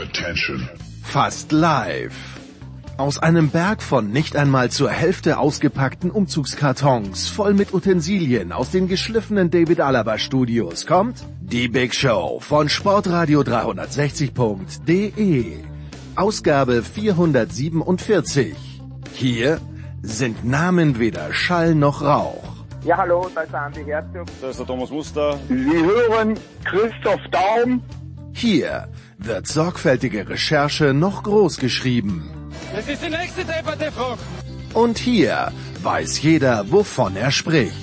Attention. Fast live. Aus einem Berg von nicht einmal zur Hälfte ausgepackten Umzugskartons voll mit Utensilien aus den geschliffenen David Alaba Studios kommt die Big Show von Sportradio 360.de. Ausgabe 447. Hier sind Namen weder Schall noch Rauch. Ja, hallo, da ist der Andi Herzog. Da ist der Thomas Muster. Sie hören Christoph Daum. Hier wird sorgfältige Recherche noch groß geschrieben. Das ist die nächste Debatte, Frau. Und hier weiß jeder, wovon er spricht.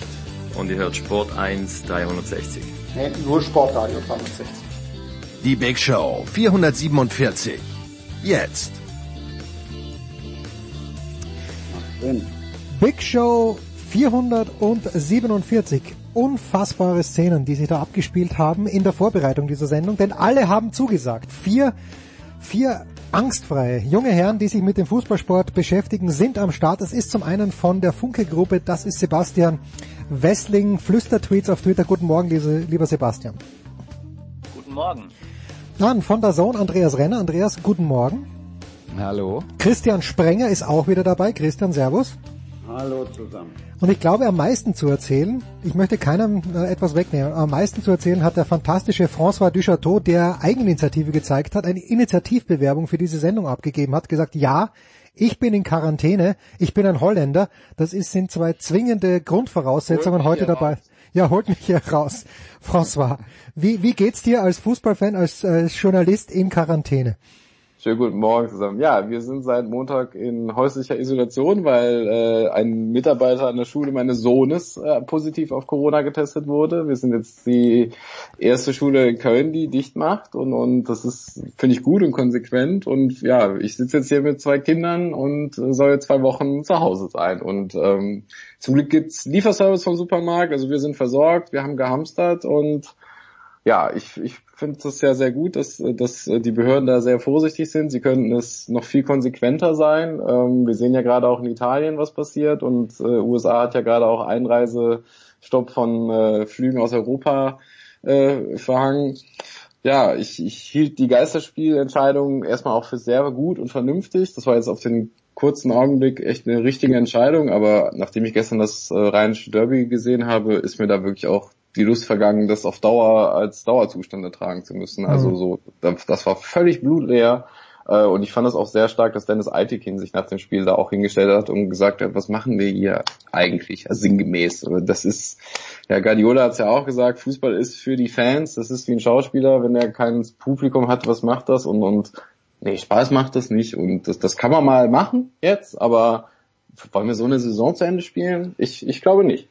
Und ihr hört Sport 1 360. Nee, nur Sportradio 360. Die Big Show 447. Jetzt. Big Show 447. Unfassbare Szenen, die sich da abgespielt haben in der Vorbereitung dieser Sendung, denn alle haben zugesagt. Vier, vier angstfreie junge Herren, die sich mit dem Fußballsport beschäftigen, sind am Start. Es ist zum einen von der Funke-Gruppe, das ist Sebastian Wessling, Flüstertweets auf Twitter. Guten Morgen, lieber Sebastian. Guten Morgen. Dann von der Zone Andreas Renner. Andreas, guten Morgen. Hallo. Christian Sprenger ist auch wieder dabei. Christian, Servus. Hallo zusammen. Und ich glaube, am meisten zu erzählen, ich möchte keinem äh, etwas wegnehmen, am meisten zu erzählen hat der fantastische François Duchateau, der Eigeninitiative gezeigt hat, eine Initiativbewerbung für diese Sendung abgegeben hat, gesagt, ja, ich bin in Quarantäne, ich bin ein Holländer, das ist, sind zwei zwingende Grundvoraussetzungen heute dabei. Raus. Ja, holt mich hier raus. François, wie, wie geht's dir als Fußballfan, als äh, Journalist in Quarantäne? Schönen guten Morgen zusammen. Ja, wir sind seit Montag in häuslicher Isolation, weil äh, ein Mitarbeiter an der Schule meines Sohnes äh, positiv auf Corona getestet wurde. Wir sind jetzt die erste Schule in Köln, die dicht macht und, und das ist, finde ich, gut und konsequent. Und ja, ich sitze jetzt hier mit zwei Kindern und soll jetzt zwei Wochen zu Hause sein. Und ähm, zum Glück gibt's Lieferservice vom Supermarkt, also wir sind versorgt, wir haben gehamstert und ja, ich, ich finde es ja sehr gut, dass, dass die Behörden da sehr vorsichtig sind. Sie könnten es noch viel konsequenter sein. Ähm, wir sehen ja gerade auch in Italien, was passiert und äh, USA hat ja gerade auch Einreisestopp von äh, Flügen aus Europa äh, verhangen. Ja, ich, ich hielt die Geisterspielentscheidung erstmal auch für sehr gut und vernünftig. Das war jetzt auf den kurzen Augenblick echt eine richtige Entscheidung, aber nachdem ich gestern das äh, Rheinische Derby gesehen habe, ist mir da wirklich auch die Lust vergangen, das auf Dauer als Dauerzustand ertragen zu müssen. Also mhm. so, das war völlig blutleer. Äh, und ich fand es auch sehr stark, dass Dennis Eitekin sich nach dem Spiel da auch hingestellt hat und gesagt hat, was machen wir hier eigentlich, also sinngemäß. Das ist, ja, Guardiola hat es ja auch gesagt, Fußball ist für die Fans, das ist wie ein Schauspieler, wenn er kein Publikum hat, was macht das? Und, und nee, Spaß macht das nicht. Und das, das kann man mal machen jetzt, aber wollen wir so eine Saison zu Ende spielen? Ich, ich glaube nicht.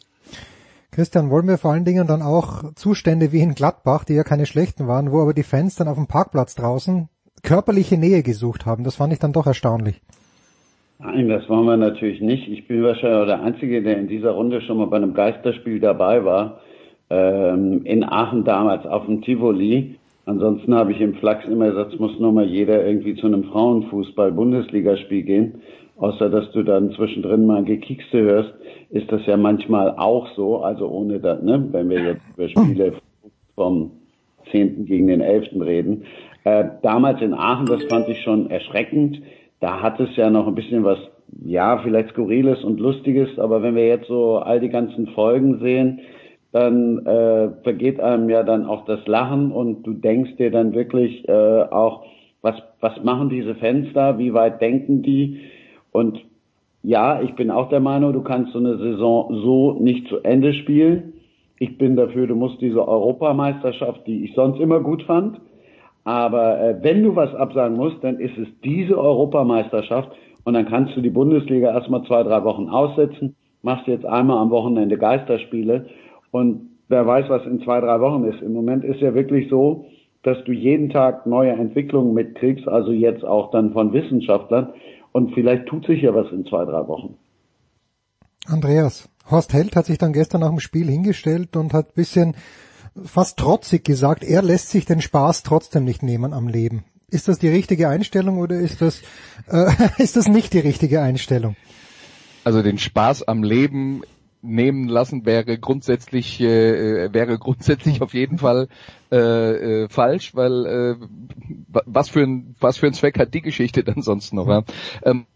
Christian, wollen wir vor allen Dingen dann auch Zustände wie in Gladbach, die ja keine schlechten waren, wo aber die Fans dann auf dem Parkplatz draußen körperliche Nähe gesucht haben. Das fand ich dann doch erstaunlich. Nein, das wollen wir natürlich nicht. Ich bin wahrscheinlich der Einzige, der in dieser Runde schon mal bei einem Geisterspiel dabei war. Ähm, in Aachen damals auf dem Tivoli. Ansonsten habe ich im Flachs immer gesagt, es muss nur mal jeder irgendwie zu einem Frauenfußball-Bundesligaspiel gehen außer dass du dann zwischendrin mal Gekiekste hörst, ist das ja manchmal auch so, also ohne das, ne, wenn wir jetzt über Spiele vom 10. gegen den 11. reden. Äh, damals in Aachen, das fand ich schon erschreckend. Da hat es ja noch ein bisschen was, ja, vielleicht Skurriles und Lustiges, aber wenn wir jetzt so all die ganzen Folgen sehen, dann äh, vergeht einem ja dann auch das Lachen und du denkst dir dann wirklich äh, auch, was, was machen diese Fans da, wie weit denken die? Und ja, ich bin auch der Meinung, du kannst so eine Saison so nicht zu Ende spielen. Ich bin dafür, du musst diese Europameisterschaft, die ich sonst immer gut fand, aber äh, wenn du was absagen musst, dann ist es diese Europameisterschaft und dann kannst du die Bundesliga erstmal zwei, drei Wochen aussetzen, machst jetzt einmal am Wochenende Geisterspiele und wer weiß, was in zwei, drei Wochen ist. Im Moment ist ja wirklich so, dass du jeden Tag neue Entwicklungen mitkriegst, also jetzt auch dann von Wissenschaftlern. Und vielleicht tut sich ja was in zwei, drei Wochen. Andreas, Horst Held hat sich dann gestern nach dem Spiel hingestellt und hat bisschen fast trotzig gesagt, er lässt sich den Spaß trotzdem nicht nehmen am Leben. Ist das die richtige Einstellung oder ist das, äh, ist das nicht die richtige Einstellung? Also den Spaß am Leben nehmen lassen, wäre grundsätzlich äh, wäre grundsätzlich auf jeden Fall äh, äh, falsch, weil äh, was für ein was für ein Zweck hat die Geschichte dann sonst noch? Ja? Ähm,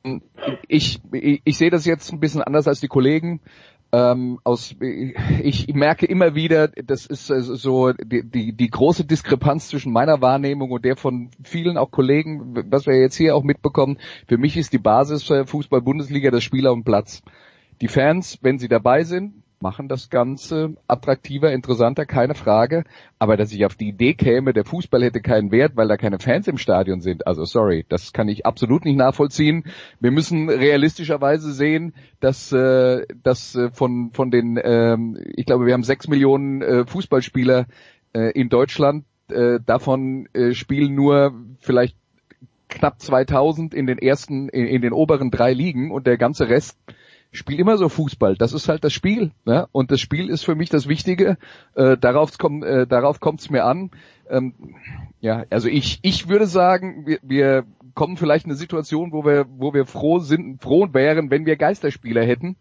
ich, ich sehe das jetzt ein bisschen anders als die Kollegen. Ähm, aus, ich merke immer wieder, das ist so die, die, die große Diskrepanz zwischen meiner Wahrnehmung und der von vielen auch Kollegen, was wir jetzt hier auch mitbekommen. Für mich ist die Basis Fußball-Bundesliga das Spieler und Platz. Die Fans, wenn sie dabei sind, machen das Ganze attraktiver, interessanter, keine Frage. Aber dass ich auf die Idee käme, der Fußball hätte keinen Wert, weil da keine Fans im Stadion sind, also sorry, das kann ich absolut nicht nachvollziehen. Wir müssen realistischerweise sehen, dass, äh, dass äh, von, von den, ähm, ich glaube, wir haben sechs Millionen äh, Fußballspieler äh, in Deutschland, äh, davon äh, spielen nur vielleicht knapp 2000 in den ersten, in, in den oberen drei Ligen und der ganze Rest spiel immer so Fußball. Das ist halt das Spiel. Ne? Und das Spiel ist für mich das Wichtige. Äh, darauf kommt äh, darauf kommt's mir an. Ähm, ja, also ich ich würde sagen, wir, wir kommen vielleicht in eine Situation, wo wir wo wir froh sind, froh wären, wenn wir Geisterspieler hätten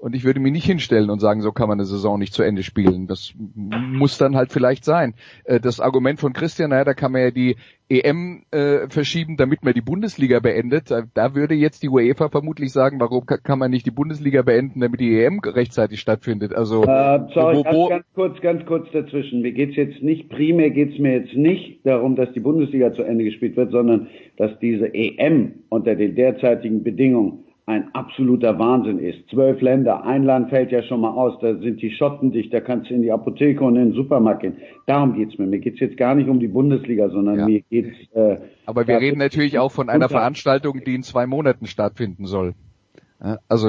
und ich würde mich nicht hinstellen und sagen, so kann man eine Saison nicht zu Ende spielen. Das muss dann halt vielleicht sein. Äh, das Argument von Christian, naja, da kann man ja die EM äh, verschieben, damit man die Bundesliga beendet. Da würde jetzt die UEFA vermutlich sagen, warum kann man nicht die Bundesliga beenden, damit die EM rechtzeitig stattfindet. Also äh, sorry, wo, wo, ganz, kurz, ganz kurz dazwischen. Mir geht's jetzt nicht primär geht's mir jetzt nicht darum, dass die Bundesliga zu Ende gespielt wird, sondern dass diese EM unter den derzeitigen Bedingungen ein absoluter Wahnsinn ist. Zwölf Länder, ein Land fällt ja schon mal aus, da sind die Schotten dicht, da kannst du in die Apotheke und in den Supermarkt gehen. Darum geht's mir. Mir geht's jetzt gar nicht um die Bundesliga, sondern ja. mir geht's. Äh, Aber wir reden natürlich auch von einer Veranstaltung, die in zwei Monaten stattfinden soll. Also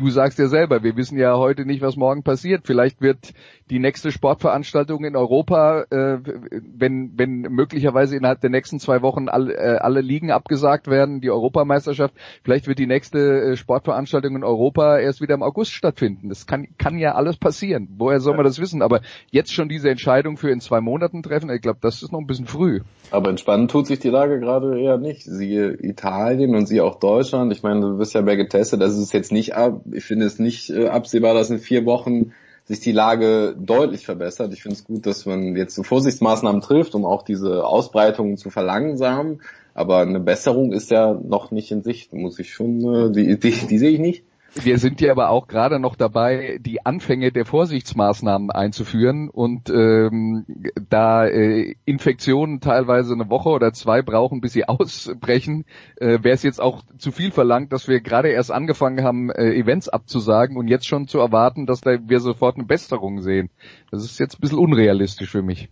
du sagst ja selber, wir wissen ja heute nicht, was morgen passiert. Vielleicht wird die nächste Sportveranstaltung in Europa, äh, wenn, wenn möglicherweise innerhalb der nächsten zwei Wochen all, äh, alle Ligen abgesagt werden, die Europameisterschaft, vielleicht wird die nächste äh, Sportveranstaltung in Europa erst wieder im August stattfinden. Das kann, kann ja alles passieren. Woher soll man das wissen? Aber jetzt schon diese Entscheidung für in zwei Monaten treffen, ich glaube, das ist noch ein bisschen früh. Aber entspannt tut sich die Lage gerade eher nicht. Siehe Italien und siehe auch Deutschland. Ich meine, du bist ja mehr getestet, das ist jetzt nicht ab. Ich finde es nicht äh, absehbar, dass in vier Wochen sich die Lage deutlich verbessert. Ich finde es gut, dass man jetzt so Vorsichtsmaßnahmen trifft, um auch diese Ausbreitung zu verlangsamen. Aber eine Besserung ist ja noch nicht in Sicht, muss ich schon, äh, die, die, die sehe ich nicht. Wir sind ja aber auch gerade noch dabei, die Anfänge der Vorsichtsmaßnahmen einzuführen und ähm, da äh, Infektionen teilweise eine Woche oder zwei brauchen, bis sie ausbrechen, äh, wäre es jetzt auch zu viel verlangt, dass wir gerade erst angefangen haben, äh, Events abzusagen und jetzt schon zu erwarten, dass da wir sofort eine Besserung sehen. Das ist jetzt ein bisschen unrealistisch für mich.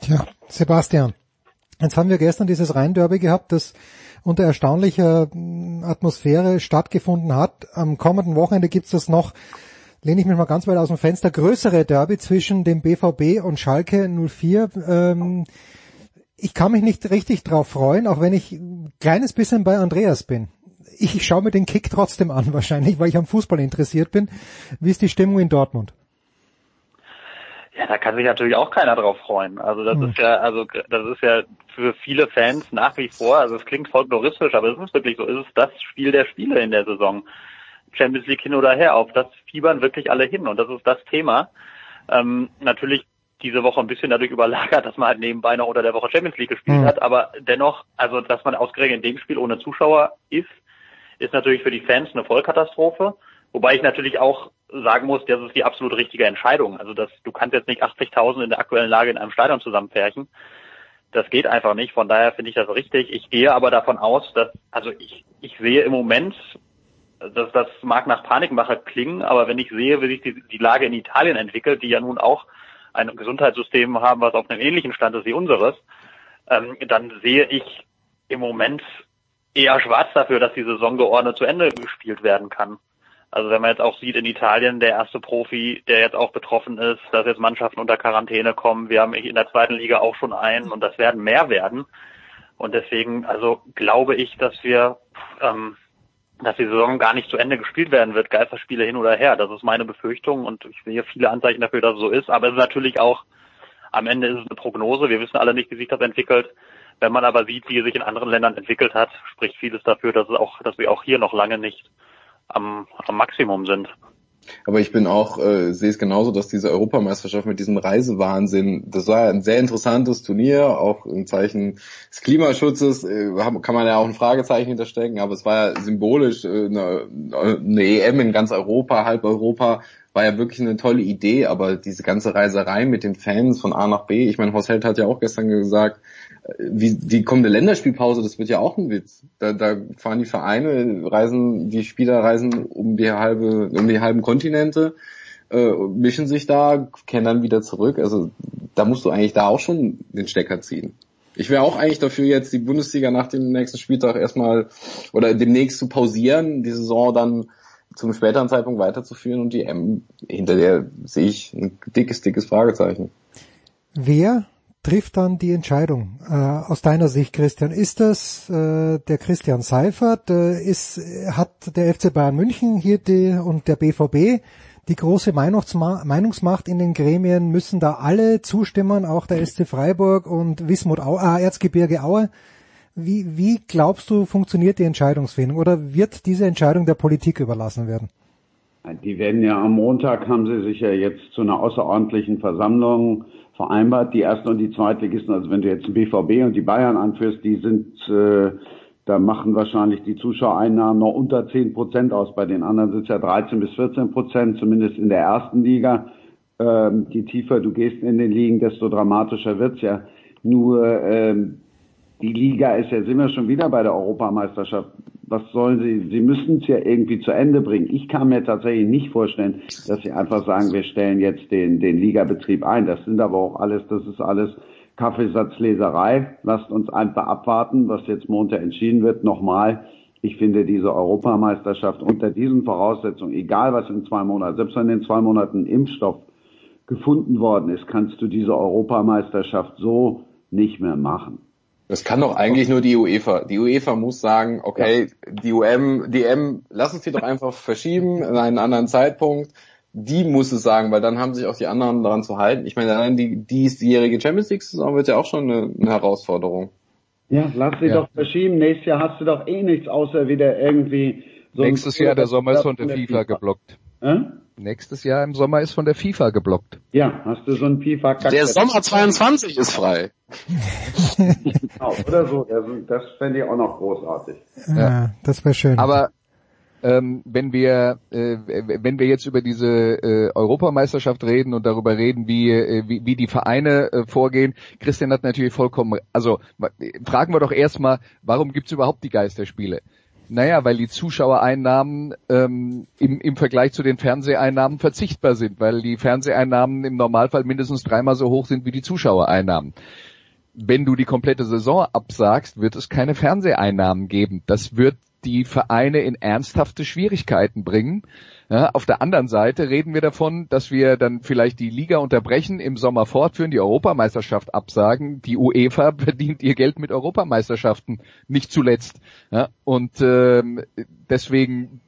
Tja, Sebastian, jetzt haben wir gestern dieses Rhein-Derby gehabt, das unter erstaunlicher hm, Atmosphäre stattgefunden hat. Am kommenden Wochenende gibt's das noch, lehne ich mich mal ganz weit aus dem Fenster, größere Derby zwischen dem BVB und Schalke 04. Ähm, ich kann mich nicht richtig drauf freuen, auch wenn ich ein kleines bisschen bei Andreas bin. Ich, ich schaue mir den Kick trotzdem an wahrscheinlich, weil ich am Fußball interessiert bin. Wie ist die Stimmung in Dortmund? Ja, da kann sich natürlich auch keiner drauf freuen. Also das hm. ist ja, also das ist ja für viele Fans nach wie vor, also es klingt folkloristisch, aber es ist wirklich so, ist es das Spiel der Spiele in der Saison. Champions League hin oder her, auf das fiebern wirklich alle hin und das ist das Thema. Ähm, natürlich diese Woche ein bisschen dadurch überlagert, dass man halt nebenbei noch unter der Woche Champions League gespielt mhm. hat, aber dennoch, also dass man ausgerechnet in dem Spiel ohne Zuschauer ist, ist natürlich für die Fans eine Vollkatastrophe. Wobei ich natürlich auch sagen muss, das ist die absolut richtige Entscheidung. Also dass du kannst jetzt nicht 80.000 in der aktuellen Lage in einem Stadion zusammenpferchen. Das geht einfach nicht. Von daher finde ich das richtig. Ich gehe aber davon aus, dass, also ich, ich sehe im Moment, dass das mag nach Panikmache klingen, aber wenn ich sehe, wie sich die, die Lage in Italien entwickelt, die ja nun auch ein Gesundheitssystem haben, was auf einem ähnlichen Stand ist wie unseres, ähm, dann sehe ich im Moment eher schwarz dafür, dass die Saison geordnet zu Ende gespielt werden kann. Also wenn man jetzt auch sieht in Italien, der erste Profi, der jetzt auch betroffen ist, dass jetzt Mannschaften unter Quarantäne kommen. Wir haben in der zweiten Liga auch schon einen und das werden mehr werden. Und deswegen, also glaube ich, dass wir, ähm, dass die Saison gar nicht zu Ende gespielt werden wird, Geisterspiele hin oder her. Das ist meine Befürchtung und ich sehe viele Anzeichen dafür, dass es so ist. Aber es ist natürlich auch, am Ende ist es eine Prognose. Wir wissen alle nicht, wie sich das entwickelt. Wenn man aber sieht, wie es sich in anderen Ländern entwickelt hat, spricht vieles dafür, dass es auch, dass wir auch hier noch lange nicht am, am Maximum sind. Aber ich bin auch, äh, sehe es genauso, dass diese Europameisterschaft mit diesem Reisewahnsinn, das war ein sehr interessantes Turnier, auch im Zeichen des Klimaschutzes, äh, kann man ja auch ein Fragezeichen hinterstecken, aber es war ja symbolisch äh, eine, eine EM in ganz Europa, halb Europa, war ja wirklich eine tolle Idee, aber diese ganze Reiserei mit den Fans von A nach B, ich meine, Horst Held hat ja auch gestern gesagt, wie die kommende Länderspielpause, das wird ja auch ein Witz. Da, da fahren die Vereine, reisen, die Spieler reisen um die halbe, um die halben Kontinente, äh, mischen sich da, kehren dann wieder zurück. Also da musst du eigentlich da auch schon den Stecker ziehen. Ich wäre auch eigentlich dafür, jetzt die Bundesliga nach dem nächsten Spieltag erstmal oder demnächst zu pausieren, die Saison dann zum späteren Zeitpunkt weiterzuführen und die M hinter der sehe ich ein dickes, dickes Fragezeichen. Wer trifft dann die Entscheidung äh, aus deiner Sicht, Christian? Ist das äh, der Christian Seifert? Äh, ist, hat der FC Bayern München hier die, und der BVB die große Meinungsmacht in den Gremien? Müssen da alle zustimmen, auch der SC Freiburg und Wismut Au äh, Erzgebirge Aue? Wie, wie glaubst du, funktioniert die Entscheidungsfindung oder wird diese Entscheidung der Politik überlassen werden? Die werden ja am Montag, haben sie sich ja jetzt zu einer außerordentlichen Versammlung vereinbart. Die ersten und die Zweitligisten, also wenn du jetzt den BVB und die Bayern anführst, die sind, äh, da machen wahrscheinlich die Zuschauereinnahmen noch unter 10 Prozent aus. Bei den anderen sind es ja 13 bis 14 Prozent, zumindest in der ersten Liga. Ähm, je tiefer du gehst in den Ligen, desto dramatischer wird's ja. Nur ähm, die Liga ist ja, sind wir schon wieder bei der Europameisterschaft. Was sollen sie? Sie müssen es ja irgendwie zu Ende bringen. Ich kann mir tatsächlich nicht vorstellen, dass sie einfach sagen, wir stellen jetzt den, den Ligabetrieb ein. Das sind aber auch alles, das ist alles Kaffeesatzleserei. Lasst uns einfach abwarten, was jetzt Montag entschieden wird. Nochmal, ich finde diese Europameisterschaft unter diesen Voraussetzungen, egal was in zwei Monaten, selbst wenn in zwei Monaten Impfstoff gefunden worden ist, kannst du diese Europameisterschaft so nicht mehr machen. Das kann doch eigentlich nur die UEFA. Die UEFA muss sagen, okay, ja. die UM, die M, lass uns die doch einfach verschieben in einen anderen Zeitpunkt. Die muss es sagen, weil dann haben sich auch die anderen daran zu halten. Ich meine, allein die diesjährige Champions League Saison wird ja auch schon eine, eine Herausforderung. Ja, lass sie ja. doch verschieben. Nächstes Jahr hast du doch eh nichts, außer wieder irgendwie so Nächstes Jahr, der Sommer ist von der FIFA, FIFA geblockt. Äh? Nächstes Jahr im Sommer ist von der FIFA geblockt. Ja, hast du so ein FIFA -Kack Der Sommer 22 ist frei. genau, oder so. Das fände ich auch noch großartig. Ja, ja das wäre schön. Aber ähm, wenn wir äh, wenn wir jetzt über diese äh, Europameisterschaft reden und darüber reden, wie äh, wie, wie die Vereine äh, vorgehen, Christian hat natürlich vollkommen. Also fragen wir doch erstmal, warum gibt's überhaupt die Geisterspiele? Naja, weil die Zuschauereinnahmen ähm, im, im Vergleich zu den Fernseheinnahmen verzichtbar sind, weil die Fernseheinnahmen im Normalfall mindestens dreimal so hoch sind wie die Zuschauereinnahmen. Wenn du die komplette Saison absagst, wird es keine Fernseheinnahmen geben. Das wird die Vereine in ernsthafte Schwierigkeiten bringen. Ja, auf der anderen Seite reden wir davon, dass wir dann vielleicht die Liga unterbrechen, im Sommer fortführen, die Europameisterschaft absagen. Die UEFA verdient ihr Geld mit Europameisterschaften, nicht zuletzt. Ja, und ähm, deswegen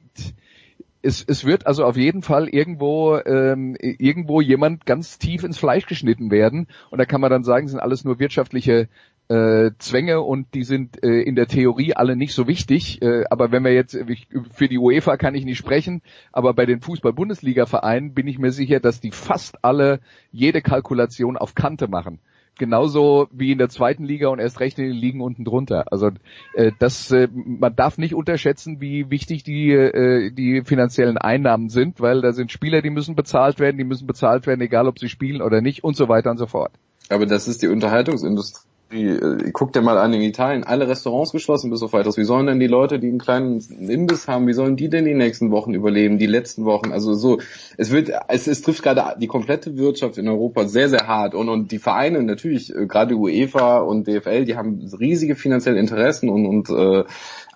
es, es wird also auf jeden Fall irgendwo ähm, irgendwo jemand ganz tief ins Fleisch geschnitten werden und da kann man dann sagen, es sind alles nur wirtschaftliche äh, Zwänge und die sind äh, in der Theorie alle nicht so wichtig. Äh, aber wenn wir jetzt, ich, für die UEFA kann ich nicht sprechen, aber bei den Fußball-Bundesliga-Vereinen bin ich mir sicher, dass die fast alle jede Kalkulation auf Kante machen. Genauso wie in der zweiten Liga und erst recht in den Ligen unten drunter. Also äh, das, äh, man darf nicht unterschätzen, wie wichtig die, äh, die finanziellen Einnahmen sind, weil da sind Spieler, die müssen bezahlt werden, die müssen bezahlt werden, egal ob sie spielen oder nicht und so weiter und so fort. Aber das ist die Unterhaltungsindustrie wie, äh, guck dir mal an in Italien, alle Restaurants geschlossen bis auf weiteres. Wie sollen denn die Leute, die einen kleinen Imbiss haben, wie sollen die denn die nächsten Wochen überleben, die letzten Wochen? Also so, es wird, es, es trifft gerade die komplette Wirtschaft in Europa sehr, sehr hart und, und die Vereine natürlich, äh, gerade UEFA und DFL, die haben riesige finanzielle Interessen und, und äh,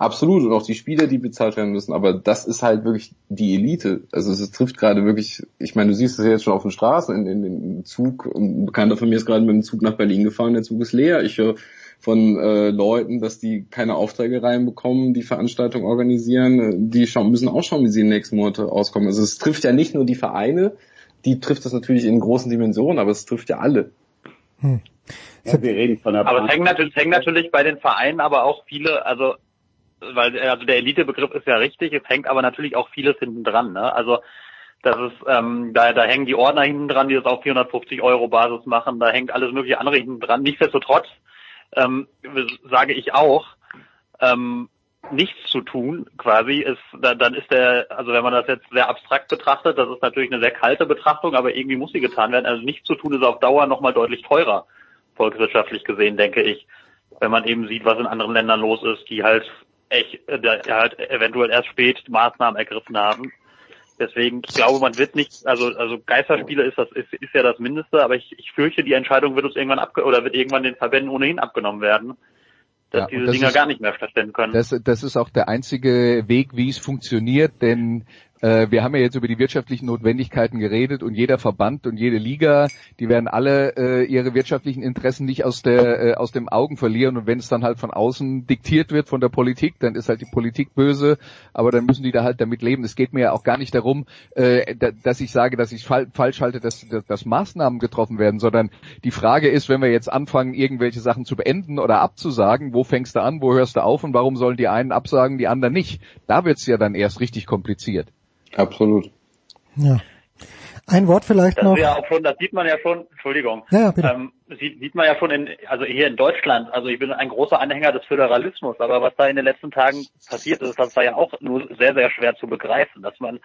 Absolut, und auch die Spieler, die bezahlt werden müssen, aber das ist halt wirklich die Elite. Also es trifft gerade wirklich, ich meine, du siehst es jetzt schon auf den Straßen, in, in, in Zug, ein Bekannter von mir ist gerade mit dem Zug nach Berlin gefahren, der Zug ist leer. Ich höre von äh, Leuten, dass die keine Aufträge reinbekommen, die Veranstaltungen organisieren, die schauen, müssen auch schauen, wie sie in den nächsten Monaten auskommen. Also es trifft ja nicht nur die Vereine, die trifft das natürlich in großen Dimensionen, aber es trifft ja alle. Hm. Ja, wir reden von der aber es hängt natürlich, es hängt natürlich bei den Vereinen aber auch viele, also weil also der Elitebegriff ist ja richtig, es hängt aber natürlich auch vieles hinten dran. Ne? Also Das ist, ähm, da, da hängen die Ordner hinten dran, die das auf 450 Euro Basis machen. Da hängt alles mögliche andere hinten dran. Nichtsdestotrotz ähm, sage ich auch, ähm, nichts zu tun quasi ist, da, dann ist der, also wenn man das jetzt sehr abstrakt betrachtet, das ist natürlich eine sehr kalte Betrachtung, aber irgendwie muss sie getan werden. Also nichts zu tun ist auf Dauer nochmal deutlich teurer, volkswirtschaftlich gesehen, denke ich, wenn man eben sieht, was in anderen Ländern los ist, die halt echt, äh, halt eventuell erst spät Maßnahmen ergriffen haben. Deswegen, ich glaube, man wird nicht, also, also Geisterspiele ist das, ist, ist ja das Mindeste, aber ich, ich fürchte, die Entscheidung wird uns irgendwann abge, oder wird irgendwann den Verbänden ohnehin abgenommen werden dass ja, diese das Dinger ist, gar nicht mehr stattfinden können. Das, das ist auch der einzige Weg, wie es funktioniert, denn wir haben ja jetzt über die wirtschaftlichen Notwendigkeiten geredet und jeder Verband und jede Liga, die werden alle äh, ihre wirtschaftlichen Interessen nicht aus der äh, aus dem Augen verlieren und wenn es dann halt von außen diktiert wird von der Politik, dann ist halt die Politik böse, aber dann müssen die da halt damit leben. Es geht mir ja auch gar nicht darum, äh, dass ich sage, dass ich fall, falsch halte, dass, dass, dass Maßnahmen getroffen werden, sondern die Frage ist, wenn wir jetzt anfangen, irgendwelche Sachen zu beenden oder abzusagen, wo fängst du an, wo hörst du auf und warum sollen die einen absagen, die anderen nicht? Da wird's ja dann erst richtig kompliziert. Absolut. Ja. Ein Wort vielleicht das noch. Ja auch schon, das sieht man ja schon, Entschuldigung, ja, bitte. Ähm, sieht, sieht man ja schon in, also hier in Deutschland, also ich bin ein großer Anhänger des Föderalismus, aber was da in den letzten Tagen passiert ist, das war ja auch nur sehr, sehr schwer zu begreifen, dass man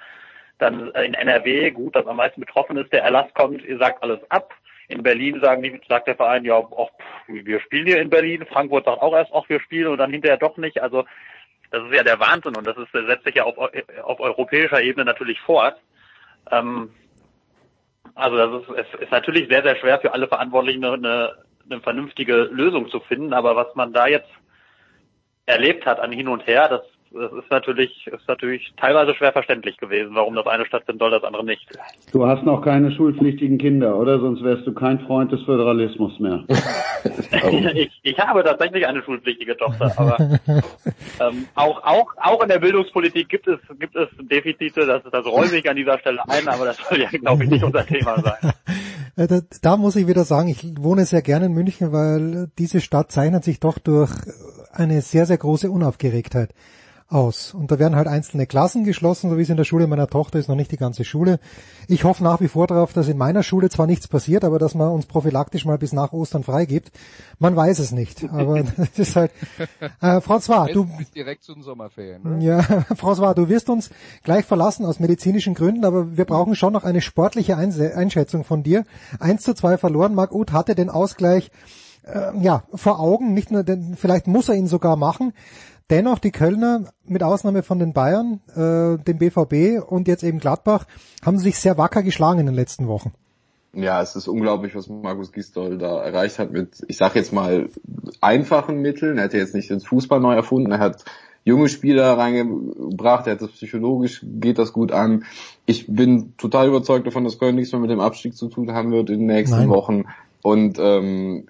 dann in NRW, gut, dass am meisten betroffen ist, der Erlass kommt, ihr sagt alles ab. In Berlin sagen die, sagt der Verein, ja, auch, wir spielen hier in Berlin, Frankfurt sagt auch erst, auch wir spielen und dann hinterher doch nicht. Also das ist ja der Wahnsinn und das ist, setzt sich ja auf, auf europäischer Ebene natürlich fort. Ähm, also das ist, es ist natürlich sehr, sehr schwer für alle Verantwortlichen eine, eine vernünftige Lösung zu finden, aber was man da jetzt erlebt hat an hin und her, das das ist natürlich, ist natürlich teilweise schwer verständlich gewesen, warum das eine stattfinden soll, das andere nicht. Du hast noch keine schulpflichtigen Kinder, oder? Sonst wärst du kein Freund des Föderalismus mehr. ich, ich habe tatsächlich eine schulpflichtige Tochter, aber ähm, auch, auch, auch in der Bildungspolitik gibt es, gibt es Defizite, das, das räume ich an dieser Stelle ein, aber das soll ja, glaube ich, nicht unser Thema sein. Äh, da, da muss ich wieder sagen, ich wohne sehr gerne in München, weil diese Stadt zeichnet sich doch durch eine sehr, sehr große Unaufgeregtheit aus. Und da werden halt einzelne Klassen geschlossen, so wie es in der Schule meiner Tochter ist, noch nicht die ganze Schule. Ich hoffe nach wie vor darauf, dass in meiner Schule zwar nichts passiert, aber dass man uns prophylaktisch mal bis nach Ostern freigibt. Man weiß es nicht, aber das ist halt... Äh, François, du... direkt zu den Sommerferien. Ne? Ja, François, du wirst uns gleich verlassen aus medizinischen Gründen, aber wir brauchen schon noch eine sportliche Einschätzung von dir. Eins zu zwei verloren, Marc Uth hatte den Ausgleich äh, ja, vor Augen, nicht nur, denn vielleicht muss er ihn sogar machen. Dennoch die Kölner, mit Ausnahme von den Bayern, äh, dem BVB und jetzt eben Gladbach, haben sich sehr wacker geschlagen in den letzten Wochen. Ja, es ist unglaublich, was Markus Gisdol da erreicht hat mit, ich sag jetzt mal, einfachen Mitteln. Er hat ja jetzt nicht den Fußball neu erfunden, er hat junge Spieler reingebracht, er hat das psychologisch, geht das gut an. Ich bin total überzeugt davon, dass Köln nichts mehr mit dem Abstieg zu tun haben wird in den nächsten Nein. Wochen. Und ähm,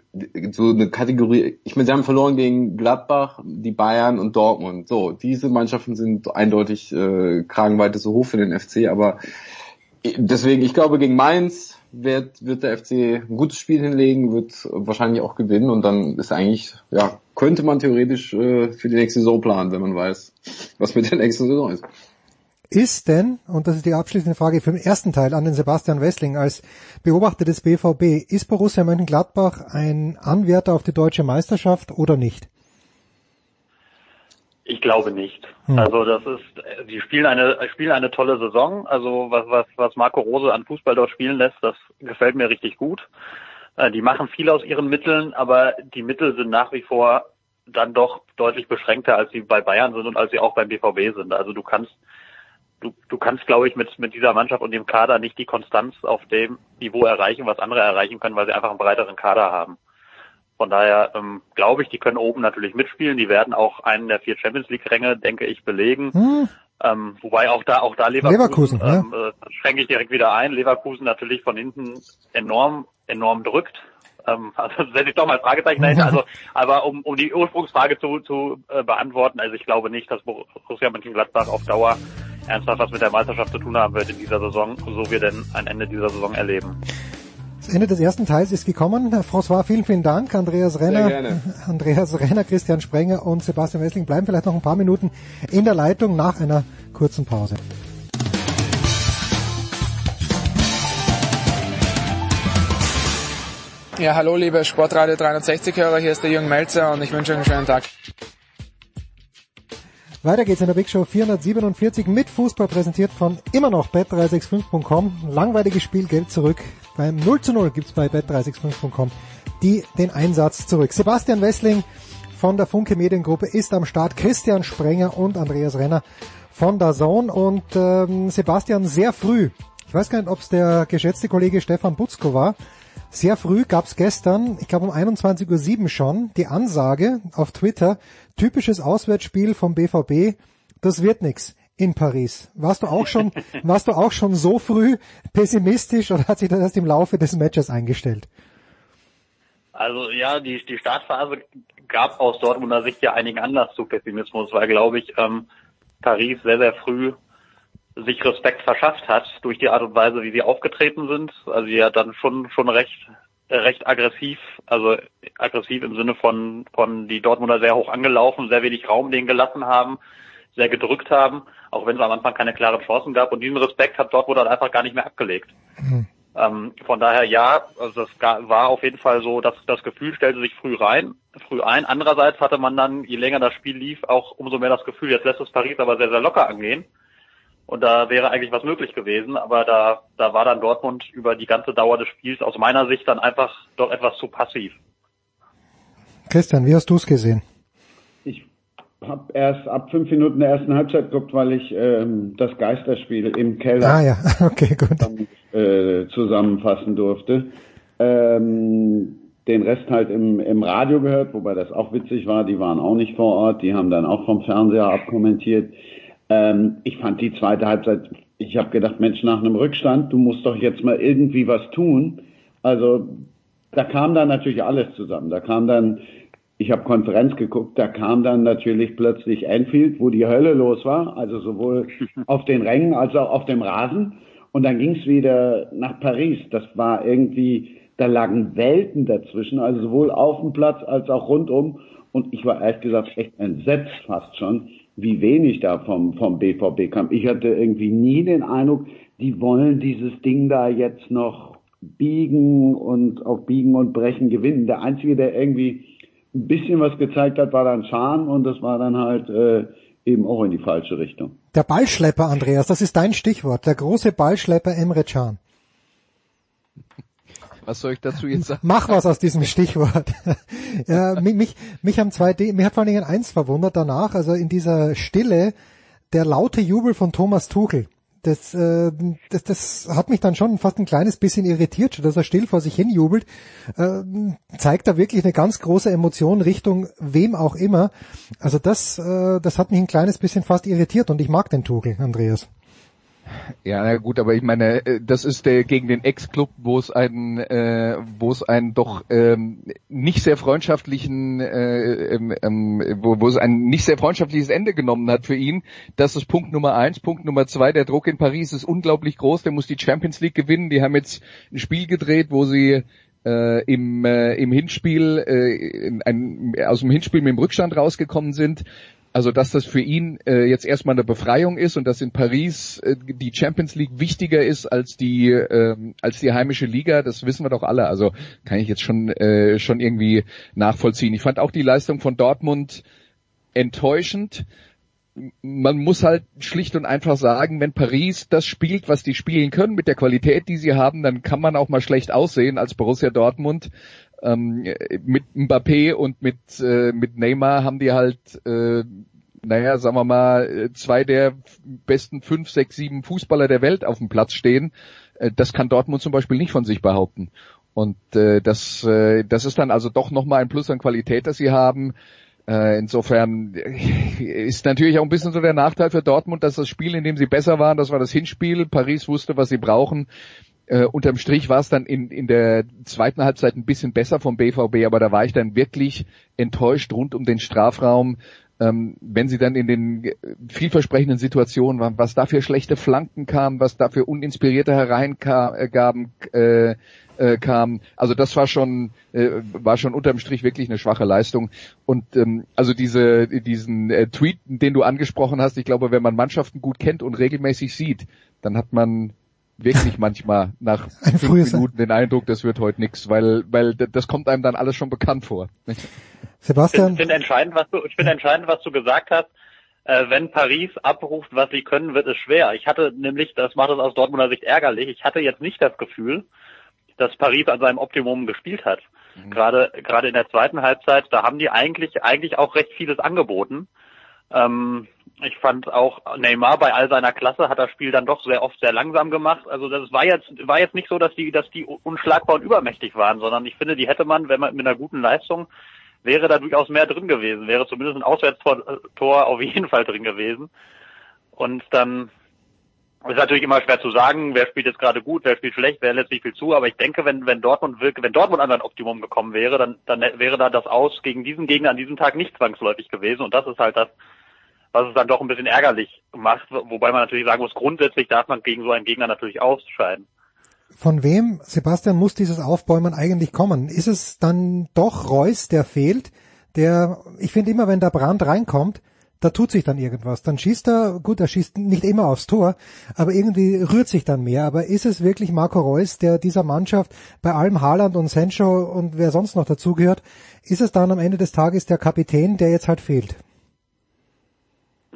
so eine Kategorie, ich meine, sie haben verloren gegen Gladbach, die Bayern und Dortmund. So, diese Mannschaften sind eindeutig äh, Kragenweite so hoch für den FC, aber deswegen, ich glaube, gegen Mainz wird, wird der FC ein gutes Spiel hinlegen, wird wahrscheinlich auch gewinnen und dann ist eigentlich, ja, könnte man theoretisch äh, für die nächste Saison planen, wenn man weiß, was mit der nächsten Saison ist. Ist denn, und das ist die abschließende Frage für den ersten Teil an den Sebastian Wessling als Beobachter des BVB, ist Borussia Mönchengladbach ein Anwärter auf die deutsche Meisterschaft oder nicht? Ich glaube nicht. Hm. Also das ist, die spielen eine spielen eine tolle Saison. Also was was was Marco Rose an Fußball dort spielen lässt, das gefällt mir richtig gut. Äh, die machen viel aus ihren Mitteln, aber die Mittel sind nach wie vor dann doch deutlich beschränkter, als sie bei Bayern sind und als sie auch beim BVB sind. Also du kannst du, du kannst, glaube ich, mit, mit dieser Mannschaft und dem Kader nicht die Konstanz auf dem Niveau erreichen, was andere erreichen können, weil sie einfach einen breiteren Kader haben. Von daher ähm, glaube ich, die können oben natürlich mitspielen. Die werden auch einen der vier Champions League Ränge, denke ich, belegen. Hm. Ähm, wobei auch da auch da Leverkusen, Leverkusen ähm, ja. äh, schränke ich direkt wieder ein. Leverkusen natürlich von hinten enorm enorm drückt. Ähm, also setze ich doch mal Fragezeichen dahinter. Also, aber um, um die Ursprungsfrage zu, zu äh, beantworten, also ich glaube nicht, dass Borussia Mönchengladbach auf Dauer ernsthaft was mit der Meisterschaft zu tun haben wird in dieser Saison, so wir denn ein Ende dieser Saison erleben. Das Ende des ersten Teils ist gekommen. François, vielen, vielen Dank. Andreas Renner, Andreas Renner, Christian Sprenger und Sebastian Wessling bleiben vielleicht noch ein paar Minuten in der Leitung nach einer kurzen Pause. Ja, hallo liebe Sportradio 360-Hörer, hier ist der Jürgen Melzer und ich wünsche euch einen schönen Tag. Weiter geht's in der Big Show 447 mit Fußball präsentiert von immer noch bet365.com. Langweiliges Spiel, Geld zurück. Beim 0 zu 0 gibt's bei bet365.com die den Einsatz zurück. Sebastian Wessling von der Funke Mediengruppe ist am Start. Christian Sprenger und Andreas Renner von der Zone und ähm, Sebastian sehr früh. Ich weiß gar nicht, ob es der geschätzte Kollege Stefan Butzko war. Sehr früh gab es gestern, ich glaube um 21.07 Uhr schon, die Ansage auf Twitter, typisches Auswärtsspiel vom BVB, das wird nix in Paris. Warst du auch schon, warst du auch schon so früh pessimistisch oder hat sich das erst im Laufe des Matches eingestellt? Also ja, die, die Startphase gab aus Dortmunder Sicht ja einigen Anlass zu Pessimismus, weil glaube ich ähm, Paris sehr, sehr früh sich Respekt verschafft hat durch die Art und Weise, wie sie aufgetreten sind. Also ja dann schon schon recht recht aggressiv, also aggressiv im Sinne von von die Dortmunder sehr hoch angelaufen, sehr wenig Raum denen gelassen haben, sehr gedrückt haben, auch wenn es am Anfang keine klaren Chancen gab. Und diesen Respekt hat Dortmund dann einfach gar nicht mehr abgelegt. Mhm. Ähm, von daher ja, also das war auf jeden Fall so, dass das Gefühl stellte sich früh rein, früh ein. Andererseits hatte man dann, je länger das Spiel lief, auch umso mehr das Gefühl, jetzt lässt es Paris aber sehr, sehr locker angehen. Und da wäre eigentlich was möglich gewesen, aber da, da war dann Dortmund über die ganze Dauer des Spiels aus meiner Sicht dann einfach doch etwas zu passiv. Christian, wie hast du es gesehen? Ich habe erst ab fünf Minuten der ersten Halbzeit geguckt, weil ich ähm, das Geisterspiel im Keller ah, ja. okay, gut. Zusammen, äh, zusammenfassen durfte. Ähm, den Rest halt im, im Radio gehört, wobei das auch witzig war. Die waren auch nicht vor Ort, die haben dann auch vom Fernseher abkommentiert. Ähm, ich fand die zweite Halbzeit, ich habe gedacht, Mensch, nach einem Rückstand, du musst doch jetzt mal irgendwie was tun. Also da kam dann natürlich alles zusammen. Da kam dann, ich habe Konferenz geguckt, da kam dann natürlich plötzlich Enfield, wo die Hölle los war, also sowohl auf den Rängen als auch auf dem Rasen. Und dann ging es wieder nach Paris. Das war irgendwie, da lagen Welten dazwischen, also sowohl auf dem Platz als auch rundum. Und ich war ehrlich gesagt echt entsetzt fast schon, wie wenig da vom, vom BVB kam. Ich hatte irgendwie nie den Eindruck, die wollen dieses Ding da jetzt noch biegen und auf Biegen und Brechen gewinnen. Der Einzige, der irgendwie ein bisschen was gezeigt hat, war dann Schahn und das war dann halt äh, eben auch in die falsche Richtung. Der Ballschlepper, Andreas, das ist dein Stichwort. Der große Ballschlepper Emre Can. Was soll ich dazu jetzt sagen? Mach was aus diesem Stichwort. ja, mich, mich, mich haben zwei, mich hat vor allen Dingen eins verwundert danach, also in dieser Stille, der laute Jubel von Thomas Tuchel. Das, äh, das, das hat mich dann schon fast ein kleines bisschen irritiert, dass er still vor sich hin jubelt. Äh, zeigt da wirklich eine ganz große Emotion Richtung wem auch immer. Also das, äh, das hat mich ein kleines bisschen fast irritiert und ich mag den Tuchel, Andreas. Ja, na gut, aber ich meine, äh, das ist der gegen den Ex-Club, wo es einen, äh, wo es einen doch ähm, nicht sehr freundschaftlichen, äh, ähm, ähm, wo, wo es ein nicht sehr freundschaftliches Ende genommen hat für ihn. Das ist Punkt Nummer eins. Punkt Nummer zwei: Der Druck in Paris ist unglaublich groß. Der muss die Champions League gewinnen. Die haben jetzt ein Spiel gedreht, wo sie äh, im, äh, im Hinspiel äh, in ein, aus dem Hinspiel mit dem Rückstand rausgekommen sind. Also dass das für ihn äh, jetzt erstmal eine Befreiung ist und dass in Paris äh, die Champions League wichtiger ist als die äh, als die heimische Liga, das wissen wir doch alle. Also kann ich jetzt schon äh, schon irgendwie nachvollziehen. Ich fand auch die Leistung von Dortmund enttäuschend. Man muss halt schlicht und einfach sagen, wenn Paris das spielt, was die spielen können, mit der Qualität, die sie haben, dann kann man auch mal schlecht aussehen als Borussia Dortmund ähm, mit Mbappé und mit, äh, mit Neymar haben die halt, äh, naja, sagen wir mal, zwei der besten fünf, sechs, sieben Fußballer der Welt auf dem Platz stehen. Äh, das kann Dortmund zum Beispiel nicht von sich behaupten. Und äh, das, äh, das ist dann also doch nochmal ein Plus an Qualität, das sie haben. Äh, insofern ist natürlich auch ein bisschen so der Nachteil für Dortmund, dass das Spiel, in dem sie besser waren, das war das Hinspiel. Paris wusste, was sie brauchen. Äh, unterm Strich war es dann in, in der zweiten Halbzeit ein bisschen besser vom BVB, aber da war ich dann wirklich enttäuscht rund um den Strafraum, ähm, wenn sie dann in den vielversprechenden Situationen waren, was da für schlechte Flanken kamen, was da für uninspirierte Hereingaben äh, äh, kamen. Also das war schon äh, war schon unterm Strich wirklich eine schwache Leistung. Und ähm, also diese diesen äh, Tweet, den du angesprochen hast, ich glaube, wenn man Mannschaften gut kennt und regelmäßig sieht, dann hat man wirklich manchmal nach fünf Minuten den Eindruck, das wird heute nichts, weil, weil das kommt einem dann alles schon bekannt vor. Sebastian? Ich finde entscheidend, was du, ich finde entscheidend, was du gesagt hast. Äh, wenn Paris abruft, was sie können, wird es schwer. Ich hatte nämlich, das macht es aus Dortmunder Sicht ärgerlich, ich hatte jetzt nicht das Gefühl, dass Paris an seinem Optimum gespielt hat. Mhm. Gerade, gerade in der zweiten Halbzeit, da haben die eigentlich, eigentlich auch recht vieles angeboten. Ähm, ich fand auch Neymar bei all seiner Klasse hat das Spiel dann doch sehr oft sehr langsam gemacht. Also das war jetzt war jetzt nicht so, dass die dass die unschlagbar und übermächtig waren, sondern ich finde, die hätte man, wenn man mit einer guten Leistung wäre da durchaus mehr drin gewesen, wäre zumindest ein Auswärtstor auf jeden Fall drin gewesen. Und dann ist natürlich immer schwer zu sagen, wer spielt jetzt gerade gut, wer spielt schlecht, wer lässt sich viel zu, aber ich denke, wenn, wenn Dortmund wirklich, wenn Dortmund an sein Optimum gekommen wäre, dann, dann wäre da das Aus gegen diesen Gegner an diesem Tag nicht zwangsläufig gewesen und das ist halt das, was es dann doch ein bisschen ärgerlich macht, wobei man natürlich sagen muss, grundsätzlich darf man gegen so einen Gegner natürlich ausscheiden. Von wem, Sebastian, muss dieses Aufbäumen eigentlich kommen? Ist es dann doch Reus, der fehlt? Der, ich finde immer, wenn der Brand reinkommt, da tut sich dann irgendwas. Dann schießt er, gut, er schießt nicht immer aufs Tor, aber irgendwie rührt sich dann mehr. Aber ist es wirklich Marco Reus, der dieser Mannschaft bei allem Haaland und Sancho und wer sonst noch dazugehört, ist es dann am Ende des Tages der Kapitän, der jetzt halt fehlt?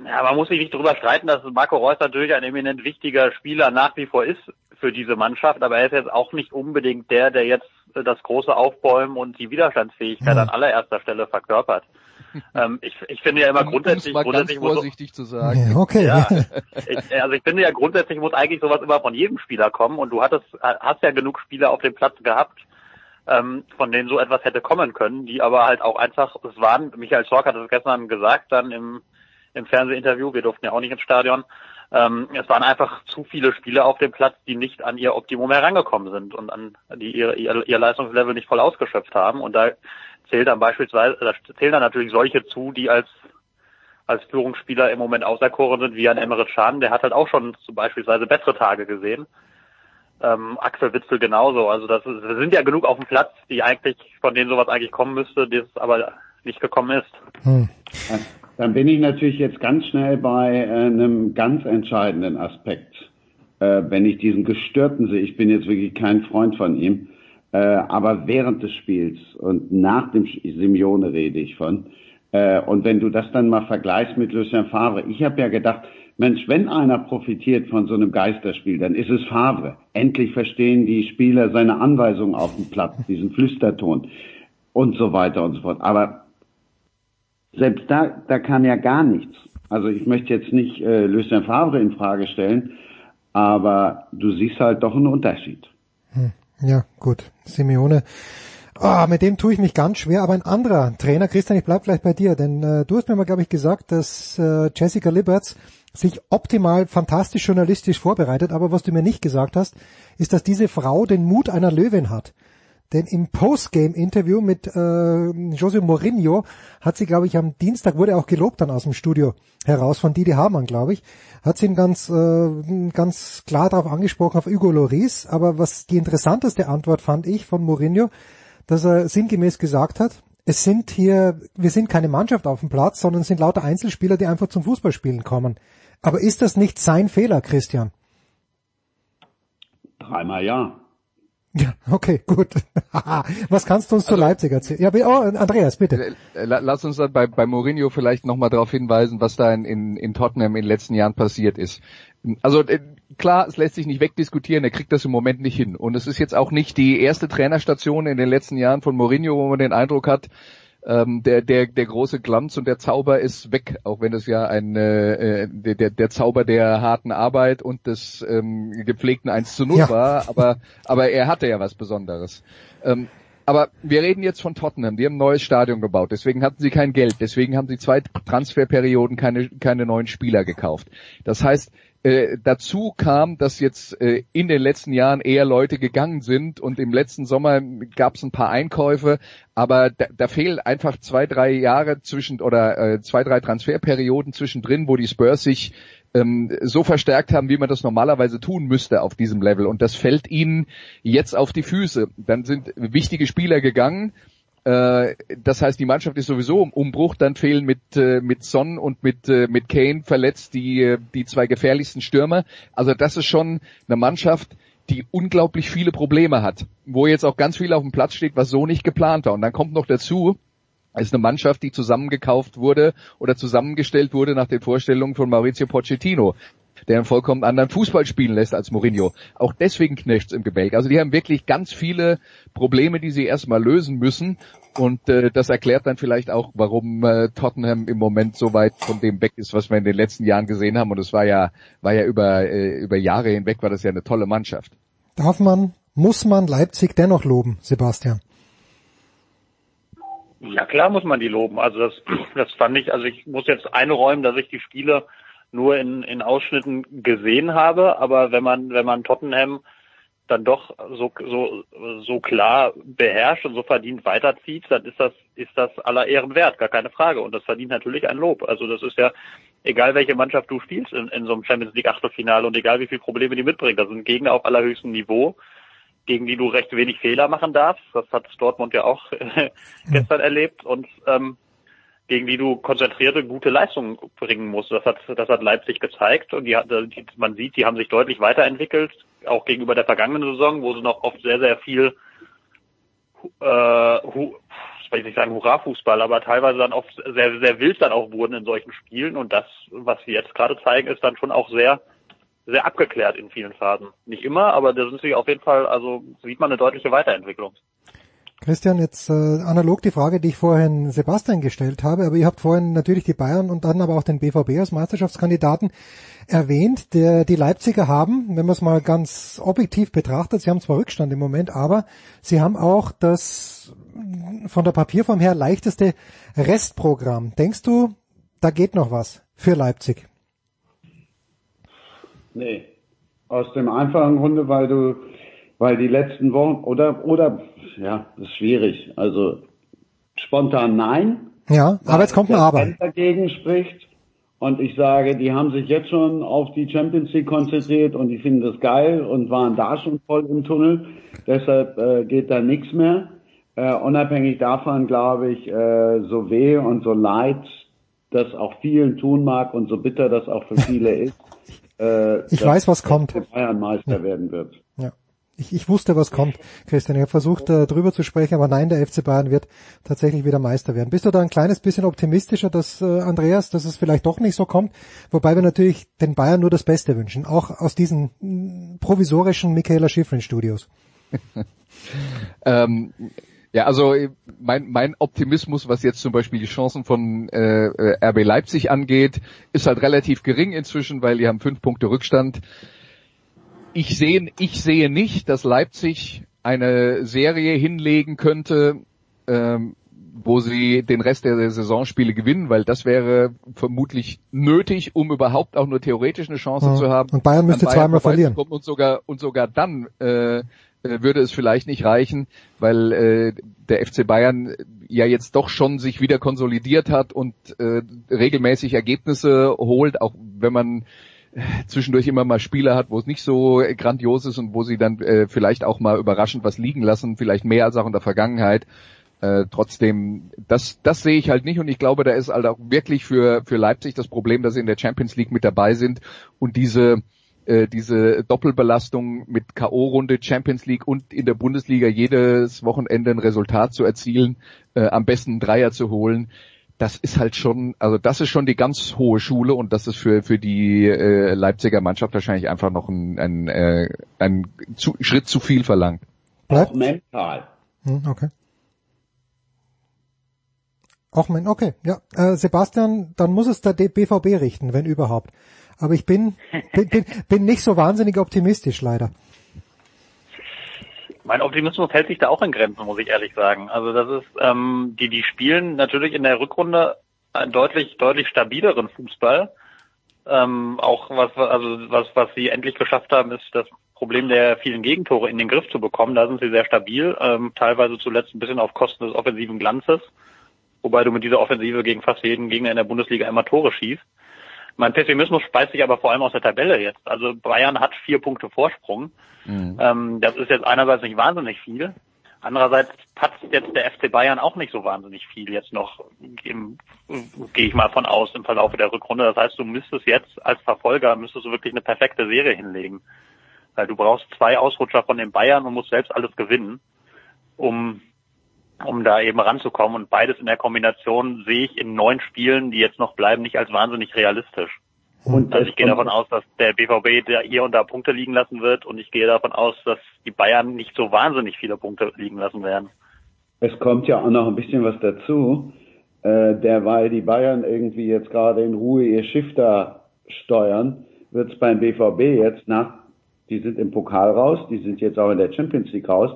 Ja, man muss sich nicht darüber streiten, dass Marco Reus natürlich ein eminent wichtiger Spieler nach wie vor ist für diese Mannschaft, aber er ist jetzt auch nicht unbedingt der, der jetzt das große Aufbäumen und die Widerstandsfähigkeit ja. an allererster Stelle verkörpert. ähm, ich, ich finde ja immer grundsätzlich, mal grundsätzlich ganz vorsichtig muss, zu sagen. Okay. Ja, ich, also ich finde ja grundsätzlich muss eigentlich sowas immer von jedem Spieler kommen und du hattest, hast ja genug Spieler auf dem Platz gehabt, ähm, von denen so etwas hätte kommen können, die aber halt auch einfach, es waren, Michael Zorc hat es gestern gesagt, dann im im Fernsehinterview, wir durften ja auch nicht ins Stadion. Ähm, es waren einfach zu viele Spieler auf dem Platz, die nicht an ihr Optimum herangekommen sind und an die ihr, ihr, ihr Leistungslevel nicht voll ausgeschöpft haben. Und da zählt dann beispielsweise, da zählen dann natürlich solche zu, die als als Führungsspieler im Moment auserkoren sind, wie ein Emre Can, der hat halt auch schon zum beispielsweise bessere Tage gesehen. Ähm, Axel Witzel genauso. Also das, ist, das sind ja genug auf dem Platz, die eigentlich, von denen sowas eigentlich kommen müsste, das aber nicht gekommen ist. Hm. Dann bin ich natürlich jetzt ganz schnell bei äh, einem ganz entscheidenden Aspekt. Äh, wenn ich diesen Gestörten sehe, ich bin jetzt wirklich kein Freund von ihm, äh, aber während des Spiels und nach dem Simeone rede ich von, äh, und wenn du das dann mal vergleichst mit Lucien Favre, ich habe ja gedacht, Mensch, wenn einer profitiert von so einem Geisterspiel, dann ist es Favre. Endlich verstehen die Spieler seine Anweisungen auf dem Platz, diesen Flüsterton und so weiter und so fort. Aber selbst da, da kam ja gar nichts. Also ich möchte jetzt nicht äh, Lucien Favre in Frage stellen, aber du siehst halt doch einen Unterschied. Hm. Ja, gut. Simeone. Oh, mit dem tue ich mich ganz schwer, aber ein anderer Trainer, Christian, ich bleib gleich bei dir, denn äh, du hast mir mal, glaube ich, gesagt, dass äh, Jessica Liberts sich optimal fantastisch journalistisch vorbereitet, aber was du mir nicht gesagt hast, ist, dass diese Frau den Mut einer Löwin hat. Denn im Postgame-Interview mit äh, José Mourinho hat sie, glaube ich, am Dienstag wurde auch gelobt dann aus dem Studio heraus von Didi Hamann, glaube ich, hat sie ihn ganz äh, ganz klar darauf angesprochen auf Hugo Loris. Aber was die interessanteste Antwort fand ich von Mourinho, dass er sinngemäß gesagt hat: Es sind hier, wir sind keine Mannschaft auf dem Platz, sondern es sind lauter Einzelspieler, die einfach zum Fußballspielen kommen. Aber ist das nicht sein Fehler, Christian? Dreimal ja. Ja, okay, gut. Was kannst du uns also, zu Leipzig erzählen? Ja, oh, Andreas, bitte. Lass uns dann bei, bei Mourinho vielleicht nochmal darauf hinweisen, was da in, in, in Tottenham in den letzten Jahren passiert ist. Also äh, klar, es lässt sich nicht wegdiskutieren, er kriegt das im Moment nicht hin. Und es ist jetzt auch nicht die erste Trainerstation in den letzten Jahren von Mourinho, wo man den Eindruck hat, ähm, der, der, der große Glanz und der Zauber ist weg, auch wenn es ja ein äh, der, der Zauber der harten Arbeit und des ähm, gepflegten 1 zu 0 ja. war, aber, aber er hatte ja was Besonderes. Ähm, aber wir reden jetzt von Tottenham, die haben ein neues Stadion gebaut, deswegen hatten sie kein Geld, deswegen haben sie zwei Transferperioden keine, keine neuen Spieler gekauft. Das heißt, äh, dazu kam, dass jetzt äh, in den letzten Jahren eher Leute gegangen sind und im letzten Sommer gab es ein paar Einkäufe, aber da, da fehlen einfach zwei, drei Jahre zwischen oder äh, zwei, drei Transferperioden zwischendrin, wo die Spurs sich ähm, so verstärkt haben, wie man das normalerweise tun müsste auf diesem Level. Und das fällt ihnen jetzt auf die Füße. Dann sind wichtige Spieler gegangen das heißt, die Mannschaft ist sowieso im Umbruch. Dann fehlen mit äh, mit Son und mit äh, mit Kane verletzt die die zwei gefährlichsten Stürmer. Also das ist schon eine Mannschaft, die unglaublich viele Probleme hat, wo jetzt auch ganz viel auf dem Platz steht, was so nicht geplant war. Und dann kommt noch dazu, es ist eine Mannschaft, die zusammengekauft wurde oder zusammengestellt wurde nach den Vorstellungen von Maurizio Pochettino der einen vollkommen anderen Fußball spielen lässt als Mourinho. Auch deswegen knirscht's im Gebälk. Also die haben wirklich ganz viele Probleme, die sie erstmal lösen müssen. Und äh, das erklärt dann vielleicht auch, warum äh, Tottenham im Moment so weit von dem weg ist, was wir in den letzten Jahren gesehen haben. Und es war ja, war ja über, äh, über Jahre hinweg, war das ja eine tolle Mannschaft. Darf man, muss man Leipzig dennoch loben, Sebastian? Ja klar muss man die loben. Also das, das fand ich, also ich muss jetzt einräumen, dass ich die Spiele nur in, in Ausschnitten gesehen habe, aber wenn man, wenn man Tottenham dann doch so, so, so klar beherrscht und so verdient weiterzieht, dann ist das, ist das aller Ehren wert, gar keine Frage. Und das verdient natürlich ein Lob. Also das ist ja, egal welche Mannschaft du spielst in, in so einem Champions League Achtelfinale und egal wie viele Probleme die mitbringen, das sind Gegner auf allerhöchstem Niveau, gegen die du recht wenig Fehler machen darfst. Das hat Dortmund ja auch gestern erlebt und, ähm, gegen die du konzentrierte, gute Leistungen bringen musst. Das hat, das hat Leipzig gezeigt und die, die, man sieht, die haben sich deutlich weiterentwickelt, auch gegenüber der vergangenen Saison, wo sie noch oft sehr, sehr viel, äh, hu, ich will nicht sagen Hurra-Fußball, aber teilweise dann oft sehr, sehr wild dann auch wurden in solchen Spielen und das, was sie jetzt gerade zeigen, ist dann schon auch sehr, sehr abgeklärt in vielen Phasen. Nicht immer, aber da sind sie auf jeden Fall, also sieht man eine deutliche Weiterentwicklung. Christian, jetzt äh, analog die Frage, die ich vorhin Sebastian gestellt habe, aber ihr habt vorhin natürlich die Bayern und dann aber auch den BVB als Meisterschaftskandidaten erwähnt. Der, die Leipziger haben, wenn man es mal ganz objektiv betrachtet, sie haben zwar Rückstand im Moment, aber sie haben auch das von der Papierform her leichteste Restprogramm. Denkst du, da geht noch was für Leipzig? Nee. Aus dem einfachen Grunde, weil du, weil die letzten Wochen oder oder ja, das ist schwierig. Also spontan nein. Ja, aber jetzt kommt ein Aber. dagegen spricht. Und ich sage, die haben sich jetzt schon auf die Champions League konzentriert und die finden das geil und waren da schon voll im Tunnel. Deshalb äh, geht da nichts mehr. Äh, unabhängig davon glaube ich, äh, so weh und so leid das auch vielen tun mag und so bitter das auch für viele ist. Äh, ich weiß, was kommt. Bayern Meister werden wird. Ich, ich wusste, was kommt, Christian. Ich habe versucht, äh, drüber zu sprechen, aber nein, der FC Bayern wird tatsächlich wieder Meister werden. Bist du da ein kleines bisschen optimistischer, dass äh, Andreas, dass es vielleicht doch nicht so kommt? Wobei wir natürlich den Bayern nur das Beste wünschen, auch aus diesen mm, provisorischen Michaela Schifrin Studios. ähm, ja, also mein, mein Optimismus, was jetzt zum Beispiel die Chancen von äh, äh RB Leipzig angeht, ist halt relativ gering inzwischen, weil die haben fünf Punkte Rückstand ich sehe, ich sehe nicht, dass Leipzig eine Serie hinlegen könnte, ähm, wo sie den Rest der Saisonspiele gewinnen, weil das wäre vermutlich nötig, um überhaupt auch nur theoretisch eine Chance ja. zu haben. Und Bayern müsste Bayern zweimal verlieren. Und sogar und sogar dann äh, würde es vielleicht nicht reichen, weil äh, der FC Bayern ja jetzt doch schon sich wieder konsolidiert hat und äh, regelmäßig Ergebnisse holt, auch wenn man zwischendurch immer mal Spiele hat, wo es nicht so grandios ist und wo sie dann äh, vielleicht auch mal überraschend was liegen lassen, vielleicht mehr als auch in der Vergangenheit. Äh, trotzdem, das, das sehe ich halt nicht und ich glaube, da ist halt auch wirklich für, für Leipzig das Problem, dass sie in der Champions League mit dabei sind und diese, äh, diese Doppelbelastung mit K.O.-Runde, Champions League und in der Bundesliga jedes Wochenende ein Resultat zu erzielen, äh, am besten Dreier zu holen, das ist halt schon, also das ist schon die ganz hohe Schule und das ist für für die äh, Leipziger Mannschaft wahrscheinlich einfach noch ein, ein, äh, ein zu, Schritt zu viel verlangt. Auch mental. Hm, okay. Auch mein, okay, ja. Äh, Sebastian, dann muss es der BVB richten, wenn überhaupt. Aber ich bin, bin, bin, bin nicht so wahnsinnig optimistisch, leider. Mein Optimismus hält sich da auch in Grenzen, muss ich ehrlich sagen. Also das ist, ähm, die, die spielen natürlich in der Rückrunde einen deutlich, deutlich stabileren Fußball. Ähm, auch was, also was, was sie endlich geschafft haben, ist das Problem der vielen Gegentore in den Griff zu bekommen. Da sind sie sehr stabil, ähm, teilweise zuletzt ein bisschen auf Kosten des offensiven Glanzes, wobei du mit dieser Offensive gegen fast jeden Gegner in der Bundesliga immer Tore schießt. Mein Pessimismus speist sich aber vor allem aus der Tabelle jetzt. Also Bayern hat vier Punkte Vorsprung. Mhm. Ähm, das ist jetzt einerseits nicht wahnsinnig viel. Andererseits patzt jetzt der FC Bayern auch nicht so wahnsinnig viel jetzt noch, gehe ich mal von aus, im Verlauf der Rückrunde. Das heißt, du müsstest jetzt als Verfolger, müsstest du wirklich eine perfekte Serie hinlegen. Weil du brauchst zwei Ausrutscher von den Bayern und musst selbst alles gewinnen, um, um da eben ranzukommen. Und beides in der Kombination sehe ich in neun Spielen, die jetzt noch bleiben, nicht als wahnsinnig realistisch. Und also ich gehe davon aus, dass der BVB da hier und da Punkte liegen lassen wird und ich gehe davon aus, dass die Bayern nicht so wahnsinnig viele Punkte liegen lassen werden. Es kommt ja auch noch ein bisschen was dazu, äh, derweil die Bayern irgendwie jetzt gerade in Ruhe ihr Schiff da steuern, wird es beim BVB jetzt nach, die sind im Pokal raus, die sind jetzt auch in der Champions League raus.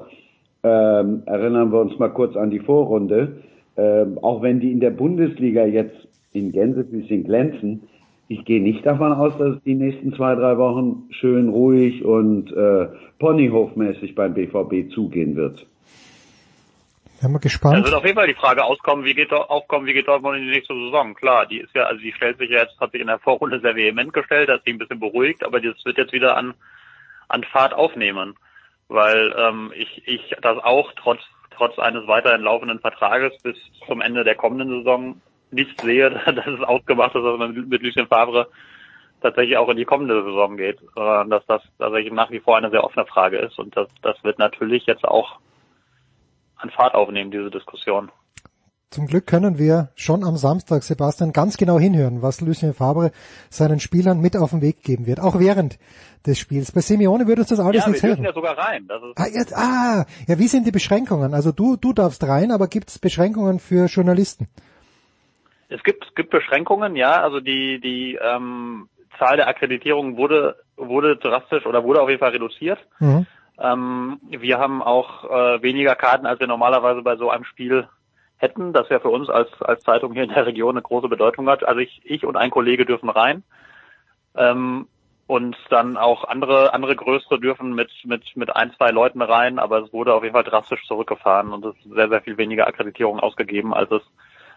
Ähm, erinnern wir uns mal kurz an die Vorrunde. Ähm, auch wenn die in der Bundesliga jetzt in Gänsefüßchen glänzen, ich gehe nicht davon aus, dass es die nächsten zwei, drei Wochen schön ruhig und äh, ponyhofmäßig beim BVB zugehen wird. Sind wir gespannt. Da wird auf jeden Fall die Frage auskommen, wie geht, aufkommen, wie geht Dortmund in die nächste Saison. Klar, die ist ja, also die stellt sich ja jetzt, hat sich in der Vorrunde sehr vehement gestellt, hat sich ein bisschen beruhigt, aber das wird jetzt wieder an, an Fahrt aufnehmen. Weil ähm, ich, ich das auch trotz, trotz eines weiterhin laufenden Vertrages bis zum Ende der kommenden Saison nicht sehe, dass es ausgemacht ist, dass man mit Lucien Favre tatsächlich auch in die kommende Saison geht, sondern dass das tatsächlich nach wie vor eine sehr offene Frage ist und das, das wird natürlich jetzt auch an Fahrt aufnehmen, diese Diskussion. Zum Glück können wir schon am Samstag, Sebastian, ganz genau hinhören, was Lucien Favre seinen Spielern mit auf den Weg geben wird, auch während des Spiels. Bei Simeone würde uns das alles ja, nicht helfen. Ja, wir ja sogar rein. Ah, jetzt, ah, ja, wie sind die Beschränkungen? Also du, du darfst rein, aber gibt es Beschränkungen für Journalisten? Es gibt, es gibt Beschränkungen, ja. Also die, die ähm, Zahl der Akkreditierungen wurde, wurde drastisch oder wurde auf jeden Fall reduziert. Mhm. Ähm, wir haben auch äh, weniger Karten, als wir normalerweise bei so einem Spiel hätten, das ja für uns als, als Zeitung hier in der Region eine große Bedeutung hat. Also ich, ich und ein Kollege dürfen rein. Ähm, und dann auch andere, andere größere dürfen mit, mit, mit ein, zwei Leuten rein, aber es wurde auf jeden Fall drastisch zurückgefahren und es ist sehr, sehr viel weniger Akkreditierung ausgegeben, als es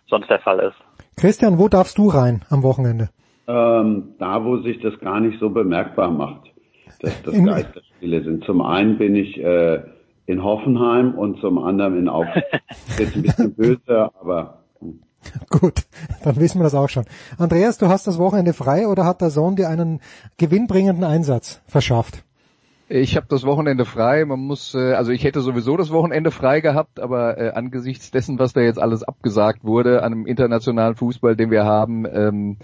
sonst der Fall ist. Christian, wo darfst du rein am Wochenende? Ähm, da, wo sich das gar nicht so bemerkbar macht, dass das Geisterspiele sind. Zum einen bin ich äh, in Hoffenheim und zum anderen in Augsburg. Jetzt ein bisschen böse, aber hm. Gut, dann wissen wir das auch schon. Andreas, du hast das Wochenende frei oder hat der Sohn dir einen gewinnbringenden Einsatz verschafft? Ich habe das Wochenende frei. Man muss, äh, also ich hätte sowieso das Wochenende frei gehabt, aber äh, angesichts dessen, was da jetzt alles abgesagt wurde an einem internationalen Fußball, den wir haben, ähm,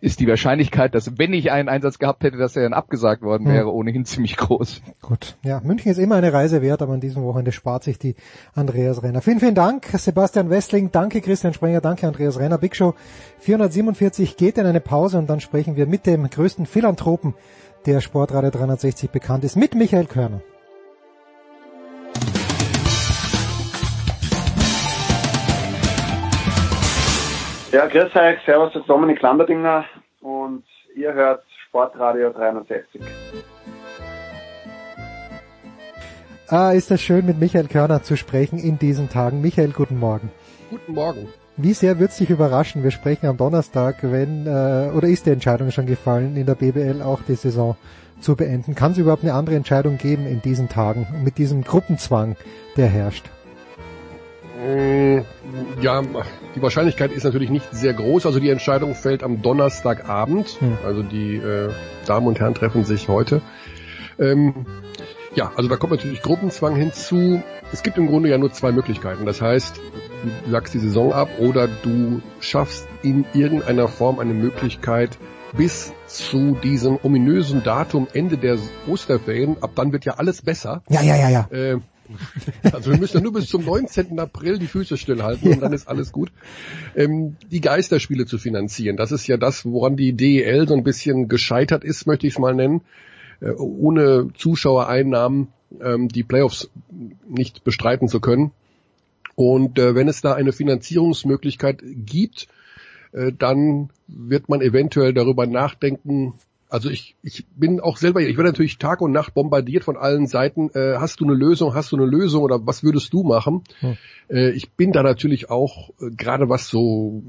ist die Wahrscheinlichkeit, dass wenn ich einen Einsatz gehabt hätte, dass er dann abgesagt worden wäre, hm. ohnehin ziemlich groß. Gut, ja, München ist immer eine Reise wert, aber an diesem Wochenende spart sich die Andreas Renner. Vielen, vielen Dank, Sebastian Westling, danke Christian Sprenger, danke Andreas Renner. Big Show 447 geht in eine Pause und dann sprechen wir mit dem größten Philanthropen der Sportradio 360 bekannt ist, mit Michael Körner. Ja, grüß euch, servus, das ist Dominik Lamberdinger und ihr hört Sportradio 360. Ah, ist das schön, mit Michael Körner zu sprechen in diesen Tagen. Michael, guten Morgen. Guten Morgen. Wie sehr wird es dich überraschen? Wir sprechen am Donnerstag, wenn äh, oder ist die Entscheidung schon gefallen, in der BBL auch die Saison zu beenden? Kann es überhaupt eine andere Entscheidung geben in diesen Tagen mit diesem Gruppenzwang, der herrscht? Mm, ja, die Wahrscheinlichkeit ist natürlich nicht sehr groß. Also die Entscheidung fällt am Donnerstagabend. Hm. Also die äh, Damen und Herren treffen sich heute. Ähm, ja, also da kommt natürlich Gruppenzwang hinzu. Es gibt im Grunde ja nur zwei Möglichkeiten. Das heißt, du sagst die Saison ab oder du schaffst in irgendeiner Form eine Möglichkeit bis zu diesem ominösen Datum Ende der Osterferien. Ab dann wird ja alles besser. Ja, ja, ja, ja. Äh, also wir müssen ja nur bis zum 19. April die Füße stillhalten ja. und dann ist alles gut. Ähm, die Geisterspiele zu finanzieren, das ist ja das, woran die DEL so ein bisschen gescheitert ist, möchte ich es mal nennen. Äh, ohne Zuschauereinnahmen ähm, die Playoffs nicht bestreiten zu können. Und äh, wenn es da eine Finanzierungsmöglichkeit gibt, äh, dann wird man eventuell darüber nachdenken. Also ich, ich bin auch selber, ich werde natürlich Tag und Nacht bombardiert von allen Seiten. Äh, hast du eine Lösung? Hast du eine Lösung? Oder was würdest du machen? Hm. Äh, ich bin da natürlich auch, äh, gerade was so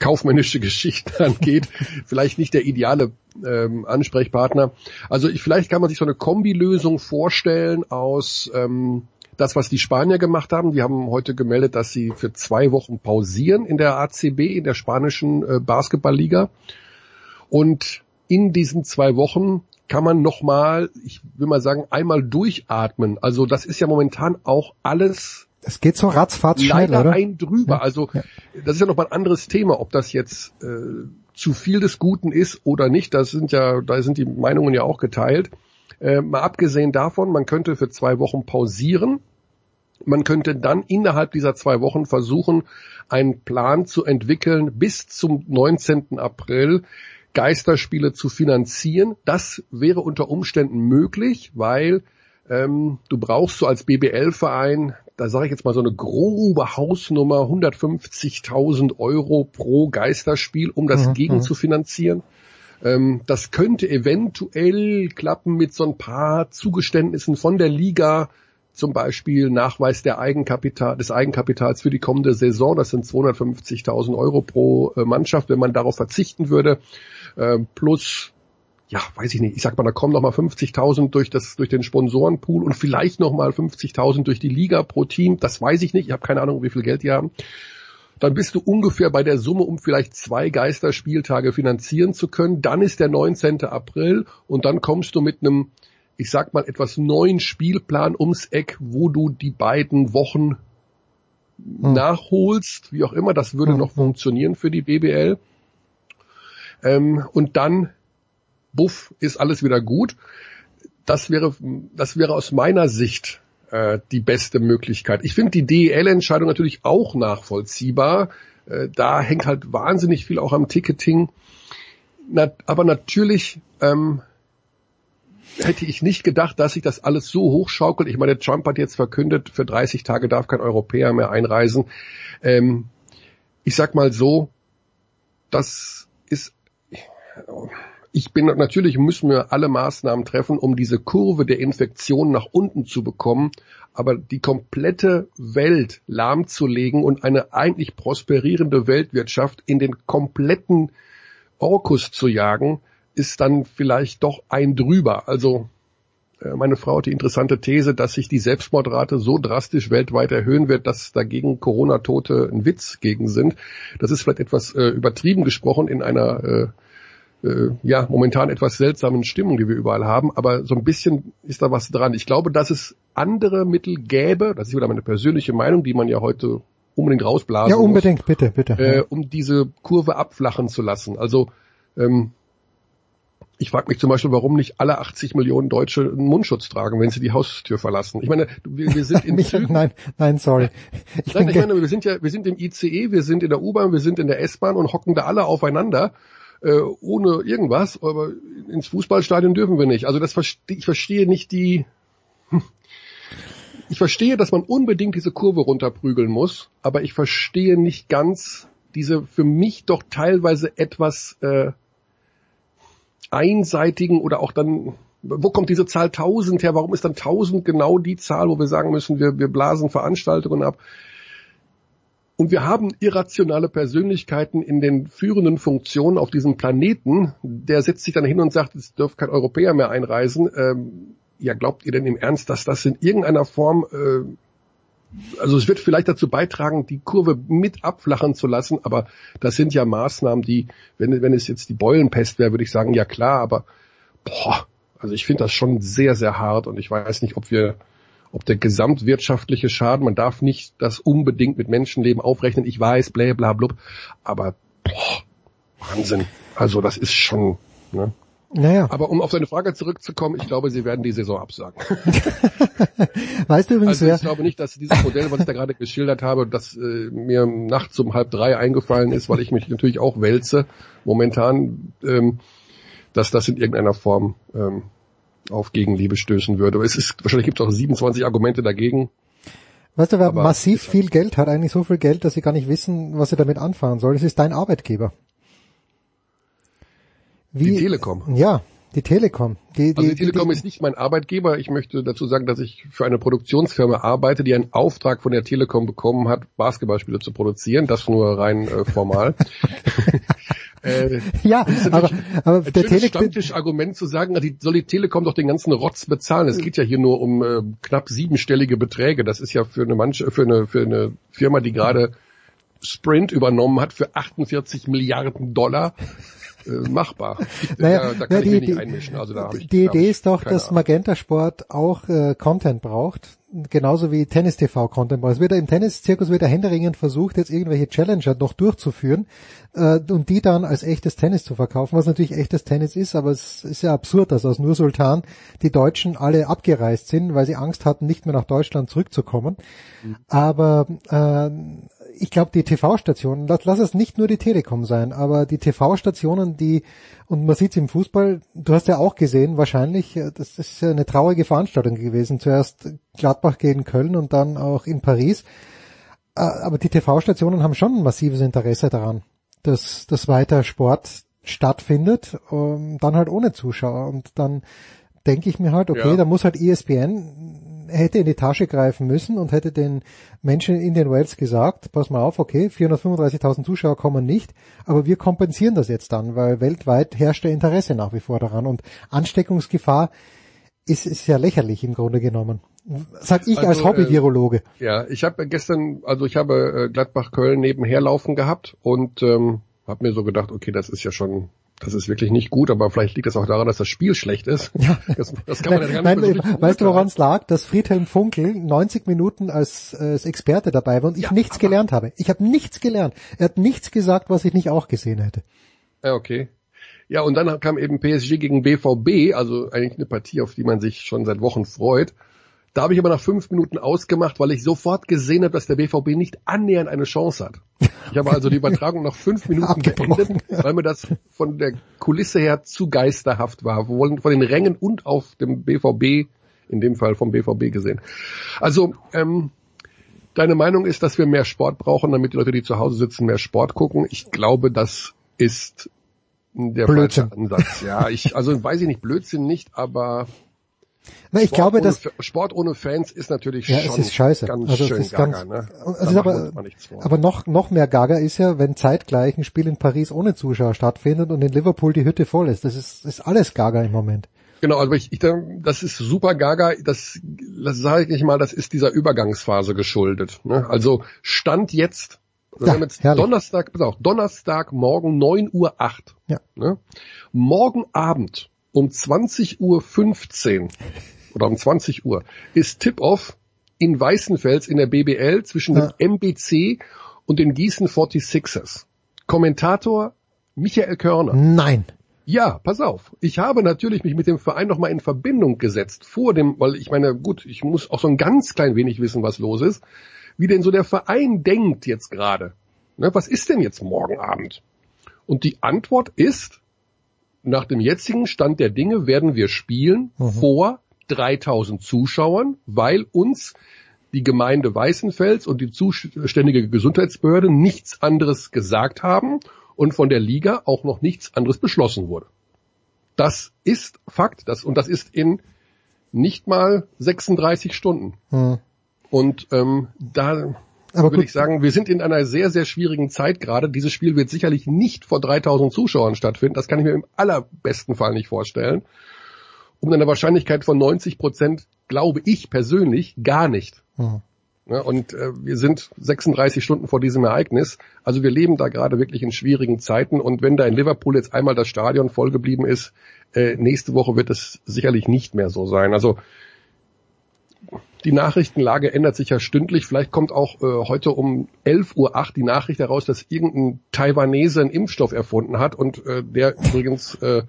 kaufmännische Geschichten angeht, vielleicht nicht der ideale ähm, Ansprechpartner. Also ich, vielleicht kann man sich so eine Kombilösung vorstellen aus ähm, das, was die Spanier gemacht haben, die haben heute gemeldet, dass sie für zwei Wochen pausieren in der ACB, in der spanischen äh, Basketballliga. Und in diesen zwei Wochen kann man nochmal, ich will mal sagen, einmal durchatmen. Also das ist ja momentan auch alles es geht so ratzfatz schnell, leider oder? ein drüber. Ja. Also das ist ja nochmal ein anderes Thema, ob das jetzt äh, zu viel des Guten ist oder nicht. Das sind ja, da sind die Meinungen ja auch geteilt. Äh, mal abgesehen davon, man könnte für zwei Wochen pausieren. Man könnte dann innerhalb dieser zwei Wochen versuchen, einen Plan zu entwickeln bis zum 19. April, Geisterspiele zu finanzieren. Das wäre unter Umständen möglich, weil ähm, du brauchst so als BBL-Verein, da sage ich jetzt mal so eine grobe Hausnummer, 150.000 Euro pro Geisterspiel, um das mhm. gegen mhm. zu finanzieren. Ähm, das könnte eventuell klappen mit so ein paar Zugeständnissen von der Liga, zum Beispiel Nachweis der Eigenkapital, des Eigenkapitals für die kommende Saison. Das sind 250.000 Euro pro äh, Mannschaft, wenn man darauf verzichten würde. Äh, plus, ja, weiß ich nicht, ich sag mal, da kommen noch mal 50.000 durch das, durch den Sponsorenpool und vielleicht noch mal 50.000 durch die Liga pro Team. Das weiß ich nicht. Ich habe keine Ahnung, wie viel Geld die haben dann bist du ungefähr bei der Summe, um vielleicht zwei Geisterspieltage finanzieren zu können. Dann ist der 19. April und dann kommst du mit einem, ich sag mal, etwas neuen Spielplan ums Eck, wo du die beiden Wochen hm. nachholst, wie auch immer. Das würde hm. noch funktionieren für die BBL. Ähm, und dann, buff, ist alles wieder gut. Das wäre, das wäre aus meiner Sicht äh, die beste Möglichkeit. Ich finde die DEL-Entscheidung natürlich auch nachvollziehbar. Äh, da hängt halt wahnsinnig viel auch am Ticketing. Na, aber natürlich ähm, hätte ich nicht gedacht, dass sich das alles so hochschaukelt. Ich meine, Trump hat jetzt verkündet, für 30 Tage darf kein Europäer mehr einreisen. Ähm, ich sag mal so, das ist ich bin natürlich müssen wir alle Maßnahmen treffen, um diese Kurve der Infektion nach unten zu bekommen, aber die komplette Welt lahmzulegen und eine eigentlich prosperierende Weltwirtschaft in den kompletten Orkus zu jagen, ist dann vielleicht doch ein drüber. Also äh, meine Frau hat die interessante These, dass sich die Selbstmordrate so drastisch weltweit erhöhen wird, dass dagegen Corona-Tote ein Witz gegen sind. Das ist vielleicht etwas äh, übertrieben gesprochen in einer äh, äh, ja momentan etwas seltsamen Stimmung, die wir überall haben, aber so ein bisschen ist da was dran. Ich glaube, dass es andere Mittel gäbe, das ist wieder meine persönliche Meinung, die man ja heute unbedingt rausblasen Ja, unbedingt, muss, bitte, bitte. Äh, um diese Kurve abflachen zu lassen. Also ähm, ich frage mich zum Beispiel, warum nicht alle 80 Millionen Deutsche einen Mundschutz tragen, wenn sie die Haustür verlassen. Ich meine, wir, wir sind in Zügen. Nein, nein, sorry. Ich, nein, ich meine, wir sind ja, wir sind im ICE, wir sind in der U-Bahn, wir sind in der S-Bahn und hocken da alle aufeinander äh, ohne irgendwas, aber ins Fußballstadion dürfen wir nicht. Also das verstehe ich verstehe nicht die. Hm. Ich verstehe, dass man unbedingt diese Kurve runterprügeln muss, aber ich verstehe nicht ganz diese für mich doch teilweise etwas äh, einseitigen oder auch dann wo kommt diese Zahl 1000 her? Warum ist dann 1000 genau die Zahl, wo wir sagen müssen, wir, wir blasen Veranstaltungen ab? Und wir haben irrationale Persönlichkeiten in den führenden Funktionen auf diesem Planeten. Der setzt sich dann hin und sagt, es dürfte kein Europäer mehr einreisen. Ähm, ja, glaubt ihr denn im Ernst, dass das in irgendeiner Form, äh, also es wird vielleicht dazu beitragen, die Kurve mit abflachen zu lassen, aber das sind ja Maßnahmen, die, wenn, wenn es jetzt die Beulenpest wäre, würde ich sagen, ja klar, aber boah, also ich finde das schon sehr, sehr hart und ich weiß nicht, ob wir ob der gesamtwirtschaftliche Schaden, man darf nicht das unbedingt mit Menschenleben aufrechnen, ich weiß, bla bla blub, aber boah, Wahnsinn. Also das ist schon, ne? Naja. Aber um auf deine Frage zurückzukommen, ich glaube, sie werden die Saison absagen. weißt du übrigens, also ich glaube nicht, dass dieses Modell, was ich da gerade geschildert habe, das äh, mir nachts um halb drei eingefallen ist, weil ich mich natürlich auch wälze momentan, ähm, dass das in irgendeiner Form ähm, auf Gegenliebe stößen würde. Aber es ist, wahrscheinlich gibt es auch 27 Argumente dagegen. Weißt du, wer Aber massiv viel Geld hat, eigentlich so viel Geld, dass sie gar nicht wissen, was sie damit anfangen soll. Das ist dein Arbeitgeber. Wie, die Telekom. Ja, die Telekom. Die, die, also die Telekom die, ist nicht mein Arbeitgeber. Ich möchte dazu sagen, dass ich für eine Produktionsfirma arbeite, die einen Auftrag von der Telekom bekommen hat, Basketballspiele zu produzieren. Das nur rein äh, formal. Äh, ja, aber, aber der schönes Tele Stammtischargument zu sagen, die, soll die Telekom doch den ganzen Rotz bezahlen. Es geht ja hier nur um äh, knapp siebenstellige Beträge. Das ist ja für eine manche, für eine, für eine Firma, die gerade Sprint übernommen hat für 48 Milliarden Dollar. Äh, machbar. Naja, da, da kann na, ich die, mich nicht die, einmischen. Also da hab ich, die Idee ich ist doch, dass. Magenta Sport auch äh, Content braucht, genauso wie Tennis TV Content braucht. Es wird ja im Tennis-Zirkus wird ja händeringend versucht, jetzt irgendwelche Challenger noch durchzuführen äh, und die dann als echtes Tennis zu verkaufen, was natürlich echtes Tennis ist, aber es ist ja absurd, dass aus Nur Sultan die Deutschen alle abgereist sind, weil sie Angst hatten, nicht mehr nach Deutschland zurückzukommen. Mhm. Aber äh, ich glaube, die TV-Stationen, lass, lass es nicht nur die Telekom sein, aber die TV-Stationen, die, und man sieht es im Fußball, du hast ja auch gesehen, wahrscheinlich, äh, das ist ja eine traurige Veranstaltung gewesen. Zuerst Gladbach gegen Köln und dann auch in Paris. Äh, Aber die TV-Stationen haben schon ein massives Interesse daran, dass, dass weiter Sport stattfindet, ähm, dann halt ohne Zuschauer. Und dann denke ich mir halt, okay, Ja. da muss halt ESPN hätte in die Tasche greifen müssen und hätte den Menschen in den Wales gesagt, pass mal auf, okay, 435.000 Zuschauer kommen nicht, aber wir kompensieren das jetzt dann, weil weltweit herrscht der Interesse nach wie vor daran und Ansteckungsgefahr ist, ist ja lächerlich im Grunde genommen. Sag ich als Also, Hobby-Virologe. Ja, ich habe gestern, also ich habe äh, Gladbach-Köln nebenher laufen gehabt und ähm, habe mir so gedacht, okay, das ist ja schon, das ist wirklich nicht gut, aber vielleicht liegt es auch daran, dass das Spiel schlecht ist. Das, das kann man ja gar Nein, nicht mehr so weißt du, woran es lag? Dass Friedhelm Funkel 90 Minuten als, äh, als Experte dabei war und ich nichts gelernt habe. Ich habe nichts gelernt. Er hat nichts gesagt, was ich nicht auch gesehen hätte. Ja, okay. Ja, und dann kam eben PSG gegen BVB, also eigentlich eine Partie, auf die man sich schon seit Wochen freut. Da habe ich aber nach fünf Minuten ausgemacht, weil ich sofort gesehen habe, dass der BVB nicht annähernd eine Chance hat. Ich habe also die Übertragung nach fünf Minuten beendet, weil mir das von der Kulisse her zu geisterhaft war. Von von den Rängen und auf dem BVB, in dem Fall vom BVB gesehen. Also, ähm, deine Meinung ist, dass wir mehr Sport brauchen, damit die Leute, die zu Hause sitzen, mehr Sport gucken. Ich glaube, das ist der Blödsinn. falsche Ansatz. Ja, ich, also weiß ich nicht, Blödsinn nicht, aber Na, ich Sport glaube, ohne, dass Sport ohne Fans ist natürlich ja, schon es ist scheiße. ganz also schön ist gaga, ganz, ne? Wir aber, aber noch noch mehr Gaga ist ja, wenn zeitgleich ein Spiel in Paris ohne Zuschauer stattfindet und in Liverpool die Hütte voll ist. Das ist, ist alles Gaga im Moment. Genau, aber ich, ich das ist super gaga, das, das sage ich mal, das ist dieser Übergangsphase geschuldet. Ne? Also Stand jetzt, wir Ja, haben jetzt herrlich. Donnerstag, pass auf, Donnerstag morgen 9 Uhr 8. Ja. Ne? Morgen Abend um 20 Uhr 15 oder um 20 Uhr ist Tip-Off in Weißenfels in der BBL zwischen Ja. dem MBC und den Gießen 46ers. Kommentator Michael Körner. Nein. Ja, pass auf. Ich habe natürlich mich mit dem Verein nochmal in Verbindung gesetzt vor dem, weil ich meine, gut, ich muss auch so ein ganz klein wenig wissen, was los ist, wie denn so der Verein denkt jetzt gerade. Ne, was ist denn jetzt morgen Abend? Und die Antwort ist, nach dem jetzigen Stand der Dinge werden wir spielen vor 3000 Zuschauern, weil uns die Gemeinde Weißenfels und die zuständige Gesundheitsbehörde nichts anderes gesagt haben und von der Liga auch noch nichts anderes beschlossen wurde. Das ist Fakt, das, und das ist in nicht mal 36 Stunden. Hm. Und ähm, da Aber würde ich sagen, wir sind in einer sehr, sehr schwierigen Zeit gerade. Dieses Spiel wird sicherlich nicht vor 3000 Zuschauern stattfinden. Das kann ich mir im allerbesten Fall nicht vorstellen. Um eine Wahrscheinlichkeit von 90 Prozent glaube ich persönlich gar nicht. Hm. Ja, und äh, wir sind 36 Stunden vor diesem Ereignis. Also wir leben da gerade wirklich in schwierigen Zeiten. Und wenn da in Liverpool jetzt einmal das Stadion voll geblieben ist, äh, nächste Woche wird es sicherlich nicht mehr so sein. Also die Nachrichtenlage ändert sich ja stündlich. Vielleicht kommt auch äh, heute um 11.08 Uhr die Nachricht heraus, dass irgendein Taiwanese einen Impfstoff erfunden hat und äh, der übrigens äh,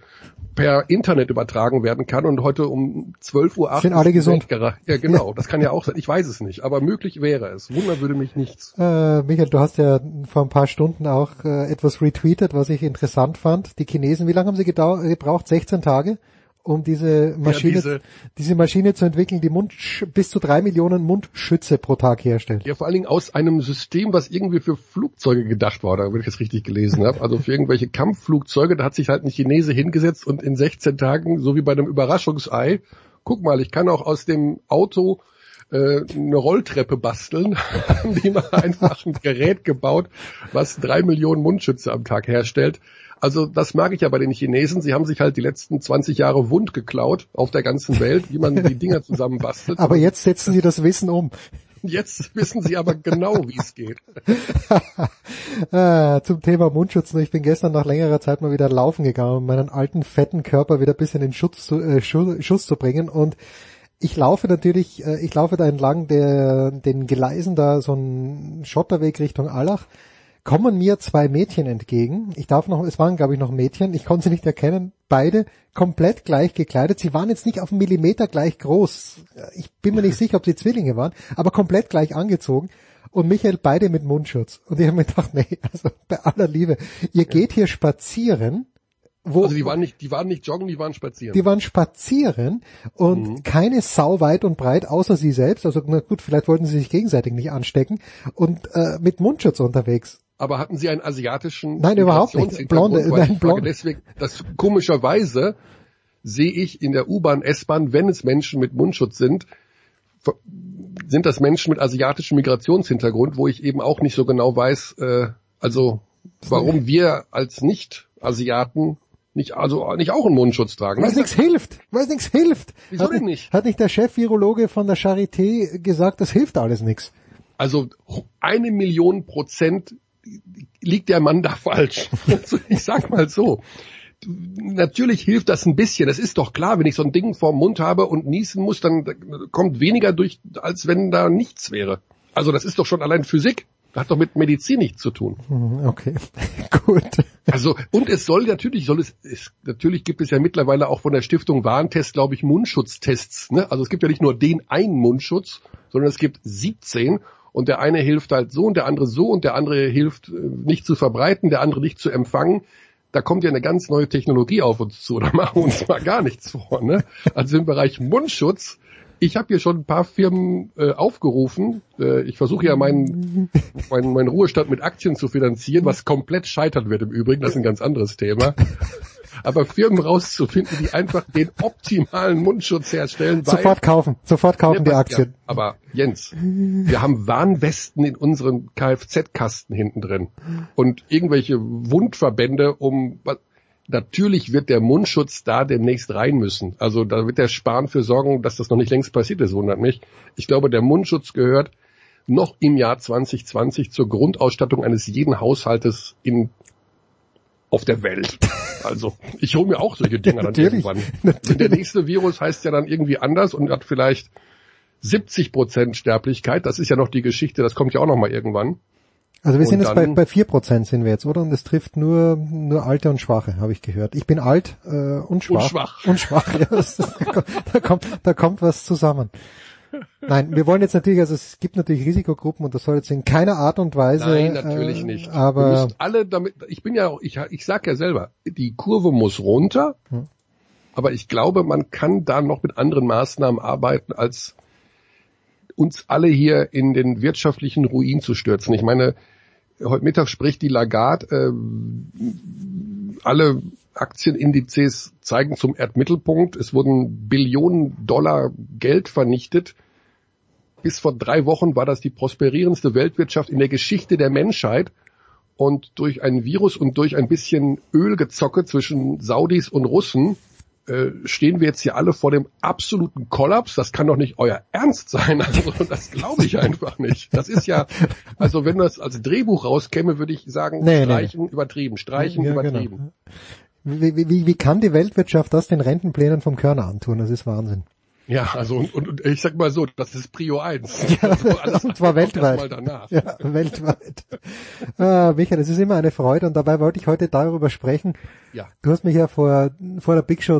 per Internet übertragen werden kann und heute um 12.08 Uhr Sind alle gesund. Ja, genau. Das kann ja auch sein. Ich weiß es nicht. Aber möglich wäre es. Wunder würde mich nichts. Äh, Michael, du hast ja vor ein paar Stunden auch äh, etwas retweetet, was ich interessant fand. Die Chinesen, wie lange haben sie gebraucht? 16 Tage, um diese Maschine, diese- diese Maschine zu entwickeln, die Mund bis zu drei Millionen Mundschütze pro Tag herstellt. Ja, vor allen Dingen aus einem System, was irgendwie für Flugzeuge gedacht war, wenn ich das richtig gelesen habe. Also für irgendwelche Kampfflugzeuge, da hat sich halt ein Chinese hingesetzt und in 16 Tagen, so wie bei einem Überraschungsei, guck mal, ich kann auch aus dem Auto äh, eine Rolltreppe basteln, haben die mal einfach ein Gerät gebaut, was drei Millionen Mundschütze am Tag herstellt. Also das mag ich ja bei den Chinesen. Sie haben sich halt die letzten 20 Jahre Wund geklaut auf der ganzen Welt, wie man die Dinger zusammenbastelt. Aber jetzt setzen sie das Wissen um. Jetzt wissen sie aber genau, wie es geht. ah, zum Thema Mundschutz. Ich bin gestern nach längerer Zeit mal wieder laufen gegangen, um meinen alten, fetten Körper wieder ein bisschen in Schutz zu, äh, Schuss zu bringen. Und ich laufe natürlich, äh, ich laufe da entlang der, den Gleisen da, so ein Schotterweg Richtung Allach kommen mir zwei Mädchen entgegen. Ich darf noch, es waren glaube ich noch Mädchen, ich konnte sie nicht erkennen. Beide komplett gleich gekleidet. Sie waren jetzt nicht auf einen Millimeter gleich groß. Ich bin mir nicht sicher, ob sie Zwillinge waren, aber komplett gleich angezogen. Und Michael beide mit Mundschutz. Und ich habe mir gedacht, nee, also bei aller Liebe, ihr geht hier spazieren. Wo, also die waren nicht, die waren nicht joggen, die waren spazieren. Die waren spazieren und mhm. keine Sau weit und breit außer sie selbst. Also na gut, vielleicht wollten sie sich gegenseitig nicht anstecken und äh, mit Mundschutz unterwegs aber hatten Sie einen asiatischen Nein, überhaupt nicht. Blonde, nein, blonde. Deswegen, das komischerweise sehe ich in der U-Bahn, S-Bahn, wenn es Menschen mit Mundschutz sind, sind das Menschen mit asiatischem Migrationshintergrund, wo ich eben auch nicht so genau weiß, äh, also warum wir als Nicht-Asiaten nicht, also nicht auch einen Mundschutz tragen. Weil es nichts hilft, weil nichts hilft. Wieso hat denn nicht? Hat nicht der Chef-Virologe von der Charité gesagt, das hilft alles nichts? Also eine Million Prozent liegt der Mann da falsch. Also ich sag mal so. Natürlich hilft das ein bisschen. Das ist doch klar, wenn ich so ein Ding vorm Mund habe und niesen muss, dann kommt weniger durch, als wenn da nichts wäre. Also das ist doch schon allein Physik. Hat doch mit Medizin nichts zu tun. Mhm, okay, gut. Also und es soll natürlich, soll es, es, natürlich gibt es ja mittlerweile auch von der Stiftung Warentest, glaube ich, Mundschutztests. Ne? Also es gibt ja nicht nur den einen Mundschutz, sondern es gibt 17 und der eine hilft halt so und der andere so und der andere hilft äh, nicht zu verbreiten, der andere nicht zu empfangen. Da kommt ja eine ganz neue Technologie auf uns zu. Da machen wir uns mal gar nichts vor. Ne? Also im Bereich Mundschutz ich habe hier schon ein paar Firmen äh, aufgerufen. Äh, ich versuche ja meinen, meinen, meinen Ruhestand mit Aktien zu finanzieren, was komplett scheitern wird im Übrigen. Das ist ein ganz anderes Thema. Aber Firmen rauszufinden, die einfach den optimalen Mundschutz herstellen. Sofort kaufen, sofort kaufen die Aktien. Ja, aber Jens, wir haben Warnwesten in unseren Kfz-Kasten hinten drin und irgendwelche Wundverbände, um natürlich wird der Mundschutz da demnächst rein müssen. Also da wird der Spahn für sorgen, dass das noch nicht längst passiert ist, wundert mich. Ich glaube, der Mundschutz gehört noch im Jahr 2020 zur Grundausstattung eines jeden Haushaltes in auf der Welt. Also ich hole mir auch solche Dinger dann irgendwann. Natürlich. Der nächste Virus heißt ja dann irgendwie anders und hat vielleicht 70 Prozent Sterblichkeit. Das ist ja noch die Geschichte, das kommt ja auch noch mal irgendwann. Also wir sind jetzt bei, bei 4% sind wir jetzt, oder? Und das trifft nur, nur Alte und Schwache, habe ich gehört. Ich bin alt äh, und schwach. Und schwach. Und schwach, ja. Da, kommt, da kommt was zusammen. Nein, wir wollen jetzt natürlich, also es gibt natürlich Risikogruppen und das soll jetzt in keiner Art und Weise. Nein, natürlich äh, nicht. Aber wir müssen alle damit, ich bin ja auch, ich, ich sag ja selber, die Kurve muss runter, hm. aber ich glaube, man kann da noch mit anderen Maßnahmen arbeiten, als uns alle hier in den wirtschaftlichen Ruin zu stürzen. Ich meine, heute Mittag spricht die Lagarde, äh, alle Aktienindizes zeigen zum Erdmittelpunkt. Es wurden Billionen Dollar Geld vernichtet. Bis vor drei Wochen war das die prosperierendste Weltwirtschaft in der Geschichte der Menschheit. Und durch ein Virus und durch ein bisschen Ölgezocke zwischen Saudis und Russen äh, stehen wir jetzt hier alle vor dem absoluten Kollaps. Das kann doch nicht euer Ernst sein. Also das glaube ich einfach nicht. Das ist ja, also wenn das als Drehbuch rauskäme, würde ich sagen, nee, streichen, nee. übertrieben, streichen, ja, übertrieben. Genau. Wie, wie, wie kann die Weltwirtschaft das den Rentenplänen vom Körner antun? Das ist Wahnsinn. Ja, also und, und ich sag mal so, das ist Prio 1. Ja, also und zwar weltweit. Ja, weltweit. Ah, Michael, es ist immer eine Freude und dabei wollte ich heute darüber sprechen. Ja. Du hast mich ja vor, vor der Big Show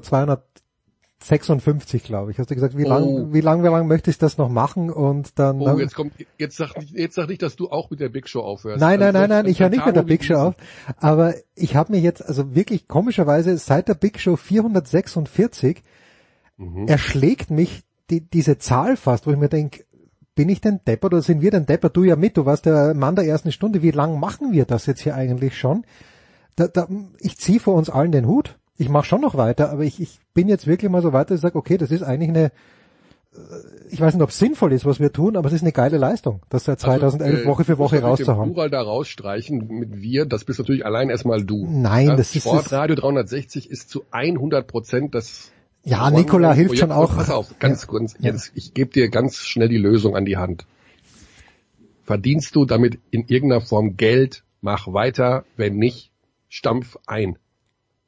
256, glaube ich, hast du gesagt, wie oh. lang, wie lang, wie lang möchtest du das noch machen und dann. Oh, jetzt kommt, jetzt sag nicht, jetzt sag nicht, dass du auch mit der Big Show aufhörst. Nein, nein, also, nein, nein, ich höre nicht mit der Big Show auf, aber ich habe mir jetzt, also wirklich komischerweise seit der Big Show 446 mhm. erschlägt mich die, diese Zahl fast, wo ich mir denke, bin ich denn Depper oder sind wir denn Depper? Du ja mit, du warst der Mann der ersten Stunde. Wie lang machen wir das jetzt hier eigentlich schon? Da, da, ich ziehe vor uns allen den Hut. Ich mache schon noch weiter, aber ich, ich bin jetzt wirklich mal so weiter, ich sage, okay, das ist eigentlich eine, ich weiß nicht, ob es sinnvoll ist, was wir tun, aber es ist eine geile Leistung, das seit 2011 also, äh, Woche für Woche rauszuhauen. Plural da rausstreichen mit wir, das bist natürlich allein erstmal du. Nein, ja, das ist Sportradio 360 ist zu 100 Prozent das ja, Nikola hilft schon auch. Pass auf, ganz ja. kurz. Jetzt, ich gebe dir ganz schnell die Lösung an die Hand. Verdienst du damit in irgendeiner Form Geld? Mach weiter. Wenn nicht, stampf ein.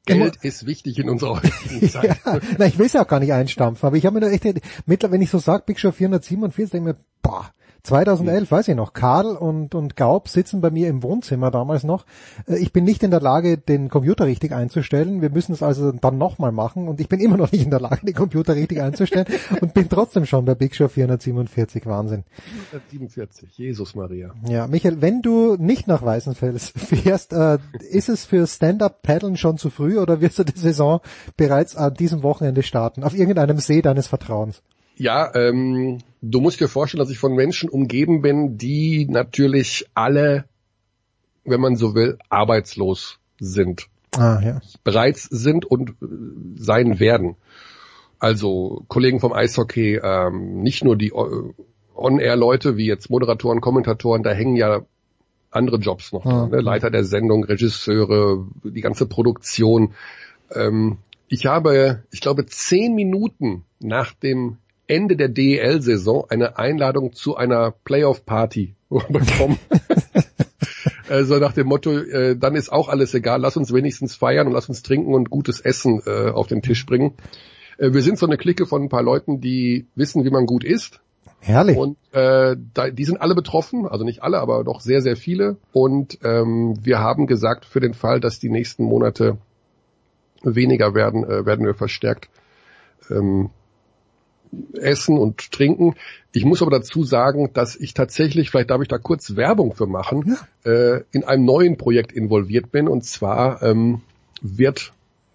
Geld ist wichtig in unserer heutigen Zeit. ja, na, ich will es ja auch gar nicht einstampfen, aber ich habe mir nur echt, mittlerweile, wenn ich so sage, Big Show 447, denke ich mir, boah, 2011, weiß ich noch, Karl und, und Gaub sitzen bei mir im Wohnzimmer damals noch. Äh, ich bin nicht in der Lage, den Computer richtig einzustellen. Wir müssen es also dann nochmal machen und ich bin immer noch nicht in der Lage, den Computer richtig einzustellen und bin trotzdem schon bei Big Show 447. Wahnsinn. 447, Jesus Maria. Ja, Michael, wenn du nicht nach Weißenfels fährst, äh, ist es für Stand-Up-Paddeln schon zu früh oder wirst du die Saison bereits an diesem Wochenende starten? Auf irgendeinem See deines Vertrauens? Ja, ähm, du musst dir vorstellen, dass ich von Menschen umgeben bin, die natürlich alle, wenn man so will, arbeitslos sind. Ah, ja. Bereits sind und äh, sein werden. Also Kollegen vom Eishockey, ähm, nicht nur die äh, On-Air-Leute wie jetzt Moderatoren, Kommentatoren, da hängen ja andere Jobs noch dran. Ne? Leiter der Sendung, Regisseure, die ganze Produktion. Ähm, ich habe, ich glaube, zehn Minuten nach dem Ende der DEL-Saison eine Einladung zu einer Playoff-Party bekommen. also nach dem Motto, äh, dann ist auch alles egal, lass uns wenigstens feiern und lass uns trinken und gutes Essen äh, auf den Tisch bringen. Äh, wir sind so eine Clique von ein paar Leuten, die wissen, wie man gut isst. Herrlich. Und äh, da, die sind alle betroffen, also nicht alle, aber doch sehr, sehr viele. Und ähm, wir haben gesagt, für den Fall, dass die nächsten Monate weniger werden, äh, werden wir verstärkt ähm, essen und trinken. Ich muss aber dazu sagen, dass ich tatsächlich, vielleicht darf ich da kurz Werbung für machen, ja. äh, in einem neuen Projekt involviert bin. Und zwar ähm, wird,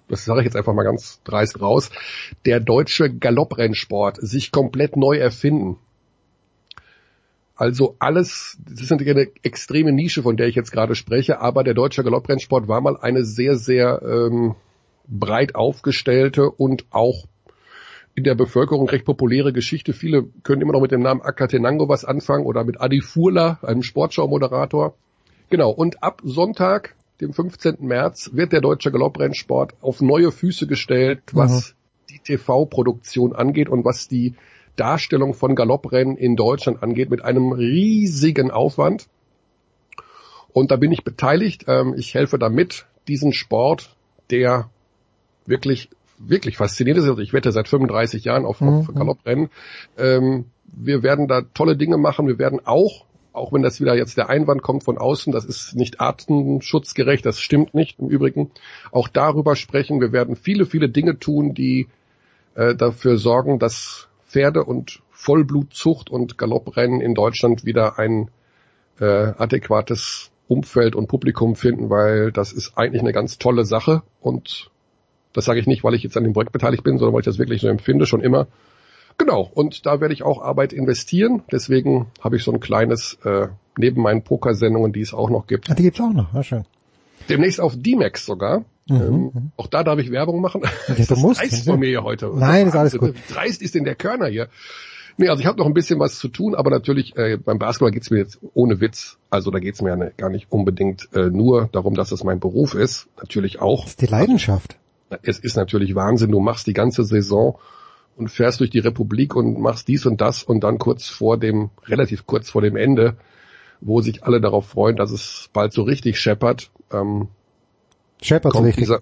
das sage ich jetzt einfach mal ganz dreist raus, der deutsche Galopprennsport sich komplett neu erfinden. Also alles, das ist natürlich eine extreme Nische, von der ich jetzt gerade spreche, aber der deutsche Galopprennsport war mal eine sehr, sehr ähm, breit aufgestellte und auch in der Bevölkerung recht populäre Geschichte. Viele können immer noch mit dem Namen Akatenango was anfangen oder mit Adi Furla, einem Sportschau-Moderator. Genau, und ab Sonntag, dem 15. März, wird der deutsche Galopprennsport auf neue Füße gestellt, was mhm. die TV-Produktion angeht und was die Darstellung von Galopprennen in Deutschland angeht, mit einem riesigen Aufwand. Und da bin ich beteiligt. Ähm, ich helfe damit, diesen Sport, der wirklich wirklich faszinierend ist. Also ich wette seit 35 Jahren auf, mhm. auf Galopprennen. Ähm, wir werden da tolle Dinge machen. Wir werden auch, auch wenn das wieder jetzt der Einwand kommt von außen, das ist nicht artenschutzgerecht, das stimmt nicht im Übrigen, auch darüber sprechen. Wir werden viele, viele Dinge tun, die äh, dafür sorgen, dass Pferde und Vollblutzucht und Galopprennen in Deutschland wieder ein äh, adäquates Umfeld und Publikum finden, weil das ist eigentlich eine ganz tolle Sache und das sage ich nicht, weil ich jetzt an dem Projekt beteiligt bin, sondern weil ich das wirklich so empfinde, schon immer. Genau, und da werde ich auch Arbeit investieren. Deswegen habe ich so ein kleines, äh, neben meinen Pokersendungen, die es auch noch gibt. Ah, die gibt's auch noch, ja, schön. Demnächst auf D-Max sogar. Mhm, ähm, mhm. auch da darf ich Werbung machen. Ja, das du musst. Dreist von mir hier heute. Nein, ist alles gut. Dreist ist denn der Körner hier. Nee, also ich habe noch ein bisschen was zu tun, aber natürlich äh, beim Basketball geht's mir jetzt ohne Witz. Also da geht's mir ja ne, gar nicht unbedingt äh, nur darum, dass es mein Beruf ist. Natürlich auch. Das ist die Leidenschaft es ist natürlich Wahnsinn, du machst die ganze Saison und fährst durch die Republik und machst dies und das und dann kurz vor dem, relativ kurz vor dem Ende, wo sich alle darauf freuen, dass es bald so richtig scheppert, ähm, Shepard's kommt richtig. dieser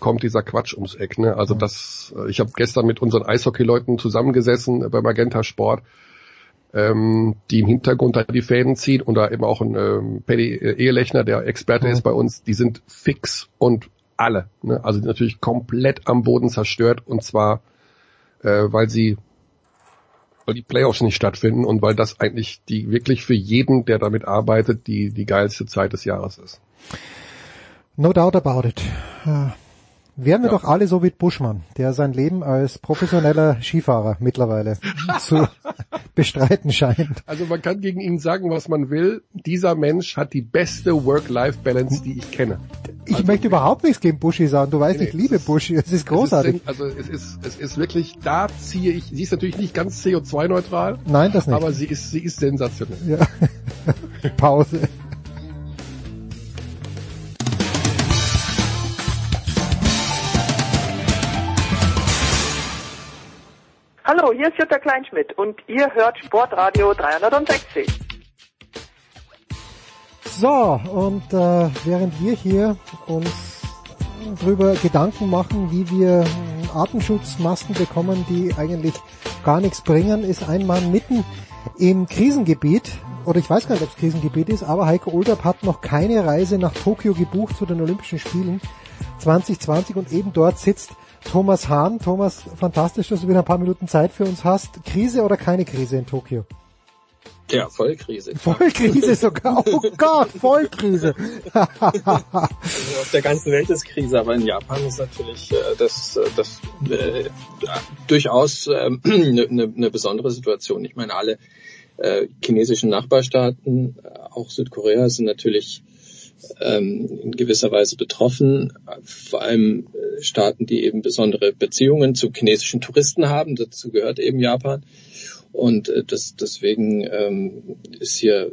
kommt dieser Quatsch ums Eck. Ne? Also das, äh, ich habe gestern mit unseren Eishockey-Leuten zusammengesessen bei Magenta Sport, ähm, die im Hintergrund halt die Fäden ziehen und da eben auch ein ähm, Paddy äh, Ehelechner, der Experte mhm. ist bei uns, die sind fix und alle. Ne? Also natürlich komplett am Boden zerstört und zwar, äh, weil sie weil die Playoffs nicht stattfinden und weil das eigentlich die wirklich für jeden, der damit arbeitet, die die geilste Zeit des Jahres ist. No doubt about it. Uh, Wären wir ja. doch alle so wie Buschmann, der sein Leben als professioneller Skifahrer mittlerweile zu bestreiten scheint. Also man kann gegen ihn sagen, was man will. Dieser Mensch hat die beste Work-Life-Balance, die ich kenne. Ich also, möchte überhaupt nichts gegen Buschi sagen. Du weißt, nee, ich liebe Buschi. Es ist großartig. Es ist, also es ist, es ist wirklich, da ziehe ich, sie ist natürlich nicht ganz CO2-neutral. Nein, das nicht. Aber sie ist, sie ist sensationell. Ja. Pause. Hallo, hier ist Jutta Kleinschmidt und ihr hört Sportradio 360. So, und äh, während wir hier uns darüber Gedanken machen, wie wir Artenschutzmasken bekommen, die eigentlich gar nichts bringen, ist ein Mann mitten im Krisengebiet, oder ich weiß gar nicht, ob es Krisengebiet ist, aber Heiko Olderb hat noch keine Reise nach Tokio gebucht zu den Olympischen Spielen 2020 und eben dort sitzt Thomas Hahn. Thomas, fantastisch, dass du wieder ein paar Minuten Zeit für uns hast. Krise oder keine Krise in Tokio? Ja, Vollkrise. Vollkrise sogar. Oh Gott, Vollkrise. also auf der ganzen Welt ist Krise, aber in Japan ist natürlich äh, das, äh, das äh, durchaus äh, eine, eine besondere Situation. Ich meine, alle äh, chinesischen Nachbarstaaten, äh, auch Südkorea, sind natürlich ähm, in gewisser Weise betroffen, vor allem äh, Staaten, die eben besondere Beziehungen zu chinesischen Touristen haben. Dazu gehört eben Japan. Und äh, das, deswegen ähm, ist hier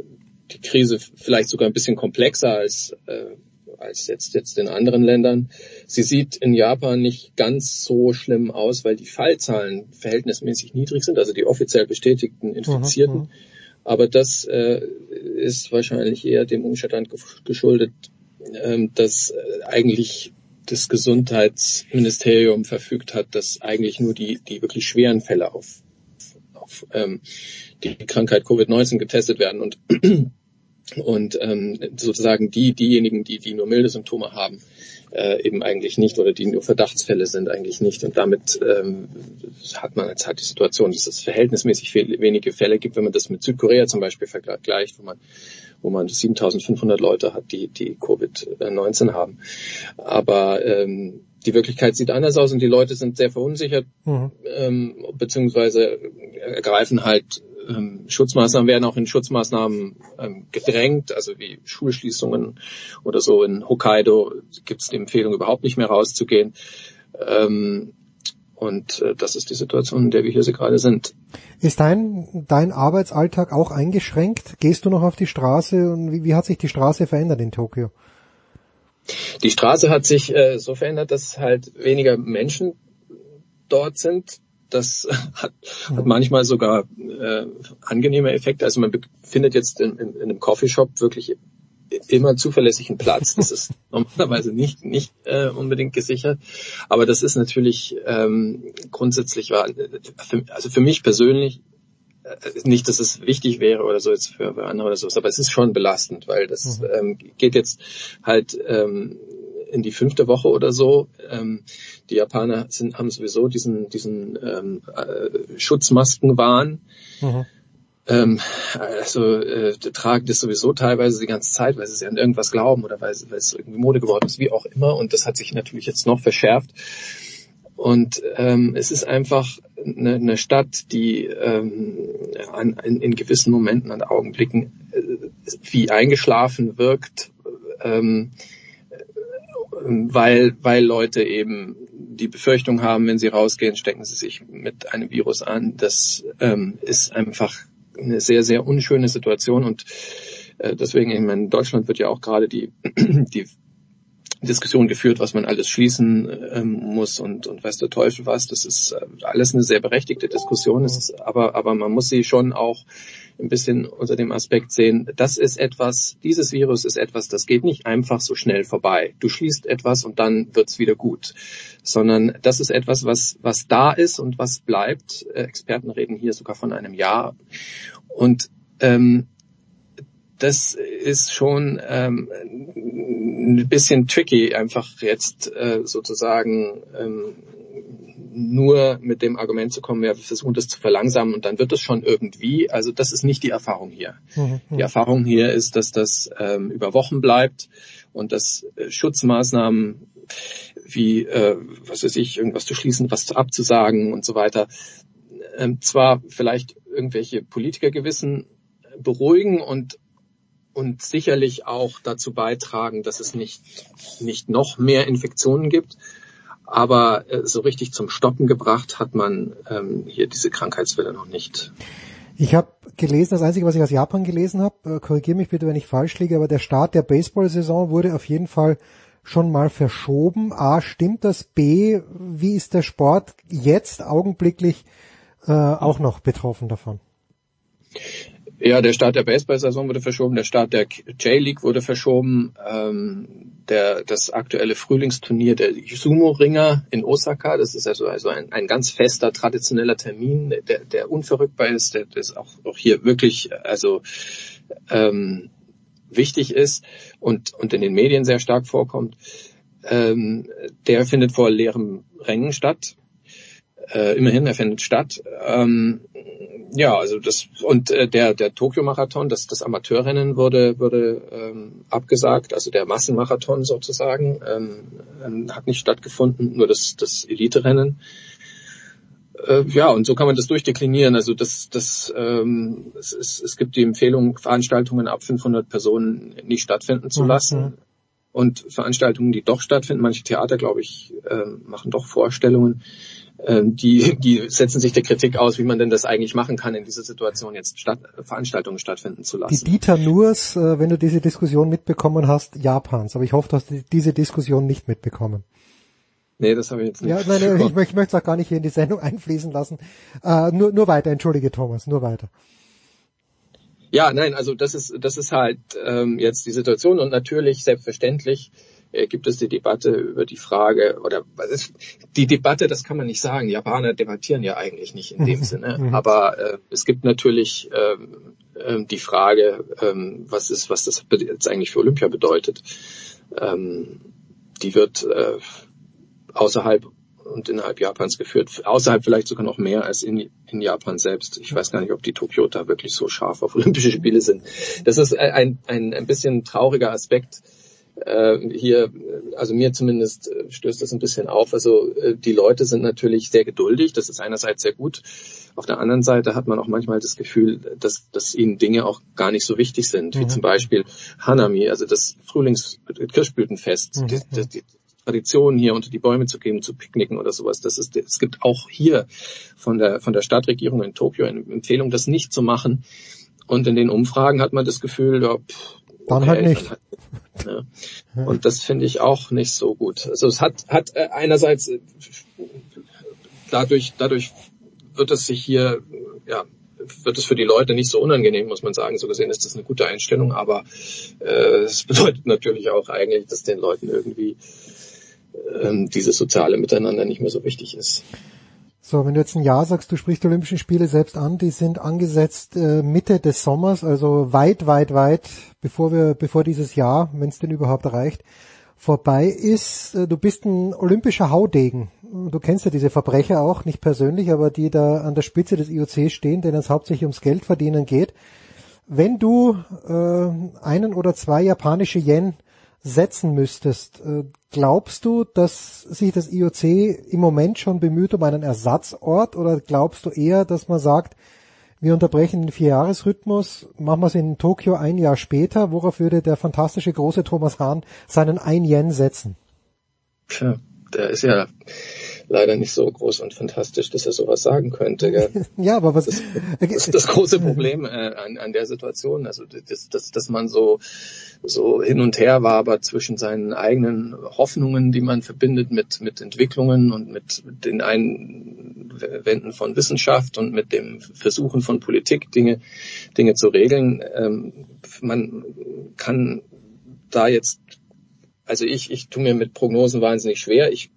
die Krise vielleicht sogar ein bisschen komplexer als, äh, als jetzt, jetzt in anderen Ländern. Sie sieht in Japan nicht ganz so schlimm aus, weil die Fallzahlen verhältnismäßig niedrig sind, also die offiziell bestätigten Infizierten. Mhm, aber das äh, ist wahrscheinlich eher dem Umstand geschuldet, ähm, dass äh, eigentlich das Gesundheitsministerium verfügt hat, dass eigentlich nur die, die wirklich schweren Fälle auf, auf ähm, die Krankheit Covid-19 getestet werden und und ähm, sozusagen die diejenigen, die die nur milde Symptome haben, äh, eben eigentlich nicht oder die nur Verdachtsfälle sind eigentlich nicht. Und damit ähm, hat man jetzt halt die Situation, dass es verhältnismäßig viel, wenige Fälle gibt, wenn man das mit Südkorea zum Beispiel vergleicht, wo man wo man 7.500 Leute hat, die die Covid-19 haben. Aber ähm, die Wirklichkeit sieht anders aus und die Leute sind sehr verunsichert, mhm. ähm, beziehungsweise ergreifen halt ähm, Schutzmaßnahmen werden auch in Schutzmaßnahmen ähm, gedrängt, also wie Schulschließungen oder so. In Hokkaido gibt es die Empfehlung, überhaupt nicht mehr rauszugehen. Ähm, und äh, das ist die Situation, in der wir hier gerade sind. Ist dein, dein Arbeitsalltag auch eingeschränkt? Gehst du noch auf die Straße und wie, wie hat sich die Straße verändert in Tokio? Die Straße hat sich äh, so verändert, dass halt weniger Menschen dort sind. Das hat, hat manchmal sogar äh, angenehme Effekte. Also man findet jetzt in, in, in einem Coffeeshop wirklich immer zuverlässigen Platz. Das ist normalerweise nicht nicht äh, unbedingt gesichert, aber das ist natürlich ähm, grundsätzlich war für, also für mich persönlich äh, nicht, dass es wichtig wäre oder so jetzt für, andere oder so, aber es ist schon belastend, weil das mhm. ähm, geht jetzt halt ähm, in die fünfte Woche oder so. Ähm, die Japaner sind, haben sowieso diesen, diesen ähm, äh, Schutzmaskenwahn. Mhm. Ähm, also äh, tragen das sowieso teilweise die ganze Zeit, weil sie an irgendwas glauben oder weil, weil es irgendwie Mode geworden ist, wie auch immer. Und das hat sich natürlich jetzt noch verschärft. Und ähm, es ist einfach eine, eine Stadt, die ähm, an, in, in gewissen Momenten, an Augenblicken äh, wie eingeschlafen wirkt. Ähm, weil, weil Leute eben die Befürchtung haben, wenn sie rausgehen, stecken sie sich mit einem Virus an. Das ähm, ist einfach eine sehr, sehr unschöne Situation und äh, deswegen, ich meine, in Deutschland wird ja auch gerade die, die Diskussion geführt, was man alles schließen ähm, muss und, und weiß der Teufel was. Das ist äh, alles eine sehr berechtigte Diskussion. Ist, aber, aber man muss sie schon auch ein bisschen unter dem Aspekt sehen, das ist etwas, dieses Virus ist etwas, das geht nicht einfach so schnell vorbei. Du schließt etwas und dann wird's wieder gut. Sondern das ist etwas, was, was da ist und was bleibt. Experten reden hier sogar von einem Jahr. Und ähm, das ist schon ähm, ein bisschen tricky, einfach jetzt äh, sozusagen ähm, nur mit dem Argument zu kommen, ja, wir versuchen das zu verlangsamen und dann wird es schon irgendwie. Also das ist nicht die Erfahrung hier. Mhm. Die Erfahrung hier ist, dass das ähm, über Wochen bleibt und dass äh, Schutzmaßnahmen irgendwie, äh, was weiß ich, irgendwas zu schließen, was abzusagen und so weiter. Ähm, zwar vielleicht irgendwelche Politikergewissen beruhigen und und sicherlich auch dazu beitragen, dass es nicht nicht noch mehr Infektionen gibt. Aber äh, so richtig zum Stoppen gebracht hat man ähm, hier diese Krankheitswelle noch nicht. Ich habe gelesen, das Einzige, was ich aus Japan gelesen habe, äh, korrigiere mich bitte, wenn ich falsch liege, aber der Start der Baseball-Saison wurde auf jeden Fall schon mal verschoben. A, stimmt das? B, wie ist der Sport jetzt augenblicklich äh, auch noch betroffen davon? Ja, der Start der Baseball-Saison wurde verschoben, der Start der J-League wurde verschoben, ähm, der, das aktuelle Frühlingsturnier der Sumo-Ringer in Osaka, das ist also, also ein, ein ganz fester, traditioneller Termin, der, der unverrückbar ist, der, der ist auch, auch hier wirklich, also ähm, wichtig ist und, und in den Medien sehr stark vorkommt. Ähm, der findet vor leeren Rängen statt. Äh, immerhin, er findet statt. Ähm, ja, also das und äh, der der Tokio Marathon, das das Amateurrennen wurde wurde ähm, abgesagt, also der Massenmarathon sozusagen ähm, ähm, hat nicht stattgefunden, nur das das Elite-Rennen. Äh, ja, und so kann man das durchdeklinieren. Also das das ähm, es, es, es gibt die Empfehlung, Veranstaltungen ab 500 Personen nicht stattfinden zu lassen. Mhm. Und Veranstaltungen, die doch stattfinden, manche Theater, glaube ich, äh, machen doch Vorstellungen, die, die setzen sich der Kritik aus, wie man denn das eigentlich machen kann, in dieser Situation jetzt Stadt, Veranstaltungen stattfinden zu lassen. Die Dieter Nurs, äh, wenn du diese Diskussion mitbekommen hast, Japans, aber ich hoffe, du hast diese Diskussion nicht mitbekommen. Nee, das habe ich jetzt nicht. Ja, nein, nein ich, ich möchte es auch gar nicht hier in die Sendung einfließen lassen. Äh, nur, nur weiter, entschuldige Thomas, nur weiter. Ja, nein, also das ist das ist halt ähm, jetzt die Situation und natürlich selbstverständlich äh, gibt es die Debatte über die Frage, oder die Debatte, das kann man nicht sagen, Japaner debattieren ja eigentlich nicht in dem Sinne, mhm. aber äh, es gibt natürlich ähm, äh, die Frage, ähm, was ist, was das jetzt eigentlich für Olympia bedeutet. Ähm, die wird äh, außerhalb und innerhalb Japans geführt, außerhalb vielleicht sogar noch mehr als in, in Japan selbst. Ich weiß gar nicht, ob die Tokioter wirklich so scharf auf Olympische Spiele sind. Das ist ein, ein, ein bisschen trauriger Aspekt äh, hier, also mir zumindest äh, stößt das ein bisschen auf. Also äh, die Leute sind natürlich sehr geduldig, das ist einerseits sehr gut. Auf der anderen Seite hat man auch manchmal das Gefühl, dass, dass ihnen Dinge auch gar nicht so wichtig sind, wie mhm. zum Beispiel Hanami, also das Frühlings-Kirschblütenfest, mhm. die, die, die Tradition hier unter die Bäume zu gehen, zu picknicken oder sowas. Das ist, es gibt auch hier von der, von der Stadtregierung in Tokio eine Empfehlung, das nicht zu machen. Und in den Umfragen hat man das Gefühl, ja, pff, dann halt nicht. Dann ja. Und das finde ich auch nicht so gut. Also es hat, hat äh, einerseits äh, dadurch, dadurch wird es sich hier, ja, wird es für die Leute nicht so unangenehm, muss man sagen. So gesehen ist das eine gute Einstellung, aber äh, es bedeutet natürlich auch eigentlich, dass den Leuten irgendwie ähm, dieses soziale Miteinander nicht mehr so wichtig ist. So, wenn du jetzt ein Jahr sagst, du sprichst die Olympischen Spiele selbst an, die sind angesetzt äh, Mitte des Sommers, also weit, weit, weit, bevor wir, bevor dieses Jahr, wenn es denn überhaupt reicht, vorbei ist. Äh, du bist ein olympischer Haudegen. Du kennst ja diese Verbrecher auch, nicht persönlich, aber die da an der Spitze des IOC stehen, denen es hauptsächlich ums Geld verdienen geht. Wenn du äh, einen oder zwei japanische Yen setzen müsstest, äh, glaubst du, dass sich das IOC im Moment schon bemüht um einen Ersatzort oder glaubst du eher, dass man sagt, wir unterbrechen den Vierjahresrhythmus, machen wir es in Tokio ein Jahr später, worauf würde der fantastische große Thomas Hahn seinen ein Yen setzen? Tja, der ist ja leider nicht so groß und fantastisch, dass er sowas sagen könnte. Gell? ja, aber was das, das ist das große Problem äh, an, an der Situation, also dass, dass, dass man so so hin und her wabert zwischen seinen eigenen Hoffnungen, die man verbindet mit mit Entwicklungen und mit, mit den Einwänden von Wissenschaft und mit dem Versuchen von Politik Dinge Dinge zu regeln. Ähm, man kann da jetzt also ich, ich tue mir mit Prognosen wahnsinnig schwer. Ich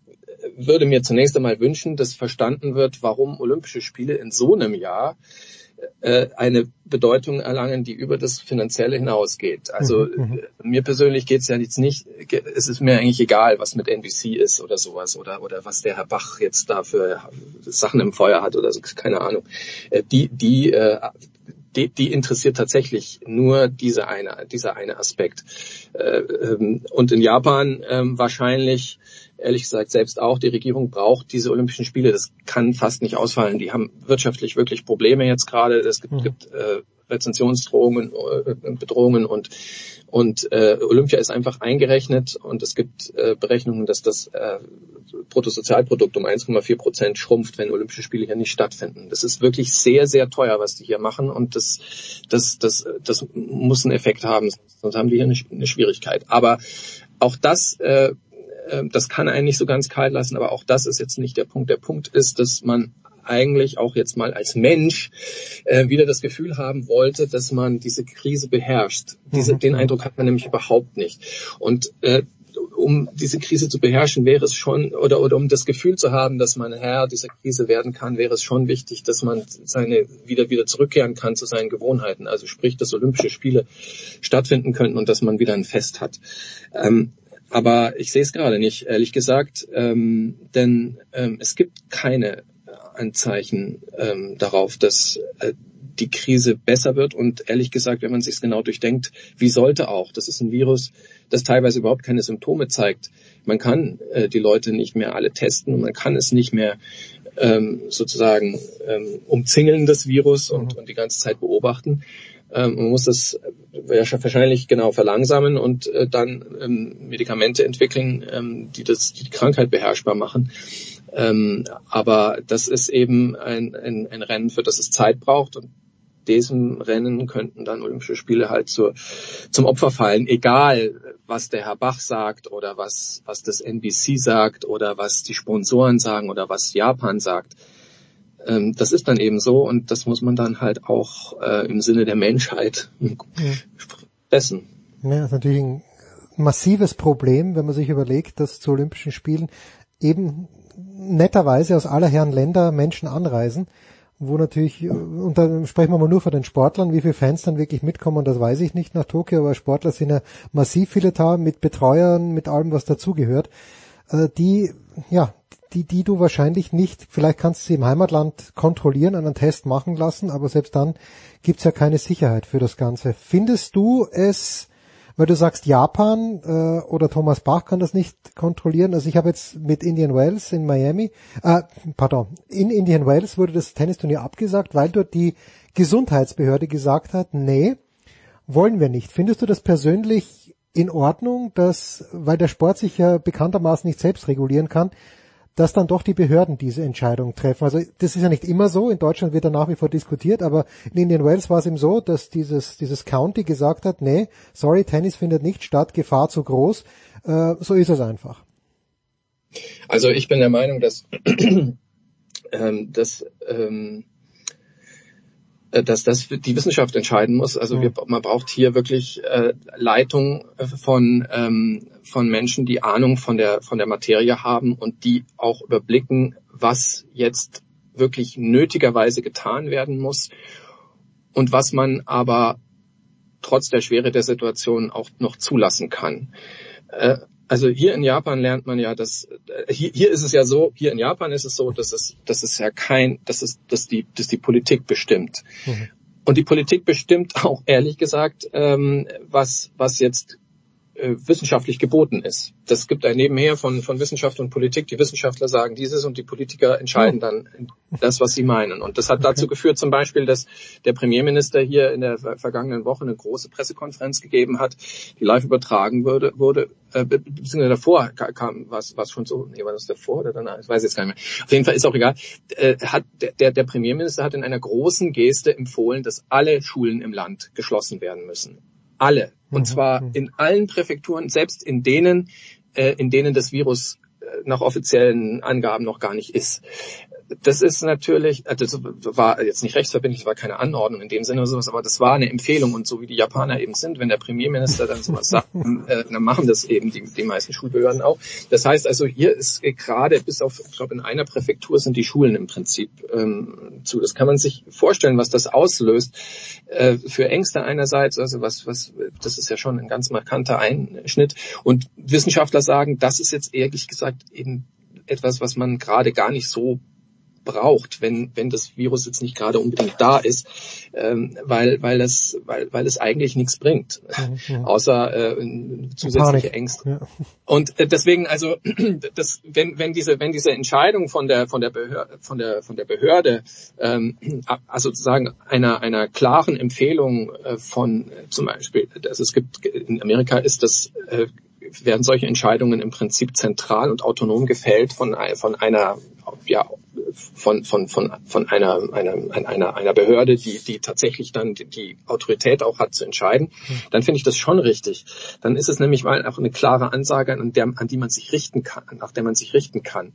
würde mir zunächst einmal wünschen, dass verstanden wird, warum Olympische Spiele in so einem Jahr äh, eine Bedeutung erlangen, die über das Finanzielle hinausgeht. Also mhm. mhm. Äh, mir persönlich geht es ja jetzt nicht, es ist mir eigentlich egal, was mit NBC ist oder sowas oder oder was der Herr Bach jetzt da für Sachen im Feuer hat oder so, keine Ahnung. Äh, die, die, die, die interessiert tatsächlich nur diese eine, dieser eine Aspekt. Ähm, und in Japan ähm, wahrscheinlich ehrlich gesagt selbst auch, die Regierung braucht diese Olympischen Spiele. Das kann fast nicht ausfallen. Die haben wirtschaftlich wirklich Probleme jetzt gerade. Es gibt, mhm. gibt äh, Rezensionsdrohungen, äh, Bedrohungen und und äh, Olympia ist einfach eingerechnet und es gibt äh, Berechnungen, dass das äh, Bruttosozialprodukt um 1,4 Prozent schrumpft, wenn Olympische Spiele hier nicht stattfinden. Das ist wirklich sehr, sehr teuer, was die hier machen und das, das, das, das muss einen Effekt haben, sonst haben die hier eine, eine Schwierigkeit. Aber auch das äh, äh, das kann einen nicht so ganz kalt lassen, aber auch das ist jetzt nicht der Punkt. Der Punkt ist, dass man eigentlich auch jetzt mal als Mensch äh, wieder das Gefühl haben wollte, dass man diese Krise beherrscht. Diese, mhm. Den Eindruck hat man nämlich überhaupt nicht. Und äh, um diese Krise zu beherrschen, wäre es schon, oder, oder um das Gefühl zu haben, dass man Herr dieser Krise werden kann, wäre es schon wichtig, dass man seine, wieder, wieder zurückkehren kann zu seinen Gewohnheiten. Also sprich, dass Olympische Spiele stattfinden könnten und dass man wieder ein Fest hat. Ähm, aber ich sehe es gerade nicht, ehrlich gesagt, ähm, denn ähm, es gibt keine Anzeichen ähm, darauf, dass äh, die Krise besser wird. Und ehrlich gesagt, wenn man sich genau durchdenkt, wie sollte auch? Das ist ein Virus, das teilweise überhaupt keine Symptome zeigt. Man kann äh, die Leute nicht mehr alle testen und man kann es nicht mehr ähm, sozusagen ähm, umzingeln, das Virus, und, und die ganze Zeit beobachten. Ähm, man muss das wahrscheinlich genau verlangsamen und äh, dann ähm, Medikamente entwickeln, ähm, die das, die, Krankheit beherrschbar machen. Ähm, aber das ist eben ein, ein, ein Rennen, für das es Zeit braucht und diesem Rennen könnten dann Olympische Spiele halt zur, zum Opfer fallen, egal was der Herr Bach sagt oder was, was das NBC sagt oder was die Sponsoren sagen oder was Japan sagt. Ähm, das ist dann eben so und das muss man dann halt auch äh, im Sinne der Menschheit ja. essen. Ja, das ist natürlich ein massives Problem, wenn man sich überlegt, dass zu Olympischen Spielen eben netterweise aus aller Herren Länder Menschen anreisen, wo natürlich, und da sprechen wir mal nur von den Sportlern, wie viele Fans dann wirklich mitkommen, das weiß ich nicht nach Tokio, aber Sportler sind ja massiv viele da, mit Betreuern, mit allem, was dazugehört, äh, die, ja, die, die du wahrscheinlich nicht, vielleicht kannst du sie im Heimatland kontrollieren, einen Test machen lassen, aber selbst dann gibt's ja keine Sicherheit für das Ganze. Findest du es weil du sagst Japan äh, oder Thomas Bach kann das nicht kontrollieren. Also ich habe jetzt mit Indian Wells in Miami, äh, pardon, in Indian Wells wurde das Tennisturnier abgesagt, weil dort die Gesundheitsbehörde gesagt hat, nee, wollen wir nicht. Findest du das persönlich in Ordnung, dass, weil der Sport sich ja bekanntermaßen nicht selbst regulieren kann, dass dann doch die Behörden diese Entscheidung treffen. Also das ist ja nicht immer so. In Deutschland wird da nach wie vor diskutiert, aber in Indian Wales war es eben so, dass dieses, dieses County gesagt hat, nee, sorry, Tennis findet nicht statt, Gefahr zu groß. Äh, so ist es einfach. Also ich bin der Meinung, dass, ähm, dass ähm, äh, dass das die Wissenschaft entscheiden muss. Also wir, man braucht hier wirklich äh, Leitung von ähm, von Menschen, die Ahnung von der von der Materie haben und die auch überblicken, was jetzt wirklich nötigerweise getan werden muss und was man aber trotz der Schwere der Situation auch noch zulassen kann. Äh, also hier in Japan lernt man ja, dass äh, hier, hier ist es ja so, hier in Japan ist es so, dass es, dass es ja kein, dass es, dass die, dass die Politik bestimmt. Mhm. Und die Politik bestimmt auch ehrlich gesagt, ähm, was, was jetzt wissenschaftlich geboten ist. Das gibt ein Nebenher von, von Wissenschaft und Politik. Die Wissenschaftler sagen dieses und die Politiker entscheiden dann das, was sie meinen. Und das hat dazu geführt zum Beispiel, dass der Premierminister hier in der vergangenen Woche eine große Pressekonferenz gegeben hat, die live übertragen wurde, wurde äh, beziehungsweise davor kam was, was schon so, nee, war das davor oder danach? Ich weiß jetzt gar nicht mehr. Auf jeden Fall ist auch egal. Äh, hat, der, der Premierminister hat in einer großen Geste empfohlen, dass alle Schulen im Land geschlossen werden müssen. Alle. Und mhm. zwar mhm. in allen Präfekturen, selbst in denen, äh, in denen das Virus äh, nach offiziellen Angaben noch gar nicht ist das ist natürlich, äh, das war jetzt nicht rechtsverbindlich, das war keine Anordnung in dem Sinne oder sowas, aber das war eine Empfehlung und so wie die Japaner eben sind, wenn der Premierminister dann sowas sagt, äh, dann machen das eben die, die meisten Schulbehörden auch. Das heißt also, hier ist gerade bis auf, ich glaube in einer Präfektur sind die Schulen im Prinzip ähm, zu. Das kann man sich vorstellen, was das auslöst äh, für Ängste einerseits, also was, was, das ist ja schon ein ganz markanter Einschnitt und Wissenschaftler sagen, das ist jetzt ehrlich gesagt eben etwas, was man gerade gar nicht so braucht, wenn, wenn das Virus jetzt nicht gerade unbedingt da ist, ähm, weil, weil, es, weil, weil es eigentlich nichts bringt, mhm. außer äh, zusätzliche Ängste. Ja. Und äh, deswegen, also das, wenn, wenn diese, wenn diese Entscheidung von der von der Behörde, von der von der Behörde, ähm, also sozusagen einer einer klaren Empfehlung äh, von äh, zum Beispiel, also es gibt in Amerika ist das äh, werden solche Entscheidungen im Prinzip zentral und autonom gefällt von, von einer ja, von, von, von, von einer, einer, einer, einer Behörde, die, die tatsächlich dann die, die Autorität auch hat zu entscheiden, dann finde ich das schon richtig. Dann ist es nämlich mal auch eine klare Ansage, an, der, an die man sich richten kann, nach der man sich richten kann.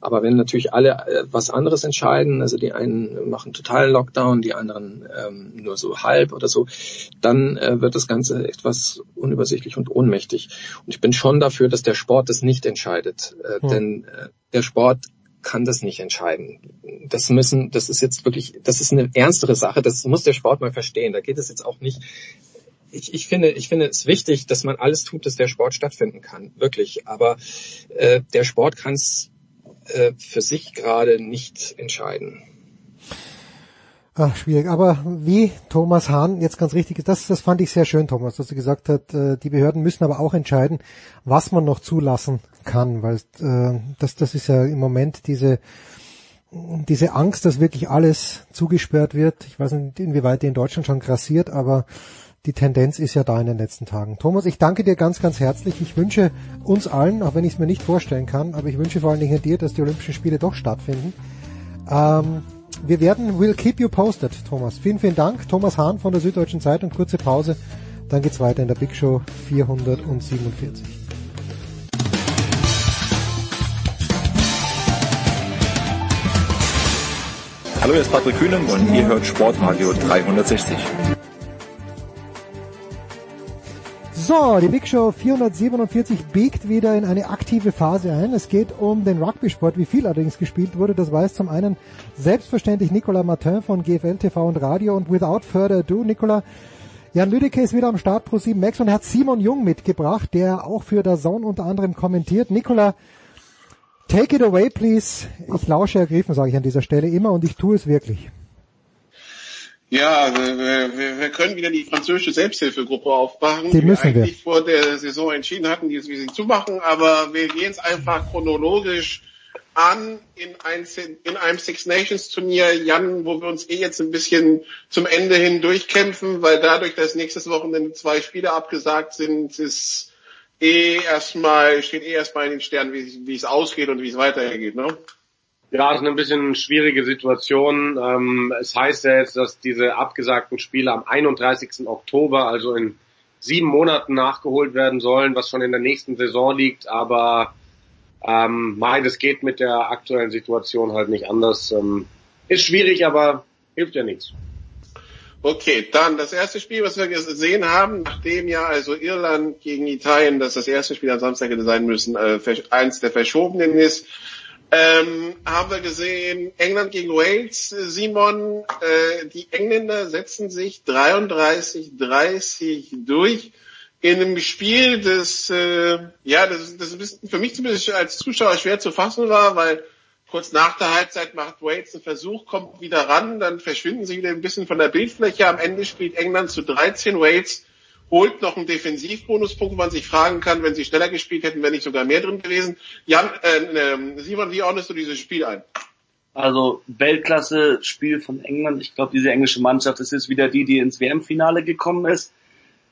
Aber wenn natürlich alle äh, was anderes entscheiden, also die einen machen totalen Lockdown, die anderen ähm, nur so halb oder so, dann äh, wird das Ganze etwas unübersichtlich und ohnmächtig. Und ich bin schon dafür, dass der Sport das nicht entscheidet. Äh, hm. Denn äh, der Sport kann das nicht entscheiden. Das müssen, das ist jetzt wirklich, das ist eine ernstere Sache. Das muss der Sport mal verstehen. Da geht es jetzt auch nicht. Ich, ich finde, ich finde es wichtig, dass man alles tut, dass der Sport stattfinden kann, wirklich. Aber äh, der Sport kann es äh, für sich gerade nicht entscheiden. Ach, schwierig. Aber wie Thomas Hahn jetzt ganz richtig, das, das fand ich sehr schön, Thomas, dass er gesagt hat, äh, die Behörden müssen aber auch entscheiden, was man noch zulassen kann, weil äh, das, das ist ja im Moment diese, diese Angst, dass wirklich alles zugesperrt wird. Ich weiß nicht, inwieweit die in Deutschland schon grassiert, aber die Tendenz ist ja da in den letzten Tagen. Thomas, ich danke dir ganz, ganz herzlich. Ich wünsche uns allen, auch wenn ich es mir nicht vorstellen kann, aber ich wünsche vor allen Dingen dir, dass die Olympischen Spiele doch stattfinden. Ähm, wir werden, we'll keep you posted, Thomas. Vielen, vielen Dank. Thomas Hahn von der Süddeutschen Zeitung. Kurze Pause. Dann geht's weiter in der Big Show 447. Hallo, hier ist Patrick Kühnem und ihr hört Sportradio 360. So, die Big Show 447 biegt wieder in eine aktive Phase ein. Es geht um den Rugby-Sport, wie viel allerdings gespielt wurde. Das weiß zum einen selbstverständlich Nicolas Martin von GFL TV und Radio. Und without further ado, Nicolas, Jan Lüdecke ist wieder am Start pro 7 Max und hat Simon Jung mitgebracht, der auch für der Zone unter anderem kommentiert. Nicolas, take it away, please. Ich lausche ergriffen, sage ich an dieser Stelle immer und ich tue es wirklich. Ja, wir, wir, wir können wieder die französische Selbsthilfegruppe aufmachen, die, müssen wir eigentlich vor der Saison entschieden hatten, die wir sie zumachen, aber wir gehen es einfach chronologisch an in, ein, in einem Six Nations Turnier, Jan, wo wir uns eh jetzt ein bisschen zum Ende hin durchkämpfen, weil dadurch, dass nächstes Wochenende zwei Spiele abgesagt sind, ist eh erstmal, steht eh erstmal in den Sternen, wie, wie es ausgeht und wie es weitergeht, ne? Ja, ist ein bisschen schwierige Situation. Ähm, es heißt ja jetzt, dass diese abgesagten Spiele am 31. Oktober, also in sieben Monaten nachgeholt werden sollen, was schon in der nächsten Saison liegt. Aber ähm, nein, das geht mit der aktuellen Situation halt nicht anders. Ähm, ist schwierig, aber hilft ja nichts. Okay, dann das erste Spiel, was wir gesehen haben, nachdem ja also Irland gegen Italien, das das erste Spiel am Samstag hätte sein müssen, äh, eins der verschobenen ist, ähm, haben wir gesehen, England gegen Wales. Simon, äh, die Engländer setzen sich 33-30 durch in einem Spiel, das, äh, ja, das, das für mich zumindest als Zuschauer schwer zu fassen war, weil kurz nach der Halbzeit macht Wales einen Versuch, kommt wieder ran, dann verschwinden sie wieder ein bisschen von der Bildfläche. Am Ende spielt England zu 13 Wales holt noch einen Defensivbonuspunkt, wo man sich fragen kann, wenn sie schneller gespielt hätten, wäre nicht sogar mehr drin gewesen. Jan, äh, Simon, wie ordnest du dieses Spiel ein? Also Weltklasse-Spiel von England. Ich glaube, diese englische Mannschaft ist wieder die, die ins WM-Finale gekommen ist.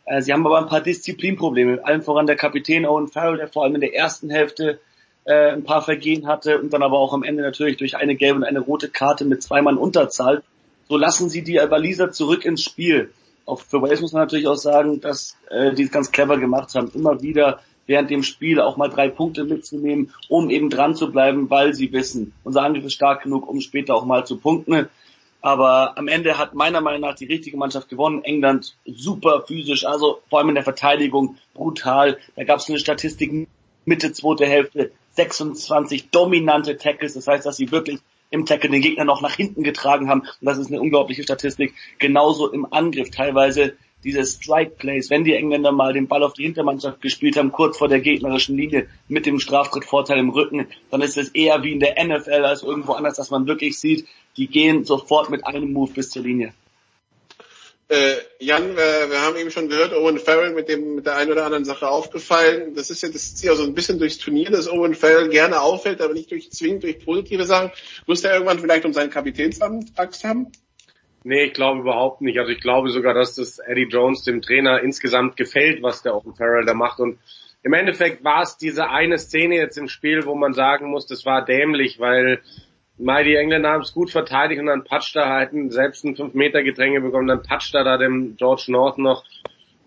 Äh, sie haben aber ein paar Disziplinprobleme. Allen voran der Kapitän Owen Farrell, der vor allem in der ersten Hälfte äh, ein paar Vergehen hatte und dann aber auch am Ende natürlich durch eine gelbe und eine rote Karte mit zwei Mann Unterzahl. So lassen sie die Waliser zurück ins Spiel auch für Wales muss man natürlich auch sagen, dass äh, die es ganz clever gemacht haben, immer wieder während dem Spiel auch mal drei Punkte mitzunehmen, um eben dran zu bleiben, weil sie wissen, unser Angriff ist stark genug, um später auch mal zu punkten. Aber am Ende hat meiner Meinung nach die richtige Mannschaft gewonnen. England super physisch, also vor allem in der Verteidigung brutal. Da gab es eine Statistik Mitte zweite Hälfte, 26 dominante Tackles. Das heißt, dass sie wirklich im Tackle den Gegner noch nach hinten getragen haben. Und das ist eine unglaubliche Statistik. Genauso im Angriff teilweise diese Strike Plays, wenn die Engländer mal den Ball auf die Hintermannschaft gespielt haben, kurz vor der gegnerischen Linie mit dem Straftrittvorteil im Rücken, dann ist es eher wie in der NFL als irgendwo anders, dass man wirklich sieht, die gehen sofort mit einem Move bis zur Linie. Äh, Jan, wir, wir haben eben schon gehört, Owen Farrell mit dem mit der einen oder anderen Sache aufgefallen. Das ist ja das zieht ja so ein bisschen durchs Turnier, dass Owen Farrell gerne auffällt, aber nicht durch zwingend durch positive Sachen. Muss er irgendwann vielleicht um seinen Kapitänsamt Angst haben? Nee, ich glaube überhaupt nicht. Also ich glaube sogar, dass das Eddie Jones dem Trainer insgesamt gefällt, was der Owen Farrell da macht. Und im Endeffekt war es diese eine Szene jetzt im Spiel, wo man sagen muss, das war dämlich, weil mal die Engländer haben es gut verteidigt und dann patscht er halt selbst ein 5 Meter Gedränge bekommen, dann patscht er da dem George North noch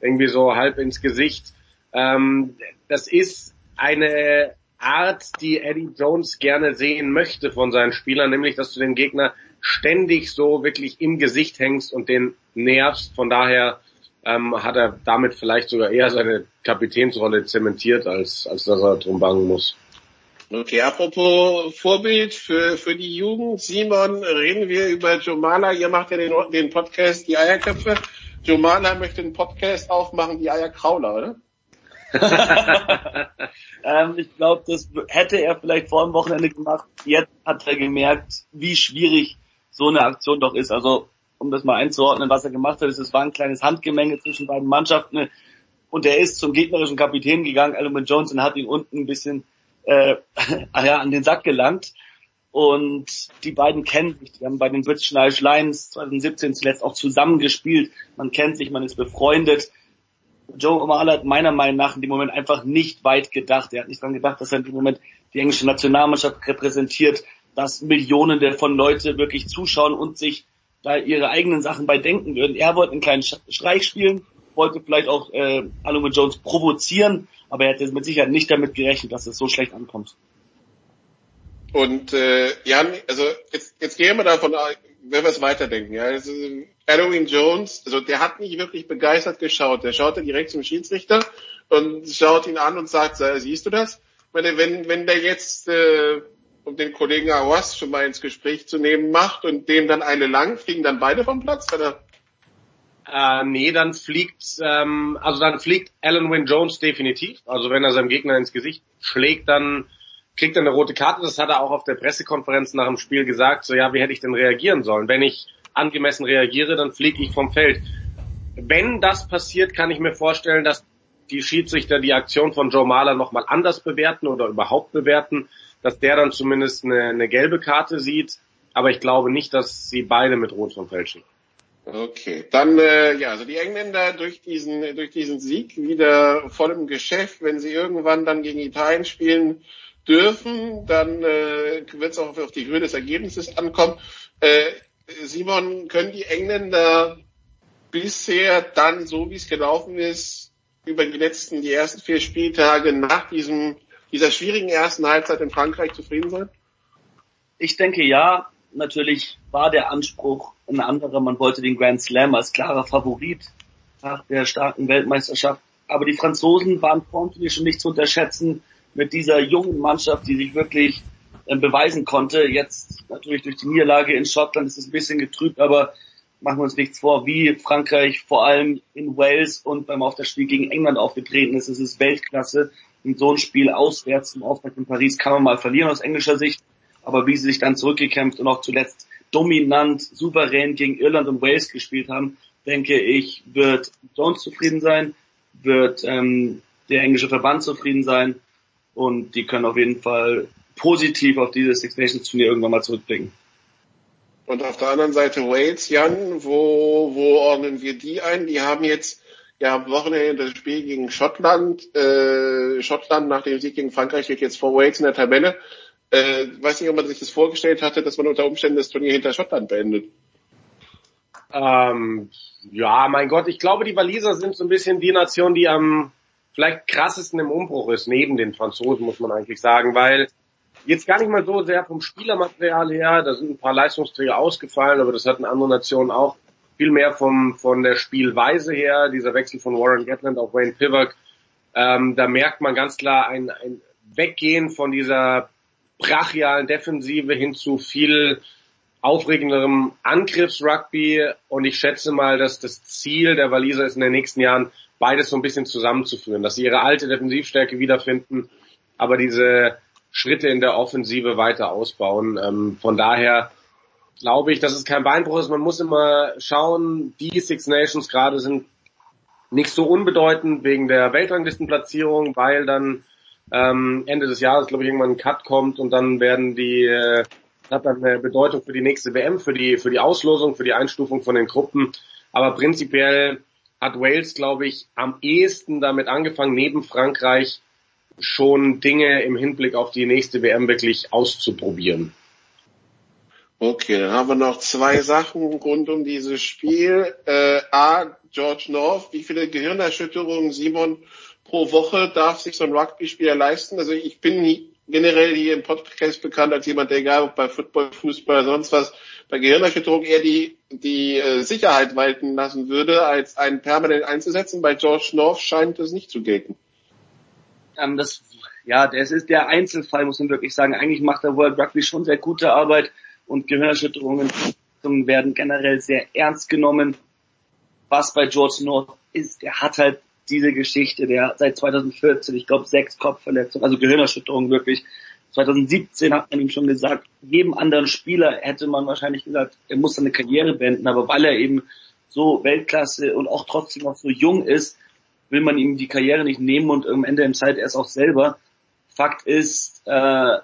irgendwie so halb ins Gesicht. Ähm, das ist eine Art, die Eddie Jones gerne sehen möchte von seinen Spielern, nämlich dass du den Gegner ständig so wirklich im Gesicht hängst und den nervst. Von daher ähm, hat er damit vielleicht sogar eher seine Kapitänsrolle zementiert, als, als dass er drum bangen muss. Okay, apropos Vorbild für, für die Jugend. Simon, reden wir über Jomala. Ihr macht ja den, den Podcast Die Eierköpfe. Jomala möchte einen Podcast aufmachen, die Eierkrauler, oder? ähm, ich glaube, das hätte er vielleicht vor dem Wochenende gemacht. Jetzt hat er gemerkt, wie schwierig so eine Aktion doch ist. Also um das mal einzuordnen, was er gemacht hat, ist, es war ein kleines Handgemenge zwischen beiden Mannschaften und er ist zum gegnerischen Kapitän gegangen, Alan Jones, und hat ihn unten ein bisschen äh, ja, an den Sack gelangt. Und die beiden kennen sich, die haben bei den British Irish Lions 2017 zuletzt auch zusammen gespielt. Man kennt sich, man ist befreundet. Joe O'Malley hat meiner Meinung nach in dem Moment einfach nicht weit gedacht. Er hat nicht dran gedacht, dass er in dem Moment die englische Nationalmannschaft repräsentiert dass Millionen von Leute wirklich zuschauen und sich da ihre eigenen Sachen bei denken würden. Er wollte einen kleinen Streich spielen, wollte vielleicht auch äh, Alumni Jones provozieren, aber er hätte mit Sicherheit nicht damit gerechnet, dass es so schlecht ankommt. Und äh, Jan, also jetzt, jetzt gehen wir davon, wenn wir es weiterdenken. Ja, also, Halloween Jones, also der hat nicht wirklich begeistert geschaut. Der schaute direkt zum Schiedsrichter und schaut ihn an und sagt, siehst du das? Wenn, wenn, wenn der jetzt äh, um den Kollegen Awas schon mal ins Gespräch zu nehmen, macht und dem dann eine lang, fliegen dann beide vom Platz, oder? Äh, nee, dann fliegt, ähm, also dann fliegt Alan Wynne Jones definitiv. Also wenn er seinem Gegner ins Gesicht schlägt, dann kriegt er eine rote Karte. Das hat er auch auf der Pressekonferenz nach dem Spiel gesagt. So, ja, wie hätte ich denn reagieren sollen? Wenn ich angemessen reagiere, dann fliege ich vom Feld. Wenn das passiert, kann ich mir vorstellen, dass die Schiedsrichter die Aktion von Joe Mahler nochmal anders bewerten oder überhaupt bewerten dass der dann zumindest eine, eine gelbe Karte sieht. Aber ich glaube nicht, dass sie beide mit Rot vom Feld schicken. Okay, dann äh, ja, also die Engländer durch diesen durch diesen Sieg wieder voll im Geschäft. Wenn sie irgendwann dann gegen Italien spielen dürfen, dann äh, wird es auch auf die Höhe des Ergebnisses ankommen. Äh, Simon, können die Engländer bisher dann so wie es gelaufen ist über die letzten die ersten vier Spieltage nach diesem dieser schwierigen ersten Halbzeit in Frankreich zufrieden sein? Ich denke ja. Natürlich war der Anspruch ein anderer. Man wollte den Grand Slam als klarer Favorit nach der starken Weltmeisterschaft. Aber die Franzosen waren vor schon nicht zu unterschätzen mit dieser jungen Mannschaft, die sich wirklich äh, beweisen konnte. Jetzt natürlich durch die Niederlage in Schottland ist es ein bisschen getrübt, aber machen wir uns nichts vor, wie Frankreich vor allem in Wales und beim Auftaktspiel gegen England aufgetreten ist. Es ist Weltklasse in so ein Spiel auswärts im Auftakt in Paris kann man mal verlieren aus englischer Sicht, aber wie sie sich dann zurückgekämpft und auch zuletzt dominant, souverän gegen Irland und Wales gespielt haben, denke ich, wird Jones zufrieden sein, wird ähm, der englische Verband zufrieden sein und die können auf jeden Fall positiv auf dieses Six Nations Turnier irgendwann mal zurückblicken. Und auf der anderen Seite Wales, Jan, wo, wo ordnen wir die ein? Die haben jetzt ja, am Wochenende das Spiel gegen Schottland. Äh, Schottland nach dem Sieg gegen Frankreich steht jetzt vor Wales in der Tabelle. Äh, weiß nicht, ob man sich das vorgestellt hatte, dass man unter Umständen das Turnier hinter Schottland beendet. Ähm, ja, mein Gott, ich glaube, die Waliser sind so ein bisschen die Nation, die am vielleicht krassesten im Umbruch ist, neben den Franzosen, muss man eigentlich sagen, weil jetzt gar nicht mal so sehr vom Spielermaterial her, da sind ein paar Leistungsträger ausgefallen, aber das hatten andere Nationen auch viel mehr vom, von der Spielweise her, dieser Wechsel von Warren Gatland auf Wayne Pivak, ähm, da merkt man ganz klar ein, ein Weggehen von dieser brachialen Defensive hin zu viel aufregenderem Angriffsrugby und ich schätze mal, dass das Ziel der Waliser ist in den nächsten Jahren beides so ein bisschen zusammenzuführen, dass sie ihre alte Defensivstärke wiederfinden, aber diese Schritte in der Offensive weiter ausbauen. Ähm, von daher glaube ich, dass es kein Beinbruch ist. Man muss immer schauen, die Six Nations gerade sind nicht so unbedeutend wegen der Weltranglistenplatzierung, weil dann ähm, Ende des Jahres, glaube ich, irgendwann ein Cut kommt und dann werden die äh, hat dann eine Bedeutung für die nächste WM, für die für die Auslosung, für die Einstufung von den Gruppen. Aber prinzipiell hat Wales, glaube ich, am ehesten damit angefangen, neben Frankreich schon Dinge im Hinblick auf die nächste WM wirklich auszuprobieren. Okay, dann haben wir noch zwei Sachen rund um dieses Spiel. Äh, A, George North, wie viele Gehirnerschütterungen Simon pro Woche darf sich so ein Rugby-Spieler leisten? Also ich bin generell hier im Podcast bekannt als jemand, der egal ob bei Football, Fußball, sonst was, bei Gehirnerschütterung eher die, die äh, Sicherheit walten lassen würde, als einen permanent einzusetzen. Bei George North scheint das nicht zu gelten. Ähm, das, ja, das ist der Einzelfall, muss man wirklich sagen. Eigentlich macht der World Rugby schon sehr gute Arbeit und Gehirnerschütterungen werden generell sehr ernst genommen. Was bei George North ist, er hat halt diese Geschichte, der hat seit 2014, ich glaube, sechs Kopfverletzungen, also Gehirnerschütterungen wirklich. 2017 hat man ihm schon gesagt, jedem anderen Spieler hätte man wahrscheinlich gesagt, er muss seine Karriere beenden, aber weil er eben so Weltklasse und auch trotzdem noch so jung ist, will man ihm die Karriere nicht nehmen und am Ende im Zeit erst auch selber. Fakt ist, äh,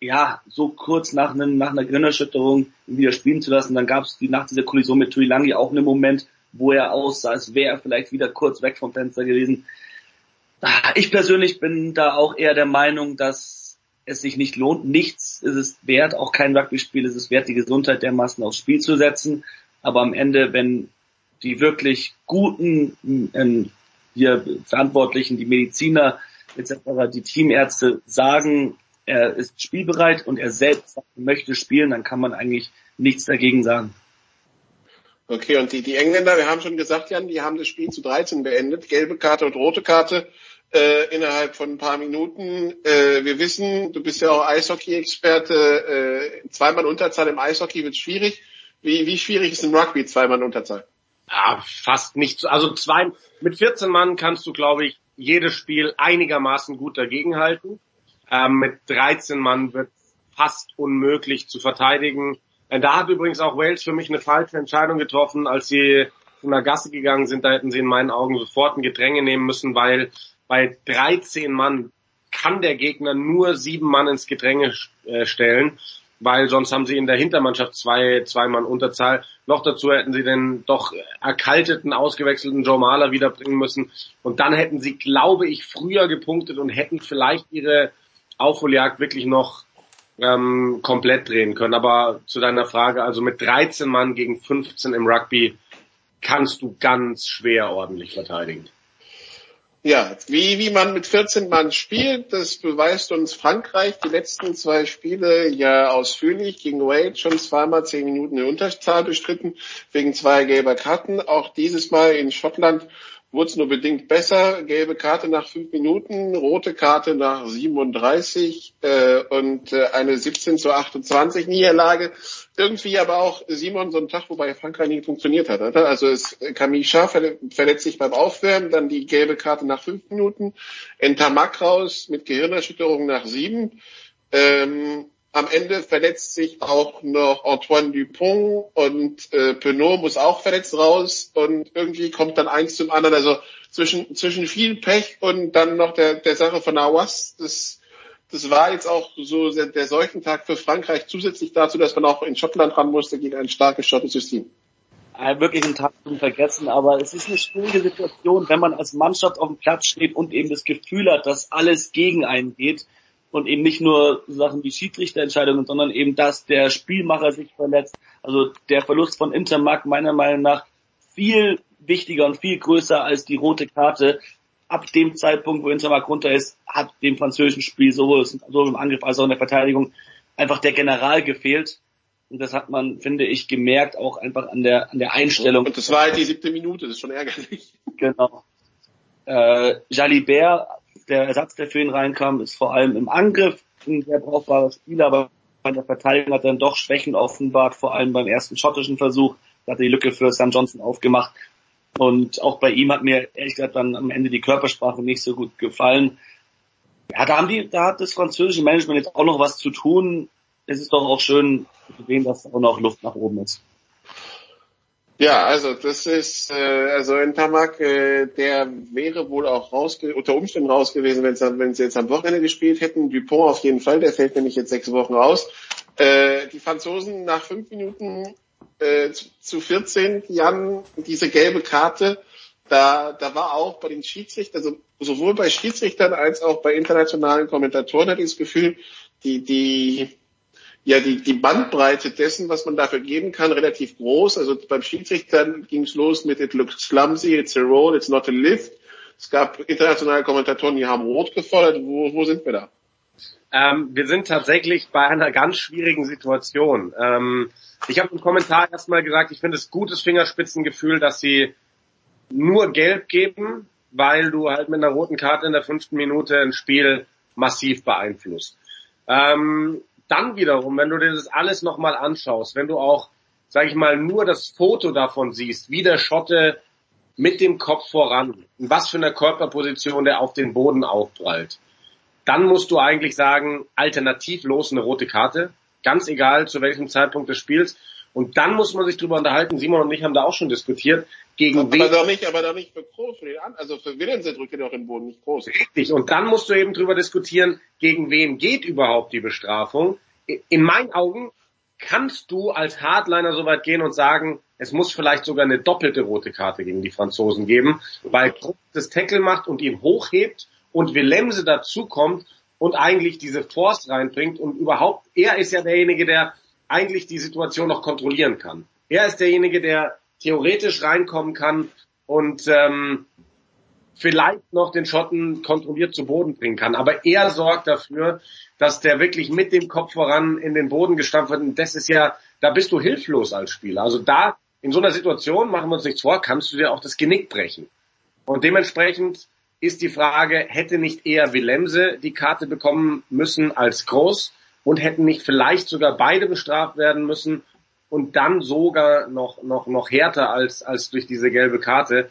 ja, so kurz nach, einem, nach einer Gehirnerschütterung wieder spielen zu lassen. Dann gab es die, nach dieser Kollision mit Tuilangi auch einen Moment, wo er aussah, als wäre er vielleicht wieder kurz weg vom Fenster gewesen. Ah, ich persönlich bin da auch eher der Meinung, dass es sich nicht lohnt. Nichts ist es wert, auch kein Rugby-Spiel ist es wert, die Gesundheit dermaßen aufs Spiel zu setzen. Aber am Ende, wenn die wirklich guten ähm, hier Verantwortlichen, die Mediziner etc., die Teamärzte sagen, er ist spielbereit und er selbst möchte spielen, dann kann man eigentlich nichts dagegen sagen. Okay, und die, die Engländer, wir haben schon gesagt, Jan, die haben das Spiel zu 13 beendet. Gelbe Karte und rote Karte äh, innerhalb von ein paar Minuten. Äh, wir wissen, du bist ja auch Eishockey-Experte, äh, zweimal Unterzahl im Eishockey wird schwierig. Wie, wie schwierig ist im Rugby zweimal Unterzahl? Ja, fast nicht. Also zwei, mit 14 Mann kannst du, glaube ich, jedes Spiel einigermaßen gut dagegenhalten. Ähm, mit 13 Mann wird fast unmöglich zu verteidigen. Da hat übrigens auch Wales für mich eine falsche Entscheidung getroffen, als sie von der Gasse gegangen sind. Da hätten sie in meinen Augen sofort ein Gedränge nehmen müssen, weil bei 13 Mann kann der Gegner nur sieben Mann ins Gedränge äh, stellen, weil sonst haben sie in der Hintermannschaft zwei, zwei Mann Unterzahl. Noch dazu hätten sie den doch erkalteten, ausgewechselten Joe Mahler wiederbringen müssen. Und dann hätten sie, glaube ich, früher gepunktet und hätten vielleicht ihre Aufholjagd wirklich noch ähm, komplett drehen können. Aber zu deiner Frage, also mit 13 Mann gegen 15 im Rugby kannst du ganz schwer ordentlich verteidigen. Ja, wie, wie man mit 14 Mann spielt, das beweist uns Frankreich die letzten zwei Spiele ja ausführlich gegen Wade schon zweimal zehn Minuten in Unterzahl bestritten wegen zwei gelber Karten. Auch dieses Mal in Schottland wurde es nur bedingt besser. Gelbe Karte nach fünf Minuten, rote Karte nach 37 äh, und äh, eine 17 zu 28 Niederlage. Irgendwie aber auch Simon so ein Tag, wobei Frankreich nie funktioniert hat. Oder? Also es Camille Schaf verletzt sich beim Aufwärmen, dann die gelbe Karte nach fünf Minuten, Entamak raus mit Gehirnerschütterung nach sieben. Ähm, am Ende verletzt sich auch noch Antoine Dupont und äh, Penaud muss auch verletzt raus und irgendwie kommt dann eins zum anderen. Also zwischen, zwischen viel Pech und dann noch der, der Sache von Awas, das, das war jetzt auch so der, der Seuchentag für Frankreich zusätzlich dazu, dass man auch in Schottland ran musste gegen ein starkes schottisches Team. Äh, wirklich ein Tag zum Vergessen, aber es ist eine schwierige Situation, wenn man als Mannschaft auf dem Platz steht und eben das Gefühl hat, dass alles gegen einen geht und eben nicht nur Sachen wie Schiedsrichterentscheidungen, sondern eben, dass der Spielmacher sich verletzt. Also der Verlust von Intermark meiner Meinung nach viel wichtiger und viel größer als die rote Karte. Ab dem Zeitpunkt, wo Intermark runter ist, hat dem französischen Spiel sowohl, sowohl im Angriff als auch in der Verteidigung einfach der General gefehlt. Und das hat man, finde ich, gemerkt, auch einfach an der, an der Einstellung. Und das war halt die siebte Minute, das ist schon ärgerlich. Genau. Äh, Jalibert der Ersatz, der für ihn reinkam, ist vor allem im Angriff ein sehr brauchbarer Spieler, aber bei der Verteidigung hat er dann doch Schwächen offenbart, vor allem beim ersten schottischen Versuch. Da hat er die Lücke für Sam Johnson aufgemacht. Und auch bei ihm hat mir ehrlich gesagt dann am Ende die Körpersprache nicht so gut gefallen. Ja, da haben die, da hat das französische Management jetzt auch noch was zu tun. Es ist doch auch schön zu sehen, dass auch noch Luft nach oben ist. Ja, also das ist äh, also ein Tamak, äh, der wäre wohl auch raus unter Umständen raus gewesen, wenn sie jetzt am Wochenende gespielt hätten. Dupont auf jeden Fall, der fällt nämlich jetzt sechs Wochen aus. Äh, die Franzosen nach fünf Minuten äh, zu, zu 14, Jan, diese gelbe Karte, da, da war auch bei den Schiedsrichtern, also sowohl bei Schiedsrichtern als auch bei internationalen Kommentatoren hatte ich das Gefühl, die, die ja die, die Bandbreite dessen, was man dafür geben kann, relativ groß. Also beim Schiedsrichtern ging es los mit It looks clumsy, it's a roll, it's not a lift. Es gab internationale Kommentatoren, die haben rot gefordert. Wo, wo sind wir da? Ähm, wir sind tatsächlich bei einer ganz schwierigen Situation. Ähm, ich habe im Kommentar erstmal gesagt, ich finde es gutes Fingerspitzengefühl, dass sie nur gelb geben, weil du halt mit einer roten Karte in der fünften Minute ein Spiel massiv beeinflusst. Ähm, dann wiederum, wenn du dir das alles nochmal anschaust, wenn du auch, sag ich mal, nur das Foto davon siehst, wie der Schotte mit dem Kopf voran, in was für einer Körperposition der auf den Boden aufprallt, dann musst du eigentlich sagen, alternativlos eine rote Karte, ganz egal zu welchem Zeitpunkt des Spiels. Und dann muss man sich drüber unterhalten, Simon und ich haben da auch schon diskutiert, gegen aber wen... Doch nicht, aber doch nicht für Groß, für den An also für Willemse drückt er doch den Boden, nicht Groß. Richtig, und dann musst du eben drüber diskutieren, gegen wen geht überhaupt die Bestrafung. In meinen Augen kannst du als Hardliner so weit gehen und sagen, es muss vielleicht sogar eine doppelte rote Karte gegen die Franzosen geben, weil Groß das Tackle macht und ihn hochhebt und Willemse dazukommt und eigentlich diese Force reinbringt und überhaupt, er ist ja derjenige, der eigentlich die Situation noch kontrollieren kann. Er ist derjenige, der theoretisch reinkommen kann und ähm, vielleicht noch den Schotten kontrolliert zu Boden bringen kann. Aber er sorgt dafür, dass der wirklich mit dem Kopf voran in den Boden gestampft wird. Und das ist ja, da bist du hilflos als Spieler. Also da, in so einer Situation, machen wir uns nichts vor, kannst du dir auch das Genick brechen. Und dementsprechend ist die Frage, hätte nicht eher Willemse die Karte bekommen müssen als Groß und hätten nicht vielleicht sogar beide bestraft werden müssen und dann sogar noch, noch, noch härter als, als durch diese gelbe Karte.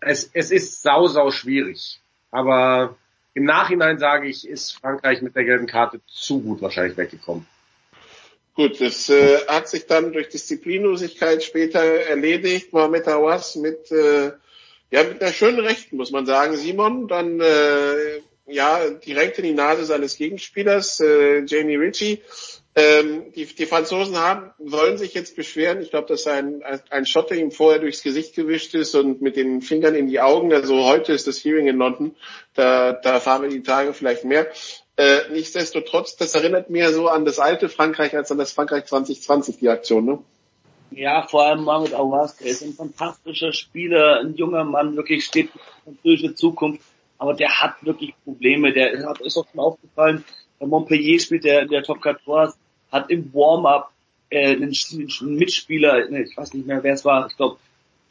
Es, es ist sau, sau schwierig. Aber im Nachhinein sage ich, ist Frankreich mit der gelben Karte zu gut wahrscheinlich weggekommen. Gut, das äh, hat sich dann durch Disziplinlosigkeit später erledigt. Mohamed Awas mit, äh, ja, mit einer schönen Rechten, muss man sagen, Simon. Dann äh, ja direkt in die Nase seines Gegenspielers, äh, Jamie Ritchie. Ähm, die, die Franzosen haben, wollen sich jetzt beschweren. Ich glaube, dass ein, ein Schotter ihm vorher durchs Gesicht gewischt ist und mit den Fingern in die Augen. Also heute ist das Hearing in London. Da, da fahren wir die Tage vielleicht mehr. Äh, nichtsdestotrotz, das erinnert mir so an das alte Frankreich als an das Frankreich 2020, die Aktion, ne? Ja, vor allem Mohamed Awas, der ist ein fantastischer Spieler, ein junger Mann, wirklich steht für die französische Zukunft, aber der hat wirklich Probleme, der hat, ist auch schon aufgefallen, bei Montpellier spielt der, der Top 14, hat im Warm-up äh, einen, einen Mitspieler, ne, ich weiß nicht mehr, wer es war, ich glaube,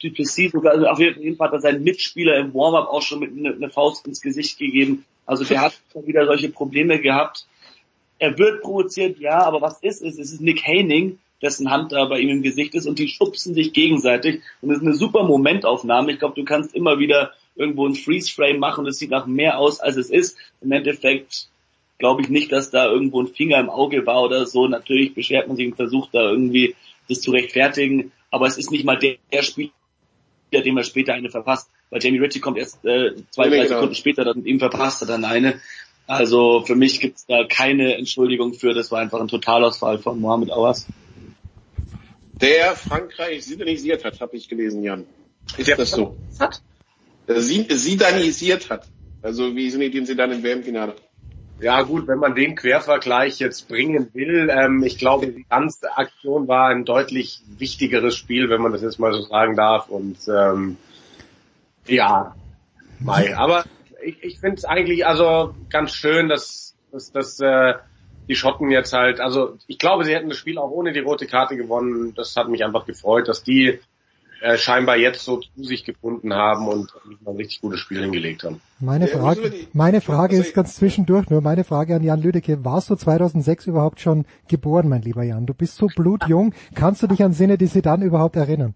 Duplessis sogar, also auf jeden Fall hat er seinen Mitspieler im Warm-up auch schon mit einer ne Faust ins Gesicht gegeben. Also der hat wieder solche Probleme gehabt. Er wird provoziert, ja, aber was ist es? Es ist Nick Haining, dessen Hand da bei ihm im Gesicht ist und die schubsen sich gegenseitig und es ist eine super Momentaufnahme. Ich glaube, du kannst immer wieder irgendwo ein Freeze-Frame machen, das sieht nach mehr aus, als es ist. Im Endeffekt glaube ich nicht, dass da irgendwo ein Finger im Auge war oder so. Natürlich beschwert man sich und versucht da irgendwie das zu rechtfertigen, aber es ist nicht mal der, der Spieler, dem er später eine verpasst, weil Jamie Ritchie kommt erst äh, zwei, drei genau. Sekunden später dann ihm verpasst er dann eine. Also für mich gibt es da keine Entschuldigung für, das war einfach ein Totalausfall von Mohamed Awas. Der Frankreich sidanisiert hat, habe ich gelesen, Jan. Ist der das so? Hat? Sidanisiert hat. Also wie sind sie dann im WM-Finale? Ja gut, wenn man den Quervergleich jetzt bringen will, ähm, ich glaube, die ganze Aktion war ein deutlich wichtigeres Spiel, wenn man das jetzt mal so sagen darf. Und ähm, ja, Mai. Aber ich, ich finde es eigentlich also ganz schön, dass, dass, dass äh, die Schotten jetzt halt, also ich glaube, sie hätten das Spiel auch ohne die rote Karte gewonnen. Das hat mich einfach gefreut, dass die äh, scheinbar jetzt so zu sich gefunden haben und mal ein richtig gutes Spiel hingelegt haben. Meine Frage, meine Frage ist ganz zwischendurch nur, meine Frage an Jan Lüdecke, warst du 2006 überhaupt schon geboren, mein lieber Jan? Du bist so blutjung, kannst du dich an Sinne, die sie dann überhaupt erinnern?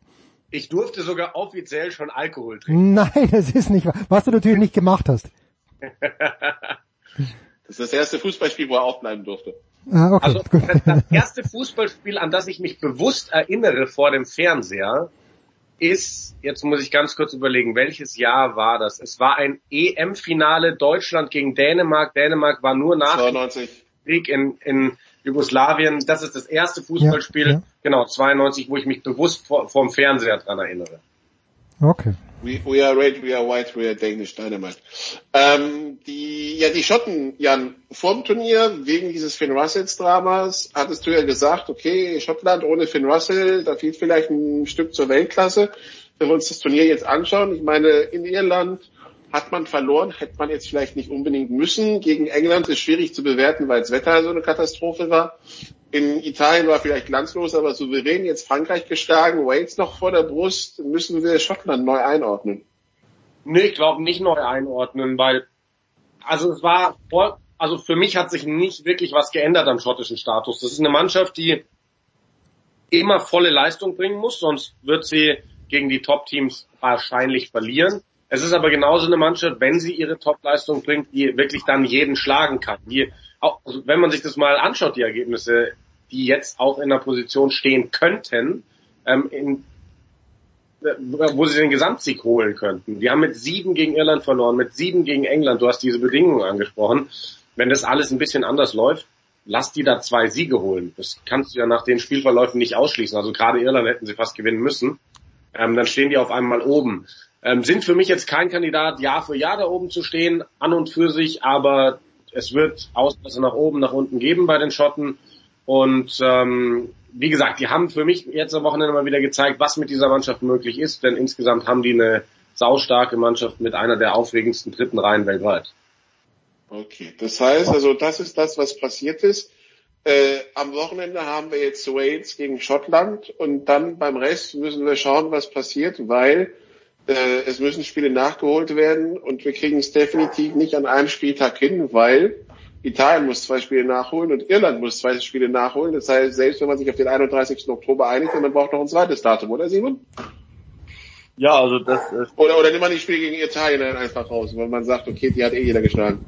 Ich durfte sogar offiziell schon Alkohol trinken. Nein, das ist nicht wahr. Was du natürlich nicht gemacht hast. Das ist das erste Fußballspiel, wo er aufbleiben durfte. Ah, okay, also das erste Fußballspiel, an das ich mich bewusst erinnere vor dem Fernseher, ist, jetzt muss ich ganz kurz überlegen, welches Jahr war das? Es war ein EM-Finale Deutschland gegen Dänemark. Dänemark war nur nach 92. Krieg in, in Jugoslawien. Das ist das erste Fußballspiel, Ja, ja. genau, 92, wo ich mich bewusst vor, vorm Fernseher dran erinnere. Okay. We, we are red, we are white, we are Danish Dynamite. Ähm, die, ja, die Schotten, Jan, vorm Turnier, wegen dieses Finn Russells Dramas, hattest du ja gesagt, okay, Schottland ohne Finn Russell, da fehlt vielleicht ein Stück zur Weltklasse. Wenn wir uns das Turnier jetzt anschauen, ich meine, in Irland hat man verloren, hätte man jetzt vielleicht nicht unbedingt müssen. Gegen England ist schwierig zu bewerten, weil das Wetter so eine Katastrophe war. In Italien war vielleicht glanzlos, aber souverän. Jetzt Frankreich geschlagen, Wales noch vor der Brust. Müssen wir Schottland neu einordnen? Nee, ich glaube nicht neu einordnen, weil also es war voll, also für mich hat sich nicht wirklich was geändert am schottischen Status. Das ist eine Mannschaft, die immer volle Leistung bringen muss, sonst wird sie gegen die Top-Teams wahrscheinlich verlieren. Es ist aber genauso eine Mannschaft, wenn sie ihre Top-Leistung bringt, die wirklich dann jeden schlagen kann. Die, auch, also wenn man sich das mal anschaut, die Ergebnisse, die jetzt auch in der Position stehen könnten, ähm, in, wo sie den Gesamtsieg holen könnten. Die haben mit sieben gegen Irland verloren, mit sieben gegen England. Du hast diese Bedingungen angesprochen. Wenn das alles ein bisschen anders läuft, lass die da zwei Siege holen. Das kannst du ja nach den Spielverläufen nicht ausschließen. Also gerade Irland hätten sie fast gewinnen müssen. Ähm, dann stehen die auf einmal oben. Ähm, sind für mich jetzt kein Kandidat, Jahr für Jahr da oben zu stehen, an und für sich, aber es wird Auslässe nach oben, nach unten geben bei den Schotten. Und ähm, wie gesagt, die haben für mich jetzt am Wochenende mal wieder gezeigt, was mit dieser Mannschaft möglich ist, denn insgesamt haben die eine saustarke Mannschaft mit einer der aufregendsten dritten Reihen weltweit. Okay, das heißt, also das ist das, was passiert ist. Äh, am Wochenende haben wir jetzt Wales gegen Schottland und dann beim Rest müssen wir schauen, was passiert, weil äh, es müssen Spiele nachgeholt werden und wir kriegen es definitiv nicht an einem Spieltag hin, weil Italien muss zwei Spiele nachholen und Irland muss zwei Spiele nachholen. Das heißt, selbst wenn man sich auf den 31. Oktober einigt, man braucht noch ein zweites Datum, oder Simon? Ja, also das äh, Oder, oder nimmt man die Spiele gegen Italien dann einfach raus, weil man sagt, okay, die hat eh jeder geschlagen.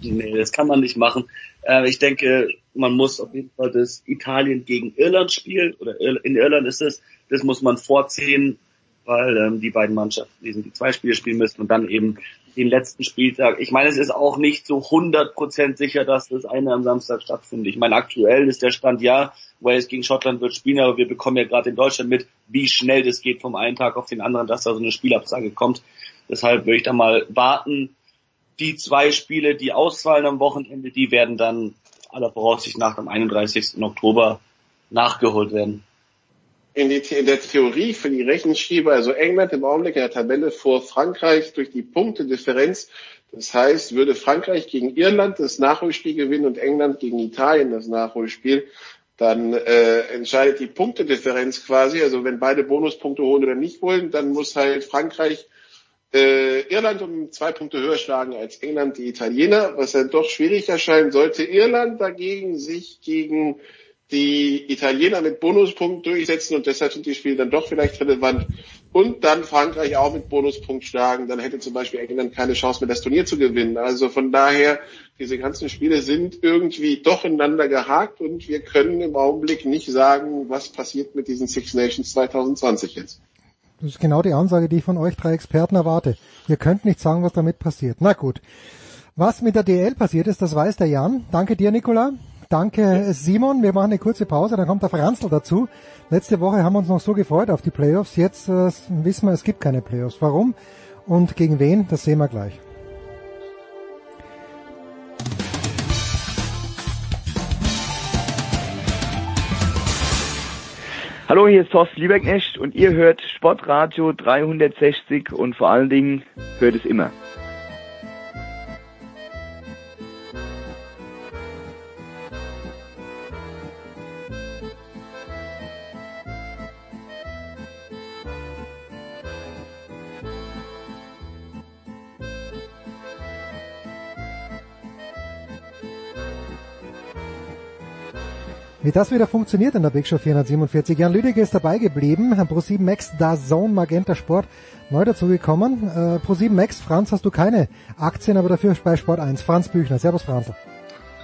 Nee, das kann man nicht machen. Äh, ich denke, man muss auf jeden Fall das Italien gegen Irland Spiel, oder in Irland ist es, das muss man vorziehen, weil ähm, die beiden Mannschaften diesen die zwei Spiele spielen müssen und dann eben den letzten Spieltag. Ich meine, es ist auch nicht so 100% sicher, dass das eine am Samstag stattfindet. Ich meine, aktuell ist der Stand ja, Wales gegen Schottland wird spielen, aber wir bekommen ja gerade in Deutschland mit, wie schnell das geht vom einen Tag auf den anderen, dass da so eine Spielabsage kommt. Deshalb würde ich da mal warten. Die zwei Spiele, die ausfallen am Wochenende, die werden dann aller Voraussicht nach am 31. Oktober nachgeholt werden. In, die, in der Theorie für die Rechenschieber, also England im Augenblick in der Tabelle vor Frankreich durch die Punktedifferenz. Das heißt, würde Frankreich gegen Irland das Nachholspiel gewinnen und England gegen Italien das Nachholspiel, dann äh, entscheidet die Punktedifferenz quasi. Also wenn beide Bonuspunkte holen oder nicht holen, dann muss halt Frankreich äh, Irland um zwei Punkte höher schlagen als England die Italiener, was dann doch schwierig erscheinen sollte. Irland dagegen sich gegen die Italiener mit Bonuspunkt durchsetzen und deshalb sind die Spiele dann doch vielleicht relevant und dann Frankreich auch mit Bonuspunkt schlagen, dann hätte zum Beispiel England keine Chance mehr, das Turnier zu gewinnen. Also von daher, diese ganzen Spiele sind irgendwie doch ineinander gehakt und wir können im Augenblick nicht sagen, was passiert mit diesen Six Nations 2020 jetzt. Das ist genau die Ansage, die ich von euch drei Experten erwarte. Ihr könnt nicht sagen, was damit passiert. Na gut. Was mit der DL passiert ist, das weiß der Jan. Danke dir, Nicola. Danke, Simon. Wir machen eine kurze Pause, dann kommt der Franzl dazu. Letzte Woche haben wir uns noch so gefreut auf die Playoffs. Jetzt äh, wissen wir, es gibt keine Playoffs. Warum und gegen wen, das sehen wir gleich. Hallo, hier ist Thorsten Lieberknecht und ihr hört Sportradio 360 und vor allen Dingen hört es immer. Wie das wieder funktioniert in der Big Show 447. Jan Lüdecke ist dabei geblieben. Pro7 Max, da Zone Magenta Sport neu dazugekommen. Äh, Pro7 Max, Franz, hast du keine Aktien, aber dafür bei Sport 1. Franz Büchner. Servus, Franz.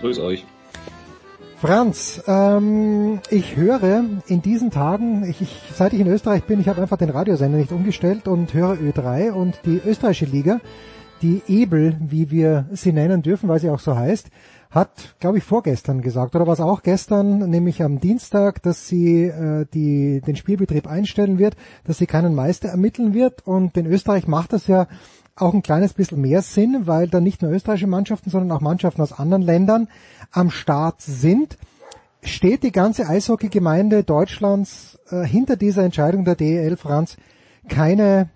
Grüß euch. Franz, ähm, ich höre in diesen Tagen, ich, ich, seit ich in Österreich bin, ich habe einfach den Radiosender nicht umgestellt und höre Ö3 und die österreichische Liga, die Ebel, wie wir sie nennen dürfen, weil sie auch so heißt, hat, glaube ich, vorgestern gesagt, oder was auch gestern, nämlich am Dienstag, dass sie äh, die, den Spielbetrieb einstellen wird, dass sie keinen Meister ermitteln wird. Und in Österreich macht das ja auch ein kleines bisschen mehr Sinn, weil da nicht nur österreichische Mannschaften, sondern auch Mannschaften aus anderen Ländern am Start sind. Steht die ganze Eishockey-Gemeinde Deutschlands äh, hinter dieser Entscheidung der DEL, Franz, keine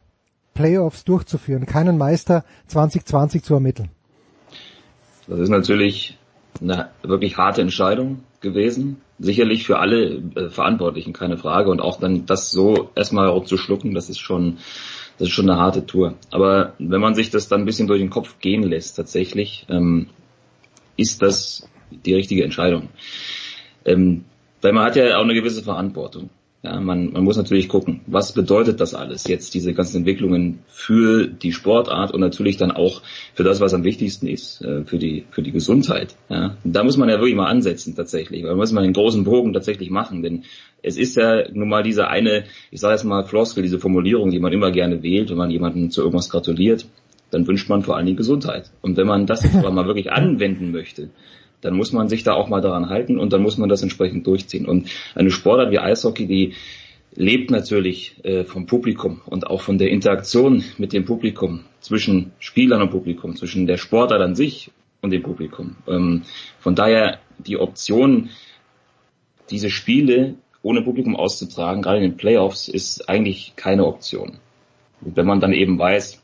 Playoffs durchzuführen, keinen Meister 2020 zu ermitteln? Das ist natürlich eine wirklich harte Entscheidung gewesen. Sicherlich für alle äh, Verantwortlichen, keine Frage. Und auch dann das so erstmal zu schlucken, das ist schon, das ist schon eine harte Tour. Aber wenn man sich das dann ein bisschen durch den Kopf gehen lässt, tatsächlich, ähm, ist das die richtige Entscheidung. Ähm, weil man hat ja auch eine gewisse Verantwortung. Ja, man, man muss natürlich gucken, was bedeutet das alles jetzt, diese ganzen Entwicklungen für die Sportart und natürlich dann auch für das, was am wichtigsten ist, äh, für die, für die Gesundheit. Ja, da muss man ja wirklich mal ansetzen tatsächlich, weil da muss man den großen Bogen tatsächlich machen, denn es ist ja nun mal diese eine, ich sage jetzt mal Floskel, diese Formulierung, die man immer gerne wählt, wenn man jemandem zu irgendwas gratuliert, dann wünscht man vor allen Dingen Gesundheit. Und wenn man das jetzt aber mal wirklich anwenden möchte, dann muss man sich da auch mal daran halten und dann muss man das entsprechend durchziehen. Und eine Sportart wie Eishockey, die lebt natürlich äh, vom Publikum und auch von der Interaktion mit dem Publikum, zwischen Spielern und Publikum, zwischen der Sportart an sich und dem Publikum. Ähm, von daher die Option, diese Spiele ohne Publikum auszutragen, gerade in den Playoffs, ist eigentlich keine Option. Und wenn man dann eben weiß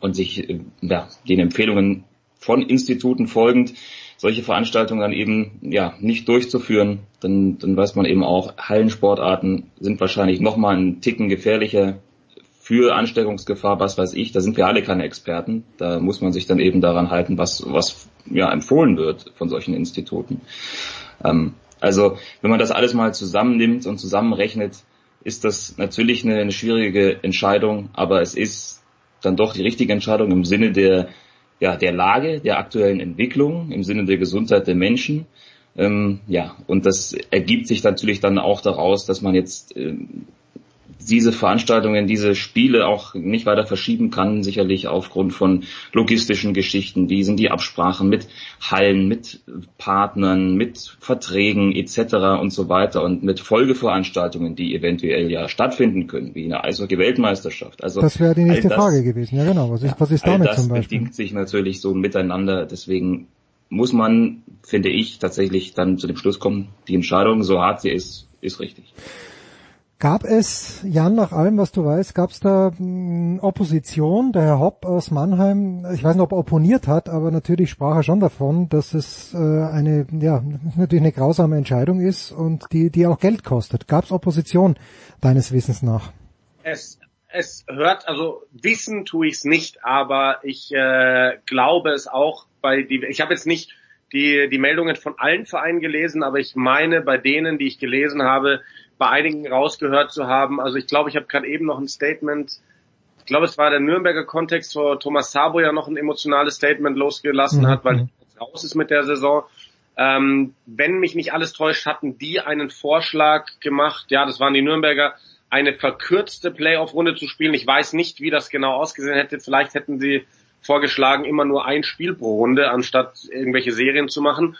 und sich äh, ja, den Empfehlungen von Instituten folgend solche Veranstaltungen dann eben ja nicht durchzuführen, dann, dann weiß man eben auch, Hallensportarten sind wahrscheinlich nochmal einen Ticken gefährlicher für Ansteckungsgefahr, was weiß ich, da sind wir alle keine Experten. Da muss man sich dann eben daran halten, was, was ja empfohlen wird von solchen Instituten. Ähm, also wenn man das alles mal zusammennimmt und zusammenrechnet, ist das natürlich eine, eine schwierige Entscheidung, aber es ist dann doch die richtige Entscheidung im Sinne der ja, der Lage, der aktuellen Entwicklung im Sinne der Gesundheit der Menschen. Ähm, ja, und das ergibt sich natürlich dann auch daraus, dass man jetzt ähm, diese Veranstaltungen, diese Spiele auch nicht weiter verschieben kann, sicherlich aufgrund von logistischen Geschichten. Wie sind die Absprachen mit Hallen, mit Partnern, mit Verträgen etc. und so weiter und mit Folgeveranstaltungen, die eventuell ja stattfinden können, wie eine Eishockey-Weltmeisterschaft. Also das wäre die nächste das, Frage gewesen. Ja genau. Was ist, was ist damit das zum Beispiel? bedingt sich natürlich so miteinander. Deswegen muss man, finde ich, tatsächlich dann zu dem Schluss kommen, die Entscheidung, so hart sie ist, ist richtig. Gab es, Jan, nach allem, was du weißt, gab es da mh, hm, Opposition? Der Herr Hopp aus Mannheim, ich weiß nicht, ob er opponiert hat, aber natürlich sprach er schon davon, dass es äh, eine, ja, natürlich eine grausame Entscheidung ist und die, die auch Geld kostet. Gab es Opposition deines Wissens nach? Es, es hört, also wissen tue ich es nicht, aber ich äh, glaube es auch bei die, ich habe jetzt nicht die, die Meldungen von allen Vereinen gelesen, aber ich meine, bei denen, die ich gelesen habe, bei einigen rausgehört zu haben. Also ich glaube, ich habe gerade eben noch ein Statement, ich glaube, es war der Nürnberger Kontext, wo Thomas Sabo ja noch ein emotionales Statement losgelassen mhm. hat, weil er jetzt raus ist mit der Saison. Ähm, wenn mich nicht alles täuscht, hatten die einen Vorschlag gemacht, ja, das waren die Nürnberger, eine verkürzte Playoff-Runde zu spielen. Ich weiß nicht, wie das genau ausgesehen hätte. Vielleicht hätten sie vorgeschlagen, immer nur ein Spiel pro Runde, anstatt irgendwelche Serien zu machen.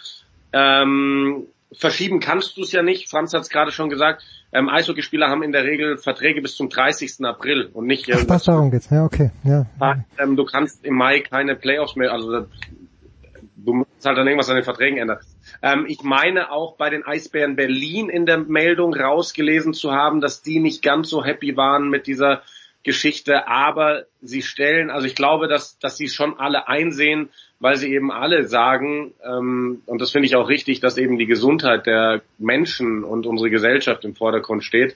Ähm, verschieben kannst du es ja nicht. Franz hat es gerade schon gesagt. Ähm, Eishockeyspieler haben in der Regel Verträge bis zum 30. April und nicht. Ach, das darum geht's. Ja, okay. Ja. Ähm, du kannst im Mai keine Playoffs mehr. Also du musst halt dann irgendwas an den Verträgen ändern. Ähm, ich meine auch bei den Eisbären Berlin in der Meldung rausgelesen zu haben, dass die nicht ganz so happy waren mit dieser Geschichte, aber sie stellen, also ich glaube, dass, dass sie schon alle einsehen, weil sie eben alle sagen, ähm, und das finde ich auch richtig, dass eben die Gesundheit der Menschen und unsere Gesellschaft im Vordergrund steht.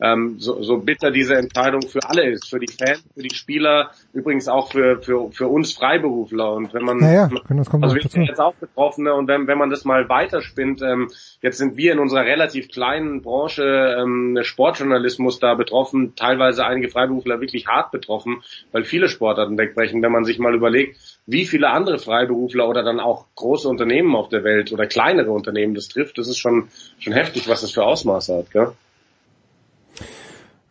Ähm, so, so bitter diese Entscheidung für alle ist, für die Fans, für die Spieler, übrigens auch für, für, für uns Freiberufler. Und wenn man, naja, das kommt also wir sind jetzt auch Betroffene und wenn, wenn man das mal weiterspinnt, ähm, jetzt sind wir in unserer relativ kleinen Branche ähm, Sportjournalismus da betroffen, teilweise einige Freiberufler wirklich hart betroffen, weil viele Sportarten wegbrechen. Wenn man sich mal überlegt, wie viele andere Freiberufler oder dann auch große Unternehmen auf der Welt oder kleinere Unternehmen das trifft, das ist schon, schon heftig, was das für Ausmaße hat. Gell?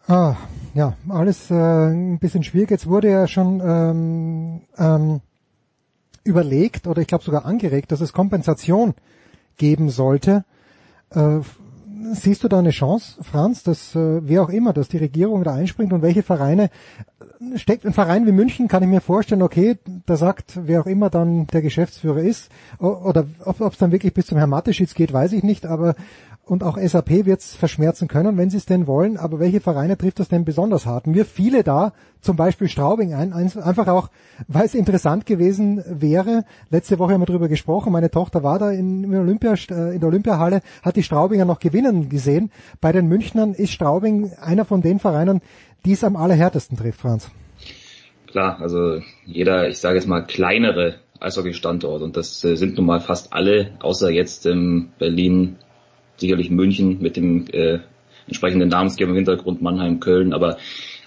Ah, ja, alles äh, ein bisschen schwierig. Jetzt wurde ja schon ähm, ähm, überlegt oder ich glaube sogar angeregt, dass es Kompensation geben sollte. Äh, siehst du da eine Chance, Franz, dass äh, wer auch immer, dass die Regierung da einspringt und welche Vereine steckt ein Verein wie München, kann ich mir vorstellen, okay, da sagt wer auch immer dann der Geschäftsführer ist, oder ob es dann wirklich bis zum Herrn Mateschitz geht, weiß ich nicht, aber und auch SAP wird es verschmerzen können, wenn sie es denn wollen. Aber welche Vereine trifft das denn besonders hart? Mir viele da, zum Beispiel Straubing ein, einfach auch, weil es interessant gewesen wäre. Letzte Woche haben wir darüber gesprochen. Meine Tochter war da in, Olympia, äh, in der Olympiahalle, hat die Straubinger noch gewinnen gesehen. Bei den Münchnern ist Straubing einer von den Vereinen, die es am allerhärtesten trifft, Franz. Klar, also jeder, ich sage jetzt mal kleinere Eishockey-Standort und das äh, sind nun mal fast alle, außer jetzt in Berlin, sicherlich München mit dem äh, entsprechenden Namensgeber im Hintergrund Mannheim, Köln, aber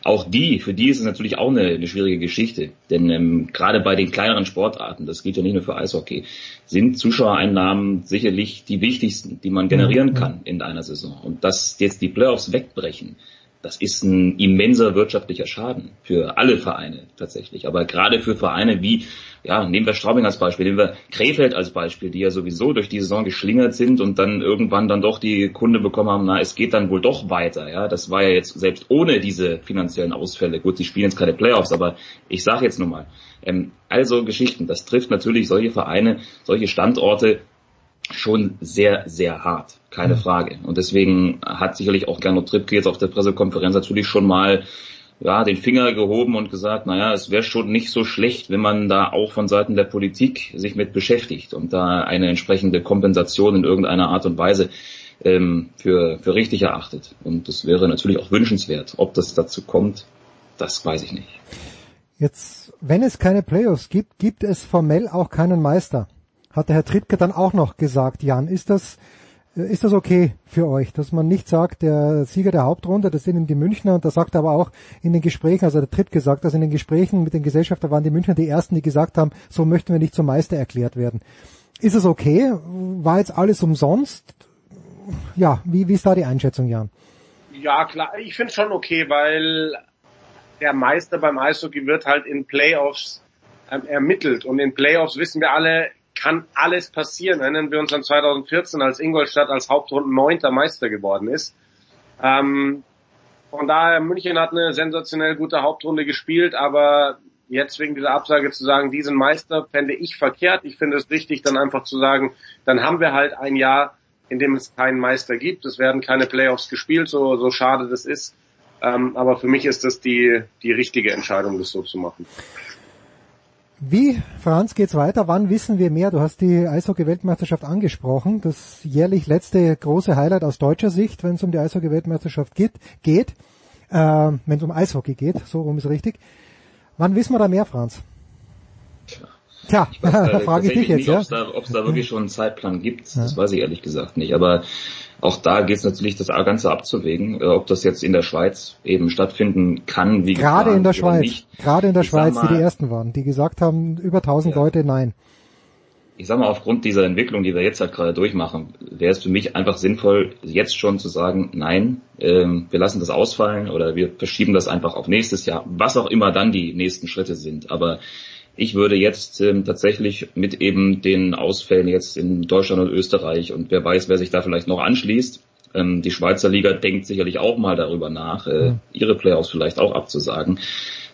auch die, für die ist es natürlich auch eine, eine schwierige Geschichte. Denn ähm, gerade bei den kleineren Sportarten, das gilt ja nicht nur für Eishockey, sind Zuschauereinnahmen sicherlich die wichtigsten, die man generieren kann in einer Saison. Und dass jetzt die Playoffs wegbrechen, das ist ein immenser wirtschaftlicher Schaden für alle Vereine tatsächlich. Aber gerade für Vereine wie, ja, nehmen wir Straubing als Beispiel, nehmen wir Krefeld als Beispiel, die ja sowieso durch die Saison geschlingert sind und dann irgendwann dann doch die Kunde bekommen haben, na, es geht dann wohl doch weiter. Ja, das war ja jetzt selbst ohne diese finanziellen Ausfälle. Gut, sie spielen jetzt keine Playoffs, aber ich sage jetzt nur mal, ähm, also Geschichten, das trifft natürlich solche Vereine, solche Standorte schon sehr, sehr hart, keine mhm. Frage. Und deswegen hat sicherlich auch Gernot Trippke jetzt auf der Pressekonferenz natürlich schon mal ja, den Finger gehoben und gesagt, naja, es wäre schon nicht so schlecht, wenn man da auch von Seiten der Politik sich mit beschäftigt und da eine entsprechende Kompensation in irgendeiner Art und Weise ähm, für, für richtig erachtet. Und das wäre natürlich auch wünschenswert. Ob das dazu kommt, das weiß ich nicht. Jetzt, wenn es keine Playoffs gibt, gibt es formell auch keinen Meister hat der Herr Trittke dann auch noch gesagt, Jan, ist das, äh, ist das okay für euch, dass man nicht sagt, der Sieger der Hauptrunde, das sind die Münchner und da sagt er aber auch in den Gesprächen, also der Tritt gesagt, dass in den Gesprächen mit den Gesellschaftern waren die Münchner die ersten, die gesagt haben, so möchten wir nicht zum Meister erklärt werden. Ist es okay? War jetzt alles umsonst? Ja, wie, wie ist da die Einschätzung, Jan? Ja, klar, ich finde schon okay, weil der Meister beim Eishockey wird halt in Playoffs ähm, ermittelt und in Playoffs wissen wir alle, kann alles passieren. Erinnern wir uns an 2014, als Ingolstadt als Hauptrunden neunter Meister geworden ist. Ähm, von daher, München hat eine sensationell gute Hauptrunde gespielt, aber jetzt wegen dieser Absage zu sagen, diesen Meister fände ich verkehrt. Ich finde es richtig, dann einfach zu sagen, dann haben wir halt ein Jahr, in dem es keinen Meister gibt. Es werden keine Playoffs gespielt, so, so schade das ist. Ähm, aber für mich ist das die, die richtige Entscheidung, das so zu machen. Wie, Franz, geht's weiter? Wann wissen wir mehr? Du hast die Eishockey-Weltmeisterschaft angesprochen. Das jährlich letzte große Highlight aus deutscher Sicht, wenn es um die Eishockey-Weltmeisterschaft geht. geht äh, wenn es um Eishockey geht, so rum ist richtig. Wann wissen wir da mehr, Franz? Tja, da frage ich dich jetzt, nicht, ja. Ob es da, da, wirklich schon einen Zeitplan gibt, ja. das weiß ich ehrlich gesagt nicht. Aber auch da geht es natürlich, das Ganze abzuwägen, äh, ob das jetzt in der Schweiz eben stattfinden kann, wie Gerade in der Schweiz, nicht. gerade in der ich Schweiz, mal, die die ersten waren, die gesagt haben, über 1000 ja. Leute, nein. Ich sag mal, aufgrund dieser Entwicklung, die wir jetzt halt gerade durchmachen, wäre es für mich einfach sinnvoll, jetzt schon zu sagen, nein, ähm, wir lassen das ausfallen oder wir verschieben das einfach auf nächstes Jahr, was auch immer dann die nächsten Schritte sind. Aber ich würde jetzt ähm, tatsächlich mit eben den Ausfällen jetzt in Deutschland und Österreich und wer weiß, wer sich da vielleicht noch anschließt. Ähm, die Schweizer Liga denkt sicherlich auch mal darüber nach, äh, ihre Playoffs vielleicht auch abzusagen.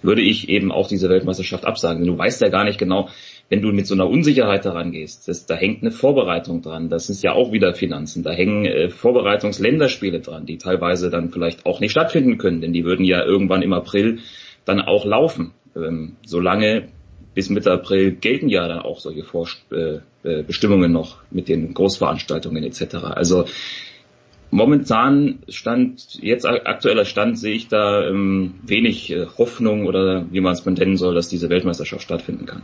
Würde ich eben auch diese Weltmeisterschaft absagen. Denn du weißt ja gar nicht genau, wenn du mit so einer Unsicherheit daran gehst, das, da hängt eine Vorbereitung dran. Das ist ja auch wieder Finanzen. Da hängen äh, Vorbereitungsländerspiele dran, die teilweise dann vielleicht auch nicht stattfinden können, denn die würden ja irgendwann im April dann auch laufen. Ähm, solange bis Mitte April gelten ja dann auch solche Vor äh, äh, Bestimmungen noch mit den Großveranstaltungen etc. Also momentan Stand, jetzt aktueller Stand sehe ich da ähm, wenig äh, Hoffnung oder wie man es nennen soll, dass diese Weltmeisterschaft stattfinden kann.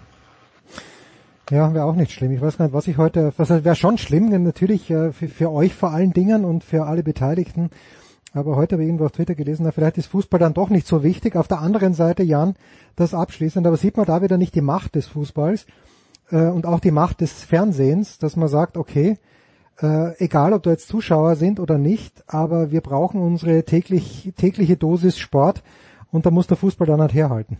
Ja, wäre auch nicht schlimm. Ich weiß gar nicht, was ich heute, was wäre schon schlimm, denn natürlich äh, für, für euch vor allen Dingen und für alle Beteiligten. Aber heute habe ich irgendwo auf Twitter gelesen, na, vielleicht ist Fußball dann doch nicht so wichtig. Auf der anderen Seite, Jan, das abschließend, aber sieht man da wieder nicht die Macht des Fußballs äh, und auch die Macht des Fernsehens, dass man sagt, okay, äh, egal ob da jetzt Zuschauer sind oder nicht, aber wir brauchen unsere täglich, tägliche Dosis Sport und da muss der Fußball dann halt herhalten.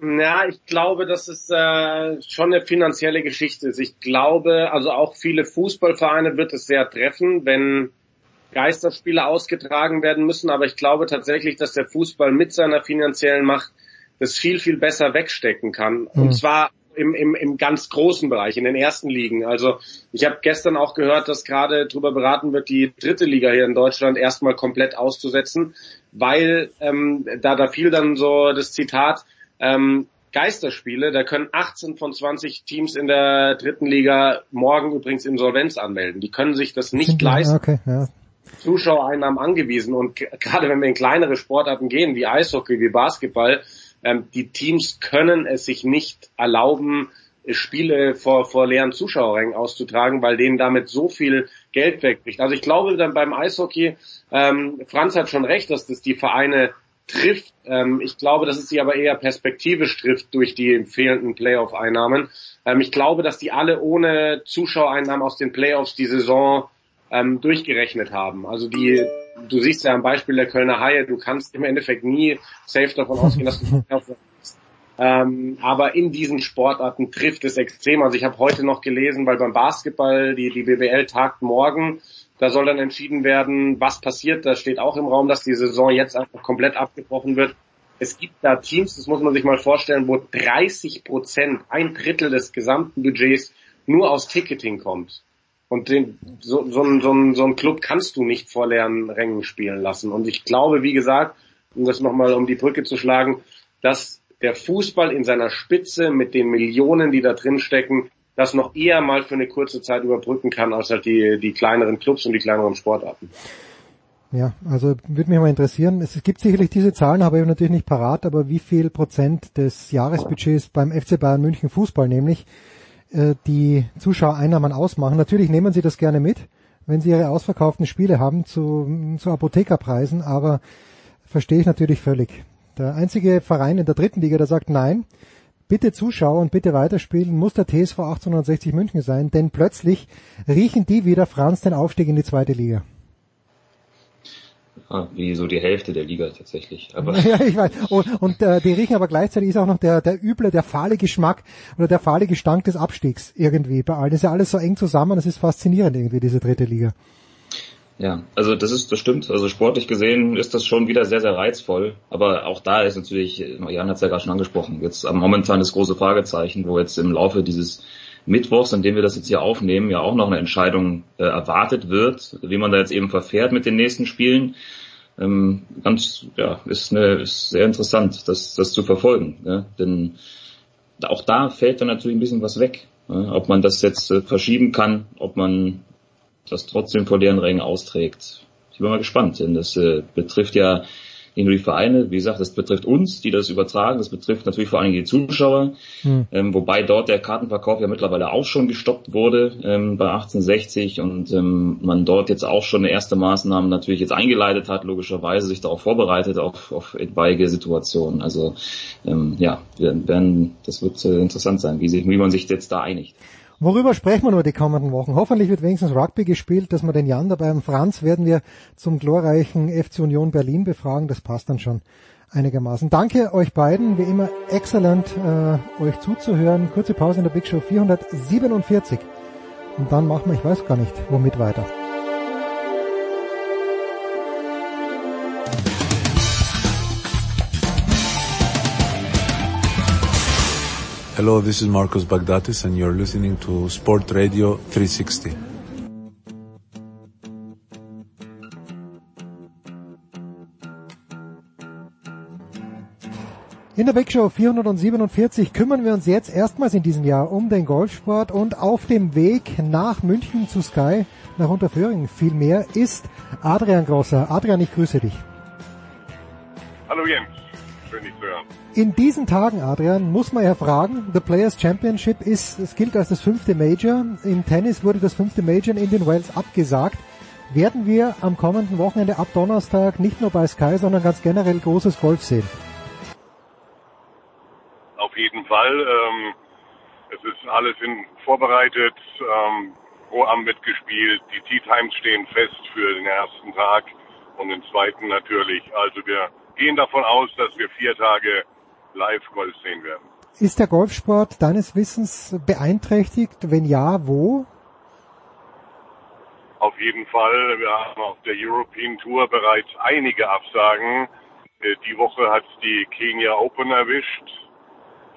Ja, ich glaube, dass es äh, schon eine finanzielle Geschichte ist. Ich glaube, also auch viele Fußballvereine wird es sehr treffen, wenn Geisterspiele ausgetragen werden müssen. Aber ich glaube tatsächlich, dass der Fußball mit seiner finanziellen Macht das viel, viel besser wegstecken kann. Mhm. Und zwar im, im, im ganz großen Bereich, in den ersten Ligen. Also ich habe gestern auch gehört, dass gerade darüber beraten wird, die dritte Liga hier in Deutschland erstmal komplett auszusetzen, weil ähm, da, da fiel dann so das Zitat, ähm, Geisterspiele, da können 18 von 20 Teams in der dritten Liga morgen übrigens Insolvenz anmelden. Die können sich das nicht leisten. Okay, ja. Zuschauereinnahmen angewiesen und gerade wenn wir in kleinere Sportarten gehen, wie Eishockey, wie Basketball, ähm, die Teams können es sich nicht erlauben, Spiele vor, vor leeren Zuschauerrängen auszutragen, weil denen damit so viel Geld wegbricht. Also ich glaube dann beim Eishockey, ähm, Franz hat schon recht, dass das die Vereine trifft. Ähm, ich glaube, dass es sie aber eher perspektivisch trifft durch die fehlenden Playoff-Einnahmen. Ähm, ich glaube, dass die alle ohne Zuschauereinnahmen aus den Playoffs die Saison ähm, durchgerechnet haben. Also die, du siehst ja am Beispiel der Kölner Haie, du kannst im Endeffekt nie safe davon ausgehen, dass du ähm, aber in diesen Sportarten trifft es extrem. Also ich habe heute noch gelesen, weil beim Basketball die, die BBL tagt morgen da soll dann entschieden werden, was passiert. Da steht auch im Raum, dass die Saison jetzt einfach komplett abgebrochen wird. Es gibt da Teams, das muss man sich mal vorstellen, wo 30 Prozent, ein Drittel des gesamten Budgets nur aus Ticketing kommt. Und den, so, so, so, so ein Club kannst du nicht vor leeren Rängen spielen lassen. Und ich glaube, wie gesagt, um das nochmal um die Brücke zu schlagen, dass der Fußball in seiner Spitze mit den Millionen, die da drin stecken, das noch eher mal für eine kurze Zeit überbrücken kann, als halt die, die kleineren Clubs und die kleineren Sportarten. Ja, also würde mich mal interessieren. Es gibt sicherlich diese Zahlen, habe ich natürlich nicht parat, aber wie viel Prozent des Jahresbudgets beim FC Bayern München Fußball nämlich äh, die Zuschauereinnahmen ausmachen? Natürlich nehmen sie das gerne mit, wenn sie ihre ausverkauften Spiele haben zu, zu Apothekerpreisen, aber verstehe ich natürlich völlig. Der einzige Verein in der dritten Liga, der sagt nein, bitte Zuschauer und bitte weiterspielen, muss der TSV 1860 München sein, denn plötzlich riechen die wieder Franz den Aufstieg in die zweite Liga. Ah, wie so die Hälfte der Liga tatsächlich. Aber ja, ich weiß. Und, und äh, die riechen aber gleichzeitig ist auch noch der, der üble, der fahle Geschmack oder der fahle Gestank des Abstiegs irgendwie bei allen. Das ist ja alles so eng zusammen, das ist faszinierend irgendwie, diese dritte Liga. Ja, also das ist, das stimmt. Also sportlich gesehen ist das schon wieder sehr, sehr reizvoll. Aber auch da ist natürlich, Jan hat es ja gerade schon angesprochen, jetzt momentan das große Fragezeichen, wo jetzt im Laufe dieses Mittwochs, an dem wir das jetzt hier aufnehmen, ja auch noch eine Entscheidung äh, erwartet wird, wie man da jetzt eben verfährt mit den nächsten Spielen. Ähm, ganz, ja, ist, eine, ist sehr interessant, das, das zu verfolgen. Ja? Denn auch da fällt dann natürlich ein bisschen was weg. Ja? Ob man das jetzt äh, verschieben kann, ob man das trotzdem vor deren Rängen austrägt. Ich bin mal gespannt, denn das äh, betrifft ja nur die Vereine, wie gesagt, das betrifft uns, die das übertragen, das betrifft natürlich vor allem die Zuschauer, hm. ähm, wobei dort der Kartenverkauf ja mittlerweile auch schon gestoppt wurde ähm, bei 1860 und ähm, man dort jetzt auch schon eine erste Maßnahme natürlich jetzt eingeleitet hat, logischerweise sich darauf vorbereitet auf, auf etwaige Situationen. Also ähm, ja, wir werden, das wird äh, interessant sein, wie, sich, wie man sich jetzt da einigt. Worüber sprechen wir nur die kommenden Wochen? Hoffentlich wird wenigstens Rugby gespielt, dass wir den Jan dabei haben. Franz werden wir zum glorreichen FC Union Berlin befragen. Das passt dann schon einigermaßen. Danke euch beiden. Wie immer exzellent, äh, euch zuzuhören. Kurze Pause in der Big Show 447. Und dann machen wir, ich weiß gar nicht, womit weiter. Hello, this is Marcos Bagdatis and you're listening to Sport Radio 360. In der Big Show 447 kümmern wir uns jetzt erstmals in diesem Jahr um den Golfsport und auf dem Weg nach München zu Sky, nach Unterföhring vielmehr, ist Adrian Grosser. Adrian, ich grüße dich. Hallo Jens, schön dich zu hören. In diesen Tagen, Adrian, muss man ja fragen, the Players Championship ist, es gilt als das fünfte Major. Im Tennis wurde das fünfte Major in Indian Wells abgesagt. Werden wir am kommenden Wochenende ab Donnerstag nicht nur bei Sky, sondern ganz generell großes Golf sehen? Auf jeden Fall. Ähm, es ist alles in, vorbereitet. Ähm, Pro Am wird gespielt. Die Tea Times stehen fest für den ersten Tag und den zweiten natürlich. Also wir gehen davon aus, dass wir vier Tage live Golf sehen werden. Ist der Golfsport deines Wissens beeinträchtigt? Wenn ja, wo? Auf jeden Fall. Wir haben auf der European Tour bereits einige Absagen. Äh, die Woche hat die Kenya Open erwischt.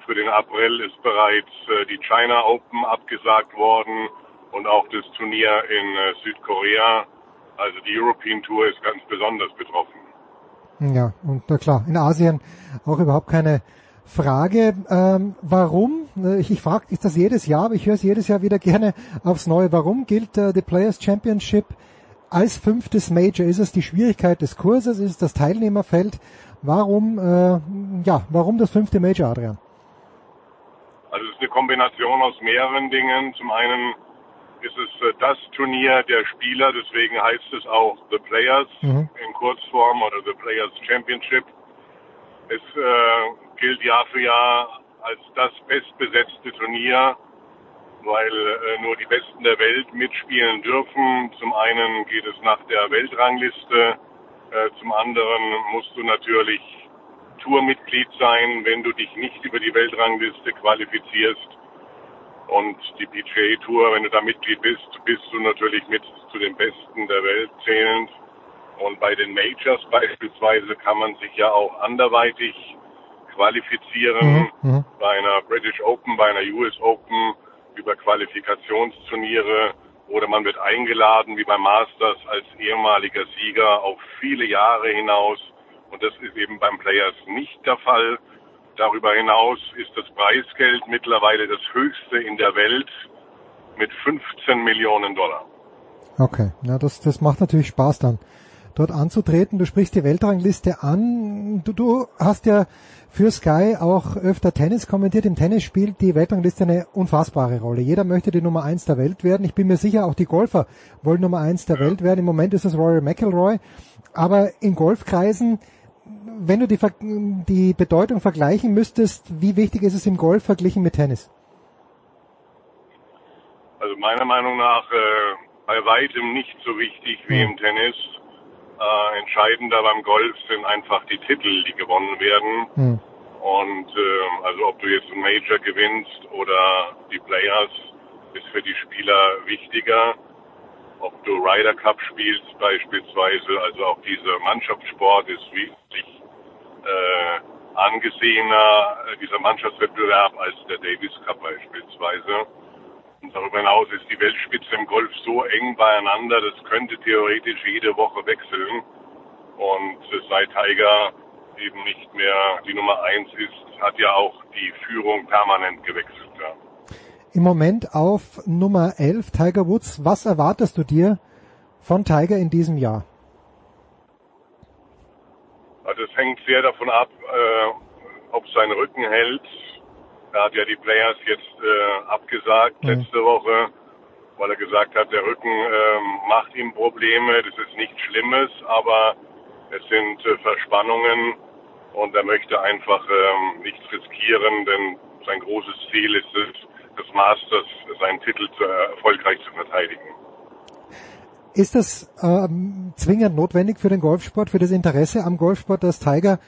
Für den April ist bereits äh, die China Open abgesagt worden und auch das Turnier in äh, Südkorea. Also die European Tour ist ganz besonders betroffen. Ja, und na klar, in Asien auch überhaupt keine Frage. Ähm, warum? Ich, ich frage ich das jedes Jahr, aber ich höre es jedes Jahr wieder gerne aufs Neue. Warum gilt äh, die Players Championship als fünftes Major? Ist es die Schwierigkeit des Kurses? Ist es das Teilnehmerfeld? Warum, äh, ja, warum das fünfte Major, Adrian? Also es ist eine Kombination aus mehreren Dingen. Zum einen ist es das Turnier der Spieler, deswegen heißt es auch The Players mhm. in Kurzform oder The Players Championship. Es äh, gilt Jahr für Jahr als das bestbesetzte Turnier, weil äh, nur die Besten der Welt mitspielen dürfen. Zum einen geht es nach der Weltrangliste, äh, zum anderen musst du natürlich Tourmitglied sein, wenn du dich nicht über die Weltrangliste qualifizierst und die PGA Tour, wenn du da Mitglied bist, bist du natürlich mit zu den Besten der Welt zählend. Und bei den Majors beispielsweise kann man sich ja auch anderweitig qualifizieren. Mhm. mhm. Bei einer British Open, bei einer US Open über Qualifikationsturniere oder man wird eingeladen wie beim Masters als ehemaliger Sieger auf viele Jahre hinaus. Und das ist eben beim Players nicht der Fall. Darüber hinaus ist das Preisgeld mittlerweile das höchste in der Welt mit 15 Millionen Dollar. Okay, ja, das, das macht natürlich Spaß dann, dort anzutreten. Du sprichst die Weltrangliste an. Du, du hast ja für Sky auch öfter Tennis kommentiert. Im Tennis spielt die Weltrangliste eine unfassbare Rolle. Jeder möchte die Nummer eins der Welt werden. Ich bin mir sicher, auch die Golfer wollen Nummer eins der Welt werden. Im Moment ist es Royal McIlroy. Aber in Golfkreisen wenn du die, die Bedeutung vergleichen müsstest, wie wichtig ist es im Golf verglichen mit Tennis? Also meiner Meinung nach äh, bei weitem nicht so wichtig wie im Tennis. Äh, entscheidender beim Golf sind einfach die Titel, die gewonnen werden. Ja. Und äh, also ob du jetzt ein Major gewinnst oder die Players, ist für die Spieler wichtiger. Ob du Ryder Cup spielst beispielsweise, also auch dieser Mannschaftssport ist wichtig äh, angesehener, äh, dieser Mannschaftswettbewerb als der Davis Cup beispielsweise. Und darüber hinaus ist die Weltspitze im Golf so eng beieinander, das könnte theoretisch jede Woche wechseln. Und äh, seit Tiger eben nicht mehr die Nummer eins ist, hat ja auch die Führung permanent gewechselt. Ja. Im Moment auf Nummer 11 Tiger Woods. Was erwartest du dir von Tiger in diesem Jahr? Also es hängt sehr davon ab, äh, ob sein Rücken hält. Er hat ja die Players jetzt äh, abgesagt mhm. letzte Woche, weil er gesagt hat, der Rücken äh, macht ihm Probleme. Das ist nichts Schlimmes, aber es sind äh, Verspannungen und er möchte einfach äh, nichts riskieren, denn sein großes Ziel ist es, des Masters seinen Titel zu, erfolgreich zu verteidigen. Ist das ähm, zwingend notwendig für den Golfsport, für das Interesse am Golfsport, dass Tiger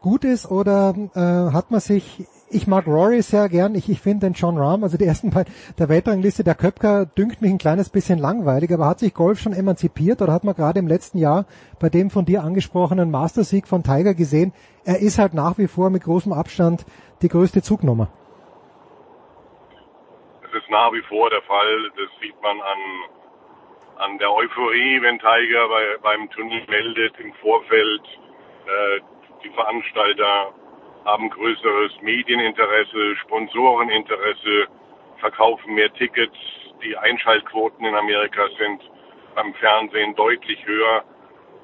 gut ist oder äh, hat man sich, ich mag Rory sehr gern, ich, ich finde den John Rahm, also die ersten beiden der Weltrangliste, der Köpker dünkt mich ein kleines bisschen langweilig, aber hat sich Golf schon emanzipiert oder hat man gerade im letzten Jahr bei dem von dir angesprochenen Mastersieg von Tiger gesehen, er ist halt nach wie vor mit großem Abstand die größte Zugnummer. Ist nach wie vor der Fall, das sieht man an an der Euphorie, wenn Tiger bei, beim Turnier meldet im Vorfeld. Äh, die Veranstalter haben größeres Medieninteresse, Sponsoreninteresse, verkaufen mehr Tickets. Die Einschaltquoten in Amerika sind beim Fernsehen deutlich höher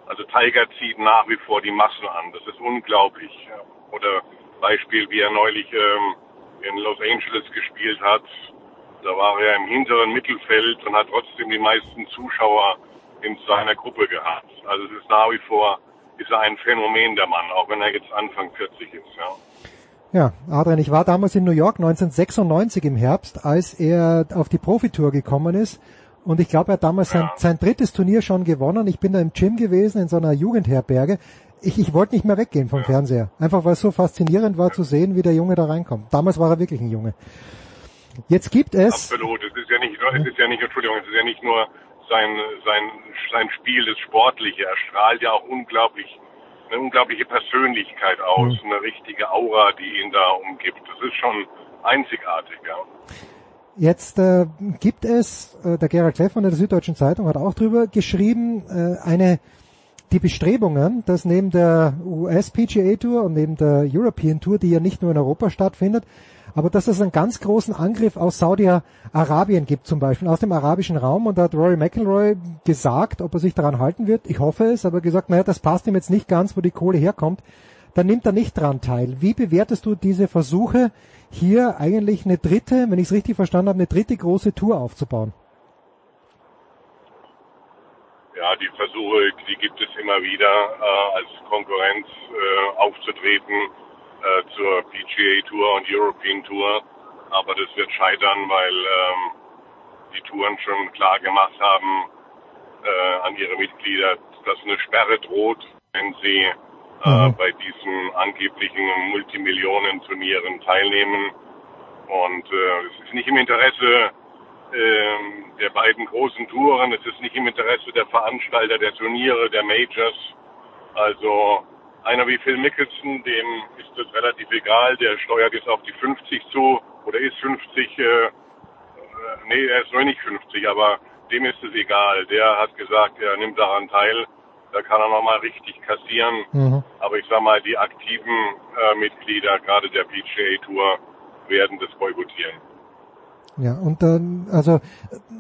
Also Tiger zieht nach wie vor die Massen an. Das ist unglaublich. Oder Beispiel, wie er neulich ähm, in Los Angeles gespielt hat. Da war er im hinteren Mittelfeld und hat trotzdem die meisten Zuschauer in seiner Gruppe gehabt. Also es ist nach wie vor ist er ein Phänomen der Mann, auch wenn er jetzt Anfang 40 ist. Ja. Ja, Adrian, ich war damals in New York 1996 im Herbst, als er auf die Profitour gekommen ist. Und ich glaube, er hat damals ja. sein, sein drittes Turnier schon gewonnen. Ich bin da im Gym gewesen, in so einer Jugendherberge. Ich, ich wollte nicht mehr weggehen vom ja. Fernseher. Einfach weil es so faszinierend war zu sehen, wie der Junge da reinkommt. Damals war er wirklich ein Junge. Jetzt gibt es. Absolut. Es ist ja nicht nur, es ist ja nicht, Entschuldigung, es ist ja nicht nur sein, sein, sein Spiel, das Sportliche. Er strahlt ja auch unglaublich eine unglaubliche Persönlichkeit aus, mhm. eine richtige Aura, die ihn da umgibt. Das ist schon einzigartig, ja. Jetzt äh, gibt es, äh, der Gerhard Kleff von der Süddeutschen Zeitung hat auch drüber geschrieben, äh, eine die Bestrebungen, dass neben der US PGA Tour und neben der European Tour, die ja nicht nur in Europa stattfindet, aber dass es einen ganz großen Angriff aus Saudi-Arabien gibt zum Beispiel, aus dem arabischen Raum und da hat Rory McIlroy gesagt, ob er sich daran halten wird, ich hoffe es, aber gesagt, naja, das passt ihm jetzt nicht ganz, wo die Kohle herkommt, dann nimmt er nicht daran teil. Wie bewertest du diese Versuche, hier eigentlich eine dritte, wenn ich es richtig verstanden habe, eine dritte große Tour aufzubauen? Ja, die Versuche, die gibt es immer wieder, äh, als Konkurrenz äh, aufzutreten äh, zur PGA Tour und European Tour. Aber das wird scheitern, weil ähm, die Touren schon klar gemacht haben äh, an ihre Mitglieder, dass eine Sperre droht, wenn sie äh, mhm. bei diesen angeblichen Multimillionen-Turnieren teilnehmen. Und äh, es ist nicht im Interesse äh, der beiden großen Touren, es ist nicht im Interesse der Veranstalter der Turniere, der Majors. Also einer wie Phil Mickelson, dem ist das relativ egal, der steuert jetzt auf die 50 zu oder ist 50, äh, nee, er ist noch nicht 50, aber dem ist es egal. Der hat gesagt, er nimmt daran teil, da kann er nochmal richtig kassieren. Mhm. Aber ich sag mal, die aktiven äh, Mitglieder, gerade der PGA Tour, werden das boykottieren. Ja, und dann, also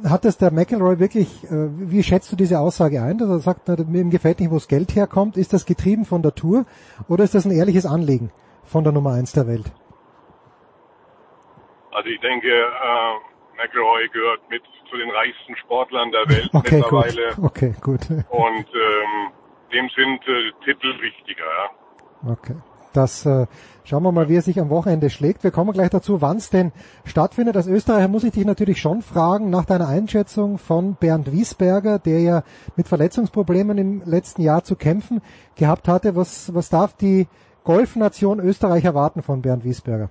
hat es der McElroy wirklich, äh, wie schätzt du diese Aussage ein, dass er sagt, na, mir gefällt nicht, wo das Geld herkommt, ist das getrieben von der Tour oder ist das ein ehrliches Anliegen von der Nummer eins der Welt? Also ich denke, äh, McElroy gehört mit zu den reichsten Sportlern der Welt okay, mittlerweile. Gut. Okay, gut. Und ähm, dem sind äh, Titel wichtiger, ja. Okay. Das äh, schauen wir mal, wie er sich am Wochenende schlägt. Wir kommen gleich dazu, wann es denn stattfindet. Als Österreicher muss ich dich natürlich schon fragen, nach deiner Einschätzung von Bernd Wiesberger, der ja mit Verletzungsproblemen im letzten Jahr zu kämpfen gehabt hatte. Was, was darf die Golfnation Österreich erwarten von Bernd Wiesberger?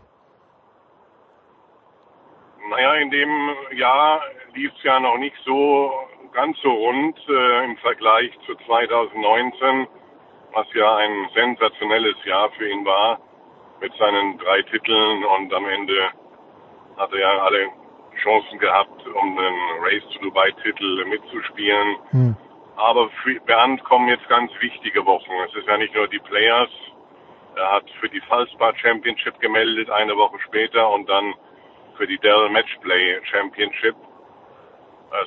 Naja, in dem Jahr lief es ja noch nicht so ganz so rund äh, im Vergleich zu 2019 was ja ein sensationelles Jahr für ihn war mit seinen drei Titeln und am Ende hat er ja alle Chancen gehabt, um den Race to Dubai Titel mitzuspielen. Hm. Aber für Bernd kommen jetzt ganz wichtige Wochen. Es ist ja nicht nur die Players. Er hat für die Falsbar Championship gemeldet eine Woche später und dann für die Dell Matchplay Championship.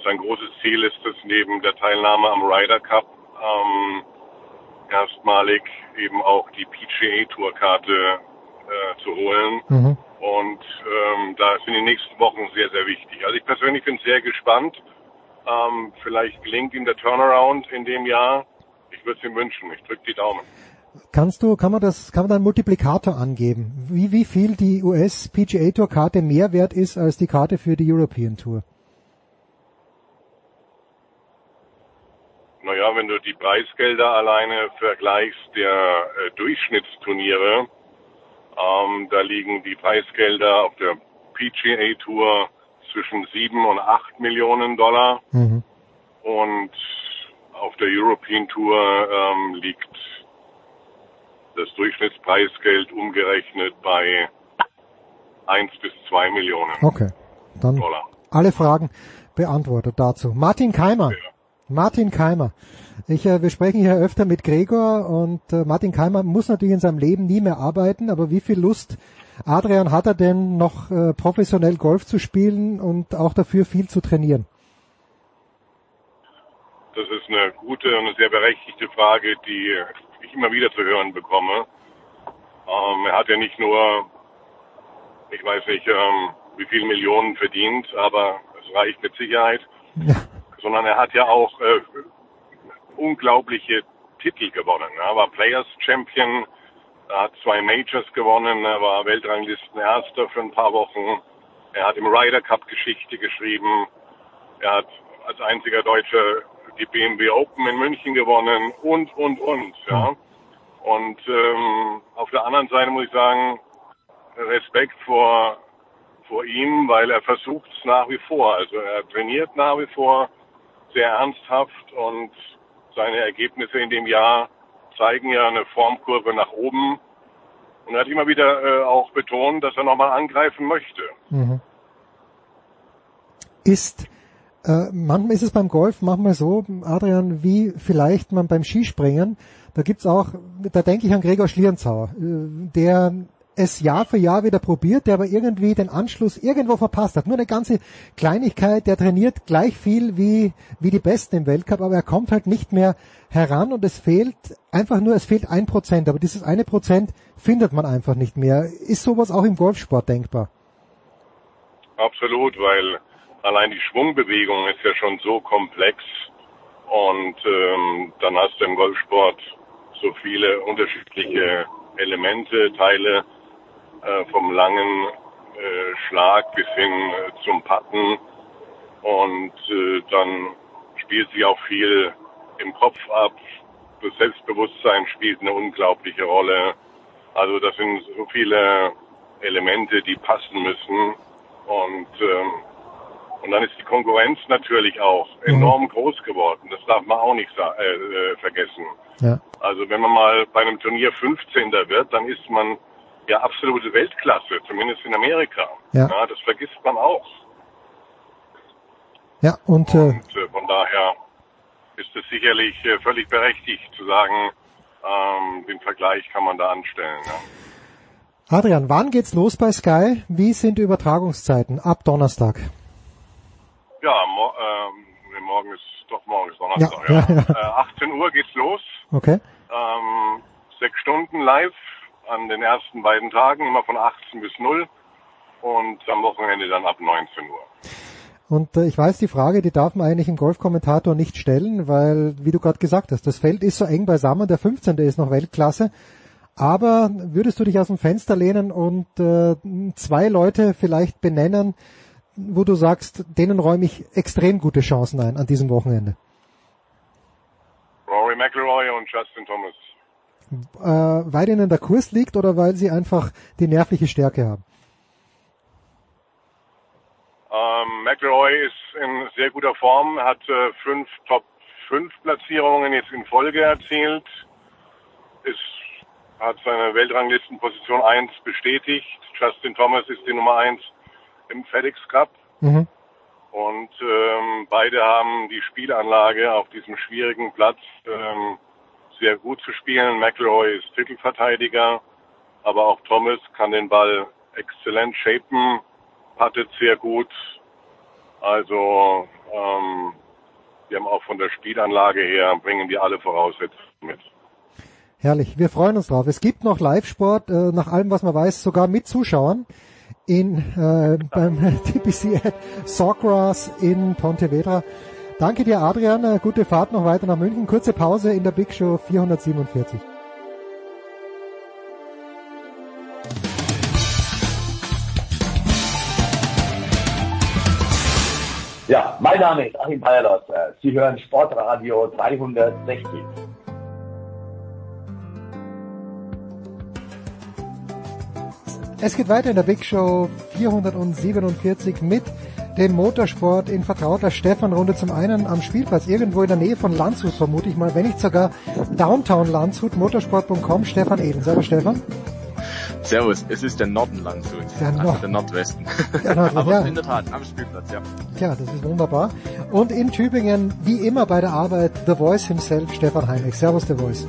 Sein großes Ziel ist es, neben der Teilnahme am Ryder Cup ähm, erstmalig eben auch die PGA Tourkarte äh, zu holen. Mhm. Und ähm, da sind die nächsten Wochen sehr, sehr wichtig. Also ich persönlich bin sehr gespannt. Ähm, vielleicht gelingt ihm der Turnaround in dem Jahr. Ich würde es ihm wünschen. Ich drücke die Daumen. Kannst du, kann man das, kann man da einen Multiplikator angeben? Wie, wie viel die US PGA Tour Karte mehr wert ist als die Karte für die European Tour? Naja, wenn du die Preisgelder alleine vergleichst der äh, Durchschnittsturniere, ähm, da liegen die Preisgelder auf der PGA Tour zwischen 7 und 8 Millionen Dollar. Mhm. Und auf der European Tour ähm, liegt das Durchschnittspreisgeld umgerechnet bei 1 bis 2 Millionen okay. Dann Dollar. Alle Fragen beantwortet dazu. Martin Keimer. Ja. Martin Keimer. Ich, äh, wir sprechen hier öfter mit Gregor und äh, Martin Keimer muss natürlich in seinem Leben nie mehr arbeiten, aber wie viel Lust Adrian hat er denn noch äh, professionell Golf zu spielen und auch dafür viel zu trainieren? Das ist eine gute und eine sehr berechtigte Frage, die ich immer wieder zu hören bekomme. Ähm, er hat ja nicht nur, ich weiß nicht, ähm, wie viel Millionen verdient, aber es reicht mit Sicherheit, ja. Sondern er hat ja auch äh, unglaubliche Titel gewonnen. Er war Players Champion, er hat zwei Majors gewonnen, er war Weltranglistenerster für ein paar Wochen. Er hat im Ryder Cup Geschichte geschrieben. Er hat als einziger Deutscher die BMW Open in München gewonnen und, und, und, ja. Und ähm, auf der anderen Seite muss ich sagen, Respekt vor, vor ihm, weil er versucht es nach wie vor. Also er trainiert nach wie vor sehr ernsthaft und seine Ergebnisse in dem Jahr zeigen ja eine Formkurve nach oben. Und er hat immer wieder äh, auch betont, dass er nochmal angreifen möchte. Mhm. Ist äh, manchmal ist es beim Golf manchmal so, Adrian, wie vielleicht man beim Skispringen, da gibt's auch, da denke ich an Gregor Schlierenzauer, äh, der es Jahr für Jahr wieder probiert, der aber irgendwie den Anschluss irgendwo verpasst hat. Nur eine ganze Kleinigkeit, der trainiert gleich viel wie, wie die Besten im Weltcup, aber er kommt halt nicht mehr heran und es fehlt einfach nur, es fehlt ein Prozent, aber dieses eine Prozent findet man einfach nicht mehr. Ist sowas auch im Golfsport denkbar? Absolut, weil allein die Schwungbewegung ist ja schon so komplex und ähm, dann hast du im Golfsport so viele unterschiedliche Elemente, Teile, äh, vom langen äh, Schlag bis hin äh, zum Patten. Und äh, dann spielt sich auch viel im Kopf ab. Das Selbstbewusstsein spielt eine unglaubliche Rolle. Also das sind so viele Elemente, die passen müssen. Und, ähm, und dann ist die Konkurrenz natürlich auch mhm. enorm groß geworden. Das darf man auch nicht äh, äh, vergessen. Ja. Also wenn man mal bei einem Turnier 15. wird, dann ist man ja absolute Weltklasse, zumindest in Amerika. Ja. ja das vergisst man auch. Ja, und, äh, und äh, von daher ist es sicherlich äh, völlig berechtigt zu sagen, ähm, den Vergleich kann man da anstellen. Ja. Adrian, wann geht's los bei Sky? Wie sind die Übertragungszeiten ab Donnerstag? Ja, mo ähm, morgen ist doch morgen ist Donnerstag. Ja, ja. ja. Äh, 18 Uhr geht's los. Okay. Ähm, sechs Stunden live an den ersten beiden Tagen, immer von 18 bis 0 und am Wochenende dann ab 19 Uhr. Und äh, ich weiß, die Frage, die darf man eigentlich im Golfkommentator nicht stellen, weil, wie du gerade gesagt hast, das Feld ist so eng beisammen, der 15. ist noch Weltklasse. Aber würdest du dich aus dem Fenster lehnen und äh, zwei Leute vielleicht benennen, wo du sagst, denen räume ich extrem gute Chancen ein an diesem Wochenende? Rory McIlroy und Justin Thomas. Äh, weil ihnen der Kurs liegt oder weil sie einfach die nervliche Stärke haben? Ähm, McIlroy ist in sehr guter Form, hat äh, fünf Top 5 Platzierungen jetzt in Folge erzielt, ist, hat seine Weltranglistenposition 1 bestätigt. Justin Thomas ist die Nummer 1 im FedEx Cup. Mhm. Und ähm, beide haben die Spielanlage auf diesem schwierigen Platz ähm, sehr gut zu spielen. McElroy ist Titelverteidiger, aber auch Thomas kann den Ball exzellent shapen, pattet sehr gut. Also ähm, wir haben auch von der Spielanlage her, bringen die alle Voraussetzungen mit. Herrlich, wir freuen uns drauf. Es gibt noch Live-Sport, äh, nach allem, was man weiß, sogar mit Zuschauern in, äh, beim TPC at Sawgrass in Pontevedra. Danke dir, Adrian. Gute Fahrt noch weiter nach München. Kurze Pause in der Big Show 447. Ja, mein Name ist Achim Bayerlos. Sie hören Sportradio 360. Es geht weiter in der Big Show 447 mit dem Motorsport in vertrauter Stefan-Runde. Zum einen am Spielplatz, irgendwo in der Nähe von Landshut vermute ich mal, wenn nicht sogar Downtown Landshut, motorsport.com, Stefan Eden. Servus Stefan. Servus, es ist der Norden Landshut, der, also Nord der Nordwesten. Der Nord Aber ja. in der Tat, am Spielplatz, ja. Tja, das ist wunderbar. Und in Tübingen, wie immer bei der Arbeit, The Voice himself, Stefan Heinrich. Servus, The Voice.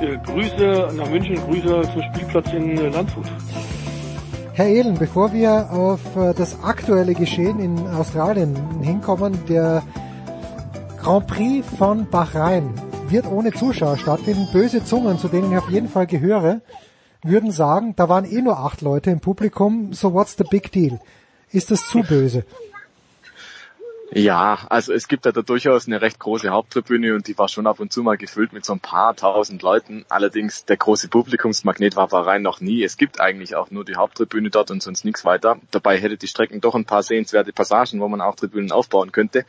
Äh, Grüße nach München, Grüße zum Spielplatz in Landshut. Herr Ehlen, bevor wir auf äh, das aktuelle Geschehen in Australien hinkommen, der Grand Prix von Bahrain wird ohne Zuschauer stattfinden. Böse Zungen, zu denen ich auf jeden Fall gehöre, würden sagen, da waren eh nur acht Leute im Publikum, so what's the big deal? Ist das zu böse? Ja, also es gibt ja da durchaus eine recht große Haupttribüne und die war schon ab und zu mal gefüllt mit so ein paar tausend Leuten. Allerdings der große Publikumsmagnet war Bahrain noch nie. Es gibt eigentlich auch nur die Haupttribüne dort und sonst nichts weiter. Dabei hätte die Strecken doch ein paar sehenswerte Passagen, wo man auch Tribünen aufbauen könnte.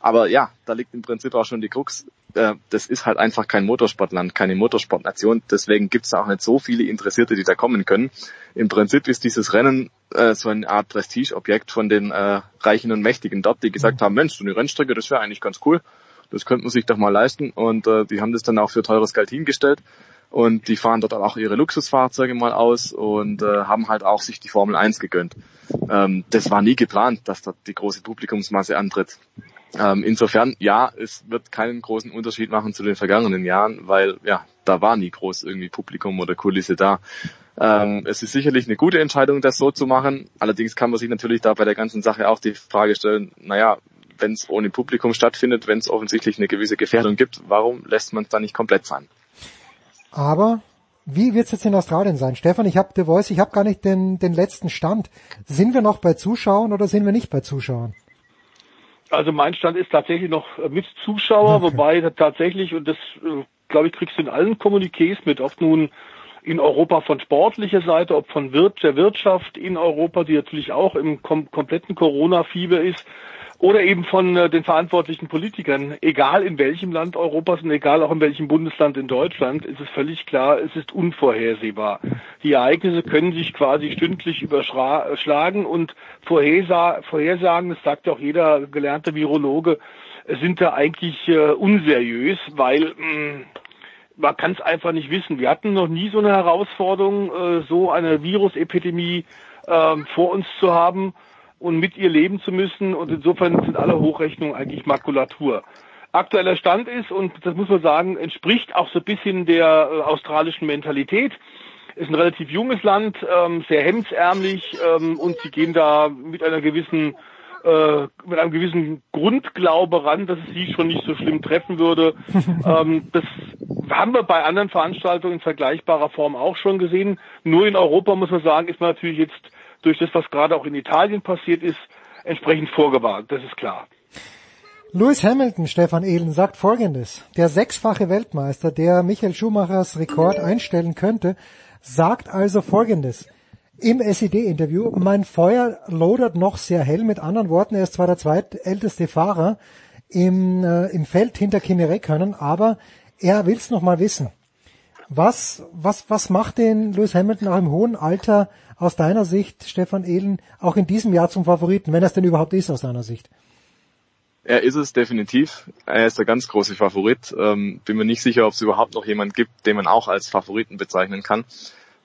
Aber ja, da liegt im Prinzip auch schon die Krux. Äh, das ist halt einfach kein Motorsportland, keine Motorsportnation. Deswegen gibt es auch nicht so viele Interessierte, die da kommen können. Im Prinzip ist dieses Rennen äh, so eine Art Prestigeobjekt von den äh, Reichen und Mächtigen dort, die gesagt haben, Mensch, so eine Rennstrecke, das wäre eigentlich ganz cool. Das könnte man sich doch mal leisten. Und äh, die haben das dann auch für teures Geld hingestellt. Und die fahren dort auch ihre Luxusfahrzeuge mal aus und äh, haben halt auch sich die Formel 1 gegönnt. Ähm, das war nie geplant, dass dort die große Publikumsmasse antritt. Ähm, insofern, ja, es wird keinen großen Unterschied machen zu den vergangenen Jahren, weil ja, da war nie groß irgendwie Publikum oder Kulisse da. Ähm, es ist sicherlich eine gute Entscheidung, das so zu machen. Allerdings kann man sich natürlich da bei der ganzen Sache auch die Frage stellen, naja, wenn es ohne Publikum stattfindet, wenn es offensichtlich eine gewisse Gefährdung gibt, warum lässt man es dann nicht komplett fahren? Aber wie wird es jetzt in Australien sein? Stefan, ich habe The Voice, ich habe gar nicht den, den letzten Stand. Sind wir noch bei Zuschauern oder sind wir nicht bei Zuschauern? Also mein Stand ist tatsächlich noch mit Zuschauer, okay. wobei tatsächlich, und das äh, glaube ich, kriegst du in allen Kommuniqués mit, ob nun in Europa von sportlicher Seite, ob von der Wirtschaft in Europa, die natürlich auch im kom kompletten Corona-Fieber ist, oder eben von äh, den verantwortlichen Politikern, egal in welchem Land Europas und egal auch in welchem Bundesland in Deutschland, ist es völlig klar, es ist unvorhersehbar. Die Ereignisse können sich quasi stündlich überschlagen und Vorhersa Vorhersagen, das sagt ja auch jeder gelernte Virologe, sind da eigentlich äh, unseriös, weil mh, mm, man kann es einfach nicht wissen. Wir hatten noch nie so eine Herausforderung, äh, so eine Virusepidemie äh, vor uns zu haben und mit ihr leben zu müssen. Und insofern sind alle Hochrechnungen eigentlich Makulatur. Aktueller Stand ist, und das muss man sagen, entspricht auch so ein bisschen der äh, australischen Mentalität. Ist ein relativ junges Land, ähm, sehr hemdsärmlich ähm, und sie gehen da mit einer gewissen äh, mit einem gewissen Grundglaube ran, dass es sie schon nicht so schlimm treffen würde. ähm, das haben wir bei anderen Veranstaltungen in vergleichbarer Form auch schon gesehen. Nur in Europa muss man sagen, ist man natürlich jetzt durch das, was gerade auch in Italien passiert ist, entsprechend vorgewarnt. Das ist klar. Lewis Hamilton, Stefan Ehlen, sagt Folgendes. Der sechsfache Weltmeister, der Michael Schumachers Rekord einstellen könnte, sagt also Folgendes. Im SED-Interview, mein Feuer lodert noch sehr hell. Mit anderen Worten, er ist zwar der zweitälteste Fahrer im, äh, im Feld hinter Kimi Räikkönen, aber er will es noch mal wissen. Was, was, was macht den Lewis Hamilton auch im hohen Alter aus deiner Sicht, Stefan Ehlen, auch in diesem Jahr zum Favoriten, wenn es denn überhaupt ist aus deiner Sicht? Er ist es definitiv. Er ist der ganz große Favorit. Ähm, bin mir nicht sicher, ob es überhaupt noch jemand gibt, den man auch als Favoriten bezeichnen kann.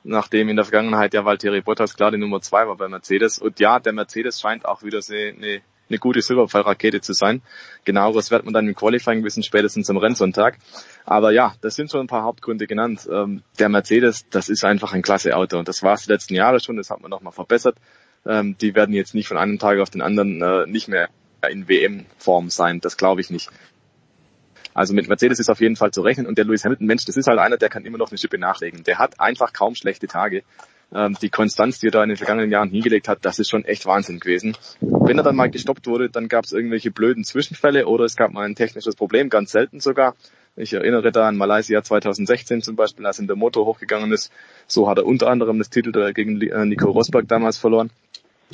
Nachdem in der Vergangenheit ja Valtteri Bottas klar die Nummer zwei war bei Mercedes. Und ja, der Mercedes scheint auch wieder eine eine gute Silberpfeilrakete zu sein. Genaueres wird man dann im Qualifying wissen, spätestens am Rennsonntag. Aber ja, das sind schon ein paar Hauptgründe genannt. Ähm, der Mercedes, das ist einfach ein klasse Auto und das war es die letzten Jahre schon, das hat man nochmal verbessert. Ähm, die werden jetzt nicht von einem Tag auf den anderen äh, nicht mehr in WM-Form sein, das glaube ich nicht. Also mit Mercedes ist auf jeden Fall zu rechnen und der Lewis Hamilton, Mensch, das ist halt einer, der kann immer noch eine Schippe nachlegen. Der hat einfach kaum schlechte Tage ähm, die Konstanz, die er da in den vergangenen Jahren hingelegt hat, das ist schon echt Wahnsinn gewesen. Wenn er dann mal gestoppt wurde, dann gab es irgendwelche blöden Zwischenfälle oder es gab mal ein technisches Problem, ganz selten sogar. Ich erinnere da an Malaysia 2016 zum Beispiel, als in der Motor hochgegangen ist. So hat er unter anderem das Titel gegen äh, Nico Rosberg damals verloren.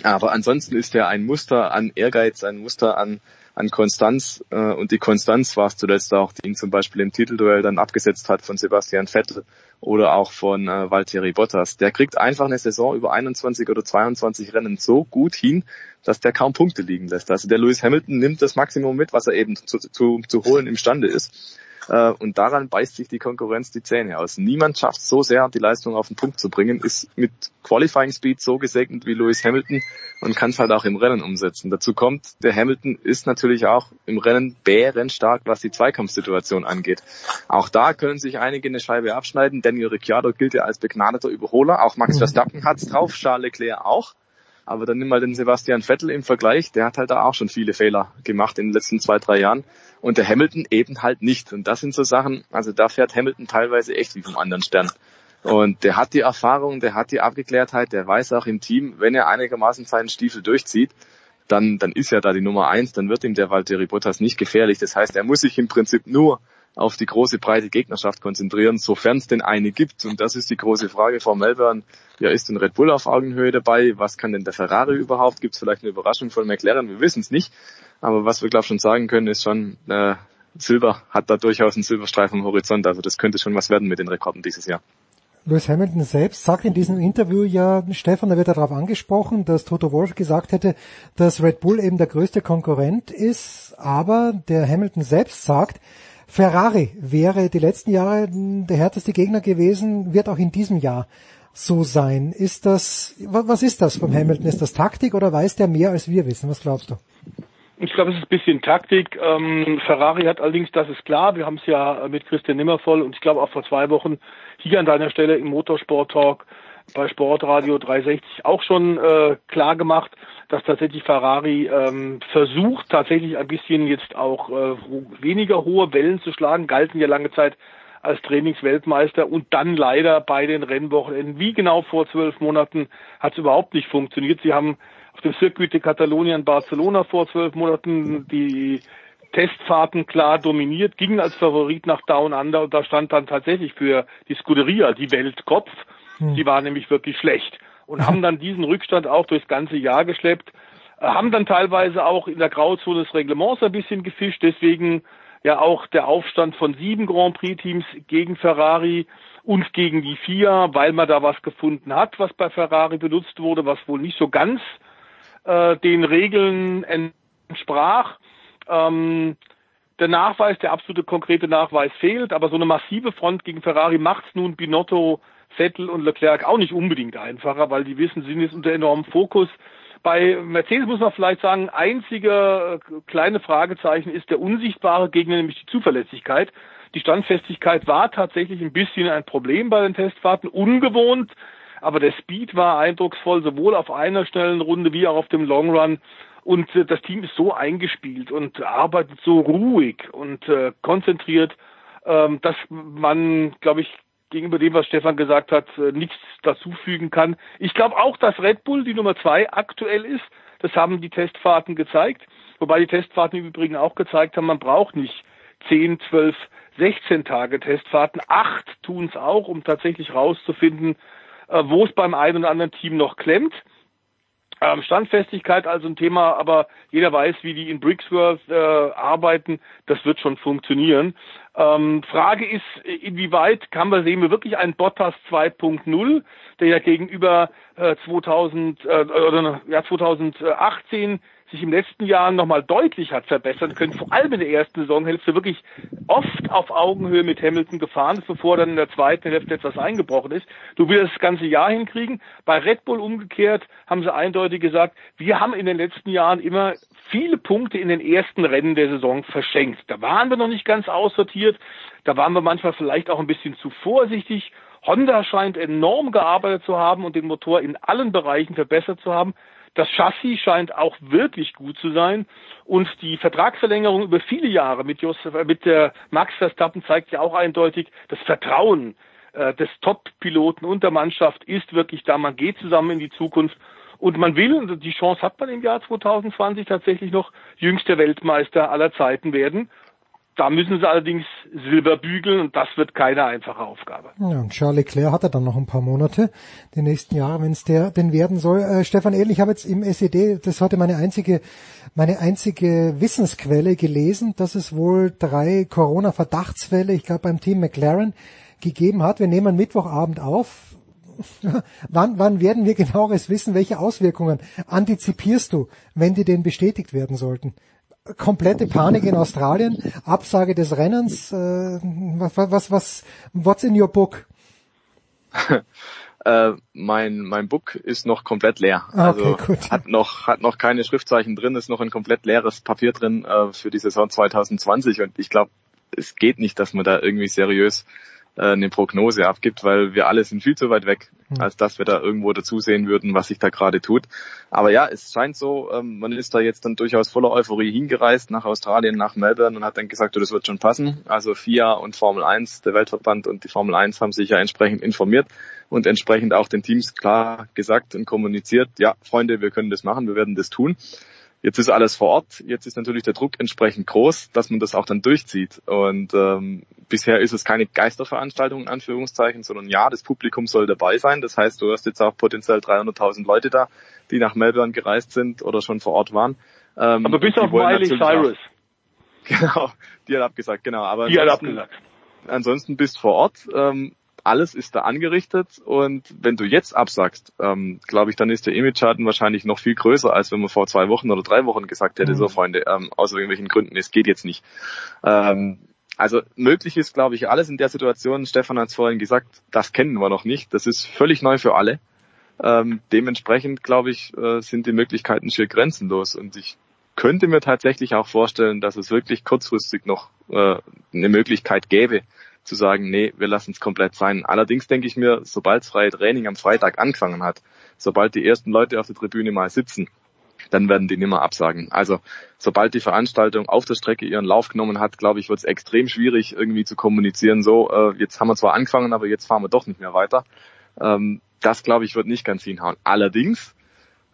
Aber ansonsten ist er ein Muster an Ehrgeiz, ein Muster an an Konstanz äh, und die Konstanz war es zuletzt auch, die ihn zum Beispiel im Titelduell dann abgesetzt hat von Sebastian Vettel oder auch von äh, Valtteri Bottas. Der kriegt einfach eine Saison über 21 oder 22 Rennen so gut hin, dass der kaum Punkte liegen lässt. Also der Lewis Hamilton nimmt das Maximum mit, was er eben zu, zu, zu holen imstande ist. Äh, und daran beißt sich die Konkurrenz die Zähne aus. Niemand schafft so sehr, die Leistung auf den Punkt zu bringen, ist mit Qualifying Speed so gesegnet wie Lewis Hamilton und kann es halt auch im Rennen umsetzen. Dazu kommt, der Hamilton ist natürlich auch im Rennen bärenstark, was die Zweikampfsituation angeht. Auch da können sich einige eine Scheibe abschneiden. Daniel Ricciardo gilt ja als begnadeter Überholer. Auch Max Verstappen hat's drauf, Charles Leclerc auch. Aber dann nimm mal den Sebastian Vettel im Vergleich, der hat halt da auch schon viele Fehler gemacht in den letzten zwei, drei Jahren. Und der Hamilton eben halt nicht. Und das sind so Sachen, also da fährt Hamilton teilweise echt wie vom anderen Stern. Und der hat die Erfahrung, der hat die Abgeklärtheit, der weiß auch im Team, wenn er einigermaßen seinen Stiefel durchzieht, dann, dann ist er da die Nummer eins, dann wird ihm der Valtteri Bottas nicht gefährlich. Das heißt, er muss sich im Prinzip nur auf die große breite Gegnerschaft konzentrieren, sofern es denn eine gibt. Und das ist die große Frage vor Melbourne. Ja, ist denn Red Bull auf Augenhöhe dabei? Was kann denn der Ferrari überhaupt? Gibt es vielleicht eine Überraschung von McLaren? Wir wissen es nicht. Aber was wir, glaube ich, schon sagen können, ist schon, äh, Silber hat da durchaus einen Silberstreifen am Horizont. Also das könnte schon was werden mit den Rekorden dieses Jahr. Lewis Hamilton selbst sagt in diesem Interview ja, Stefan, da wird darauf angesprochen, dass Toto Wolf gesagt hätte, dass Red Bull eben der größte Konkurrent ist, aber der Hamilton selbst sagt, Ferrari wäre die letzten Jahre der härteste Gegner gewesen, wird auch in diesem Jahr so sein. Ist das, was ist das vom Hamilton? Ist das Taktik oder weiß der mehr als wir wissen? Was glaubst du? Ich glaube, es ist ein bisschen Taktik. Ähm, Ferrari hat allerdings, das ist klar, wir haben es ja mit Christian Nimmervoll und ich glaube auch vor zwei Wochen hier an deiner Stelle im Motorsport Talk bei Sportradio 360 auch schon äh, klar gemacht, dass tatsächlich Ferrari ähm, versucht, tatsächlich ein bisschen jetzt auch äh, weniger hohe Wellen zu schlagen, galten ja lange Zeit als Trainingsweltmeister und dann leider bei den Rennwochenenden, wie genau vor zwölf Monaten, hat es überhaupt nicht funktioniert. Sie haben auf dem Circuit de Catalunya in Barcelona vor zwölf Monaten die Testfahrten klar dominiert, gingen als Favorit nach Down Under und da stand dann tatsächlich für die Scuderia die Weltkopf. Hm. Die war nämlich wirklich schlecht und haben dann diesen Rückstand auch durchs ganze Jahr geschleppt, äh, haben dann teilweise auch in der Grauzone des Reglements ein bisschen gefischt, deswegen ja auch der Aufstand von sieben Grand Prix Teams gegen Ferrari und gegen die FIA, weil man da was gefunden hat, was bei Ferrari benutzt wurde, was wohl nicht so ganz äh, den Regeln entsprach. Ähm, der Nachweis, der absolute konkrete Nachweis fehlt, aber so eine massive Front gegen Ferrari macht's nun Binotto, Vettel und Leclerc auch nicht unbedingt einfacher, weil die wissen, sie sind jetzt unter enormem Fokus. Bei Mercedes muss man vielleicht sagen, einziger äh, kleine Fragezeichen ist der unsichtbare Gegner, nämlich die Zuverlässigkeit. Die Standfestigkeit war tatsächlich ein bisschen ein Problem bei den Testfahrten, ungewohnt, aber der Speed war eindrucksvoll, sowohl auf einer schnellen Runde wie auch auf dem Long Run. Und äh, das Team ist so eingespielt und arbeitet so ruhig und äh, konzentriert, ähm, dass man, glaube ich, gegenüber dem, was Stefan gesagt hat, äh, nichts dazufügen kann. Ich glaube auch, dass Red Bull die Nummer zwei aktuell ist. Das haben die Testfahrten gezeigt. Wobei die Testfahrten im Übrigen auch gezeigt haben, man braucht nicht 10, 12, 16 Tage Testfahrten. Acht tun es auch, um tatsächlich rauszufinden, äh, wo es beim einen oder anderen Team noch klemmt. Ähm, Standfestigkeit also ein Thema, aber jeder weiß, wie die in Brixworth äh, arbeiten. Das wird schon funktionieren. Ähm, Frage ist, inwieweit kann man sehen wir wirklich einen Bottas 2.0, der ja gegenüber äh, 2000 äh, oder ja 2018 sich im letzten Jahr nochmal deutlich hat verbessern können, vor allem in der ersten Saisonhälfte wirklich oft auf Augenhöhe mit Hamilton gefahren ist, bevor dann in der zweiten Hälfte etwas eingebrochen ist. Du willst das ganze Jahr hinkriegen. Bei Red Bull umgekehrt haben sie eindeutig gesagt, wir haben in den letzten Jahren immer viele Punkte in den ersten Rennen der Saison verschenkt. Da waren wir noch nicht ganz aussortiert. Da waren wir manchmal vielleicht auch ein bisschen zu vorsichtig. Honda scheint enorm gearbeitet zu haben und den Motor in allen Bereichen verbessert zu haben. Das Chassis scheint auch wirklich gut zu sein und die Vertragsverlängerung über viele Jahre mit, Josef, äh, mit der Max Verstappen zeigt ja auch eindeutig, das Vertrauen äh, des Top-Piloten und der Mannschaft ist wirklich da. Man geht zusammen in die Zukunft und man will, und die Chance hat man im Jahr 2020 tatsächlich noch, jüngster Weltmeister aller Zeiten werden. Da müssen sie allerdings Silber bügeln und das wird keine einfache Aufgabe. Ja, und Charles Leclerc hat er dann noch ein paar Monate, die nächsten Jahre, wenn es der denn werden soll. Äh, Stefan Ehl, ich habe jetzt im SED, das heute meine einzige, meine einzige Wissensquelle gelesen, dass es wohl drei Corona-Verdachtsfälle, ich glaube beim Team McLaren, gegeben hat. Wir nehmen Mittwochabend auf. wann, wann werden wir genaueres wissen, welche Auswirkungen antizipierst du, wenn die denn bestätigt werden sollten? Komplette Panik in Australien, Absage des Rennens. Äh, was, was, was, what's in your book? äh, mein mein Book ist noch komplett leer. Ah, okay, also gut. hat noch hat noch keine Schriftzeichen drin, ist noch ein komplett leeres Papier drin äh, für die Saison 2020 und ich glaube, es geht nicht, dass man da irgendwie seriös äh, eine Prognose abgibt, weil wir alle sind viel zu weit weg, hm. als dass wir da irgendwo dazusehen würden, was sich da gerade tut. Aber ja, es scheint so, ähm, man ist da jetzt dann durchaus voller Euphorie hingereist nach Australien, nach Melbourne und hat dann gesagt, oh, das wird schon passen. Also FIA und Formel 1, der Weltverband und die Formel 1 haben sich ja entsprechend informiert und entsprechend auch den Teams klar gesagt und kommuniziert, ja, Freunde, wir können das machen, wir werden das tun. Jetzt ist alles vor Ort. Jetzt ist natürlich der Druck entsprechend groß, dass man das auch dann durchzieht. Und ähm, bisher ist es keine Geisterveranstaltung in Anführungszeichen, sondern ja, das Publikum soll dabei sein. Das heißt, du hast jetzt auch potenziell 300.000 Leute da, die nach Melbourne gereist sind oder schon vor Ort waren. Ähm, Aber bis auf Miley Cyrus. Auch, genau, die hat abgesagt, genau. Aber die hat abgesagt. Ansonsten bist vor Ort. Ähm, alles ist da angerichtet und wenn du jetzt absagst, ähm, glaube ich, dann ist der Image-Schaden wahrscheinlich noch viel größer, als wenn man vor zwei Wochen oder drei Wochen gesagt hätte, mhm. so Freunde, ähm, aus irgendwelchen Gründen, es geht jetzt nicht. Ähm, also möglich ist, glaube ich, alles in der Situation. Stefan hat es vorhin gesagt, das kennen wir noch nicht. Das ist völlig neu für alle. Ähm, dementsprechend, glaube ich, äh, sind die Möglichkeiten schier grenzenlos. Und ich könnte mir tatsächlich auch vorstellen, dass es wirklich kurzfristig noch äh, eine Möglichkeit gäbe, zu sagen, nee, wir lassen es komplett sein. Allerdings denke ich mir, sobald das freie Training am Freitag angefangen hat, sobald die ersten Leute auf der Tribüne mal sitzen, dann werden die nimmer absagen. Also sobald die Veranstaltung auf der Strecke ihren Lauf genommen hat, glaube ich, wird es extrem schwierig irgendwie zu kommunizieren, so äh, jetzt haben wir zwar angefangen, aber jetzt fahren wir doch nicht mehr weiter. Ähm, das, glaube ich, wird nicht ganz hinhauen. Allerdings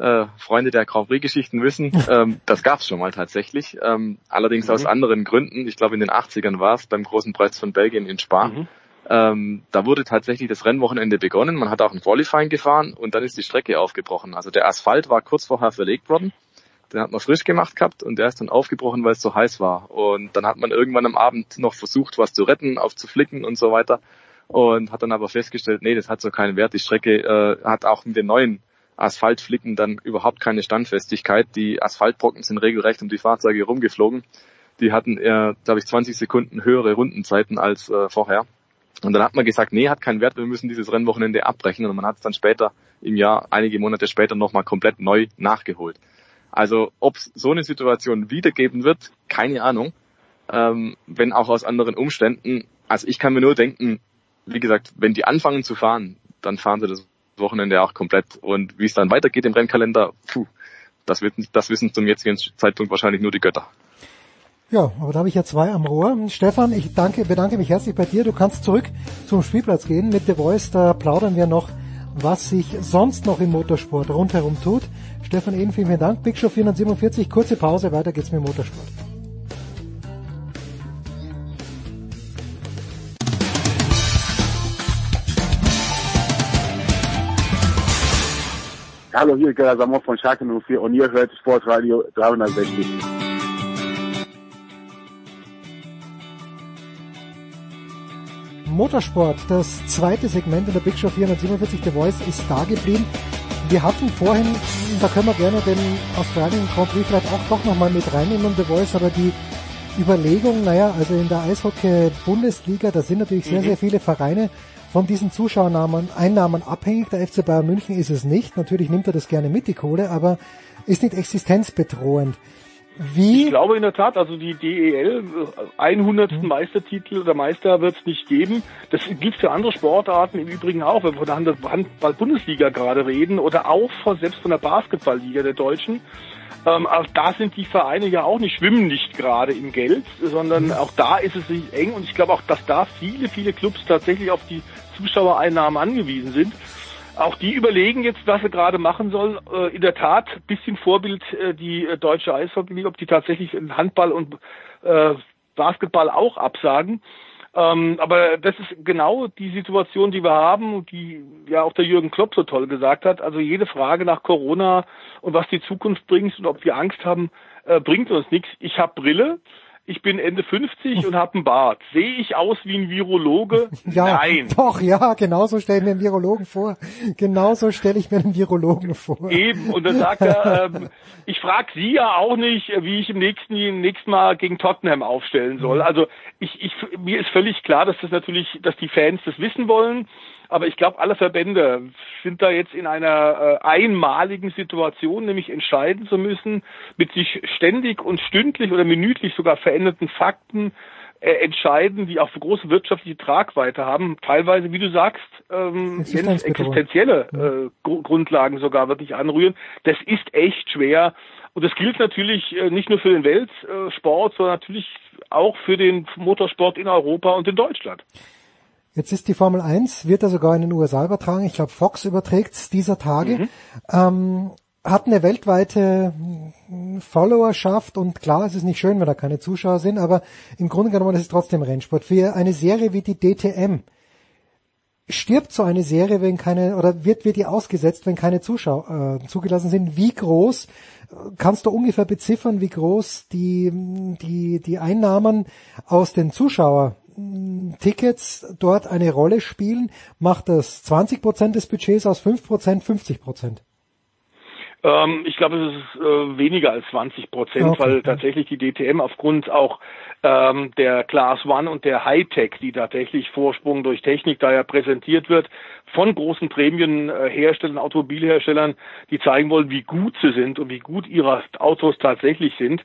äh, Freunde der Grand Prix-Geschichten wissen, ähm, das gab es schon mal tatsächlich. Ähm, allerdings mhm. aus anderen Gründen. Ich glaube in den 80ern war es beim großen Preis von Belgien in Spa. Mhm. Ähm, da wurde tatsächlich das Rennwochenende begonnen. Man hat auch ein Qualifying gefahren und dann ist die Strecke aufgebrochen. Also der Asphalt war kurz vorher verlegt worden. Den hat man frisch gemacht gehabt und der ist dann aufgebrochen, weil es so heiß war. Und dann hat man irgendwann am Abend noch versucht, was zu retten, aufzuflicken und so weiter. Und hat dann aber festgestellt, nee, das hat so keinen Wert. Die Strecke äh, hat auch mit den neuen Asphaltflicken dann überhaupt keine Standfestigkeit. Die Asphaltbrocken sind regelrecht um die Fahrzeuge rumgeflogen. Die hatten eher, glaube ich, 20 Sekunden höhere Rundenzeiten als äh, vorher. Und dann hat man gesagt, nee, hat keinen Wert, wir müssen dieses Rennwochenende abbrechen. Und man hat es dann später im Jahr, einige Monate später nochmal komplett neu nachgeholt. Also ob es so eine Situation wiedergeben wird, keine Ahnung. Ähm, wenn auch aus anderen Umständen. Also ich kann mir nur denken, wie gesagt, wenn die anfangen zu fahren, dann fahren sie das Wochenende auch komplett. Und wie es dann weitergeht im Rennkalender, puh, das, wird, das wissen zum jetzigen Zeitpunkt wahrscheinlich nur die Götter. Ja, aber da habe ich ja zwei am Rohr. Stefan, ich danke, bedanke mich herzlich bei dir. Du kannst zurück zum Spielplatz gehen mit The Voice. Da plaudern wir noch, was sich sonst noch im Motorsport rundherum tut. Stefan, eben vielen, vielen Dank. Big Show 447, kurze Pause, weiter geht's mit Motorsport. Hallo, hier ist Gerda Samon von Schalke 04 und ihr hört Sportradio 360. Motorsport, das zweite Segment in der Big Show 447, The Voice, ist da geblieben. Wir hatten vorhin, da können wir gerne den Australien Grand Prix vielleicht auch doch nochmal mit reinnehmen, The Voice, aber die Überlegung, naja, also in der Eishockey-Bundesliga, da sind natürlich sehr, mhm. sehr viele Vereine von diesen Zuschauernamen, Einnahmen abhängig. Der FC Bayern München ist es nicht. Natürlich nimmt er das gerne mit, die Kohle, aber ist nicht existenzbedrohend. Wie? Ich glaube in der Tat, also die DEL, 100. Hm. Meistertitel oder Meister wird es nicht geben. Das gilt für andere Sportarten im Übrigen auch, wenn wir von der Handball-Bundesliga gerade reden oder auch selbst von der Basketballliga der Deutschen. Ähm, auch da sind die Vereine ja auch nicht, schwimmen nicht gerade im Geld, sondern auch da ist es eng und ich glaube auch, dass da viele, viele Clubs tatsächlich auf die Zuschauereinnahmen angewiesen sind. Auch die überlegen jetzt, was sie gerade machen sollen. Äh, in der Tat, bisschen Vorbild äh, die äh, deutsche Eishockey, ob die tatsächlich Handball und Basketball auch absagen. Ähm, aber das ist genau die Situation, die wir haben, die ja auch der Jürgen Klopp so toll gesagt hat. Also jede Frage nach Corona und was die Zukunft bringt und ob wir Angst haben, bringt uns nichts. Ich habe Brille, ich bin Ende 50 und habe einen Bart. Sehe ich aus wie ein Virologe? Ja, Nein. Doch, ja, genauso stelle ich mir einen Virologen vor. Genauso stelle ich mir einen Virologen vor. Eben, und dann sagt er, ähm, ich frage Sie ja auch nicht, wie ich im nächsten, im nächsten Mal gegen Tottenham aufstellen soll. Mhm. Also ich, ich, mir ist völlig klar, dass das natürlich, dass die Fans das wissen wollen. Aber ich glaube, alle Verbände sind da jetzt in einer äh, einmaligen Situation, nämlich entscheiden zu müssen, mit sich ständig und stündlich oder minütlich sogar veränderten Fakten äh, entscheiden, die auch für große wirtschaftliche Tragweite haben, teilweise, wie du sagst, ähm, existenzielle äh, Gr Grundlagen sogar wirklich anrühren. Das ist echt schwer. Und das gilt natürlich äh, nicht nur für den Weltsport, sondern natürlich auch für den Motorsport in Europa und in Deutschland. Jetzt ist die Formel 1, wird ja sogar in den USA übertragen. Ich glaube, Fox überträgt dieser Tage. Mhm. Ähm, hat eine weltweite Followerschaft und klar, es ist nicht schön, wenn da keine Zuschauer sind, aber im Grunde genommen ist es trotzdem Rennsport. Für eine Serie wie die DTM stirbt so eine Serie, wenn keine, oder wird, wird die ausgesetzt, wenn keine Zuschauer äh, zugelassen sind? Wie groß, kannst du ungefähr beziffern, wie groß die, die, die Einnahmen aus den Zuschauertickets dort eine Rolle spielen? Macht das 20 Prozent des Budgets aus 5 Prozent, 50 Prozent? Ähm, ich glaube, es ist äh, weniger als 20 Prozent, okay. weil tatsächlich die DTM aufgrund auch ähm, der Class One und der Hightech, die tatsächlich Vorsprung durch Technik da ja präsentiert wird, von großen Prämienherstellern, Automobilherstellern, die zeigen wollen, wie gut sie sind und wie gut ihre Autos tatsächlich sind.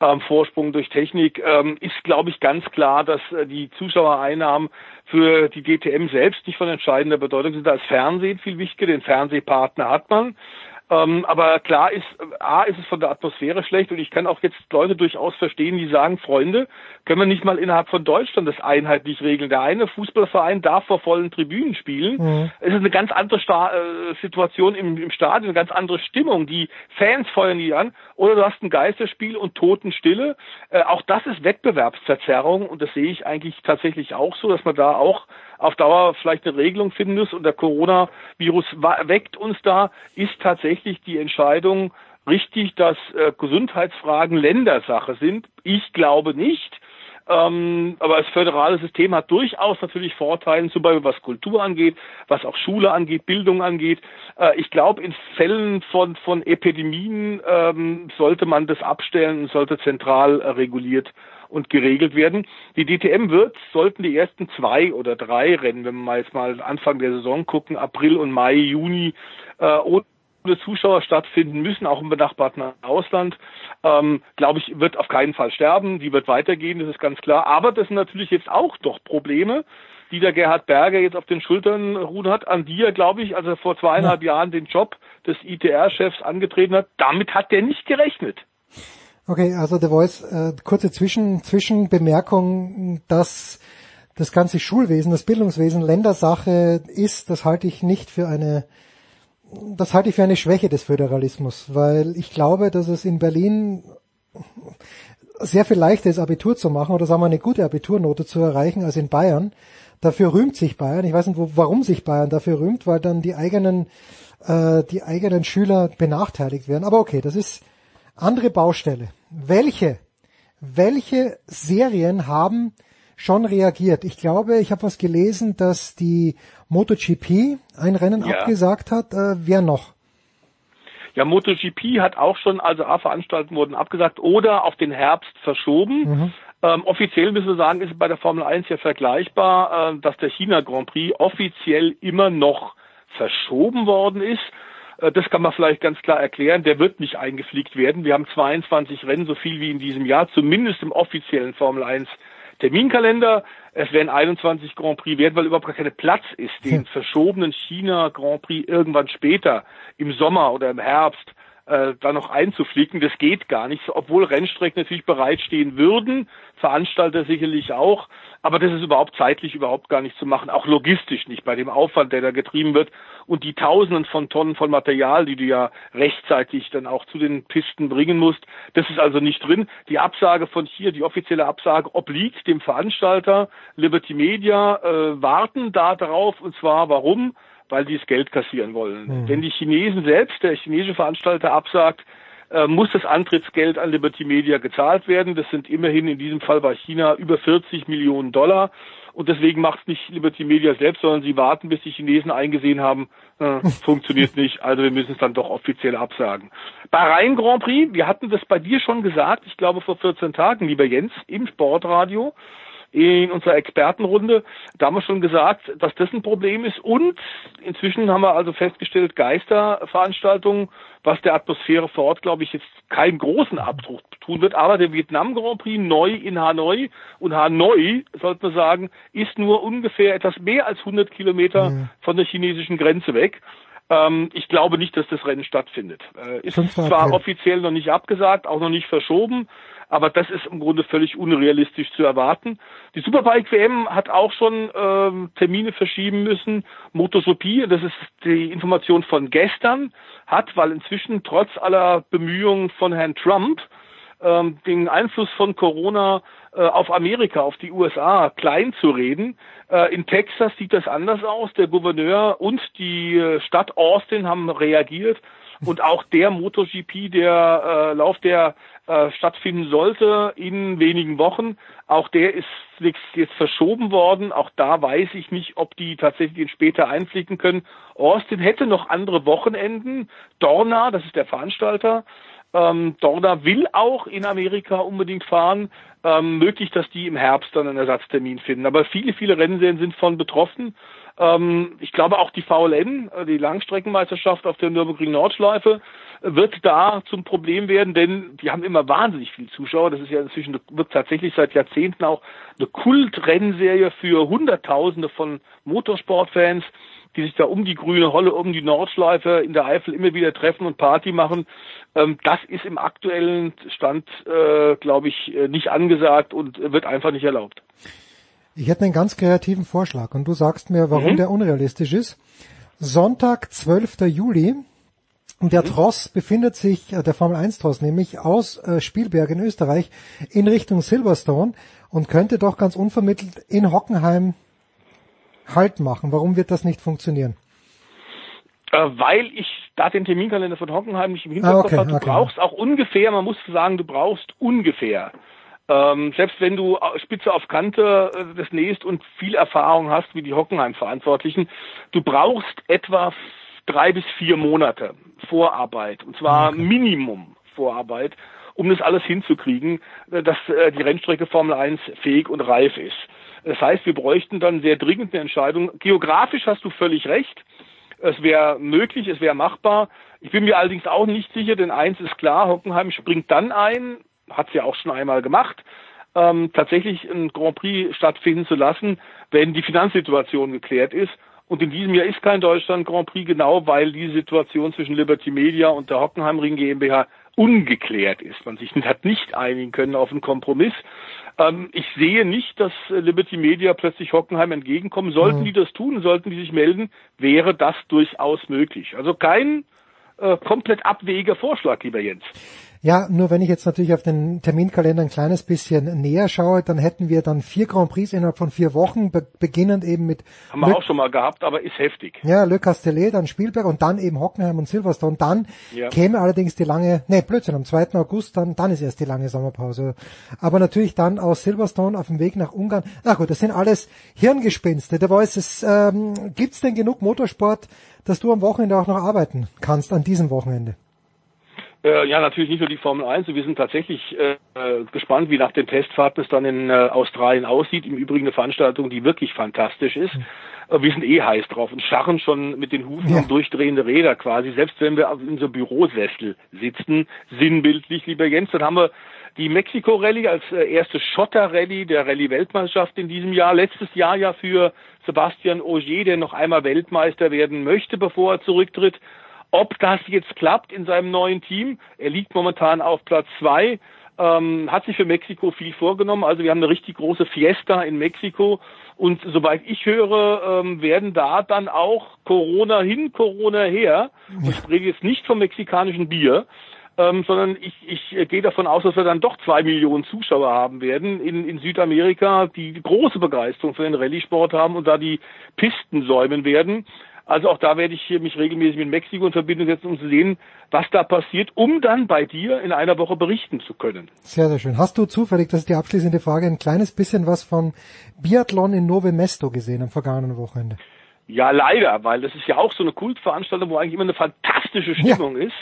Ähm, Vorsprung durch Technik ähm, ist, glaube ich, ganz klar, dass äh, die Zuschauereinnahmen für die DTM selbst nicht von entscheidender Bedeutung sind. Da ist Fernsehen viel wichtiger, den Fernsehpartner hat man. Ähm, aber klar ist, A, ist es von der Atmosphäre schlecht und ich kann auch jetzt Leute durchaus verstehen, die sagen, Freunde, können wir nicht mal innerhalb von Deutschland das einheitlich regeln. Der eine Fußballverein darf vor vollen Tribünen spielen. Mhm. Es ist eine ganz andere Sta äh, Situation im, im Stadion, eine ganz andere Stimmung. Die Fans feuern die an. Oder du hast ein Geisterspiel und Totenstille. Äh, auch das ist Wettbewerbsverzerrung und das sehe ich eigentlich tatsächlich auch so, dass man da auch auf Dauer vielleicht eine Regelung finden muss. Und der Coronavirus weckt uns da, ist tatsächlich die Entscheidung richtig, dass äh, Gesundheitsfragen Ländersache sind. Ich glaube nicht. Ähm, aber das föderale System hat durchaus natürlich Vorteile, zum Beispiel was Kultur angeht, was auch Schule angeht, Bildung angeht. Äh, ich glaube, in Fällen von, von Epidemien ähm, sollte man das abstellen und sollte zentral äh, reguliert und geregelt werden. Die DTM wird, sollten die ersten zwei oder drei Rennen, wenn wir mal jetzt mal Anfang der Saison gucken, April und Mai, Juni, äh, ohne Zuschauer stattfinden müssen, auch im benachbarten Ausland, ähm, glaube ich, wird auf keinen Fall sterben. Die wird weitergehen, das ist ganz klar. Aber das sind natürlich jetzt auch doch Probleme, die der Gerhard Berger jetzt auf den Schultern ruhen hat, an die er, glaube ich, als er vor zweieinhalb ja. Jahren den Job des ITR-Chefs angetreten hat, damit hat der nicht gerechnet. Okay, also The Voice, äh, kurze Zwischen, Zwischenbemerkung, dass das ganze Schulwesen, das Bildungswesen Ländersache ist, das halte ich nicht für eine, das halte ich für eine Schwäche des Föderalismus, weil ich glaube, dass es in Berlin sehr viel leichter ist, Abitur zu machen oder sagen wir eine gute Abiturnote zu erreichen als in Bayern. Dafür rühmt sich Bayern. Ich weiß nicht, wo, warum sich Bayern dafür rühmt, weil dann die eigenen, äh, die eigenen Schüler benachteiligt werden. Aber okay, das ist andere Baustelle. Welche, welche Serien haben schon reagiert? Ich glaube, ich habe was gelesen, dass die MotoGP ein Rennen ja. abgesagt hat. Äh, wer noch? Ja, MotoGP hat auch schon, also A-Veranstaltungen wurden abgesagt oder auf den Herbst verschoben. Mhm. Ähm, offiziell müssen wir sagen, ist bei der Formel 1 ja vergleichbar, äh, dass der China Grand Prix offiziell immer noch verschoben worden ist. Äh, das kann man vielleicht ganz klar erklären. Der wird nicht eingefliegt werden. Wir haben 22 Rennen, so viel wie in diesem Jahr, zumindest im offiziellen Formel 1 Terminkalender. Es werden 21 Grand Prix werden, weil überhaupt gar kein Platz ist, den verschobenen China Grand Prix irgendwann später im Sommer oder im Herbst äh, da noch einzufliegen. Das geht gar nicht, obwohl Rennstrecken natürlich bereitstehen würden, Veranstalter sicherlich auch, aber das ist überhaupt zeitlich überhaupt gar nicht zu machen, auch logistisch nicht bei dem Aufwand, der da getrieben wird und die Tausenden von Tonnen von Material, die du ja rechtzeitig dann auch zu den Pisten bringen musst. Das ist also nicht drin. Die Absage von hier, die offizielle Absage obliegt dem Veranstalter Liberty Media, äh, warten da drauf und zwar warum? Weil die das Geld kassieren wollen. Mhm. Wenn die Chinesen selbst, der chinesische Veranstalter absagt, äh, muss das Antrittsgeld an Liberty Media gezahlt werden. Das sind immerhin in diesem Fall bei China über 40 Millionen Dollar. Und deswegen macht es nicht Liberty Media selbst, sondern sie warten, bis die Chinesen eingesehen haben, äh, funktioniert nicht, also wir müssen es dann doch offiziell absagen. Bahrain Grand Prix, wir hatten das bei dir schon gesagt, ich glaube vor 14 Tagen, lieber Jens, im Sportradio in unserer Expertenrunde. Da haben wir schon gesagt, dass das ein Problem ist. Und inzwischen haben wir also festgestellt, Geisterveranstaltungen, was der Atmosphäre vor Ort, glaube ich, jetzt keinen großen Abdruck tun wird. Aber der Vietnam Grand Prix neu in Hanoi und Hanoi, sollte man sagen, ist nur ungefähr etwas mehr als 100 Kilometer mhm. von der chinesischen Grenze weg. Ähm, ich glaube nicht, dass das Rennen stattfindet. Äh, ist zwar offiziell noch nicht abgesagt, auch noch nicht verschoben, aber das ist im Grunde völlig unrealistisch zu erwarten. Die Superbike WM hat auch schon ähm, Termine verschieben müssen. MotoGP, das ist die Information von gestern, hat, weil inzwischen trotz aller Bemühungen von Herrn Trump ähm, den Einfluss von Corona äh, auf Amerika, auf die USA klein zu reden. Äh, in Texas sieht das anders aus. Der Gouverneur und die äh, Stadt Austin haben reagiert und auch der MotoGP, der äh, Lauf, der äh, stattfinden sollte in wenigen Wochen, auch der ist jetzt verschoben worden. Auch da weiß ich nicht, ob die tatsächlich später einfliegen können. Austin hätte noch andere Wochenenden. Dorna, das ist der Veranstalter, ähm, Dorna will auch in Amerika unbedingt fahren. Ähm, möglich, dass die im Herbst dann einen Ersatztermin finden. Aber viele, viele Rennserien sind von betroffen. Ähm, ich glaube auch die VLN, äh, die Langstreckenmeisterschaft auf der Nürburgring Nordschleife, wird da zum Problem werden, denn die haben immer wahnsinnig viele Zuschauer. Das ist ja inzwischen wird tatsächlich seit Jahrzehnten auch eine Kultrennserie für Hunderttausende von Motorsportfans, die sich da um die grüne Holle, um die Nordschleife in der Eifel immer wieder treffen und Party machen. Ähm, das ist im aktuellen Stand, äh, glaube ich, äh, nicht angesagt und wird einfach nicht erlaubt. Ich hätte einen ganz kreativen Vorschlag und du sagst mir, warum mhm. der unrealistisch ist. Sonntag, 12. Juli. Der mhm. Tross befindet sich, äh, der Formel 1 Tross nämlich, aus äh, Spielberg in Österreich in Richtung Silverstone und könnte doch ganz unvermittelt in Hockenheim Halt machen. Warum wird das nicht funktionieren? Äh, weil ich da den Terminkalender von Hockenheim nicht im Hinterkopf ah, okay, habe. Du okay. brauchst auch ungefähr, man muss sagen, du brauchst ungefähr ähm, selbst wenn du Spitze auf Kante äh, das nähst und viel Erfahrung hast wie die Hockenheim-Verantwortlichen, du brauchst etwa drei bis vier Monate Vorarbeit und zwar okay. Minimum Vorarbeit, um das alles hinzukriegen, äh, dass äh, die Rennstrecke Formel 1 fähig und reif ist. Das heißt, wir bräuchten dann sehr dringend eine Entscheidung. Geografisch hast du völlig recht. Es wäre möglich, es wäre machbar. Ich bin mir allerdings auch nicht sicher, denn eins ist klar, Hockenheim springt dann ein, hat sie ja auch schon einmal gemacht, ähm, tatsächlich ein Grand Prix stattfinden zu lassen, wenn die Finanzsituation geklärt ist. Und in diesem Jahr ist kein Deutschland Grand Prix, genau weil die Situation zwischen Liberty Media und der Hockenheim Ring GmbH ungeklärt ist. Man sich hat nicht einigen können auf einen Kompromiss. Ähm, ich sehe nicht, dass Liberty Media plötzlich Hockenheim entgegenkommen. Sollten mhm. die das tun, sollten die sich melden, wäre das durchaus möglich. Also kein äh, komplett abwegiger Vorschlag, lieber Jens. Ja, nur wenn ich jetzt natürlich auf den Terminkalender ein kleines bisschen näher schaue, dann hätten wir dann vier Grand Prix innerhalb von vier Wochen, be beginnend eben mit... Haben wir Le auch schon mal gehabt, aber ist heftig. Ja, Le Castellet, dann Spielberg und dann eben Hockenheim und Silverstone. Dann ja. käme allerdings die lange, nee, Blödsinn, am 2. August, dann, dann ist erst die lange Sommerpause. Aber natürlich dann aus Silverstone auf dem Weg nach Ungarn. Na gut, das sind alles Hirngespinste. Der Voice, es, ähm, gibt's denn genug Motorsport, dass du am Wochenende auch noch arbeiten kannst, an diesem Wochenende? Äh, ja, natürlich nicht nur die Formel 1. Wir sind tatsächlich äh, gespannt, wie nach den Testfahrten es dann in äh, Australien aussieht. Im Übrigen eine Veranstaltung, die wirklich fantastisch ist. Mhm. Wir sind eh heiß drauf und scharren schon mit den Hufen ja. und durchdrehende Räder quasi. Selbst wenn wir in so Bürosessel sitzen, sinnbildlich, lieber Jens, dann haben wir die Mexiko-Rallye als äh, erste Schotter-Rallye der Rallye-Weltmeisterschaft in diesem Jahr. Letztes Jahr ja für Sebastian Ogier, der noch einmal Weltmeister werden möchte, bevor er zurücktritt. Ob das jetzt klappt in seinem neuen Team, er liegt momentan auf Platz zwei, ähm, hat sich für Mexiko viel vorgenommen. Also wir haben eine richtig große Fiesta in Mexiko und soweit ich höre, ähm, werden da dann auch Corona hin, Corona her. Und ich rede jetzt nicht vom mexikanischen Bier, ähm, sondern ich, ich gehe davon aus, dass wir dann doch zwei Millionen Zuschauer haben werden in, in Südamerika, die große Begeisterung für den Rallye-Sport haben und da die Pisten säumen werden. Also auch da werde ich hier mich regelmäßig mit Mexiko in Verbindung setzen, um zu sehen, was da passiert, um dann bei dir in einer Woche berichten zu können. Sehr, sehr schön. Hast du zufällig, das ist die abschließende Frage, ein kleines bisschen was vom Biathlon in Nove Mesto gesehen am vergangenen Wochenende? Ja, leider, weil das ist ja auch so eine Kultveranstaltung, wo eigentlich immer eine fantastische Stimmung ja. ist.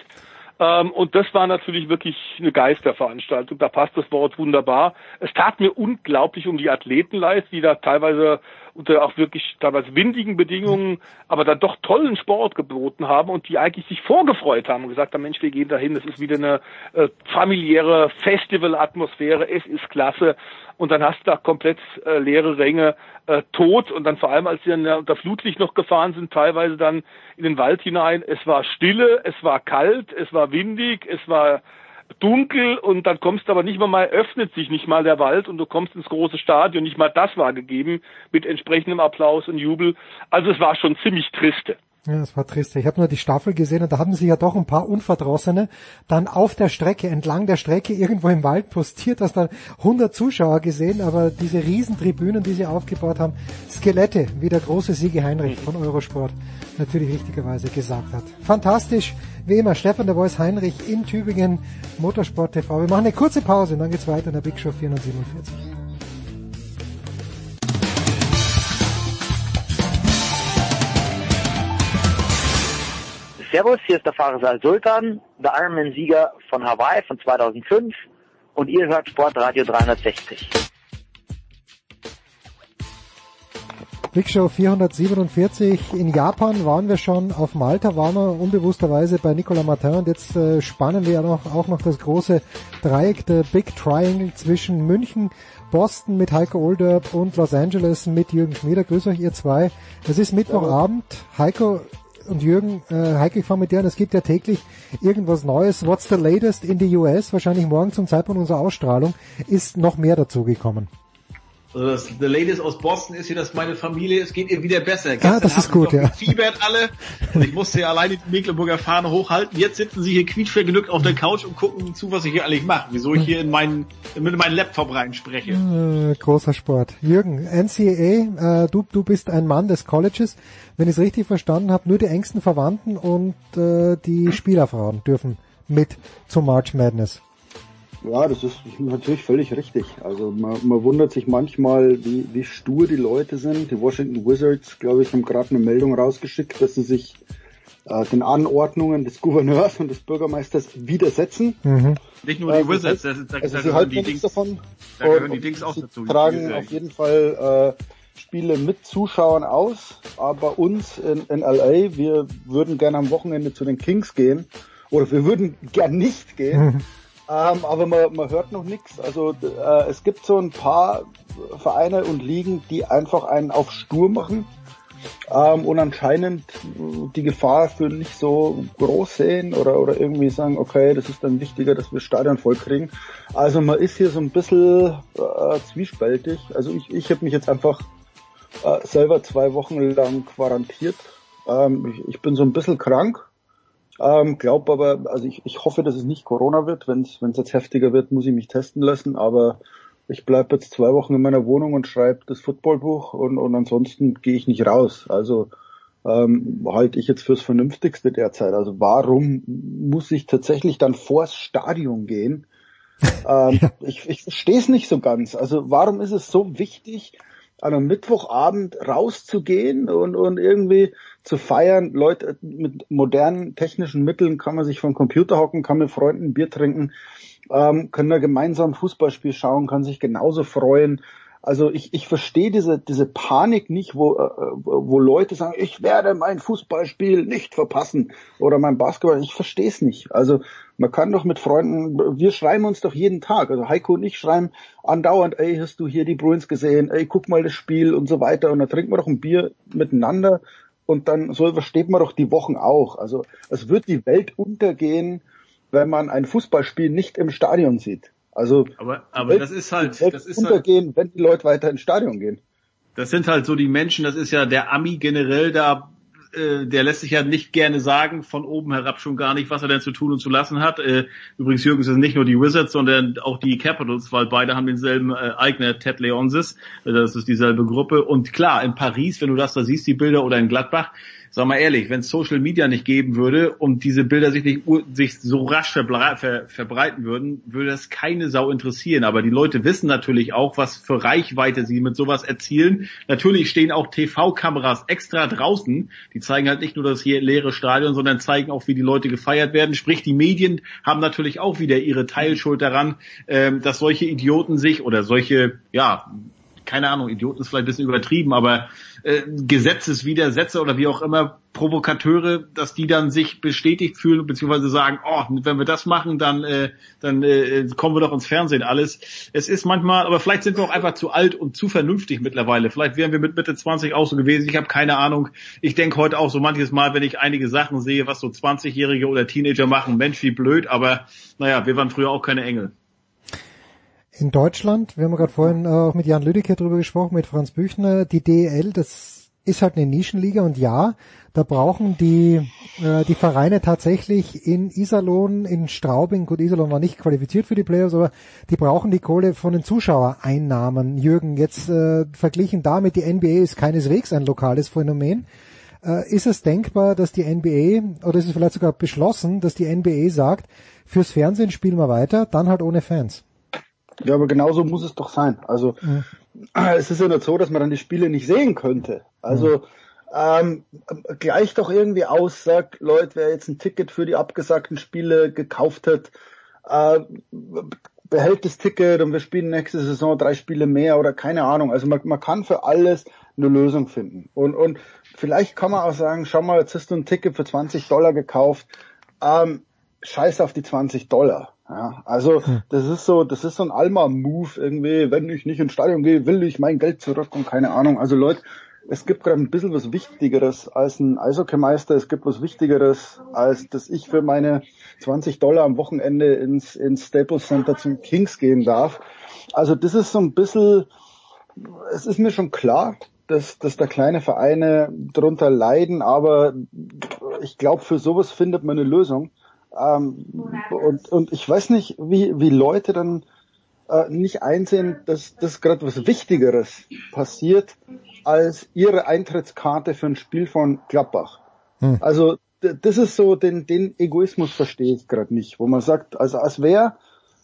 Ähm, und das war natürlich wirklich eine Geisterveranstaltung. Da passt das Wort wunderbar. Es tat mir unglaublich um die Athleten leid, die da teilweise unter auch wirklich teilweise windigen Bedingungen, aber dann doch tollen Sport geboten haben und die eigentlich sich vorgefreut haben und gesagt haben, Mensch, wir gehen dahin, es ist wieder eine äh, familiäre Festival-Atmosphäre, es ist klasse. Und dann hast du da komplett äh, leere Ränge äh, tot und dann vor allem, als sie dann ja, unter Flutlicht noch gefahren sind, teilweise dann in den Wald hinein, es war stille, es war kalt, es war windig, es war dunkel und dann kommst du aber nicht mal mal, öffnet sich nicht mal der Wald und du kommst ins große Stadion, nicht mal das war gegeben mit entsprechendem Applaus und Jubel. Also es war schon ziemlich triste. Ja, das war trist. Ich habe nur die Staffel gesehen und da haben sich ja doch ein paar Unverdrossene dann auf der Strecke, entlang der Strecke irgendwo im Wald postiert, hast dann 100 Zuschauer gesehen, aber diese Riesentribünen, die sie aufgebaut haben, Skelette, wie der große Siege Heinrich von Eurosport natürlich richtigerweise gesagt hat. Fantastisch, wie immer, Stefan der Voice Heinrich in Tübingen, Motorsport TV. Wir machen eine kurze Pause und dann geht's weiter in der Big Show 447. Servus, hier ist der Fahrer Sultan, der Ironman-Sieger von Hawaii von 2005 und ihr hört Sportradio 360. Big Show 447. In Japan waren wir schon, auf Malta waren wir unbewussterweise bei Nicolas Martin und jetzt äh, spannen wir noch, auch noch das große Dreieck, der Big Triangle zwischen München, Boston mit Heiko Olderb und Los Angeles mit Jürgen Schmieder. Grüß euch ihr zwei. Es ist Mittwochabend. Heiko, und Jürgen, äh, Heike, ich fange mit dir an, es gibt ja täglich irgendwas Neues. What's the latest in the US? Wahrscheinlich morgen zum Zeitpunkt unserer Ausstrahlung ist noch mehr dazugekommen. Also das The Latest aus Boston ist hier, dass meine Familie, es geht ihr wieder besser. Gestern ah, das ist gut, ja. Fiebert alle und ich musste ja alleine die Mecklenburger Fahne hochhalten. Jetzt sitzen sie hier quietschvergnügt auf der Couch und gucken zu, was ich hier eigentlich mache. Wieso ich hier in meinen, mit meinem Laptop reinspreche. Äh, großer Sport. Jürgen, NCAA, äh, du, du bist ein Mann des Colleges. Wenn ich es richtig verstanden habe, nur die engsten Verwandten und äh, die Spielerfrauen dürfen mit zum March Madness. Ja, das ist natürlich völlig richtig. Also man, man wundert sich manchmal, wie, wie stur die Leute sind. Die Washington Wizards, glaube ich, haben gerade eine Meldung rausgeschickt, dass sie sich äh, den Anordnungen des Gouverneurs und des Bürgermeisters widersetzen. Mhm. Nicht nur die äh, Wizards, das, das, also das, sie halten die Dings davon. Da gehören die Dings auch dazu. tragen auf jeden Fall äh, Spiele mit Zuschauern aus, aber uns in, in LA, wir würden gerne am Wochenende zu den Kings gehen oder wir würden gern nicht gehen. Mhm. Ähm, aber man, man hört noch nichts. Also äh, es gibt so ein paar Vereine und Ligen, die einfach einen auf Stur machen ähm, und anscheinend die Gefahr für nicht so groß sehen oder, oder irgendwie sagen, okay, das ist dann wichtiger, dass wir Stadion voll kriegen. Also man ist hier so ein bisschen äh, zwiespältig. Also ich, ich habe mich jetzt einfach äh, selber zwei Wochen lang quarantiert. Ähm, ich, ich bin so ein bisschen krank ähm, glaub aber, also ich, ich hoffe, dass es nicht Corona wird. Wenn es jetzt heftiger wird, muss ich mich testen lassen. Aber ich bleibe jetzt zwei Wochen in meiner Wohnung und schreibe das Footballbuch und, und ansonsten gehe ich nicht raus. Also ähm, halte ich jetzt fürs Vernünftigste derzeit. Also warum muss ich tatsächlich dann vors Stadion gehen? ähm, ich ich verstehe es nicht so ganz. Also warum ist es so wichtig, an einem Mittwochabend rauszugehen und, und irgendwie zu feiern. Leute, mit modernen technischen Mitteln kann man sich vom Computer hocken, kann mit Freunden Bier trinken, ähm, können da gemeinsam Fußballspiel schauen, kann sich genauso freuen. Also ich, ich verstehe diese, diese Panik nicht, wo, äh, wo Leute sagen, ich werde mein Fußballspiel nicht verpassen oder mein Basketball. Ich verstehe es nicht. Also man kann doch mit Freunden, wir schreiben uns doch jeden Tag. Also Heiko und ich schreiben andauernd, ey, hast du hier die Bruins gesehen? Ey, guck mal das Spiel und so weiter. Und dann trinken wir doch ein Bier miteinander und dann so übersteht man doch die Wochen auch. Also es wird die Welt untergehen, wenn man ein Fußballspiel nicht im Stadion sieht. Also aber, aber das ist halt das ist halt untergehen, halt, wenn die Leute weiter ins Stadion gehen. Das sind halt so die Menschen, das ist ja der Ami generell da äh, der lässt sich ja nicht gerne sagen, von oben herab schon gar nicht, was er denn zu tun und zu lassen hat. Äh, übrigens, Jürgen, es sind nicht nur die Wizards, sondern auch die Capitals, weil beide haben denselben äh, Eigner, Ted Leonsis. Äh, das ist dieselbe Gruppe. Und klar, in Paris, wenn du das da siehst, die Bilder, oder in Gladbach, sag mal ehrlich, wenn es Social Media nicht geben würde und diese Bilder sich nicht sich so rasch ver, verbreiten würden, würde das keine Sau interessieren. Aber die Leute wissen natürlich auch, was für Reichweite sie mit sowas erzielen. Natürlich stehen auch TV-Kameras extra draußen. Die zeigen halt nicht nur das hier leere Stadion, sondern zeigen auch, wie die Leute gefeiert werden. Sprich, die Medien haben natürlich auch wieder ihre Teilschuld daran, ähm, dass solche Idioten sich oder solche, ja, keine Ahnung, Idioten ist vielleicht ein bisschen übertrieben, aber äh, Gesetzeswidersetzer oder wie auch immer, Provokateure, dass die dann sich bestätigt fühlen, beziehungsweise sagen, oh, wenn wir das machen, dann, äh, dann äh, kommen wir doch ins Fernsehen alles. Es ist manchmal, aber vielleicht sind wir auch einfach zu alt und zu vernünftig mittlerweile. Vielleicht wären wir mit Mitte 20 auch so gewesen. Ich habe keine Ahnung. Ich denke heute auch so manches Mal, wenn ich einige Sachen sehe, was so 20-Jährige oder Teenager machen, Mensch, wie blöd, aber naja, wir waren früher auch keine Engel. In Deutschland, wir haben gerade vorhin auch mit Jan Lüdecke drüber gesprochen, mit Franz Büchner, die DEL, das ist halt eine Nischenliga und ja, da brauchen die, äh, die Vereine tatsächlich in Iserlohn, in Straubing, gut, Iserlohn war nicht qualifiziert für die Playoffs, aber die brauchen die Kohle von den Zuschauereinnahmen. Jürgen, jetzt äh, verglichen damit, die NBA ist keineswegs ein lokales Phänomen. Äh, ist es denkbar, dass die NBA, oder ist es vielleicht sogar beschlossen, dass die NBA sagt, fürs Fernsehen spielen wir weiter, dann halt ohne Fans? Ja, aber genauso muss es doch sein. Also mhm. es ist ja nicht so, dass man dann die Spiele nicht sehen könnte. Also ähm, gleich doch irgendwie aus, sagt, Leute, wer jetzt ein Ticket für die abgesagten Spiele gekauft hat, äh, behält das Ticket und wir spielen nächste Saison drei Spiele mehr oder keine Ahnung. Also man, man kann für alles eine Lösung finden. Und, und vielleicht kann man auch sagen, schau mal, jetzt hast du ein Ticket für 20 Dollar gekauft, ähm, scheiß auf die 20 Dollar. Ja, also das ist so, das ist so ein Alma-Move irgendwie, wenn ich nicht ins Stadion gehe, will ich mein Geld zurück und keine Ahnung. Also Leute, es gibt gerade ein bisschen was Wichtigeres als ein Eishockeymeister, es gibt was Wichtigeres, als dass ich für meine 20 Dollar am Wochenende ins, ins Staples Center zum Kings gehen darf. Also das ist so ein bisschen, es ist mir schon klar, dass, dass da kleine Vereine drunter leiden, aber ich glaube, für sowas findet man eine Lösung. Ähm, und, und ich weiß nicht, wie, wie Leute dann äh, nicht einsehen, dass das gerade was Wichtigeres passiert als ihre Eintrittkarte für ein Spiel von Klappbach. Hm. Also das ist so, den, den Egoismus verstehe ich gerade nicht, wo man sagt, also als wäre,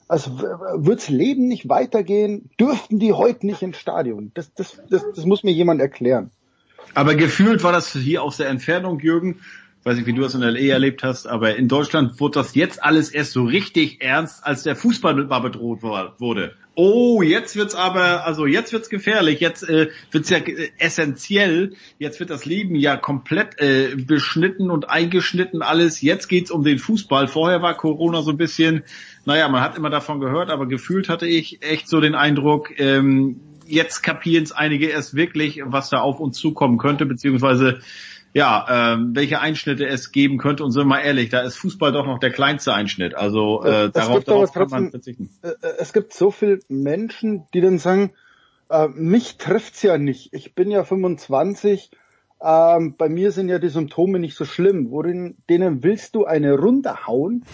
als würd's Leben nicht weitergehen, dürften die heute nicht ins Stadion. Das, das, das, das muss mir jemand erklären. Aber gefühlt war das hier aus der Entfernung, Jürgen, weiß nicht, wie du das in LA erlebt hast, aber in Deutschland wurde das jetzt alles erst so richtig ernst, als der Fußball mal bedroht wurde. Oh, jetzt wird's aber, also jetzt wird's gefährlich, jetzt äh, wird's ja äh, essentiell, jetzt wird das Leben ja komplett äh, beschnitten und eingeschnitten alles. Jetzt geht's um den Fußball. Vorher war Corona so ein bisschen, naja, man hat immer davon gehört, aber gefühlt hatte ich echt so den Eindruck, ähm, jetzt kapieren's einige erst wirklich, was da auf uns zukommen könnte, beziehungsweise ja, ähm, welche Einschnitte es geben könnte. Und sind wir mal ehrlich, da ist Fußball doch noch der kleinste Einschnitt. Also äh, darauf, darauf kann man verzichten. Äh, äh, es gibt so viele Menschen, die dann sagen, äh, mich trifft's ja nicht. Ich bin ja 25. Ähm, bei mir sind ja die Symptome nicht so schlimm. Worin denen willst du eine Runde hauen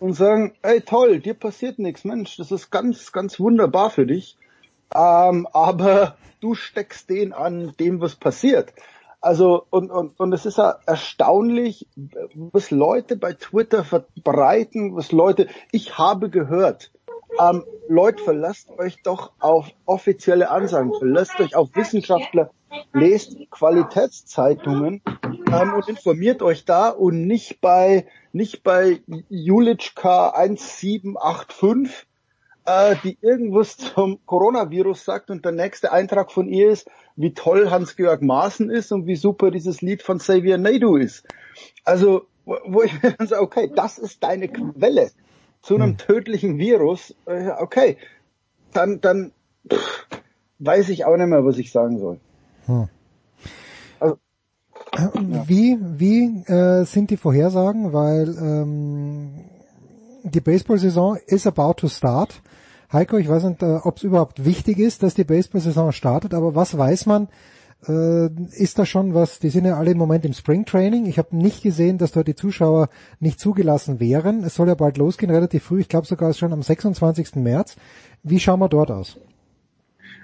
und sagen, ey toll, dir passiert nichts, Mensch, das ist ganz, ganz wunderbar für dich. Ähm, aber du steckst den an dem, was passiert. Also, und, und, und es ist ja erstaunlich, was Leute bei Twitter verbreiten, was Leute, ich habe gehört, ähm, Leute, verlasst euch doch auf offizielle Ansagen, verlasst euch auf Wissenschaftler, lest Qualitätszeitungen ähm, und informiert euch da und nicht bei, nicht bei Julitschka 1785, äh, die irgendwas zum Coronavirus sagt und der nächste Eintrag von ihr ist, wie toll Hans-Georg Maaßen ist und wie super dieses Lied von Xavier Naidoo ist. Also, wo ich mir dann sage, okay, das ist deine Quelle zu einem hm. tödlichen Virus, äh, okay, dann, dann pff, weiß ich auch nicht mehr, was ich sagen soll. Hm. Also, ja. Wie, wie äh, sind die Vorhersagen? Weil ähm, die Baseball-Saison is about to start. Heiko, ich weiß nicht, äh, ob es überhaupt wichtig ist, dass die Baseball-Saison startet, aber was weiß man? Äh, ist da schon was, die sind ja alle im Moment im Springtraining. Ich habe nicht gesehen, dass dort die Zuschauer nicht zugelassen wären. Es soll ja bald losgehen, relativ früh. Ich glaube sogar schon am 26. März. Wie schauen wir dort aus?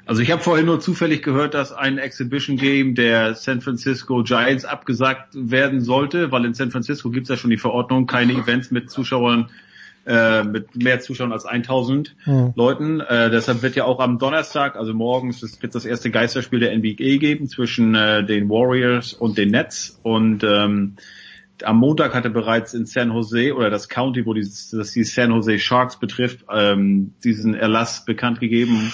Also ich habe vorhin nur zufällig gehört, dass ein Exhibition Game der San Francisco Giants abgesagt werden sollte, weil in San Francisco gibt es ja schon die Verordnung, keine Events mit Zuschauern äh, mit mehr Zuschauern als 1000 mhm. Leuten. Äh, deshalb wird ja auch am Donnerstag, also morgens, es wird das erste Geisterspiel der NBA geben zwischen äh, den Warriors und den Nets und ähm, am Montag hatte bereits in San Jose oder das County, wo die, das die San Jose Sharks betrifft, ähm, diesen Erlass bekannt gegeben.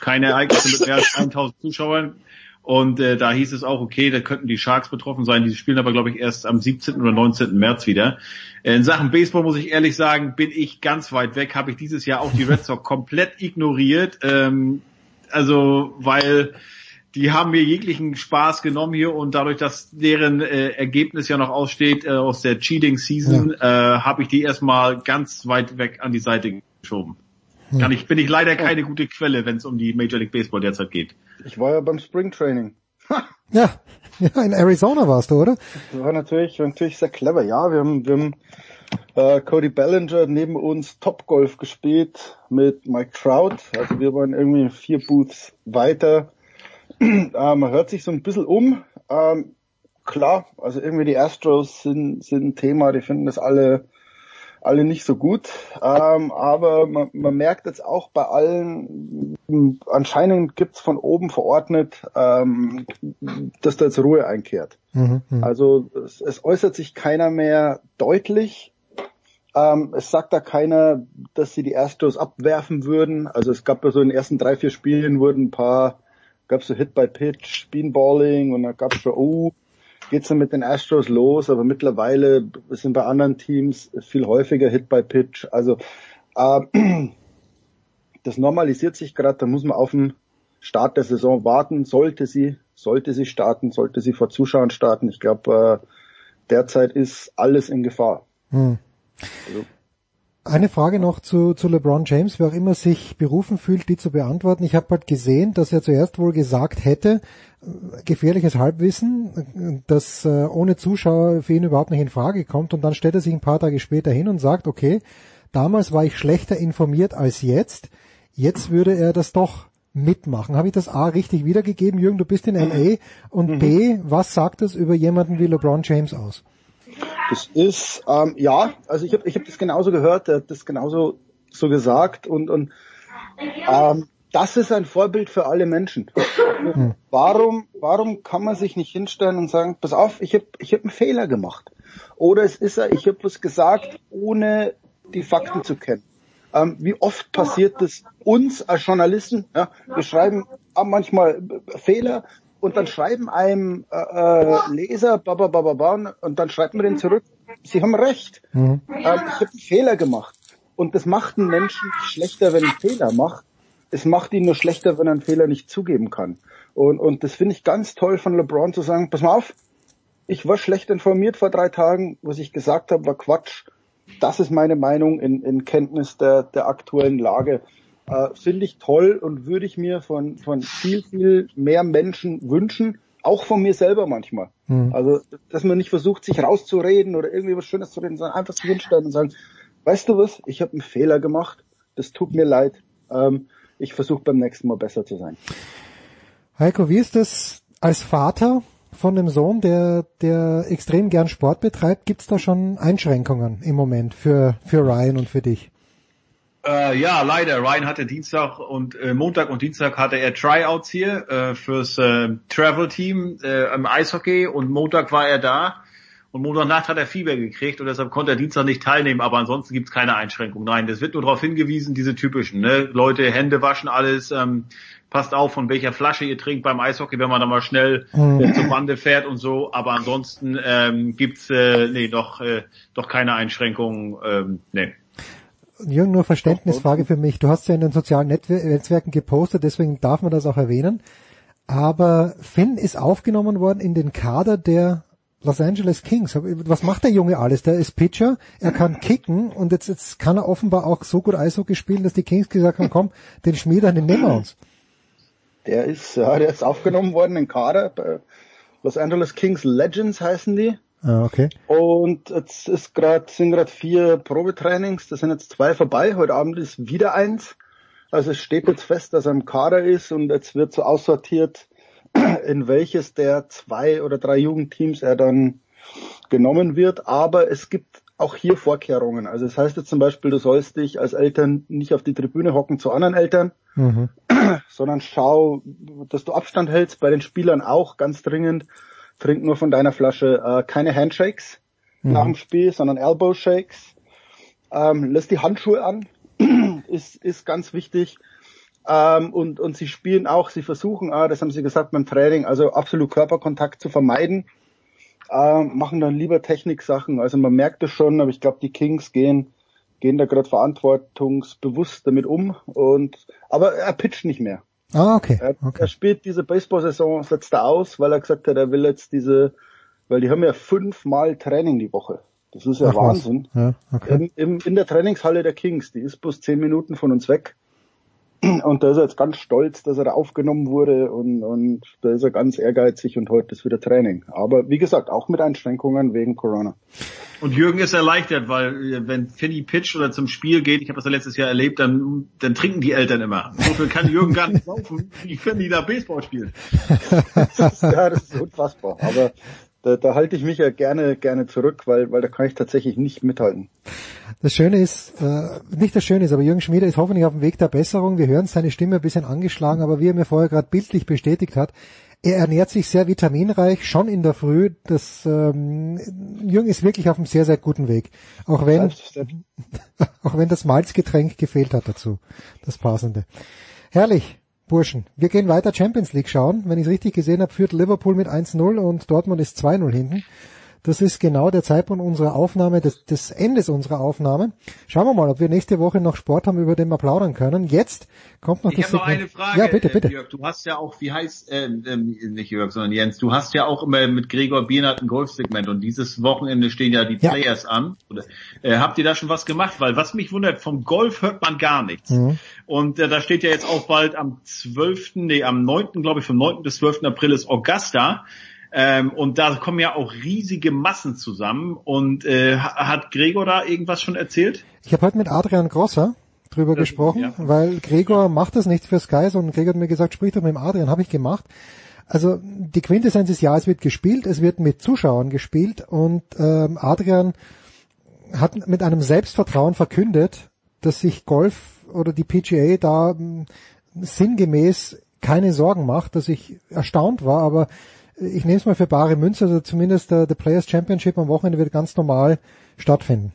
Keine Ereignisse mit mehr als 1000 Zuschauern. Und äh, da hieß es auch, okay, da könnten die Sharks betroffen sein. Die spielen aber, glaube ich, erst am 17. oder 19. März wieder. In Sachen Baseball muss ich ehrlich sagen, bin ich ganz weit weg. Habe ich dieses Jahr auch die Red Sox komplett ignoriert. Ähm, also, weil die haben mir jeglichen Spaß genommen hier und dadurch, dass deren äh, Ergebnis ja noch aussteht äh, aus der Cheating Season, ja. äh, habe ich die erstmal ganz weit weg an die Seite geschoben. Ja. Kann ich, bin ich leider keine gute Quelle, wenn es um die Major League Baseball derzeit geht. Ich war ja beim Spring Training. ja, ja, in Arizona warst du, oder? Das war natürlich, war natürlich sehr clever. Ja, wir haben, wir haben äh, Cody Bellinger neben uns Topgolf gespielt mit Mike Trout. Also wir waren irgendwie vier Booths weiter äh, man hört sich so ein bisschen um. Ähm, klar, also irgendwie die Astros sind, sind ein Thema, die finden das alle, alle nicht so gut. Ähm, aber man, man merkt jetzt auch bei allen, anscheinend gibt's von oben verordnet, ähm, dass da jetzt Ruhe einkehrt. Mhm, mhm, also es, es äußert sich keiner mehr deutlich. Ähm, es sagt da keiner, dass sie die Astros abwerfen würden. Also es gab ja so in den ersten drei, vier Spielen wurden ein paar gab es so Hit by Pitch, Beanballing und dann gab es schon, oh, geht's dann mit den Astros los, aber mittlerweile sind bei anderen Teams viel häufiger Hit by Pitch. Also äh, das normalisiert sich gerade, da muss man auf den Start der Saison warten, sollte sie, sollte sie starten, sollte sie vor Zuschauern starten. Ich glaube, äh, derzeit ist alles in Gefahr. Hm. Also, eine Frage noch zu, zu LeBron James, wer auch immer sich berufen fühlt, die zu beantworten. Ich habe halt gesehen, dass er zuerst wohl gesagt hätte, äh, gefährliches Halbwissen, dass äh, ohne Zuschauer für ihn überhaupt nicht in Frage kommt. Und dann stellt er sich ein paar Tage später hin und sagt, okay, damals war ich schlechter informiert als jetzt. Jetzt würde er das doch mitmachen. Habe ich das A richtig wiedergegeben? Jürgen, du bist in LA. Und. B, was sagt das über jemanden wie LeBron James aus? Das ist, ähm, ja, also ich habe ich hab das genauso gehört, er hat das genauso so gesagt und, und ähm, das ist ein Vorbild für alle Menschen. Hm. Warum, warum kann man sich nicht hinstellen und sagen, pass auf, ich habe ich hab einen Fehler gemacht. Oder es ist er, ich habe was gesagt, ohne die Fakten zu kennen. Ähm, wie oft passiert das uns als Journalisten? Ja, wir schreiben manchmal Fehler, und dann schreiben einem äh, äh, Leser ba, ba, ba, ba, ba, und dann schreibt man den zurück, sie haben recht. Mhm. Ähm, ich habe einen Fehler gemacht. Und das macht einen Menschen schlechter, wenn er einen Fehler macht. Es macht ihn nur schlechter, wenn er einen Fehler nicht zugeben kann. Und, und das finde ich ganz toll von LeBron zu sagen, pass mal auf, ich war schlecht informiert vor drei Tagen, was ich gesagt habe, war Quatsch. Das ist meine Meinung in, in Kenntnis der, der aktuellen Lage äh, finde ich toll und würde ich mir von, von viel, viel mehr Menschen wünschen, auch von mir selber manchmal. Mhm. Also, dass man nicht versucht, sich rauszureden oder irgendwie was Schönes zu reden, sondern einfach sich hinstellen und sagen, weißt du was, ich habe einen Fehler gemacht, das tut mir leid, ähm, ich versuche beim nächsten Mal besser zu sein. Heiko, wie ist das als Vater von einem Sohn, der, der extrem gern Sport betreibt? Gibt es da schon Einschränkungen im Moment für, für Ryan und für dich? Äh, ja, leider. Ryan hatte Dienstag und äh, Montag und Dienstag hatte er Tryouts hier äh, fürs äh, Travel Team äh, im Eishockey und Montag war er da. Und Montagnacht hat er Fieber gekriegt und deshalb konnte er Dienstag nicht teilnehmen, aber ansonsten gibt's keine Einschränkung. Nein, es wird nur darauf hingewiesen, diese typischen, ne? Leute, Hände waschen, alles, ähm, passt auf, von welcher Flasche ihr trinkt beim Eishockey, wenn man da mal schnell mhm. äh, zur Bande fährt und so. Aber ansonsten ähm, gibt's äh, nee, doch, äh, doch keine Einschränkungen. Ähm, nee. Jürgen, nur Verständnisfrage für mich. Du hast ja in den sozialen Netzwerken gepostet, deswegen darf man das auch erwähnen. Aber Finn ist aufgenommen worden in den Kader der Los Angeles Kings. Was macht der Junge alles? Der ist Pitcher, er kann kicken und jetzt, jetzt kann er offenbar auch so gut Eishockey spielen, dass die Kings gesagt haben, komm, den Schmieder, den nehmen wir uns. Der ist, ja, der ist aufgenommen worden in den Kader Los Angeles Kings Legends heißen die. Ah, okay. Und jetzt ist grad, sind gerade vier Probetrainings, da sind jetzt zwei vorbei, heute Abend ist wieder eins. Also es steht jetzt fest, dass er im Kader ist und jetzt wird so aussortiert, in welches der zwei oder drei Jugendteams er dann genommen wird. Aber es gibt auch hier Vorkehrungen. Also es das heißt jetzt zum Beispiel, du sollst dich als Eltern nicht auf die Tribüne hocken zu anderen Eltern, mhm. sondern schau, dass du Abstand hältst, bei den Spielern auch ganz dringend trink nur von deiner Flasche, äh, keine Handshakes. mhm. nach dem Spiel, sondern Elbow Shakes. Ähm, lässt die Handschuhe an, ist, ist ganz wichtig. Ähm, und, und sie spielen auch, sie versuchen, ah, das haben sie gesagt beim Training, also absolut Körperkontakt zu vermeiden, äh, machen dann lieber Techniksachen. Also man merkt es schon, aber ich glaube, die Kings gehen, gehen da gerade verantwortungsbewusst damit um. Und aber er pitcht nicht mehr. Ah, okay. Er, okay. er spielt diese Baseball-Saison, setzt er aus, weil er gesagt hat, er will jetzt diese, weil die haben ja fünfmal Training die Woche. Das ist ja Ach, Wahnsinn. Ja, okay. in, in, in der Trainingshalle der Kings, die ist bloß zehn Minuten von uns weg. Und da ist er jetzt ganz stolz, dass er da aufgenommen wurde und, und da ist er ganz ehrgeizig und heute ist wieder Training. Aber wie gesagt, auch mit Einschränkungen wegen Corona. Und Jürgen ist erleichtert, weil wenn Finny pitcht oder zum Spiel geht, ich habe das ja letztes Jahr erlebt, dann, dann trinken die Eltern immer. Insofern kann Jürgen gar nicht laufen, wie Finny da Baseball spielt. ja, das ist unfassbar. Aber da, da halte ich mich ja gerne, gerne zurück, weil, weil da kann ich tatsächlich nicht mithalten. Das Schöne ist, äh, nicht das Schöne ist, aber Jürgen Schmieder ist hoffentlich auf dem Weg der Besserung. Wir hören seine Stimme ein bisschen angeschlagen, aber wie er mir vorher gerade bildlich bestätigt hat, er ernährt sich sehr vitaminreich, schon in der Früh. Das ähm, Jürgen ist wirklich auf einem sehr, sehr guten Weg. Auch wenn, auch wenn das Malzgetränk gefehlt hat dazu. Das passende. Herrlich. Burschen, wir gehen weiter Champions League schauen. Wenn ich es richtig gesehen habe, führt Liverpool mit 1-0 und Dortmund ist 2-0 hinten. Das ist genau der Zeitpunkt unserer Aufnahme, des, des Endes unserer Aufnahme. Schauen wir mal, ob wir nächste Woche noch Sport haben, über den wir plaudern können. Jetzt kommt noch ich das Ich habe noch eine Frage. Ja, bitte, bitte. Jörg, du hast ja auch, wie heißt, äh, äh, nicht Jörg, sondern Jens, du hast ja auch immer mit Gregor Biernert ein Golfsegment und dieses Wochenende stehen ja die Players ja. an. Oder, äh, habt ihr da schon was gemacht? Weil was mich wundert, vom Golf hört man gar nichts. Mhm. Und äh, da steht ja jetzt auch bald am 12., nee, am 9., glaube ich, vom 9. bis 12. April ist Augusta. Ähm, und da kommen ja auch riesige Massen zusammen. Und äh, hat Gregor da irgendwas schon erzählt? Ich habe heute mit Adrian Grosser drüber das, gesprochen, ja. weil Gregor macht das nicht für Sky, sondern Gregor hat mir gesagt, sprich doch mit dem Adrian, habe ich gemacht. Also die Quintessenz ist ja, es wird gespielt, es wird mit Zuschauern gespielt und ähm, Adrian hat mit einem Selbstvertrauen verkündet, dass sich Golf oder die PGA da ähm, sinngemäß keine Sorgen macht, dass ich erstaunt war, aber ich nehme es mal für bare Münze, also zumindest der, der Players Championship am Wochenende wird ganz normal stattfinden.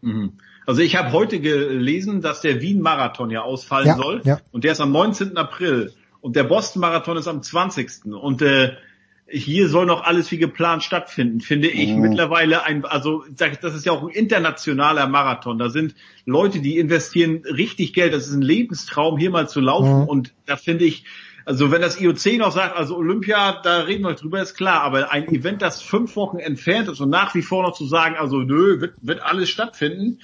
Mhm. Also ich habe heute gelesen, dass der Wien-Marathon ja ausfallen ja, soll ja. und der ist am 19. April und der Boston-Marathon ist am 20. Und äh, hier soll noch alles wie geplant stattfinden, finde ich mhm. mittlerweile ein, also das ist ja auch ein internationaler Marathon. Da sind Leute, die investieren richtig Geld. Das ist ein Lebenstraum, hier mal zu laufen. Mhm. Und da finde ich, also wenn das IOC noch sagt, also Olympia, da reden wir drüber, ist klar, aber ein Event, das fünf Wochen entfernt ist und nach wie vor noch zu sagen, also nö, wird, wird alles stattfinden,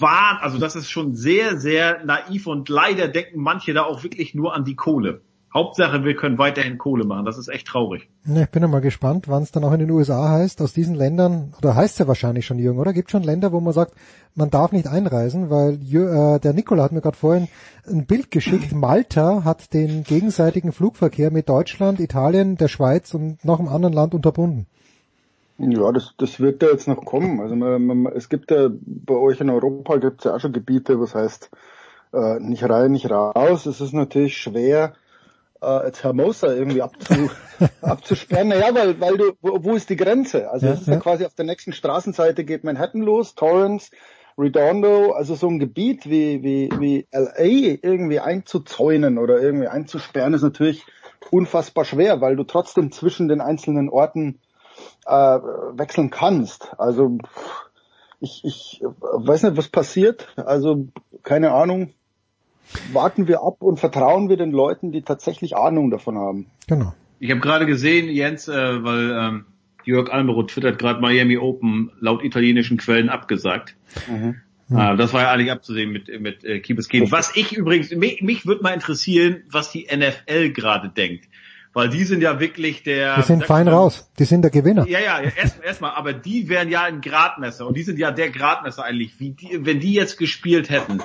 war, also das ist schon sehr, sehr naiv und leider denken manche da auch wirklich nur an die Kohle. Hauptsache, wir können weiterhin Kohle machen. Das ist echt traurig. Ja, ich bin ja mal gespannt, wann es dann auch in den USA heißt, aus diesen Ländern, oder heißt es ja wahrscheinlich schon, Jürgen, oder? Gibt schon Länder, wo man sagt, man darf nicht einreisen, weil äh, der Nikola hat mir gerade vorhin ein Bild geschickt. Malta hat den gegenseitigen Flugverkehr mit Deutschland, Italien, der Schweiz und noch einem anderen Land unterbunden. Ja, das, das wird ja jetzt noch kommen. Also man, man, es gibt ja bei euch in Europa gibt es ja auch schon Gebiete, was heißt äh, nicht rein, nicht raus. Es ist natürlich schwer, äh, jetzt Hermosa irgendwie abzu, abzusperren. Naja, weil, weil du, wo, wo ist die Grenze? Also es ja, ist ja, ja quasi auf der nächsten Straßenseite geht Manhattan los, Torrance, Redondo, also so ein Gebiet wie, wie, wie LA irgendwie einzuzäunen oder irgendwie einzusperren ist natürlich unfassbar schwer, weil du trotzdem zwischen den einzelnen Orten äh, wechseln kannst. Also ich, ich weiß nicht, was passiert. Also keine Ahnung warten wir ab und vertrauen wir den Leuten, die tatsächlich Ahnung davon haben. Genau. Ich habe gerade gesehen, Jens, äh, weil ähm, Jörg Almero twittert gerade Miami Open laut italienischen Quellen abgesagt. Mhm. Äh, das war ja eigentlich abzusehen mit, mit äh, Key Biscayne. Was ich übrigens, mich, mich würde mal interessieren, was die NFL gerade denkt. Weil die sind ja wirklich der... Die sind fein raus. Die sind der Gewinner. Ja, ja, erstmal, erst aber die wären ja ein Gradmesser. Und die sind ja der Gradmesser eigentlich. Wie die, wenn die jetzt gespielt hätten,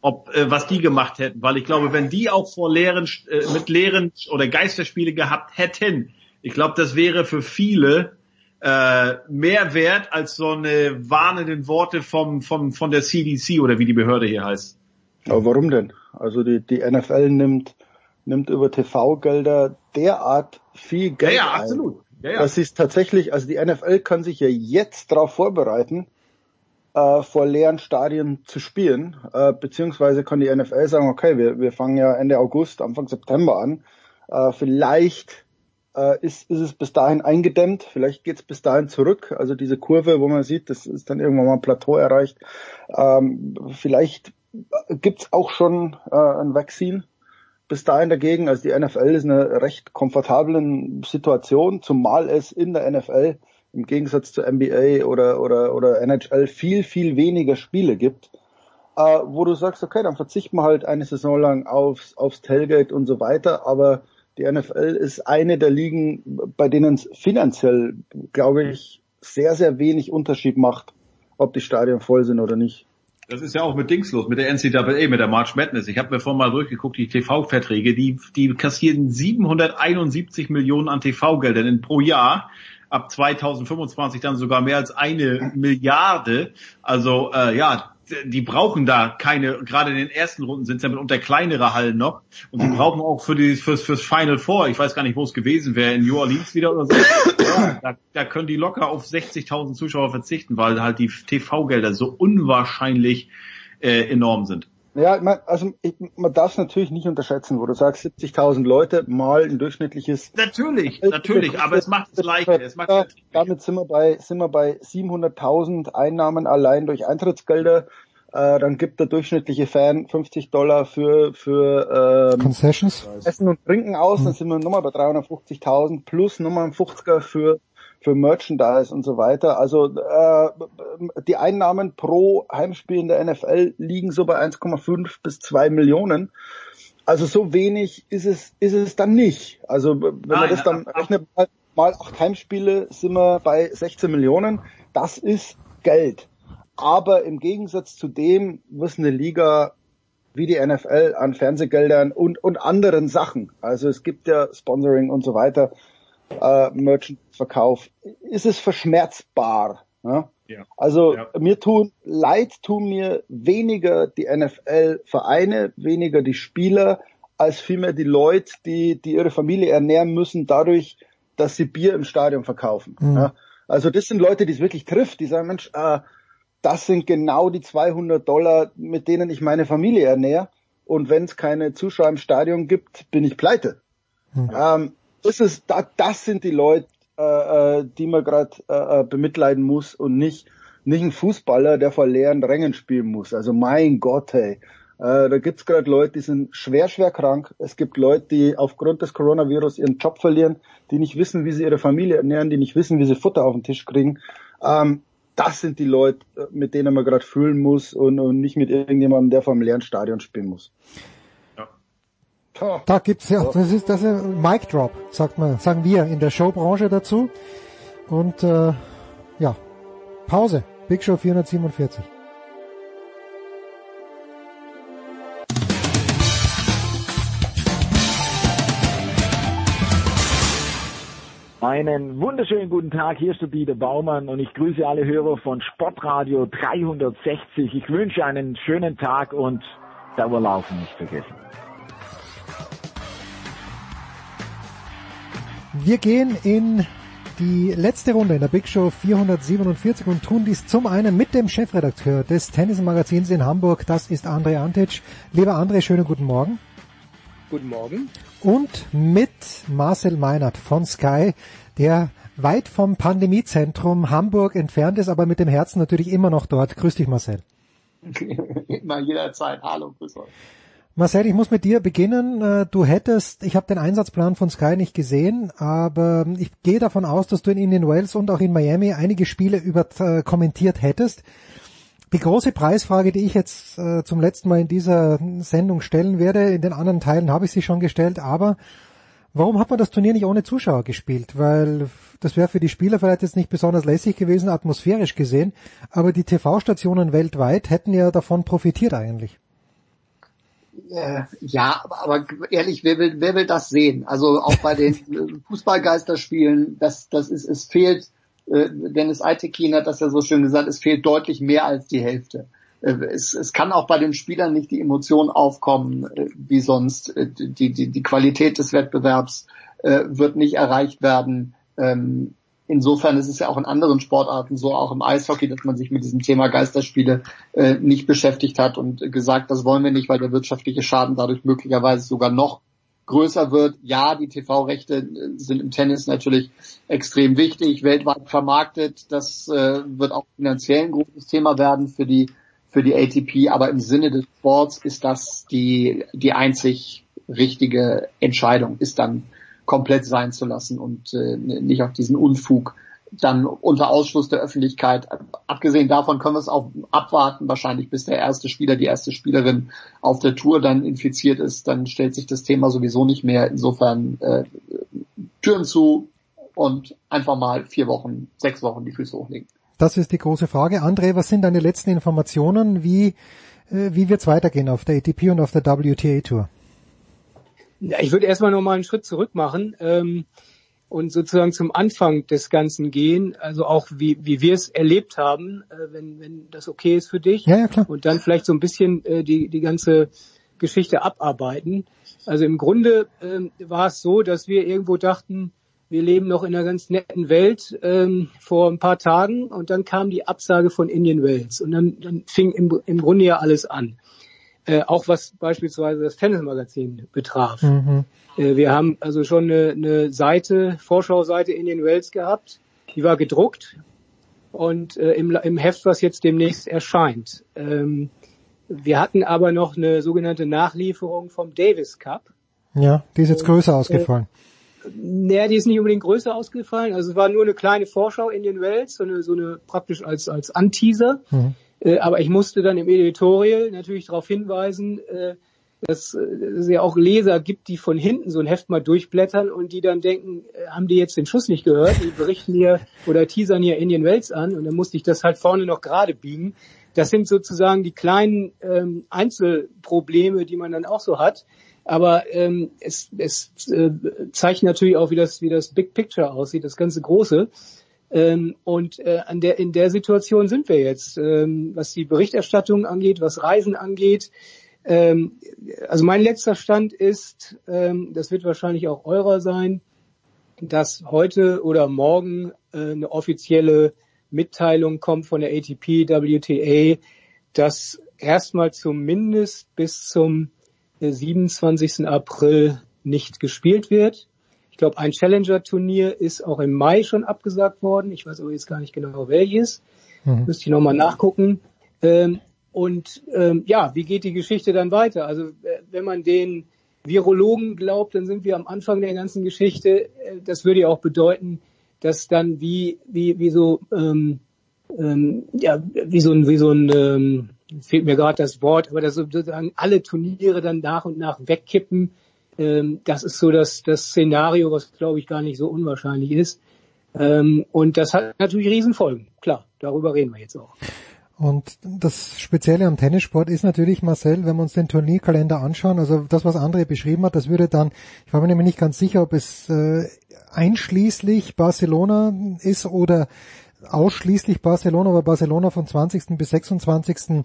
ob äh, was die gemacht hätten, weil ich glaube, wenn die auch vor leeren äh, mit leeren oder Geisterspiele gehabt hätten, ich glaube, das wäre für viele äh, mehr wert als so eine warnenden Worte vom, vom von der CDC oder wie die Behörde hier heißt. Aber warum denn? Also die die NFL nimmt nimmt über TV-Gelder derart viel Geld Ja, ja, absolut. ja, ja. Das ist tatsächlich, also die NFL kann sich ja jetzt darauf vorbereiten, äh, vor leeren Stadien zu spielen, äh, beziehungsweise kann die NFL sagen, okay, wir, wir fangen ja Ende August, Anfang September an, äh, vielleicht äh, ist, ist es bis dahin eingedämmt, vielleicht geht es bis dahin zurück, also diese Kurve, wo man sieht, das ist dann irgendwann mal ein Plateau erreicht, ähm, vielleicht gibt's auch schon äh, ein Vaccine, bis dahin dagegen, also die NFL ist in einer recht komfortablen Situation, zumal es in der NFL im Gegensatz zur NBA oder, oder, oder NHL viel, viel weniger Spiele gibt, äh, wo du sagst, okay, dann verzichten wir halt eine Saison lang aufs, aufs Tailgate und so weiter, aber die NFL ist eine der Ligen, bei denen es finanziell, glaube ich, sehr, sehr wenig Unterschied macht, ob die Stadien voll sind oder nicht. Das ist ja auch mit Dings los, mit der NCAA, mit der March Madness. Ich habe mir vorhin mal durchgeguckt, die TV-Verträge, die, die kassieren 771 Millionen an TV-Geldern pro Jahr. Ab 2025 dann sogar mehr als eine Milliarde. Also äh, ja, die brauchen da keine, gerade in den ersten Runden sind es ja mitunter kleinere Hallen noch und die brauchen auch für die fürs, fürs Final Four, ich weiß gar nicht, wo es gewesen wäre, in New Orleans wieder oder so, ja, da, da können die locker auf 60.000 Zuschauer verzichten, weil halt die TV-Gelder so unwahrscheinlich äh, enorm sind. Ja, man, also ich, man darf es natürlich nicht unterschätzen, wo du sagst 70.000 Leute mal ein durchschnittliches. Natürlich, natürlich, aber es macht es leichter. Es macht es damit sind wir bei sind wir bei 700.000 Einnahmen allein durch Eintrittsgelder. Äh, dann gibt der durchschnittliche Fan 50 Dollar für für ähm, Concessions Essen und Trinken aus. Hm. Dann sind wir nochmal bei 350.000 plus nochmal ein 50er für für Merchandise und so weiter. Also äh, die Einnahmen pro Heimspiel in der NFL liegen so bei 1,5 bis 2 Millionen. Also so wenig ist es ist es dann nicht. Also wenn Nein, man das dann rechnet, mal acht Heimspiele sind wir bei 16 Millionen. Das ist Geld. Aber im Gegensatz zu dem, was eine Liga wie die NFL an Fernsehgeldern und, und anderen Sachen, also es gibt ja Sponsoring und so weiter, äh, Merchant-Verkauf, ist es verschmerzbar. Ne? Ja. Also ja. mir tun leid tun mir weniger die NFL-Vereine, weniger die Spieler, als vielmehr die Leute, die, die ihre Familie ernähren müssen dadurch, dass sie Bier im Stadion verkaufen. Mhm. Ne? Also das sind Leute, die es wirklich trifft, die sagen, Mensch, äh, das sind genau die 200 Dollar, mit denen ich meine Familie ernähre. Und wenn es keine Zuschauer im Stadion gibt, bin ich pleite. Mhm. Ähm, das ist, da, das sind die Leute, äh, äh die man gerade äh, äh, bemitleiden muss und nicht nicht ein Fußballer, der vor leeren Rängen spielen muss. Also mein Gott, hey. Äh, da gibt's gerade Leute, die sind schwer, schwer krank. Es gibt Leute, die aufgrund des Coronavirus ihren Job verlieren, die nicht wissen, wie sie ihre Familie ernähren, die nicht wissen, wie sie Futter auf den Tisch kriegen. Ähm, das sind die Leute, mit denen man gerade fühlen muss und, und nicht mit irgendjemandem, der vor einem leeren Stadion spielen muss. Da gibt's ja, das ist das ist ein Mic Drop, sagt man, sagen wir in der Showbranche dazu. Und äh, ja, Pause. Big Show 447. Einen wunderschönen guten Tag, hier ist der Dieter Baumann und ich grüße alle Hörer von Sportradio 360. Ich wünsche einen schönen Tag und Dauerlaufen nicht vergessen. Wir gehen in die letzte Runde in der Big Show 447 und tun dies zum einen mit dem Chefredakteur des Tennismagazins in Hamburg, das ist André Antic. Lieber André, schönen guten Morgen. Guten Morgen. Und mit Marcel Meinert von Sky, der weit vom Pandemiezentrum Hamburg entfernt ist, aber mit dem Herzen natürlich immer noch dort. Grüß dich, Marcel. immer jederzeit. Hallo, grüß euch. Marcel, ich muss mit dir beginnen. Äh, du hättest, ich habe den Einsatzplan von Sky nicht gesehen, aber ich gehe davon aus, dass du in Indian Wales und auch in Miami einige Spiele über äh, kommentiert hättest. Die große Preisfrage, die ich jetzt äh, zum letzten Mal in dieser Sendung stellen werde, in den anderen Teilen habe ich sie schon gestellt, aber warum hat man das Turnier nicht ohne Zuschauer gespielt? Weil das wäre für die Spieler vielleicht jetzt nicht besonders lässig gewesen, atmosphärisch gesehen, aber die TV-Stationen weltweit hätten ja davon profitiert eigentlich äh, ja, aber ehrlich, wer will, wer will das sehen? Also auch bei den äh, Fußballgeisterspielen, das, das ist, es fehlt, äh, Dennis Eitekin hat das ja so schön gesagt, es fehlt deutlich mehr als die Hälfte. Äh, es, es kann auch bei den Spielern nicht die Emotion aufkommen, äh, wie sonst. Äh, die, die, die Qualität des Wettbewerbs äh, wird nicht erreicht werden Ähm, insofern ist es ja auch in anderen Sportarten so, auch im Eishockey, dass man sich mit diesem Thema Geisterspiele äh, nicht beschäftigt hat und gesagt, das wollen wir nicht, weil der wirtschaftliche Schaden dadurch möglicherweise sogar noch größer wird. Ja, die TV-Rechte äh, sind im Tennis natürlich extrem wichtig, weltweit vermarktet. Das äh, wird auch finanziell ein großes Thema werden für die für die ATP, aber im Sinne des Sports ist das die die einzig richtige Entscheidung, ist dann komplett sein zu lassen und äh, nicht auf diesen Unfug dann unter Ausschluss der Öffentlichkeit. Abgesehen davon können wir es auch abwarten, wahrscheinlich bis der erste Spieler, die erste Spielerin auf der Tour dann infiziert ist, dann stellt sich das Thema sowieso nicht mehr. Insofern äh, Türen zu und einfach mal vier Wochen, sechs Wochen die Füße hochlegen. Das ist die große Frage. André, was sind deine letzten Informationen? Wie, äh, wie wird es weitergehen auf der ATP und auf der WTA Tour? Ja, ich würde erstmal noch mal einen Schritt zurück machen. Ähm, und sozusagen zum Anfang des Ganzen gehen, also auch wie, wie wir es erlebt haben, äh, wenn, wenn das okay ist für dich. Ja, ja, klar. Und dann vielleicht so ein bisschen äh, die, die ganze Geschichte abarbeiten. Also im Grunde ähm, war es so, dass wir irgendwo dachten, wir leben noch in einer ganz netten Welt ähm, vor ein paar Tagen und dann kam die Absage von Indian Wells und dann, dann fing im, im Grunde ja alles an. Äh, auch was beispielsweise das Tennismagazin betraf. Mhm. Äh, wir haben also schon eine, eine Seite, Vorschauseite in den Wells gehabt, die war gedruckt und äh, im, im Heft, was jetzt demnächst erscheint. Ähm, wir hatten aber noch eine sogenannte Nachlieferung vom Davis Cup. Ja, die ist jetzt größer ausgefallen. Äh, naja, die ist nicht unbedingt größer ausgefallen. Also es war nur eine kleine Vorschau in den Wells, so eine, so eine praktisch als, als Anteaser. Mhm. Äh, aber ich musste dann im Editorial natürlich darauf hinweisen, äh, dass es ja auch Leser gibt, die von hinten so ein Heft mal durchblättern und die dann denken, äh, haben die jetzt den Schuss nicht gehört? Die berichten hier oder teasern hier Indian Wells an und dann musste ich das halt vorne noch gerade biegen. Das sind sozusagen die kleinen ähm, Einzelprobleme, die man dann auch so hat. Aber ähm, es, es äh, zeigt natürlich auch, wie das, wie das Big Picture aussieht, das ganze Große. Ähm, und äh, an der, in der Situation sind wir jetzt, ähm, was die Berichterstattung angeht, was Reisen angeht. Ähm, also mein letzter Stand ist, ähm, das wird wahrscheinlich auch eurer sein, dass heute oder morgen äh, eine offizielle Mitteilung kommt von der ATP, WTA, dass erstmal zumindest bis zum 27. Äh, April nicht gespielt wird glaube, ein Challenger-Turnier ist auch im Mai schon abgesagt worden. Ich weiß aber jetzt gar nicht genau welches. Mhm. Müsste ich nochmal nachgucken. Ähm, und ähm, ja, wie geht die Geschichte dann weiter? Also äh, wenn man den Virologen glaubt, dann sind wir am Anfang der ganzen Geschichte. Äh, das würde ja auch bedeuten, dass dann wie wie wie so ähm, ähm, ja wie so ein wie so ein ähm, fehlt mir gerade das Wort, aber dass sozusagen alle Turniere dann nach und nach wegkippen ähm, das ist so das, das Szenario, was glaube ich gar nicht so unwahrscheinlich ist. Ähm, und das hat natürlich Riesenfolgen. Klar, darüber reden wir jetzt auch. Und das Spezielle am Tennissport ist natürlich, Marcel, wenn wir uns den Turnierkalender anschauen, also das, was André beschrieben hat, das würde dann, ich war mir nämlich nicht ganz sicher, ob es äh, einschließlich Barcelona ist oder ausschließlich Barcelona, aber Barcelona vom 20. bis 26.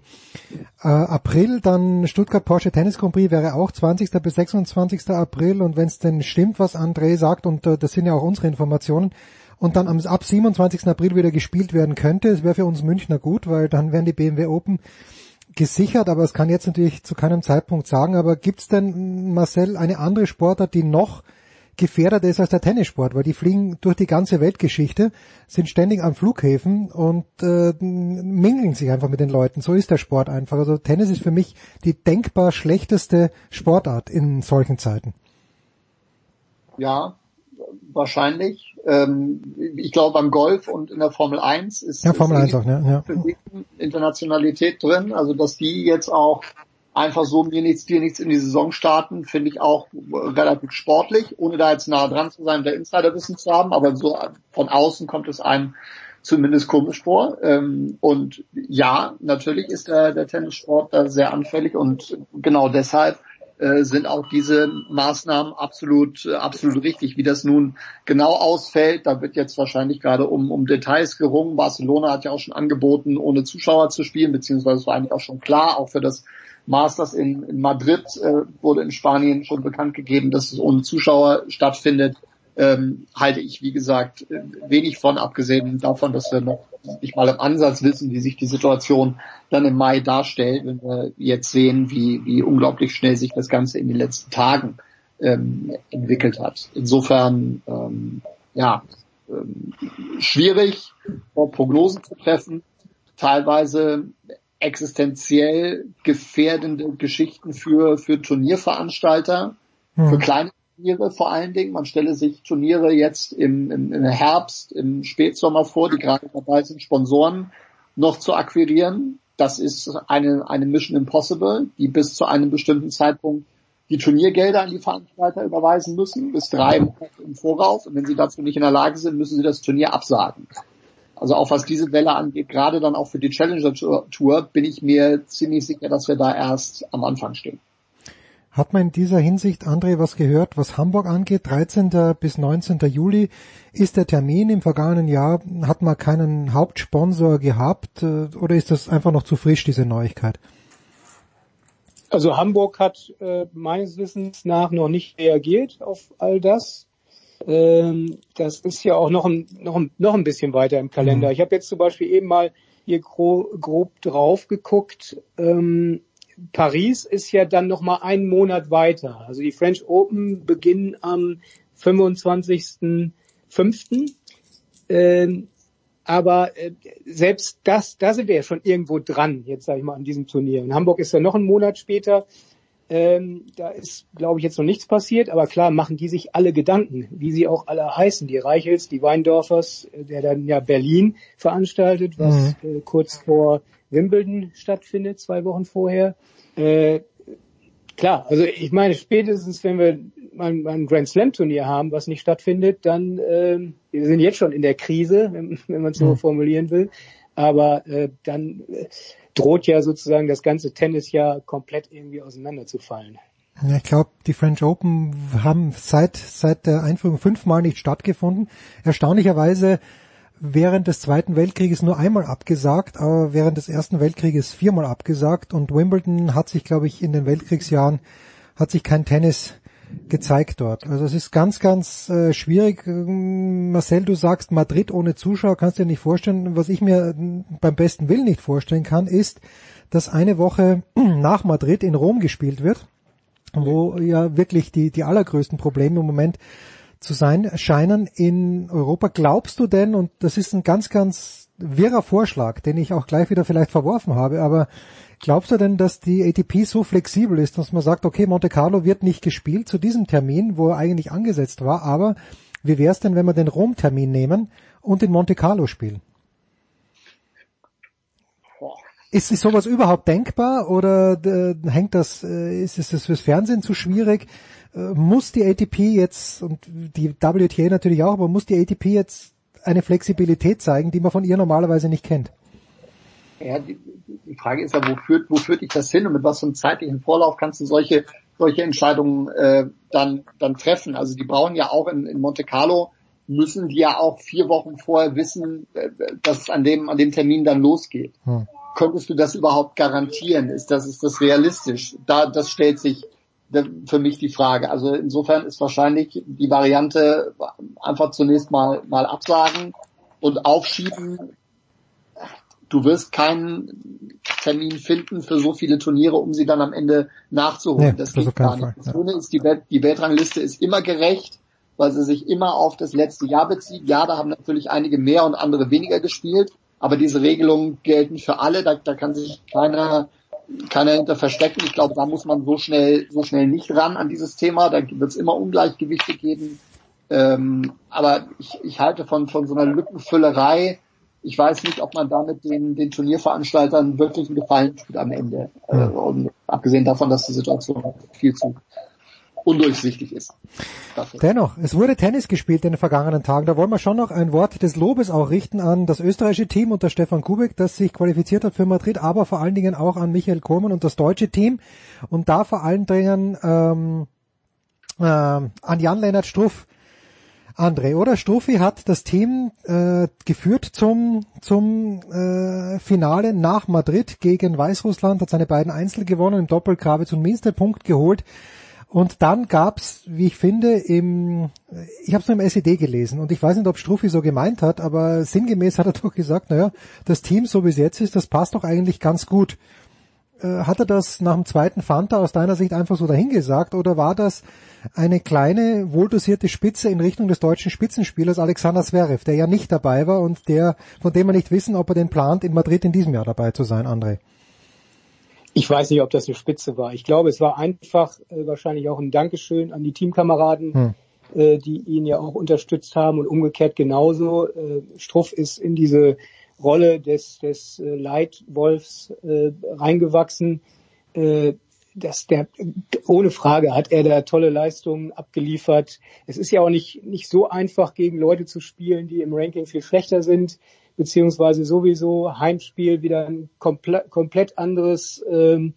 Äh, April, dann Stuttgart Porsche Tennis Grand Prix wäre auch 20. bis 26. April und wenn es denn stimmt, was André sagt, und äh, das sind ja auch unsere Informationen, und dann am, ab 27. April wieder gespielt werden könnte, es wäre für uns Münchner gut, weil dann wären die BMW Open gesichert, aber es kann jetzt natürlich zu keinem Zeitpunkt sagen, aber gibt's denn, Marcel, eine andere Sportart, die noch gefährdeter ist als der Tennissport, weil die fliegen durch die ganze Weltgeschichte, sind ständig an Flughäfen und äh, mingeln sich einfach mit den Leuten. So ist der Sport einfach. Also Tennis ist für mich die denkbar schlechteste Sportart in solchen Zeiten. Ja, wahrscheinlich. Ähm, ich glaube beim Golf und in der Formel 1 ist, ja, Formel 1 auch, ja, ja. Internationalität drin, also dass die jetzt auch einfach so mir nichts, dir nichts in die Saison starten, finde ich auch relativ sportlich, ohne da jetzt nah dran zu sein, der Insiderwissen zu haben, aber so von außen kommt es einem zumindest komisch vor. Ähm, und ja, natürlich ist der, der Tennissport da sehr anfällig und genau deshalb äh, sind auch diese Maßnahmen absolut, absolut richtig. Wie das nun genau ausfällt, da wird jetzt wahrscheinlich gerade um, um Details gerungen. Barcelona hat ja auch schon angeboten, ohne Zuschauer zu spielen, beziehungsweise es war eigentlich auch schon klar, auch für das Masters in, in Madrid äh, wurde in Spanien schon bekannt gegeben, dass es ohne Zuschauer stattfindet. ähm, halte ich, wie gesagt, wenig von, abgesehen davon, dass wir noch nicht mal im Ansatz wissen, wie sich die Situation dann im Mai darstellt, wenn wir jetzt sehen, wie, wie unglaublich schnell sich das Ganze in den letzten Tagen ähm, entwickelt hat. Insofern, ähm, ja, ähm, schwierig, Prognosen zu treffen, teilweise existenziell gefährdende Geschichten für, für Turnierveranstalter, hm. für kleine Turniere vor allen Dingen. Man stelle sich Turniere jetzt im, im, im Herbst, im Spätsommer vor, die gerade dabei sind, Sponsoren noch zu akquirieren. Das ist eine, eine Mission Impossible, die bis zu einem bestimmten Zeitpunkt die Turniergelder an die Veranstalter überweisen müssen, bis drei Monate im Voraus. Und wenn sie dazu nicht in der Lage sind, müssen sie das Turnier absagen. Also auch was diese Welle angeht, gerade dann auch für die Challenger Tour, bin ich mir ziemlich sicher, dass wir da erst am Anfang stehen. Hat man in dieser Hinsicht, André, was gehört, was Hamburg angeht? 13. bis 19. Juli ist der Termin. Im vergangenen Jahr hat man keinen Hauptsponsor gehabt äh, oder ist das einfach noch zu frisch, diese Neuigkeit? Also Hamburg hat äh, meines Wissens nach noch nicht reagiert auf all das. Ähm, das ist ja auch noch ein, noch, ein, noch ein bisschen weiter im Kalender. Mhm. Ich habe jetzt zum Beispiel eben mal hier gro grob drauf geguckt. Ähm, Paris ist ja dann noch mal einen Monat weiter. Also die French Open beginnen am 25.05. Ähm, aber äh, selbst das, da sind wir ja schon irgendwo dran, jetzt sage ich mal, an diesem Turnier. In Hamburg ist ja noch ein Monat später. Ähm, da ist, glaube ich, jetzt noch nichts passiert, aber klar machen die sich alle Gedanken, wie sie auch alle heißen. Die Reichels, die Weindorfers, äh, der dann ja Berlin veranstaltet, was mhm. äh, kurz vor Wimbledon stattfindet, zwei Wochen vorher. Äh, klar, also ich meine, spätestens wenn wir mal, mal ein Grand Slam Turnier haben, was nicht stattfindet, dann äh, wir sind jetzt schon in der Krise, wenn, wenn man es so mhm. formulieren will. Aber äh, dann äh, droht ja sozusagen das ganze Tennisjahr komplett irgendwie auseinanderzufallen. Ich glaube, die French Open haben seit seit der Einführung fünfmal nicht stattgefunden. Erstaunlicherweise während des Zweiten Weltkrieges nur einmal abgesagt, aber während des Ersten Weltkrieges viermal abgesagt und Wimbledon hat sich, glaube ich, in den Weltkriegsjahren hat sich kein Tennis gezeigt dort. Also es ist ganz, ganz äh, schwierig. Ähm, Marcel, du sagst Madrid ohne Zuschauer, kannst dir nicht vorstellen. Was ich mir beim besten Willen nicht vorstellen kann, ist, dass eine Woche nach Madrid in Rom gespielt wird, wo ja wirklich die, die allergrößten Probleme im Moment zu sein scheinen in Europa. Glaubst du denn, und das ist ein ganz, ganz wirrer Vorschlag, den ich auch gleich wieder vielleicht verworfen habe, aber glaubst du denn, dass die ATP so flexibel ist, dass man sagt, okay, Monte Carlo wird nicht gespielt zu diesem Termin, wo er eigentlich angesetzt war, aber wie wäre es denn, wenn wir den Rom-Termin nehmen und in Monte Carlo spielen? Ist, ist sowas überhaupt denkbar oder äh, hängt das, äh, ist, ist das fürs Fernsehen zu schwierig? Äh, muss die ATP jetzt, und die WTA natürlich auch, aber muss die ATP jetzt eine Flexibilität zeigen, die man von ihr normalerweise nicht kennt? Ja, die, die Frage ist ja, wo führt, wo führt dich das hin und mit was für einem zeitlichen Vorlauf kannst du solche, solche Entscheidungen äh, dann, dann treffen? Also die brauchen ja auch in, in Monte Carlo, müssen die ja auch vier Wochen vorher wissen, äh, dass es an dem, an dem Termin dann losgeht. Hm. Könntest du das überhaupt garantieren? Ist das, ist das realistisch? Da, das stellt sich für mich die Frage. Also insofern ist wahrscheinlich die Variante einfach zunächst mal, mal absagen und aufschieben. Du wirst keinen Termin finden für so viele Turniere, um sie dann am Ende nachzuholen. Nee, das geht gar nicht. Das Schöne ist, die, Welt, die Weltrangliste ist immer gerecht, weil sie sich immer auf das letzte Jahr bezieht. Ja, da haben natürlich einige mehr und andere weniger gespielt, aber diese Regelungen gelten für alle. Da, da kann sich keiner keiner hinter verstecken. Ich glaube, da muss man so schnell, so schnell nicht ran an dieses Thema. Da wird es immer Ungleichgewichte geben. Ähm, aber ich, ich halte von, von so einer Lückenfüllerei. Ich weiß nicht, ob man damit den, den Turnierveranstaltern wirklich einen Gefallen tut am Ende. Äh, und abgesehen davon, dass die Situation viel zu undurchsichtig ist. Dafür. Dennoch, es wurde Tennis gespielt in den vergangenen Tagen. Da wollen wir schon noch ein Wort des Lobes auch richten an das österreichische Team unter Stefan Kubek, das sich qualifiziert hat für Madrid, aber vor allen Dingen auch an Michael Kohlmann und das deutsche Team. Und da vor allen Dingen ähm, äh, an Jan-Lennart Struff, André, oder? Struffi hat das Team äh, geführt zum, zum äh, Finale nach Madrid gegen Weißrussland, hat seine beiden Einzel gewonnen, im Doppel Kravitz und Minster Punkt geholt Und dann gab's, wie ich finde, im, ich habe es nur im SED gelesen und ich weiß nicht, ob Struffi so gemeint hat, aber sinngemäß hat er doch gesagt, naja, das Team, so wie es jetzt ist, das passt doch eigentlich ganz gut. Äh, hat er das nach dem zweiten Fanta aus deiner Sicht einfach so dahingesagt oder war das eine kleine, wohldosierte Spitze in Richtung des deutschen Spitzenspielers Alexander Zverev, der ja nicht dabei war und der, von dem wir nicht wissen, ob er den plant, in Madrid in diesem Jahr dabei zu sein, André? Ich weiß nicht, ob das eine Spitze war. Ich glaube, es war einfach äh, wahrscheinlich auch ein Dankeschön an die Teamkameraden, hm. äh, die ihn ja auch unterstützt haben und umgekehrt genauso. Äh, Struff ist in diese Rolle des, des äh, Leitwolfs äh, reingewachsen. Dass der, ohne Frage hat er da tolle Leistungen abgeliefert. Es ist ja auch nicht, nicht so einfach, gegen Leute zu spielen, die im Ranking viel schlechter sind, beziehungsweise sowieso Heimspiel wieder ein komple komplett anderes ähm,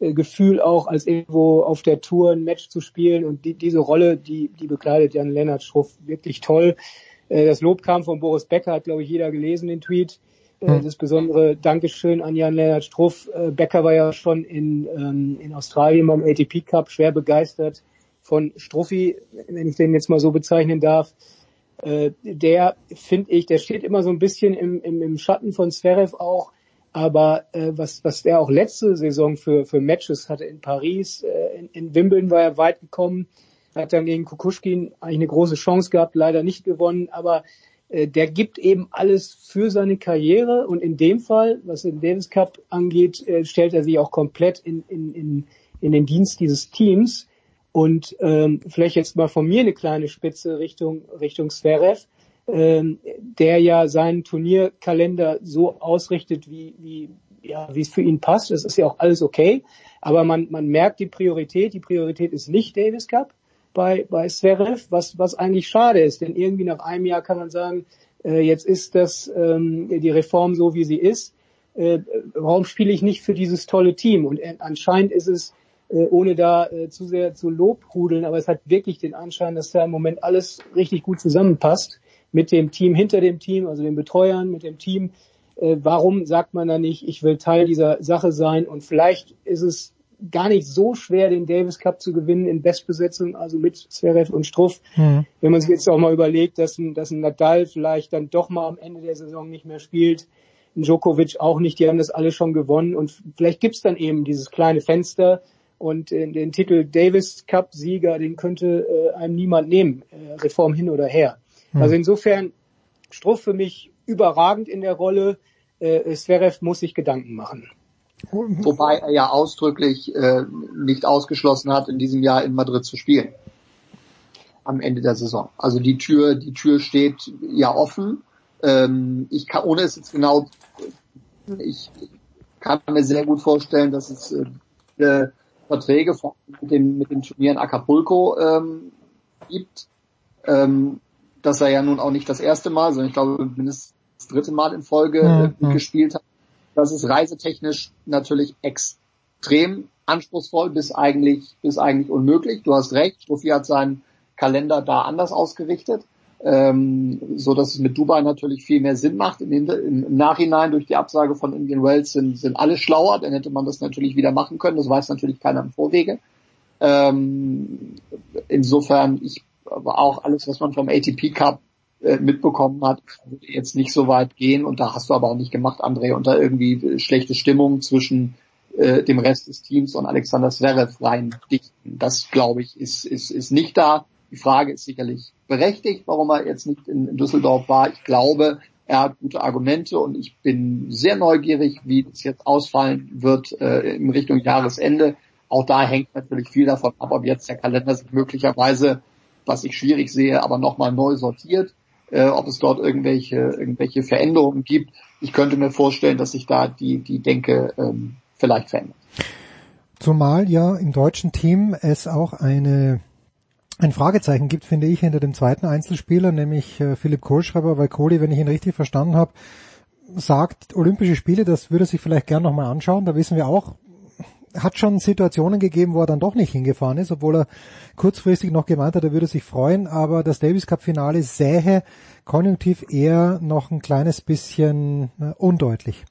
äh, Gefühl auch, als irgendwo auf der Tour ein Match zu spielen. Und die, diese Rolle, die, die bekleidet Jan Lennart Schruff wirklich toll. Äh, das Lob kam von Boris Becker, hat glaube ich jeder gelesen, den Tweet. Äh, das besondere Dankeschön an Jan-Lennart Struff. Äh, Becker war ja schon in, ähm, in Australien beim ATP Cup schwer begeistert von Struffi, wenn ich den jetzt mal so bezeichnen darf. Äh, der, finde ich, der steht immer so ein bisschen im, im, im Schatten von Zverev auch. Aber äh, was, was der auch letzte Saison für, für Matches hatte in Paris, äh, in, in Wimbledon war er weit gekommen, hat dann gegen Kukushkin eigentlich eine große Chance gehabt, leider nicht gewonnen, aber der gibt eben alles für seine Karriere und in dem Fall, was den Davis Cup angeht, äh, stellt er sich auch komplett in, in, in, in den Dienst dieses Teams. Und ähm, vielleicht jetzt mal von mir eine kleine Spitze Richtung Richtung Zverev, ähm, der ja seinen Turnierkalender so ausrichtet, wie, wie, ja, es für ihn passt. Das ist ja auch alles okay. Aber man, man merkt die Priorität. Die Priorität ist nicht Davis Cup bei, bei Zverev, was, was eigentlich schade ist, denn irgendwie nach einem Jahr kann man sagen, äh, jetzt ist das ähm, die Reform so, wie sie ist. Äh, warum spiele ich nicht für dieses tolle Team? Und äh, anscheinend ist es, äh, ohne da äh, zu sehr zu Lobhudeln, aber es hat wirklich den Anschein, dass da im Moment alles richtig gut zusammenpasst mit dem Team hinter dem Team, also den Betreuern, mit dem Team. Äh, warum sagt man da nicht, ich will Teil dieser Sache sein? Und vielleicht ist es gar nicht so schwer, den Davis Cup zu gewinnen in Bestbesetzung, also mit Zverev und Struff. Mhm. Wenn man sich jetzt auch mal überlegt, dass ein, dass ein Nadal vielleicht dann doch mal am Ende der Saison nicht mehr spielt, ein Djokovic auch nicht, die haben das alle schon gewonnen und vielleicht gibt's dann eben dieses kleine Fenster und den, den Titel Davis Cup Sieger, den könnte äh, einem niemand nehmen, äh, Reform hin oder her. Mhm. Also insofern Struff für mich überragend in der Rolle, äh, Zverev muss sich Gedanken machen. Wobei er ja ausdrücklich äh, nicht ausgeschlossen hat, in diesem Jahr in Madrid zu spielen. Am Ende der Saison. Also die Tür, die Tür steht ja offen. Ähm, ich kann, ohne es jetzt genau, ich kann mir sehr gut vorstellen, dass es äh, Verträge von, mit, dem, mit den Turnieren Acapulco ähm, gibt. Ähm, dass er ja nun auch nicht das erste Mal, sondern ich glaube mindestens das dritte Mal in Folge äh, mhm. gespielt hat das ist reisetechnisch natürlich extrem anspruchsvoll bis eigentlich, bis eigentlich unmöglich. Du hast recht, Stuffi hat seinen Kalender da anders ausgerichtet, ähm, so dass es mit Dubai natürlich viel mehr Sinn macht. Im, im Nachhinein durch die Absage von Indian Wells sind, sind alle schlauer, dann hätte man das natürlich wieder machen können. Das weiß natürlich keiner im Vorwege. Ähm, insofern, ich aber auch alles, was man vom ATP Cup mitbekommen hat, würde jetzt nicht so weit gehen und da hast du aber auch nicht gemacht, André, da irgendwie schlechte Stimmung zwischen äh, dem Rest des Teams und Alexander Zverev rein dichten. Das, glaube ich, ist, ist, ist nicht da. Die Frage ist sicherlich berechtigt, warum er jetzt nicht in, in Düsseldorf war. Ich glaube, er hat gute Argumente und ich bin sehr neugierig, wie das jetzt ausfallen wird äh, in Richtung Jahresende. Auch da hängt natürlich viel davon ab, ob jetzt der Kalender sich möglicherweise, was ich schwierig sehe, aber nochmal neu sortiert äh, ob es dort irgendwelche, irgendwelche Veränderungen gibt. Ich könnte mir vorstellen, dass sich da die, die Denke ähm, vielleicht verändert. Zumal ja im deutschen Team es auch eine ein Fragezeichen gibt, finde ich, hinter dem zweiten Einzelspieler, nämlich äh, Philipp Kohlschreiber, weil Kohli, wenn ich ihn richtig verstanden habe, sagt, Olympische Spiele, das würde er sich vielleicht gern nochmal anschauen. Da wissen wir auch, hat schon Situationen gegeben, wo er dann doch nicht hingefahren ist, obwohl er kurzfristig noch gemeint hat, er würde sich freuen, aber das Davis Cup Finale sähe konjunktiv eher noch ein kleines bisschen äh, undeutlich.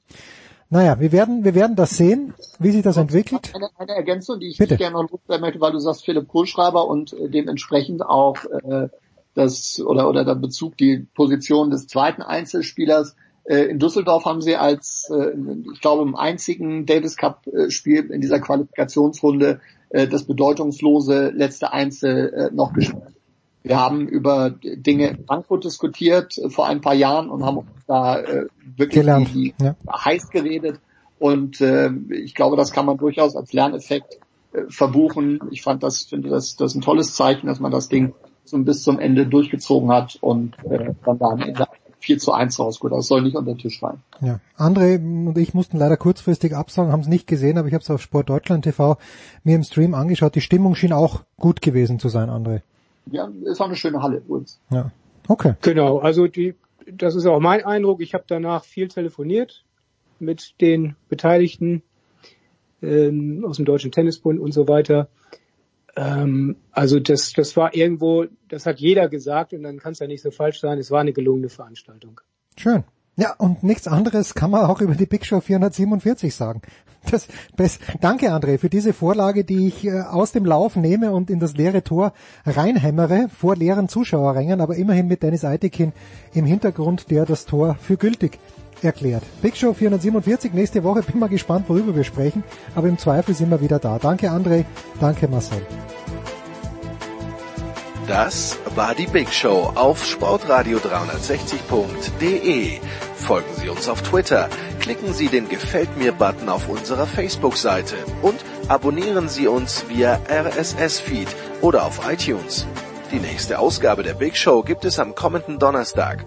Naja, wir werden, wir werden das sehen, wie sich das entwickelt. Eine, eine Ergänzung, die ich Bitte. gerne noch loswerden möchte, weil du sagst Philipp Kohlschreiber und äh, dementsprechend auch äh, das oder oder der Bezug die Position des zweiten Einzelspielers. Äh, in Düsseldorf haben sie als, äh, ich glaube, im einzigen Davis Cup äh, Spiel in dieser Qualifikationsrunde das bedeutungslose letzte Einzel noch gespielt. Wir haben über Dinge in Frankfurt diskutiert vor ein paar Jahren und haben uns da wirklich die ja. heiß geredet. Und äh, ich glaube, das kann man durchaus als Lerneffekt verbuchen. Ich fand das, finde das, das ist ein tolles Zeichen, dass man das Ding so bis zum Ende durchgezogen hat und äh, dann da am Ende 4 zu 1 rausgeholt. Das soll nicht unter den Tisch fallen. Ja. André und ich mussten leider kurzfristig absagen, haben es nicht gesehen, aber ich habe es auf Sport Deutschland TV mir im Stream angeschaut. Die Stimmung schien auch gut gewesen zu sein, André ja, es war eine schöne Halle für uns. Ja, okay. Genau, also die, das ist auch mein Eindruck. Ich habe danach viel telefoniert mit den Beteiligten ähm, aus dem Deutschen Tennisbund und so weiter. Ähm, also das, das war irgendwo, das hat jeder gesagt und dann kann es ja nicht so falsch sein. Es war eine gelungene Veranstaltung. Schön. Ja, und nichts anderes kann man auch über die Big Show 447 sagen. Das, das, danke André für diese Vorlage, die ich äh, aus dem Lauf nehme und in das leere Tor reinhämmere vor leeren Zuschauerrängen, aber immerhin mit Dennis Eitekin im Hintergrund, der das Tor für gültig erklärt. Big Show 447 nächste Woche, bin mal gespannt, worüber wir sprechen, aber im Zweifel sind wir wieder da. Danke André, danke Marcel. Das war die Big Show auf sportradio360.de. Folgen Sie uns auf Twitter, klicken Sie den Gefällt mir-Button auf unserer Facebook-Seite und abonnieren Sie uns via RSS-Feed oder auf iTunes. Die nächste Ausgabe der Big Show gibt es am kommenden Donnerstag.